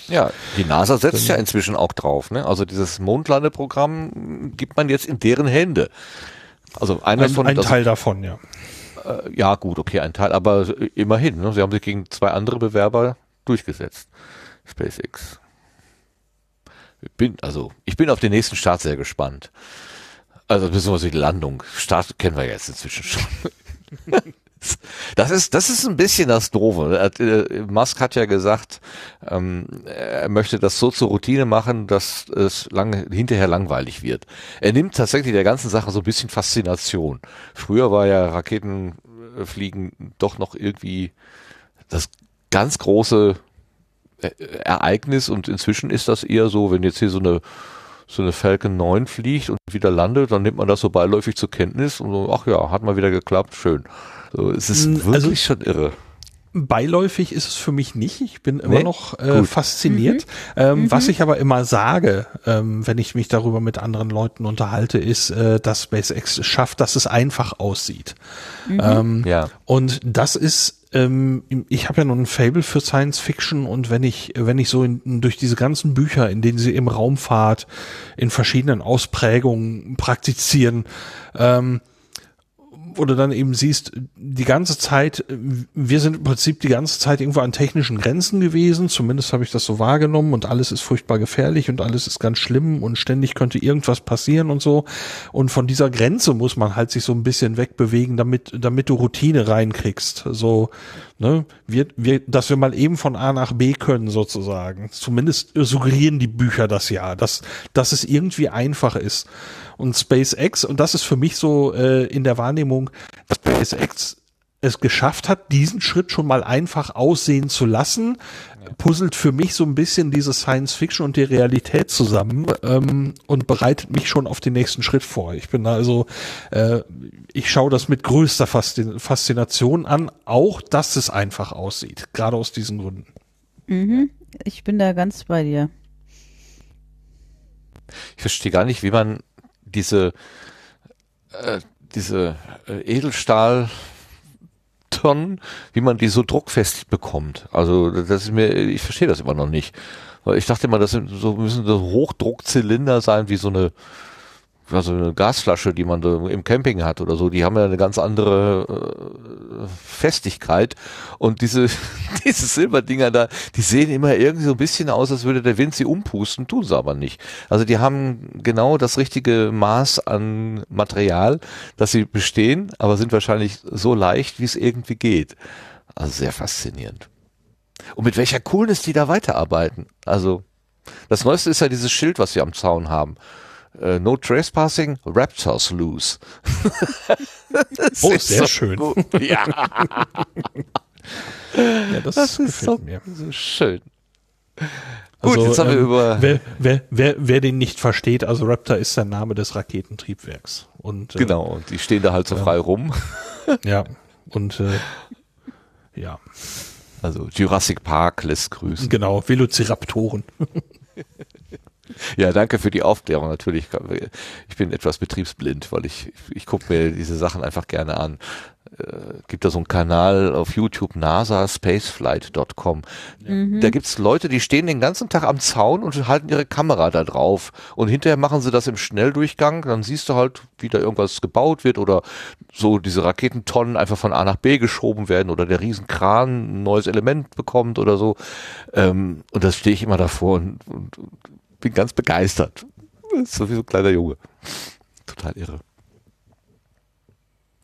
Ja, die NASA setzt ja inzwischen auch drauf. Ne? Also dieses Mondlandeprogramm gibt man jetzt in deren Hände. Also einer Ein, von ein Teil davon, ja. Äh, ja, gut, okay, ein Teil, aber immerhin. Ne? Sie haben sich gegen zwei andere Bewerber durchgesetzt. SpaceX. Ich bin, also, ich bin auf den nächsten Start sehr gespannt. Also, beziehungsweise die Landung. Start kennen wir jetzt inzwischen schon. Das ist, das ist ein bisschen das Doofe. Äh, Musk hat ja gesagt, ähm, er möchte das so zur Routine machen, dass es lange, hinterher langweilig wird. Er nimmt tatsächlich der ganzen Sache so ein bisschen Faszination. Früher war ja Raketenfliegen doch noch irgendwie das ganz große Ereignis und inzwischen ist das eher so, wenn jetzt hier so eine so eine Falcon 9 fliegt und wieder landet, dann nimmt man das so beiläufig zur Kenntnis und so, ach ja, hat mal wieder geklappt, schön. So, es ist Mm, wirklich also- schon irre. Beiläufig ist es für mich nicht. Ich bin immer Nee? noch äh, fasziniert. Ähm, Was ich aber immer sage, ähm, wenn ich mich darüber mit anderen Leuten unterhalte, ist, äh, dass SpaceX es schafft, dass es einfach aussieht. Ähm, Ja. Und das ist, ähm, ich habe ja nun ein Fable für Science Fiction und wenn ich, wenn ich so in, durch diese ganzen Bücher, in denen sie im Raumfahrt in verschiedenen Ausprägungen praktizieren, ähm, wo du dann eben siehst, die ganze Zeit, äh, wir sind im Prinzip die ganze Zeit irgendwo an technischen Grenzen gewesen, zumindest habe ich das so wahrgenommen und alles ist furchtbar gefährlich und alles ist ganz schlimm und ständig könnte irgendwas passieren und so. Und von dieser Grenze muss man halt sich so ein bisschen wegbewegen, damit, damit du Routine reinkriegst. So, ne, wir, wir, dass wir mal eben von A nach B können sozusagen. Zumindest suggerieren die Bücher das ja, dass, dass es irgendwie einfach ist. Und SpaceX, und das ist für mich so äh, in der Wahrnehmung, dass SpaceX es geschafft hat, diesen Schritt schon mal einfach aussehen zu lassen, puzzelt für mich so ein bisschen diese Science Fiction und die Realität zusammen ähm, und bereitet mich schon auf den nächsten Schritt vor. Ich bin da also, äh, ich schaue das mit größter Faszination an, auch dass es einfach aussieht, gerade aus diesen Gründen. Mhm. Ich bin da ganz bei dir. Ich verstehe gar nicht, wie man diese, äh, diese äh, Edelstahl Tonnen, wie man die so druckfest bekommt. Also das ist mir, ich verstehe das immer noch nicht. Weil ich dachte immer, das sind so müssen so Hochdruckzylinder sein, wie so eine, also eine Gasflasche, die man so im Camping hat oder so. Die haben ja eine ganz andere äh, Festigkeit. Und diese, diese Silberdinger da, die sehen immer irgendwie so ein bisschen aus, als würde der Wind sie umpusten, tun sie aber nicht. Also die haben genau das richtige Maß an Material, dass sie bestehen, aber sind wahrscheinlich so leicht, wie es irgendwie geht. Also sehr faszinierend. Und mit welcher Coolness die da weiterarbeiten. Also das Neueste ist ja dieses Schild, was sie am Zaun haben. Äh, no trespassing, Raptors loose. Das Oh, ist sehr so schön. gut. Ja, Ja, das, das ist gefällt so, mir. so schön. Gut, Also, jetzt haben wir ähm, über Wer, wer, wer, wer den nicht versteht, also Raptor ist der Name des Raketentriebwerks. Und, äh, Genau, und die stehen da halt so Ja. frei rum. Ja, und äh, ja, Also Jurassic Park lässt grüßen. genau, Velociraptoren. Ja, danke für die Aufklärung. Natürlich, ich bin etwas betriebsblind, weil ich, ich gucke mir diese Sachen einfach gerne an. Äh, gibt da so einen Kanal auf YouTube, nasaspaceflight.com. Da gibt's Leute, die stehen den ganzen Tag am Zaun und halten ihre Kamera da drauf. Und hinterher machen sie das im Schnelldurchgang. Dann siehst du halt, wie da irgendwas gebaut wird oder so diese Raketentonnen einfach von A nach B geschoben werden oder der Riesenkran ein neues Element bekommt oder so. Ähm, und das stehe ich immer davor und, und, und bin ganz begeistert. Das ist so wie so ein kleiner Junge. Total irre.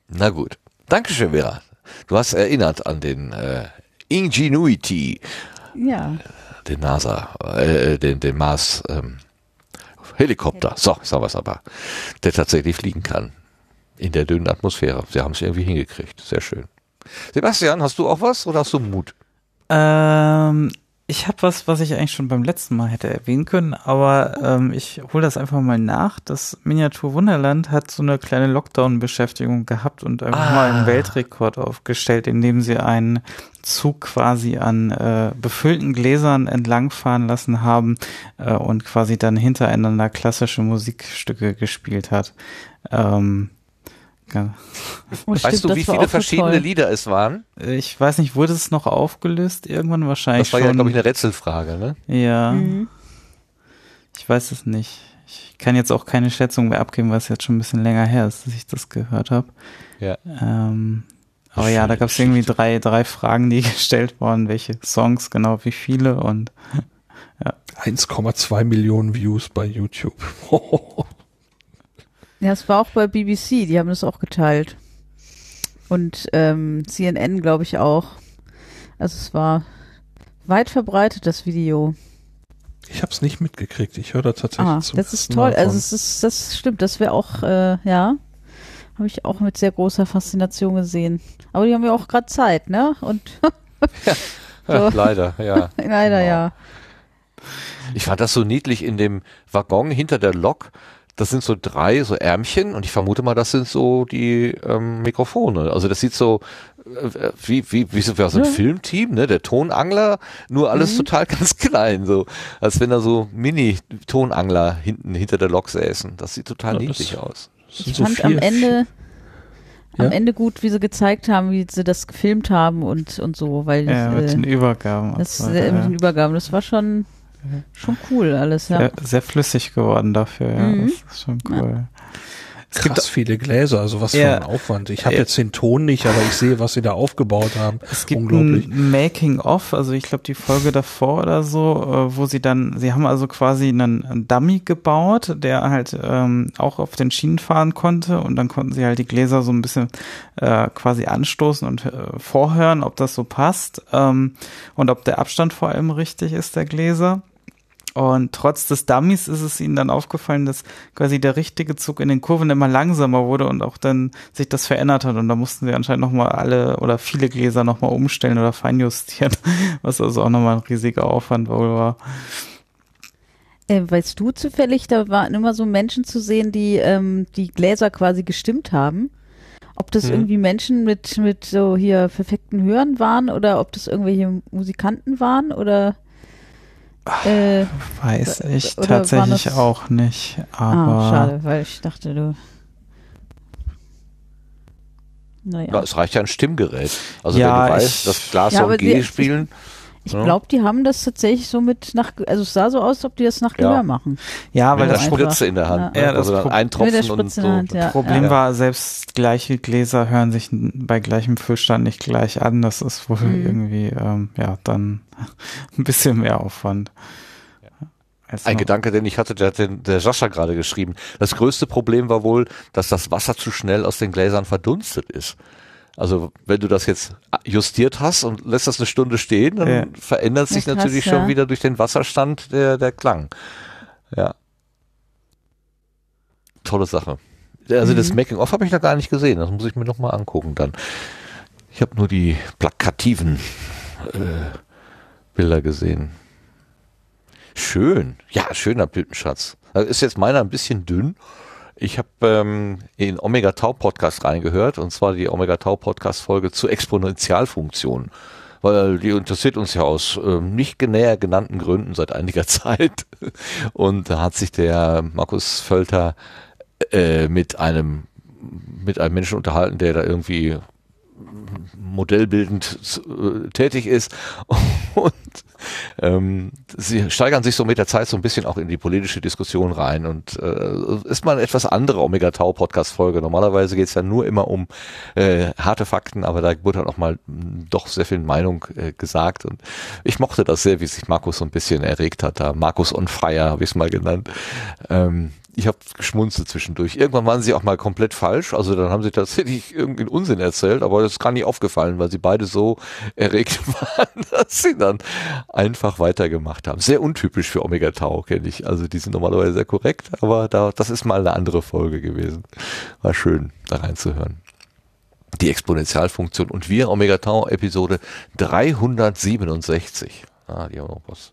Na gut. Dankeschön, Vera. Du hast erinnert an den äh, Ingenuity, Ja. den NASA, äh, den, den Mars ähm, Helikopter. So, sagen wir es aber. Der tatsächlich fliegen kann. In der dünnen Atmosphäre. Sie haben es irgendwie hingekriegt. Sehr schön. Sebastian, hast du auch was oder hast du Mut? Ähm, ich habe was, was ich eigentlich schon beim letzten Mal hätte erwähnen können, aber ähm, ich hole das einfach mal nach. Das Miniatur Wunderland hat so eine kleine Lockdown-Beschäftigung gehabt und einfach Ah. mal einen Weltrekord aufgestellt, indem sie einen Zug quasi an äh, befüllten Gläsern entlangfahren lassen haben äh, und quasi dann hintereinander klassische Musikstücke gespielt hat. Ähm. Oh, Weißt stimmt, du, wie viele verschiedene toll. Lieder es waren? Ich weiß nicht, wurde es noch aufgelöst? Irgendwann wahrscheinlich Das war schon. ja, glaube ich, eine Rätselfrage, ne? Ja, Mhm. ich weiß es nicht. Ich kann jetzt auch keine Schätzung mehr abgeben, weil es jetzt schon ein bisschen länger her ist, dass ich das gehört habe. Ja. Ähm, aber ja, da gab es irgendwie drei, drei Fragen, die gestellt wurden, welche Songs, genau wie viele und 1,2 Millionen Views bei YouTube. Ja, es war auch bei BBC, die haben das auch geteilt. Und ähm, CNN, glaube ich, auch. Also es war weit verbreitet, das Video. Ich habe es nicht mitgekriegt. Ich höre da tatsächlich Ah, zum das ist toll. Mal Also es ist, das stimmt, das wäre auch, äh, ja, habe ich auch mit sehr großer Faszination gesehen. Aber die haben ja auch gerade Zeit, ne? Und Ja, So. leider, ja. Leider ja. Ich fand das so niedlich in dem Waggon hinter der Lok. Das sind so drei so Ärmchen und ich vermute mal, das sind so die ähm, Mikrofone. Also das sieht so äh, wie wie wie so, wie so ein Filmteam, ne? Der Tonangler, nur alles Mhm. total ganz klein, so als wenn da so Mini-Tonangler hinten hinter der Lok säßen. Das sieht total Ja, das- niedlich aus. Das Ich so fand vier- am Ende am Ja? Ende gut, wie sie gezeigt haben, wie sie das gefilmt haben und und so, weil Ja, mit äh, den Übergaben. das äh, mit ja. den Übergaben, das war schon schon cool alles, ja. sehr, sehr flüssig geworden dafür, ja. Mhm. Das ist schon cool. Es gibt Krass viele Gläser, also was Ja. für ein Aufwand. Ich habe Ja. jetzt den Ton nicht, aber ich sehe, was sie da aufgebaut haben. Es gibt Unglaublich. ein Making-of, also ich glaube die Folge davor oder so, äh, wo sie dann, sie haben also quasi einen, einen Dummy gebaut, der halt ähm, auch auf den Schienen fahren konnte und dann konnten sie halt die Gläser so ein bisschen äh, quasi anstoßen und äh, vorhören, ob das so passt ähm, und ob der Abstand vor allem richtig ist der Gläser. Und trotz des Dummies ist es ihnen dann aufgefallen, dass quasi der richtige Zug in den Kurven immer langsamer wurde und auch dann sich das verändert hat. Und da mussten sie anscheinend nochmal alle oder viele Gläser nochmal umstellen oder feinjustieren, was also auch nochmal ein riesiger Aufwand wohl war. Äh, weißt du zufällig, da waren immer so Menschen zu sehen, die ähm, die Gläser quasi gestimmt haben. Ob das Mhm. irgendwie Menschen mit, mit so hier perfekten Hören waren oder ob das irgendwelche Musikanten waren oder äh, Weiß ich tatsächlich auch nicht. Aber ah, schade, weil ich dachte, du. Naja. Ja, es reicht ja ein Stimmgerät. Also Ja, wenn du ich- weißt, dass Glas Ja, und G spielen, Ich Ja. glaube, die haben das tatsächlich so mit nach, also es sah so aus, als ob die das nach Ja. Gehör machen. ja, weil mit der das Spritze in der Hand. Ja, ne? das also dann Pro- eintropfen und so. Hand, ja. Problem Ja. war, selbst gleiche Gläser hören sich bei gleichem Füllstand nicht gleich an. Das ist wohl Mhm. irgendwie, ähm, ja, dann ein bisschen mehr Aufwand. Als Ein Gedanke, den ich hatte, der hat den, der Sascha gerade geschrieben. Das größte Problem war wohl, dass das Wasser zu schnell aus den Gläsern verdunstet ist. Also wenn du das jetzt justiert hast und lässt das eine Stunde stehen, dann Ja. verändert sich Ja, krass, natürlich ja. schon wieder durch den Wasserstand der, der Klang. Ja. Tolle Sache. Also das Mhm. Making-of habe ich noch gar nicht gesehen. Das muss ich mir noch mal angucken dann. Ich habe nur die plakativen äh, Bilder gesehen. Schön. Ja, schöner Blütenschatz. Da ist jetzt meiner ein bisschen dünn. Ich habe ähm, in Omega Tau Podcast reingehört und zwar die Omega Tau Podcast Folge zur Exponentialfunktion. Weil die interessiert uns ja aus ähm, nicht näher genannten Gründen seit einiger Zeit. Und da hat sich der Markus Völter äh, mit einem mit einem Menschen unterhalten, der da irgendwie modellbildend äh, tätig ist und ähm, sie steigern sich so mit der Zeit so ein bisschen auch in die politische Diskussion rein und äh, ist mal eine etwas andere Omega Tau Podcast Folge. Normalerweise geht es ja nur immer um äh, harte Fakten, aber da wurde dann auch mal mh, doch sehr viel Meinung äh, gesagt und ich mochte das sehr, wie sich Markus so ein bisschen erregt hat. Da Markus on Fire habe ich es mal genannt. Ähm, ich habe geschmunzelt zwischendurch. Irgendwann waren sie auch mal komplett falsch. Also dann haben sie tatsächlich irgendeinen Unsinn erzählt, aber das ist gar nicht aufgefallen, weil sie beide so erregt waren, dass sie dann einfach weitergemacht haben. Sehr untypisch für Omega Tau, kenne ich. Also die sind normalerweise sehr korrekt, aber da, das ist mal eine andere Folge gewesen. War schön, da reinzuhören. Die Exponentialfunktion und wir Omega Tau Episode 367. Ah, die haben noch was,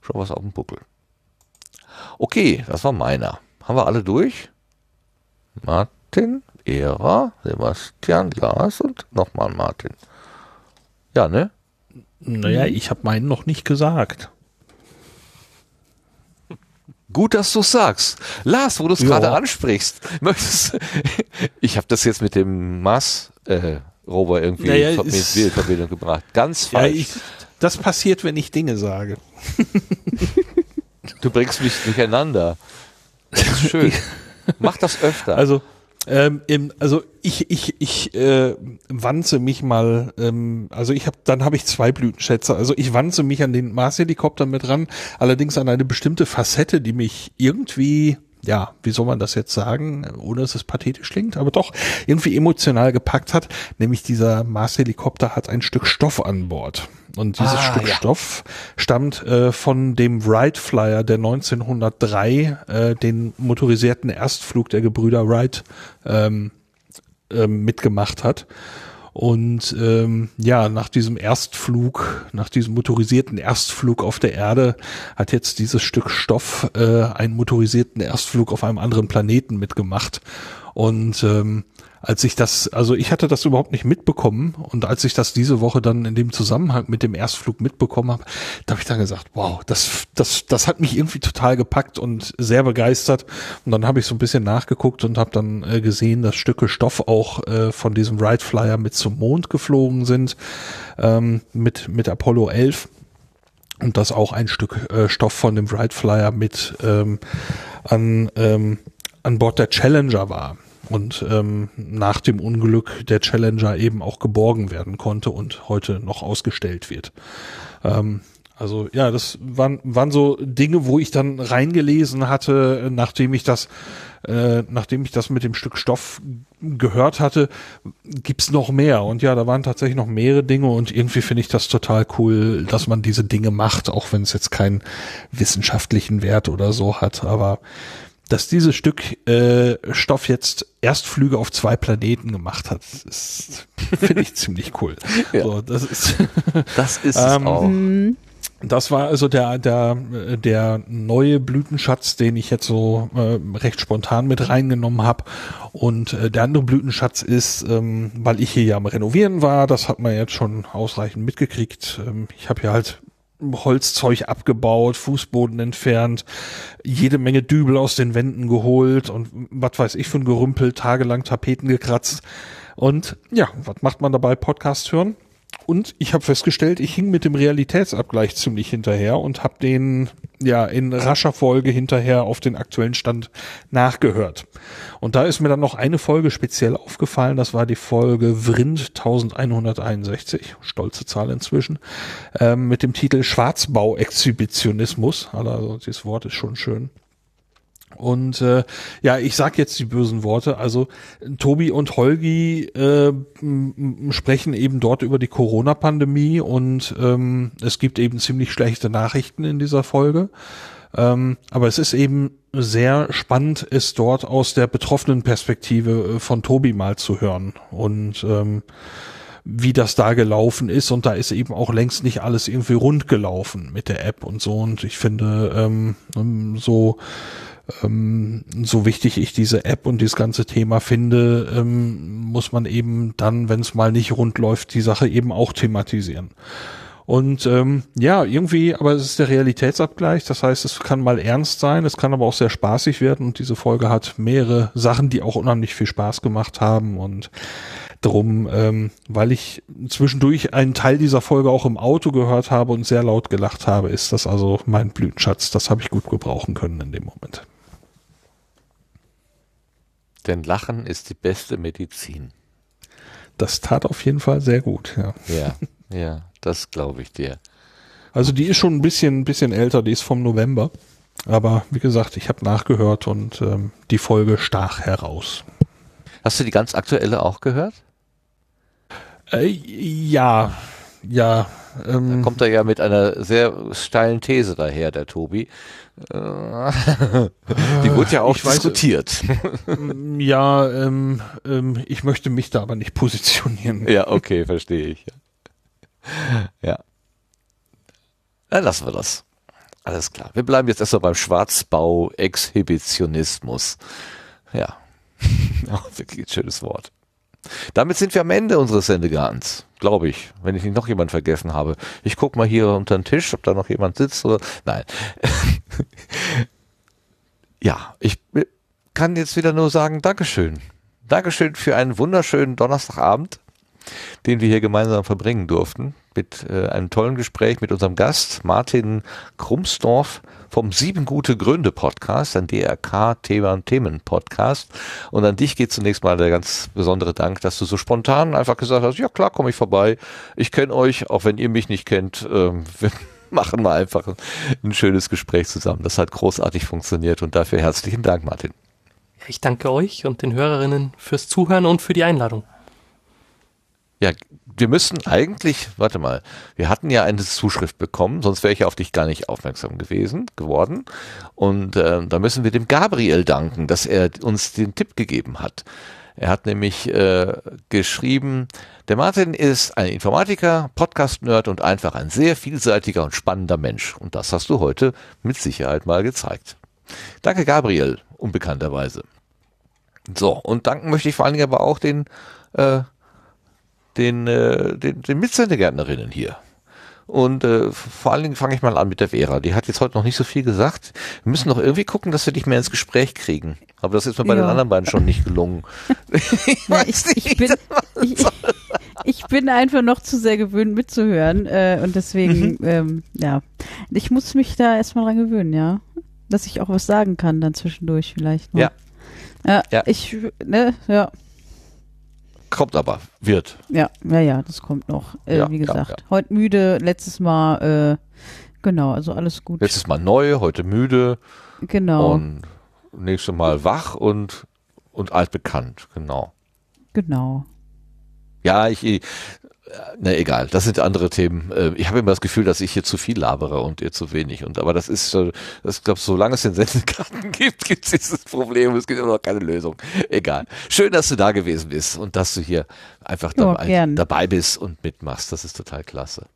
schon was auf dem Buckel. Okay, das war meiner. Haben wir alle durch? Martin, Ära, Sebastian, Lars und nochmal Martin. Ja, ne? Naja, ich habe meinen noch nicht gesagt. Gut, dass du sagst. Lars, wo du es Ja. gerade ansprichst, möchtest ich habe das jetzt mit dem Mars äh, Rover irgendwie Naja, in Verbindung gebracht. Ganz Ja, falsch. ich, das passiert, wenn ich Dinge sage. du bringst mich durcheinander. Das ist schön. Mach das öfter. Also, ähm, also ich, ich, ich äh, wanze mich mal, ähm, also ich habe, dann habe ich zwei Blütenschätze. Also ich wanze mich an den Mars-Helikopter mit ran, allerdings an eine bestimmte Facette, die mich irgendwie, ja, wie soll man das jetzt sagen, ohne dass es pathetisch klingt, aber doch irgendwie emotional gepackt hat, nämlich dieser Mars-Helikopter hat ein Stück Stoff an Bord. Und dieses Ah, Stück ja. Stoff stammt äh, von dem Wright Flyer, der 1903 äh, den motorisierten Erstflug der Gebrüder Wright ähm, ähm, mitgemacht hat. Und ähm, ja, nach diesem Erstflug, nach diesem motorisierten Erstflug auf der Erde, hat jetzt dieses Stück Stoff äh, einen motorisierten Erstflug auf einem anderen Planeten mitgemacht. Und ähm, als ich das, also ich hatte das überhaupt nicht mitbekommen. Und als ich das diese Woche dann in dem Zusammenhang mit dem Erstflug mitbekommen habe, da habe ich dann gesagt, wow, das, das, das hat mich irgendwie total gepackt und sehr begeistert. Und dann habe ich so ein bisschen nachgeguckt und habe dann äh, gesehen, dass Stücke Stoff auch äh, von diesem Wright Flyer mit zum Mond geflogen sind, ähm, mit, mit Apollo 11 und dass auch ein Stück äh, Stoff von dem Wright Flyer mit ähm, an, ähm, an Bord der Challenger war und ähm, nach dem Unglück der Challenger eben auch geborgen werden konnte und heute noch ausgestellt wird. Ähm, also ja, das waren, waren so Dinge, wo ich dann reingelesen hatte, nachdem ich das, äh, nachdem ich das mit dem Stück Stoff gehört hatte, gibt's noch mehr. Und ja, da waren tatsächlich noch mehrere Dinge und irgendwie finde ich das total cool, dass man diese Dinge macht, auch wenn es jetzt keinen wissenschaftlichen Wert oder so hat. Aber dass dieses Stück äh, Stoff jetzt Erstflüge auf zwei Planeten gemacht hat, ist finde ich ziemlich cool. Ja. So, das ist Das ist Ähm, auch. das war also der der der neue Blütenschatz, den ich jetzt so äh, recht spontan mit reingenommen habe. Und äh, der andere Blütenschatz ist, ähm, weil ich hier ja am Renovieren war, das hat man jetzt schon ausreichend mitgekriegt. Ähm, ich habe hier halt Holzzeug abgebaut, Fußboden entfernt, jede Menge Dübel aus den Wänden geholt und was weiß ich für ein Gerümpel, tagelang Tapeten gekratzt. Und ja, was macht man dabei? Podcast hören. Und ich habe festgestellt, ich hing mit dem Realitätsabgleich ziemlich hinterher und habe den ja in rascher Folge hinterher auf den aktuellen Stand nachgehört. Und da ist mir dann noch eine Folge speziell aufgefallen, das war die Folge Vrind 1161, stolze Zahl inzwischen, ähm, mit dem Titel Schwarzbau-Exhibitionismus. Also dieses Wort ist schon schön. Und äh, ja, ich sag jetzt die bösen Worte. Also Tobi und Holgi äh, sprechen eben dort über die Corona-Pandemie und ähm, es gibt eben ziemlich schlechte Nachrichten in dieser Folge. Ähm, aber es ist eben sehr spannend, es dort aus der betroffenen Perspektive äh, von Tobi mal zu hören und ähm, wie das da gelaufen ist. Und da ist eben auch längst nicht alles irgendwie rund gelaufen mit der App und so. Und ich finde, ähm, so ähm, so wichtig ich diese App und dieses ganze Thema finde, ähm, muss man eben dann, wenn es mal nicht rund läuft, die Sache eben auch thematisieren. Und ähm, ja, irgendwie, aber es ist der Realitätsabgleich. Das heißt, es kann mal ernst sein, es kann aber auch sehr spaßig werden. Und diese Folge hat mehrere Sachen, die auch unheimlich viel Spaß gemacht haben. Und drum, ähm, weil ich zwischendurch einen Teil dieser Folge auch im Auto gehört habe und sehr laut gelacht habe, ist das also mein Blütenschatz. Das habe ich gut gebrauchen können in dem Moment. Denn Lachen ist die beste Medizin. Das tat auf jeden Fall sehr gut. Ja. Ja, ja, das glaube ich dir. Also die ist schon ein bisschen, ein bisschen älter. Die ist vom November. Aber wie gesagt, ich habe nachgehört und ähm, die Folge stach heraus. Hast du die ganz aktuelle auch gehört? Äh, ja, ja. Ähm, Kommt er ja mit einer sehr steilen These daher, der Tobi. Äh, Die wurde ja auch Ich weiß- diskutiert. ähm, ja, ähm, ähm, ich möchte mich da aber nicht positionieren. Ja, okay, verstehe ich. Ja. Dann lassen wir das. Alles klar. Wir bleiben jetzt erstmal beim Schwarzbau-Exhibitionismus. Ja. Auch wirklich ein schönes Wort. Damit sind wir am Ende unseres Sendegartens, glaube ich, wenn ich nicht noch jemand vergessen habe. Ich guck mal hier unter den Tisch, ob da noch jemand sitzt oder. Nein. ja, ich kann jetzt wieder nur sagen, Dankeschön. Dankeschön für einen wunderschönen Donnerstagabend den wir hier gemeinsam verbringen durften, mit äh, einem tollen Gespräch mit unserem Gast Martin Krumsdorf vom Sieben gute Gründe Podcast, ein DRK Themen Podcast. Und an dich geht zunächst mal der ganz besondere Dank, dass du so spontan einfach gesagt hast, ja klar, komme ich vorbei. Ich kenne euch, auch wenn ihr mich nicht kennt. Ähm, wir machen mal einfach ein schönes Gespräch zusammen. Das hat großartig funktioniert und dafür herzlichen Dank, Martin. Ich danke euch und den Hörerinnen fürs Zuhören und für die Einladung. Ja, wir müssen eigentlich, warte mal, wir hatten ja eine Zuschrift bekommen, sonst wäre ich auf dich gar nicht aufmerksam gewesen, geworden. Und äh, da müssen wir dem Gabriel danken, dass er uns den Tipp gegeben hat. Er hat nämlich äh, geschrieben, der Martin ist ein Informatiker, Podcast-Nerd und einfach ein sehr vielseitiger und spannender Mensch. Und das hast du heute mit Sicherheit mal gezeigt. Danke, Gabriel, unbekannterweise. So, und danken möchte ich vor allen Dingen aber auch den, äh, den, äh, den, den Mitsendegärtnerinnen hier. Und äh, vor allen Dingen fange ich mal an mit der Vera. Die hat jetzt heute noch nicht so viel gesagt. Wir müssen noch irgendwie gucken, dass wir dich mehr ins Gespräch kriegen. Aber das ist mir bei Ja. den anderen beiden schon nicht gelungen. ich Ja, ich, ich, bin, ich, ich bin einfach noch zu sehr gewöhnt mitzuhören äh, und deswegen, ähm, ja, ich muss mich da erstmal dran gewöhnen, ja, dass ich auch was sagen kann dann zwischendurch vielleicht. noch. Ja. Ja, Ja. ich, ne, ja, Kommt aber, wird. ja, ja, ja, das kommt noch. Äh, Ja, wie ja, gesagt, ja. heute müde, letztes Mal, äh, genau, also alles gut. Letztes Mal neu, heute müde genau, und nächstes Mal wach und, und altbekannt, genau. genau. Ja, ich, na egal, das sind andere Themen. Äh, Ich habe immer das Gefühl, dass ich hier zu viel labere und ihr zu wenig. Und aber das ist, das glaube, solange es den Sendekarten gibt, gibt es dieses Problem. Es gibt immer noch keine Lösung. Egal. Schön, dass du da gewesen bist und dass du hier einfach Ja, dabei, dabei bist und mitmachst. Das ist total klasse.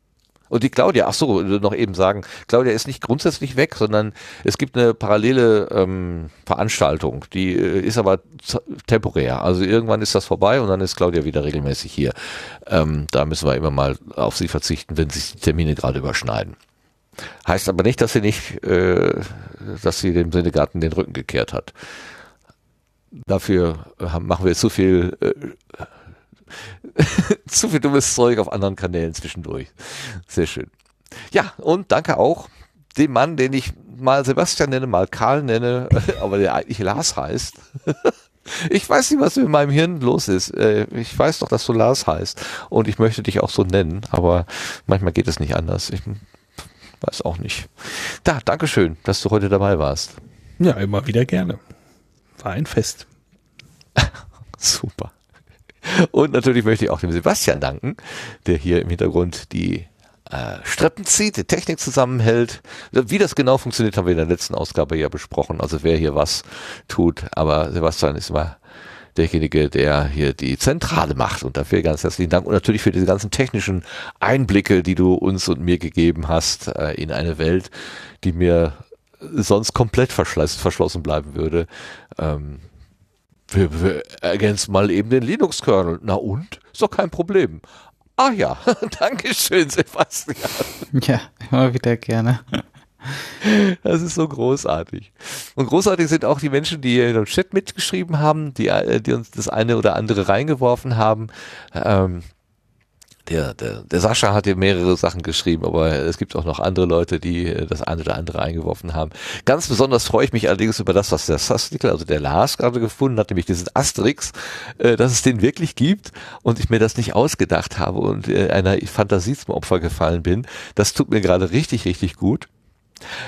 Und die Claudia, ach so, noch eben sagen, Claudia ist nicht grundsätzlich weg, sondern es gibt eine parallele ähm, Veranstaltung, die äh, ist aber temporär. Also irgendwann ist das vorbei und dann ist Claudia wieder regelmäßig hier. Ähm, da müssen wir immer mal auf sie verzichten, wenn sich die Termine gerade überschneiden. Heißt aber nicht, dass sie nicht, äh, dass sie dem Sendegarten den Rücken gekehrt hat. Dafür äh, haben- machen wir zu viel äh, zu viel dummes Zeug auf anderen Kanälen zwischendurch. Sehr schön. Ja, und danke auch dem Mann, den ich mal Sebastian nenne, mal Karl nenne, aber der eigentlich Lars heißt. Ich weiß nicht, was mit meinem Hirn los ist. Äh, Ich weiß doch, dass du Lars heißt und ich möchte dich auch so nennen, aber manchmal geht es nicht anders. Ich weiß auch nicht. Da, Dankeschön, dass du heute dabei warst. Ja, immer wieder gerne. War ein Fest. Super. Und natürlich möchte ich auch dem Sebastian danken, der hier im Hintergrund die äh, Streppen zieht, die Technik zusammenhält. Wie das genau funktioniert, haben wir in der letzten Ausgabe ja besprochen. Also wer hier was tut. Aber Sebastian ist immer derjenige, der hier die Zentrale macht. Und dafür ganz herzlichen Dank. Und natürlich für diese ganzen technischen Einblicke, die du uns und mir gegeben hast äh, in eine Welt, die mir sonst komplett verschlossen bleiben würde. Ähm, wir, wir ergänzen mal eben den Linux-Kernel. Na und? Ist doch kein Problem. Ah ja, Dankeschön, Sebastian. Ja, immer wieder gerne. Das ist so großartig. Und großartig sind auch die Menschen, die hier im Chat mitgeschrieben haben, die, äh, die uns das eine oder andere reingeworfen haben. Ähm, der, der, der Sascha hat hier mehrere Sachen geschrieben, aber es gibt auch noch andere Leute, die äh, das eine oder andere eingeworfen haben. Ganz besonders freue ich mich allerdings über das, was der Sastikel, also der Lars gerade gefunden hat, nämlich diesen Asterix, äh, dass es den wirklich gibt und ich mir das nicht ausgedacht habe und äh, einer Fantasie zum Opfer gefallen bin. Das tut mir gerade richtig, richtig gut.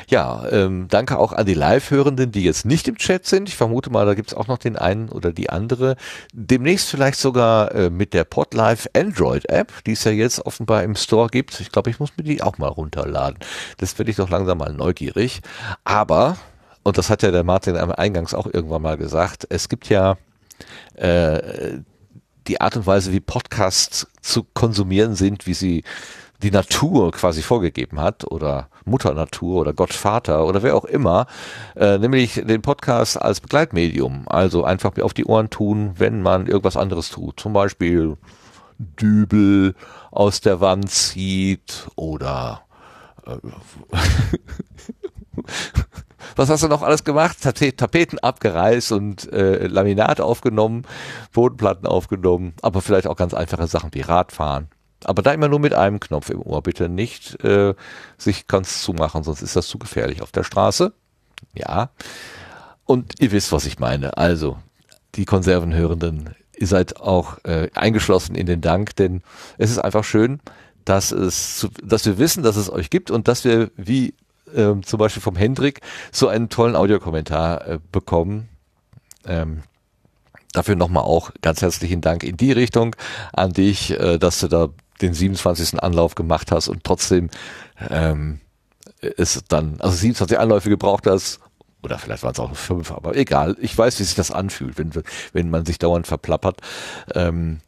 Ja, ähm, danke auch an die Live-Hörenden, die jetzt nicht im Chat sind. Ich vermute mal, da gibt's auch noch den einen oder die andere. Demnächst vielleicht sogar äh, mit der Podlife Android-App, die es ja jetzt offenbar im Store gibt. Ich glaube, ich muss mir die auch mal runterladen. Das werde ich doch langsam mal neugierig. Aber, und das hat ja der Martin Eingangs auch irgendwann mal gesagt, es gibt ja äh, die Art und Weise, wie Podcasts zu konsumieren sind, wie sie die Natur quasi vorgegeben hat oder Mutter Natur oder Gott Vater oder wer auch immer, äh, nämlich den Podcast als Begleitmedium. Also einfach auf die Ohren tun, wenn man irgendwas anderes tut. Zum Beispiel Dübel aus der Wand zieht oder äh, was hast du noch alles gemacht? Tapeten abgereißt und äh, Laminat aufgenommen, Bodenplatten aufgenommen, aber vielleicht auch ganz einfache Sachen wie Radfahren. Aber da immer nur mit einem Knopf im Ohr, bitte nicht äh, sich ganz zumachen, sonst ist das zu gefährlich auf der Straße. Ja. Und ihr wisst, was ich meine. Also, die Konservenhörenden, ihr seid auch äh, eingeschlossen in den Dank, denn es ist einfach schön, dass es, zu- dass wir wissen, dass es euch gibt und dass wir, wie ähm, zum Beispiel vom Hendrik, so einen tollen Audiokommentar äh, bekommen. Ähm, dafür nochmal auch ganz herzlichen Dank in die Richtung an dich, äh, dass du da den 27. Anlauf gemacht hast und trotzdem ähm, es dann, also 27 Anläufe gebraucht hast Oder vielleicht waren es auch fünf, aber egal. Ich weiß, wie sich das anfühlt, wenn, wenn man sich dauernd verplappert ähm,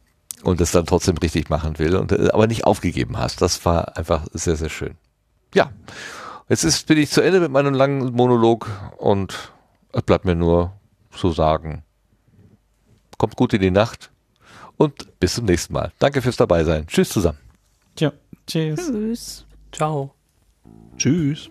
und es dann trotzdem richtig machen will, und, äh, aber nicht aufgegeben hast. Das war einfach sehr, sehr schön. Ja, jetzt ist, bin ich zu Ende mit meinem langen Monolog und es bleibt mir nur zu sagen, kommt gut in die Nacht und bis zum nächsten Mal. Danke fürs Dabeisein. Tschüss zusammen. Tja, tschüss. Tschüss. Ciao. Tschüss.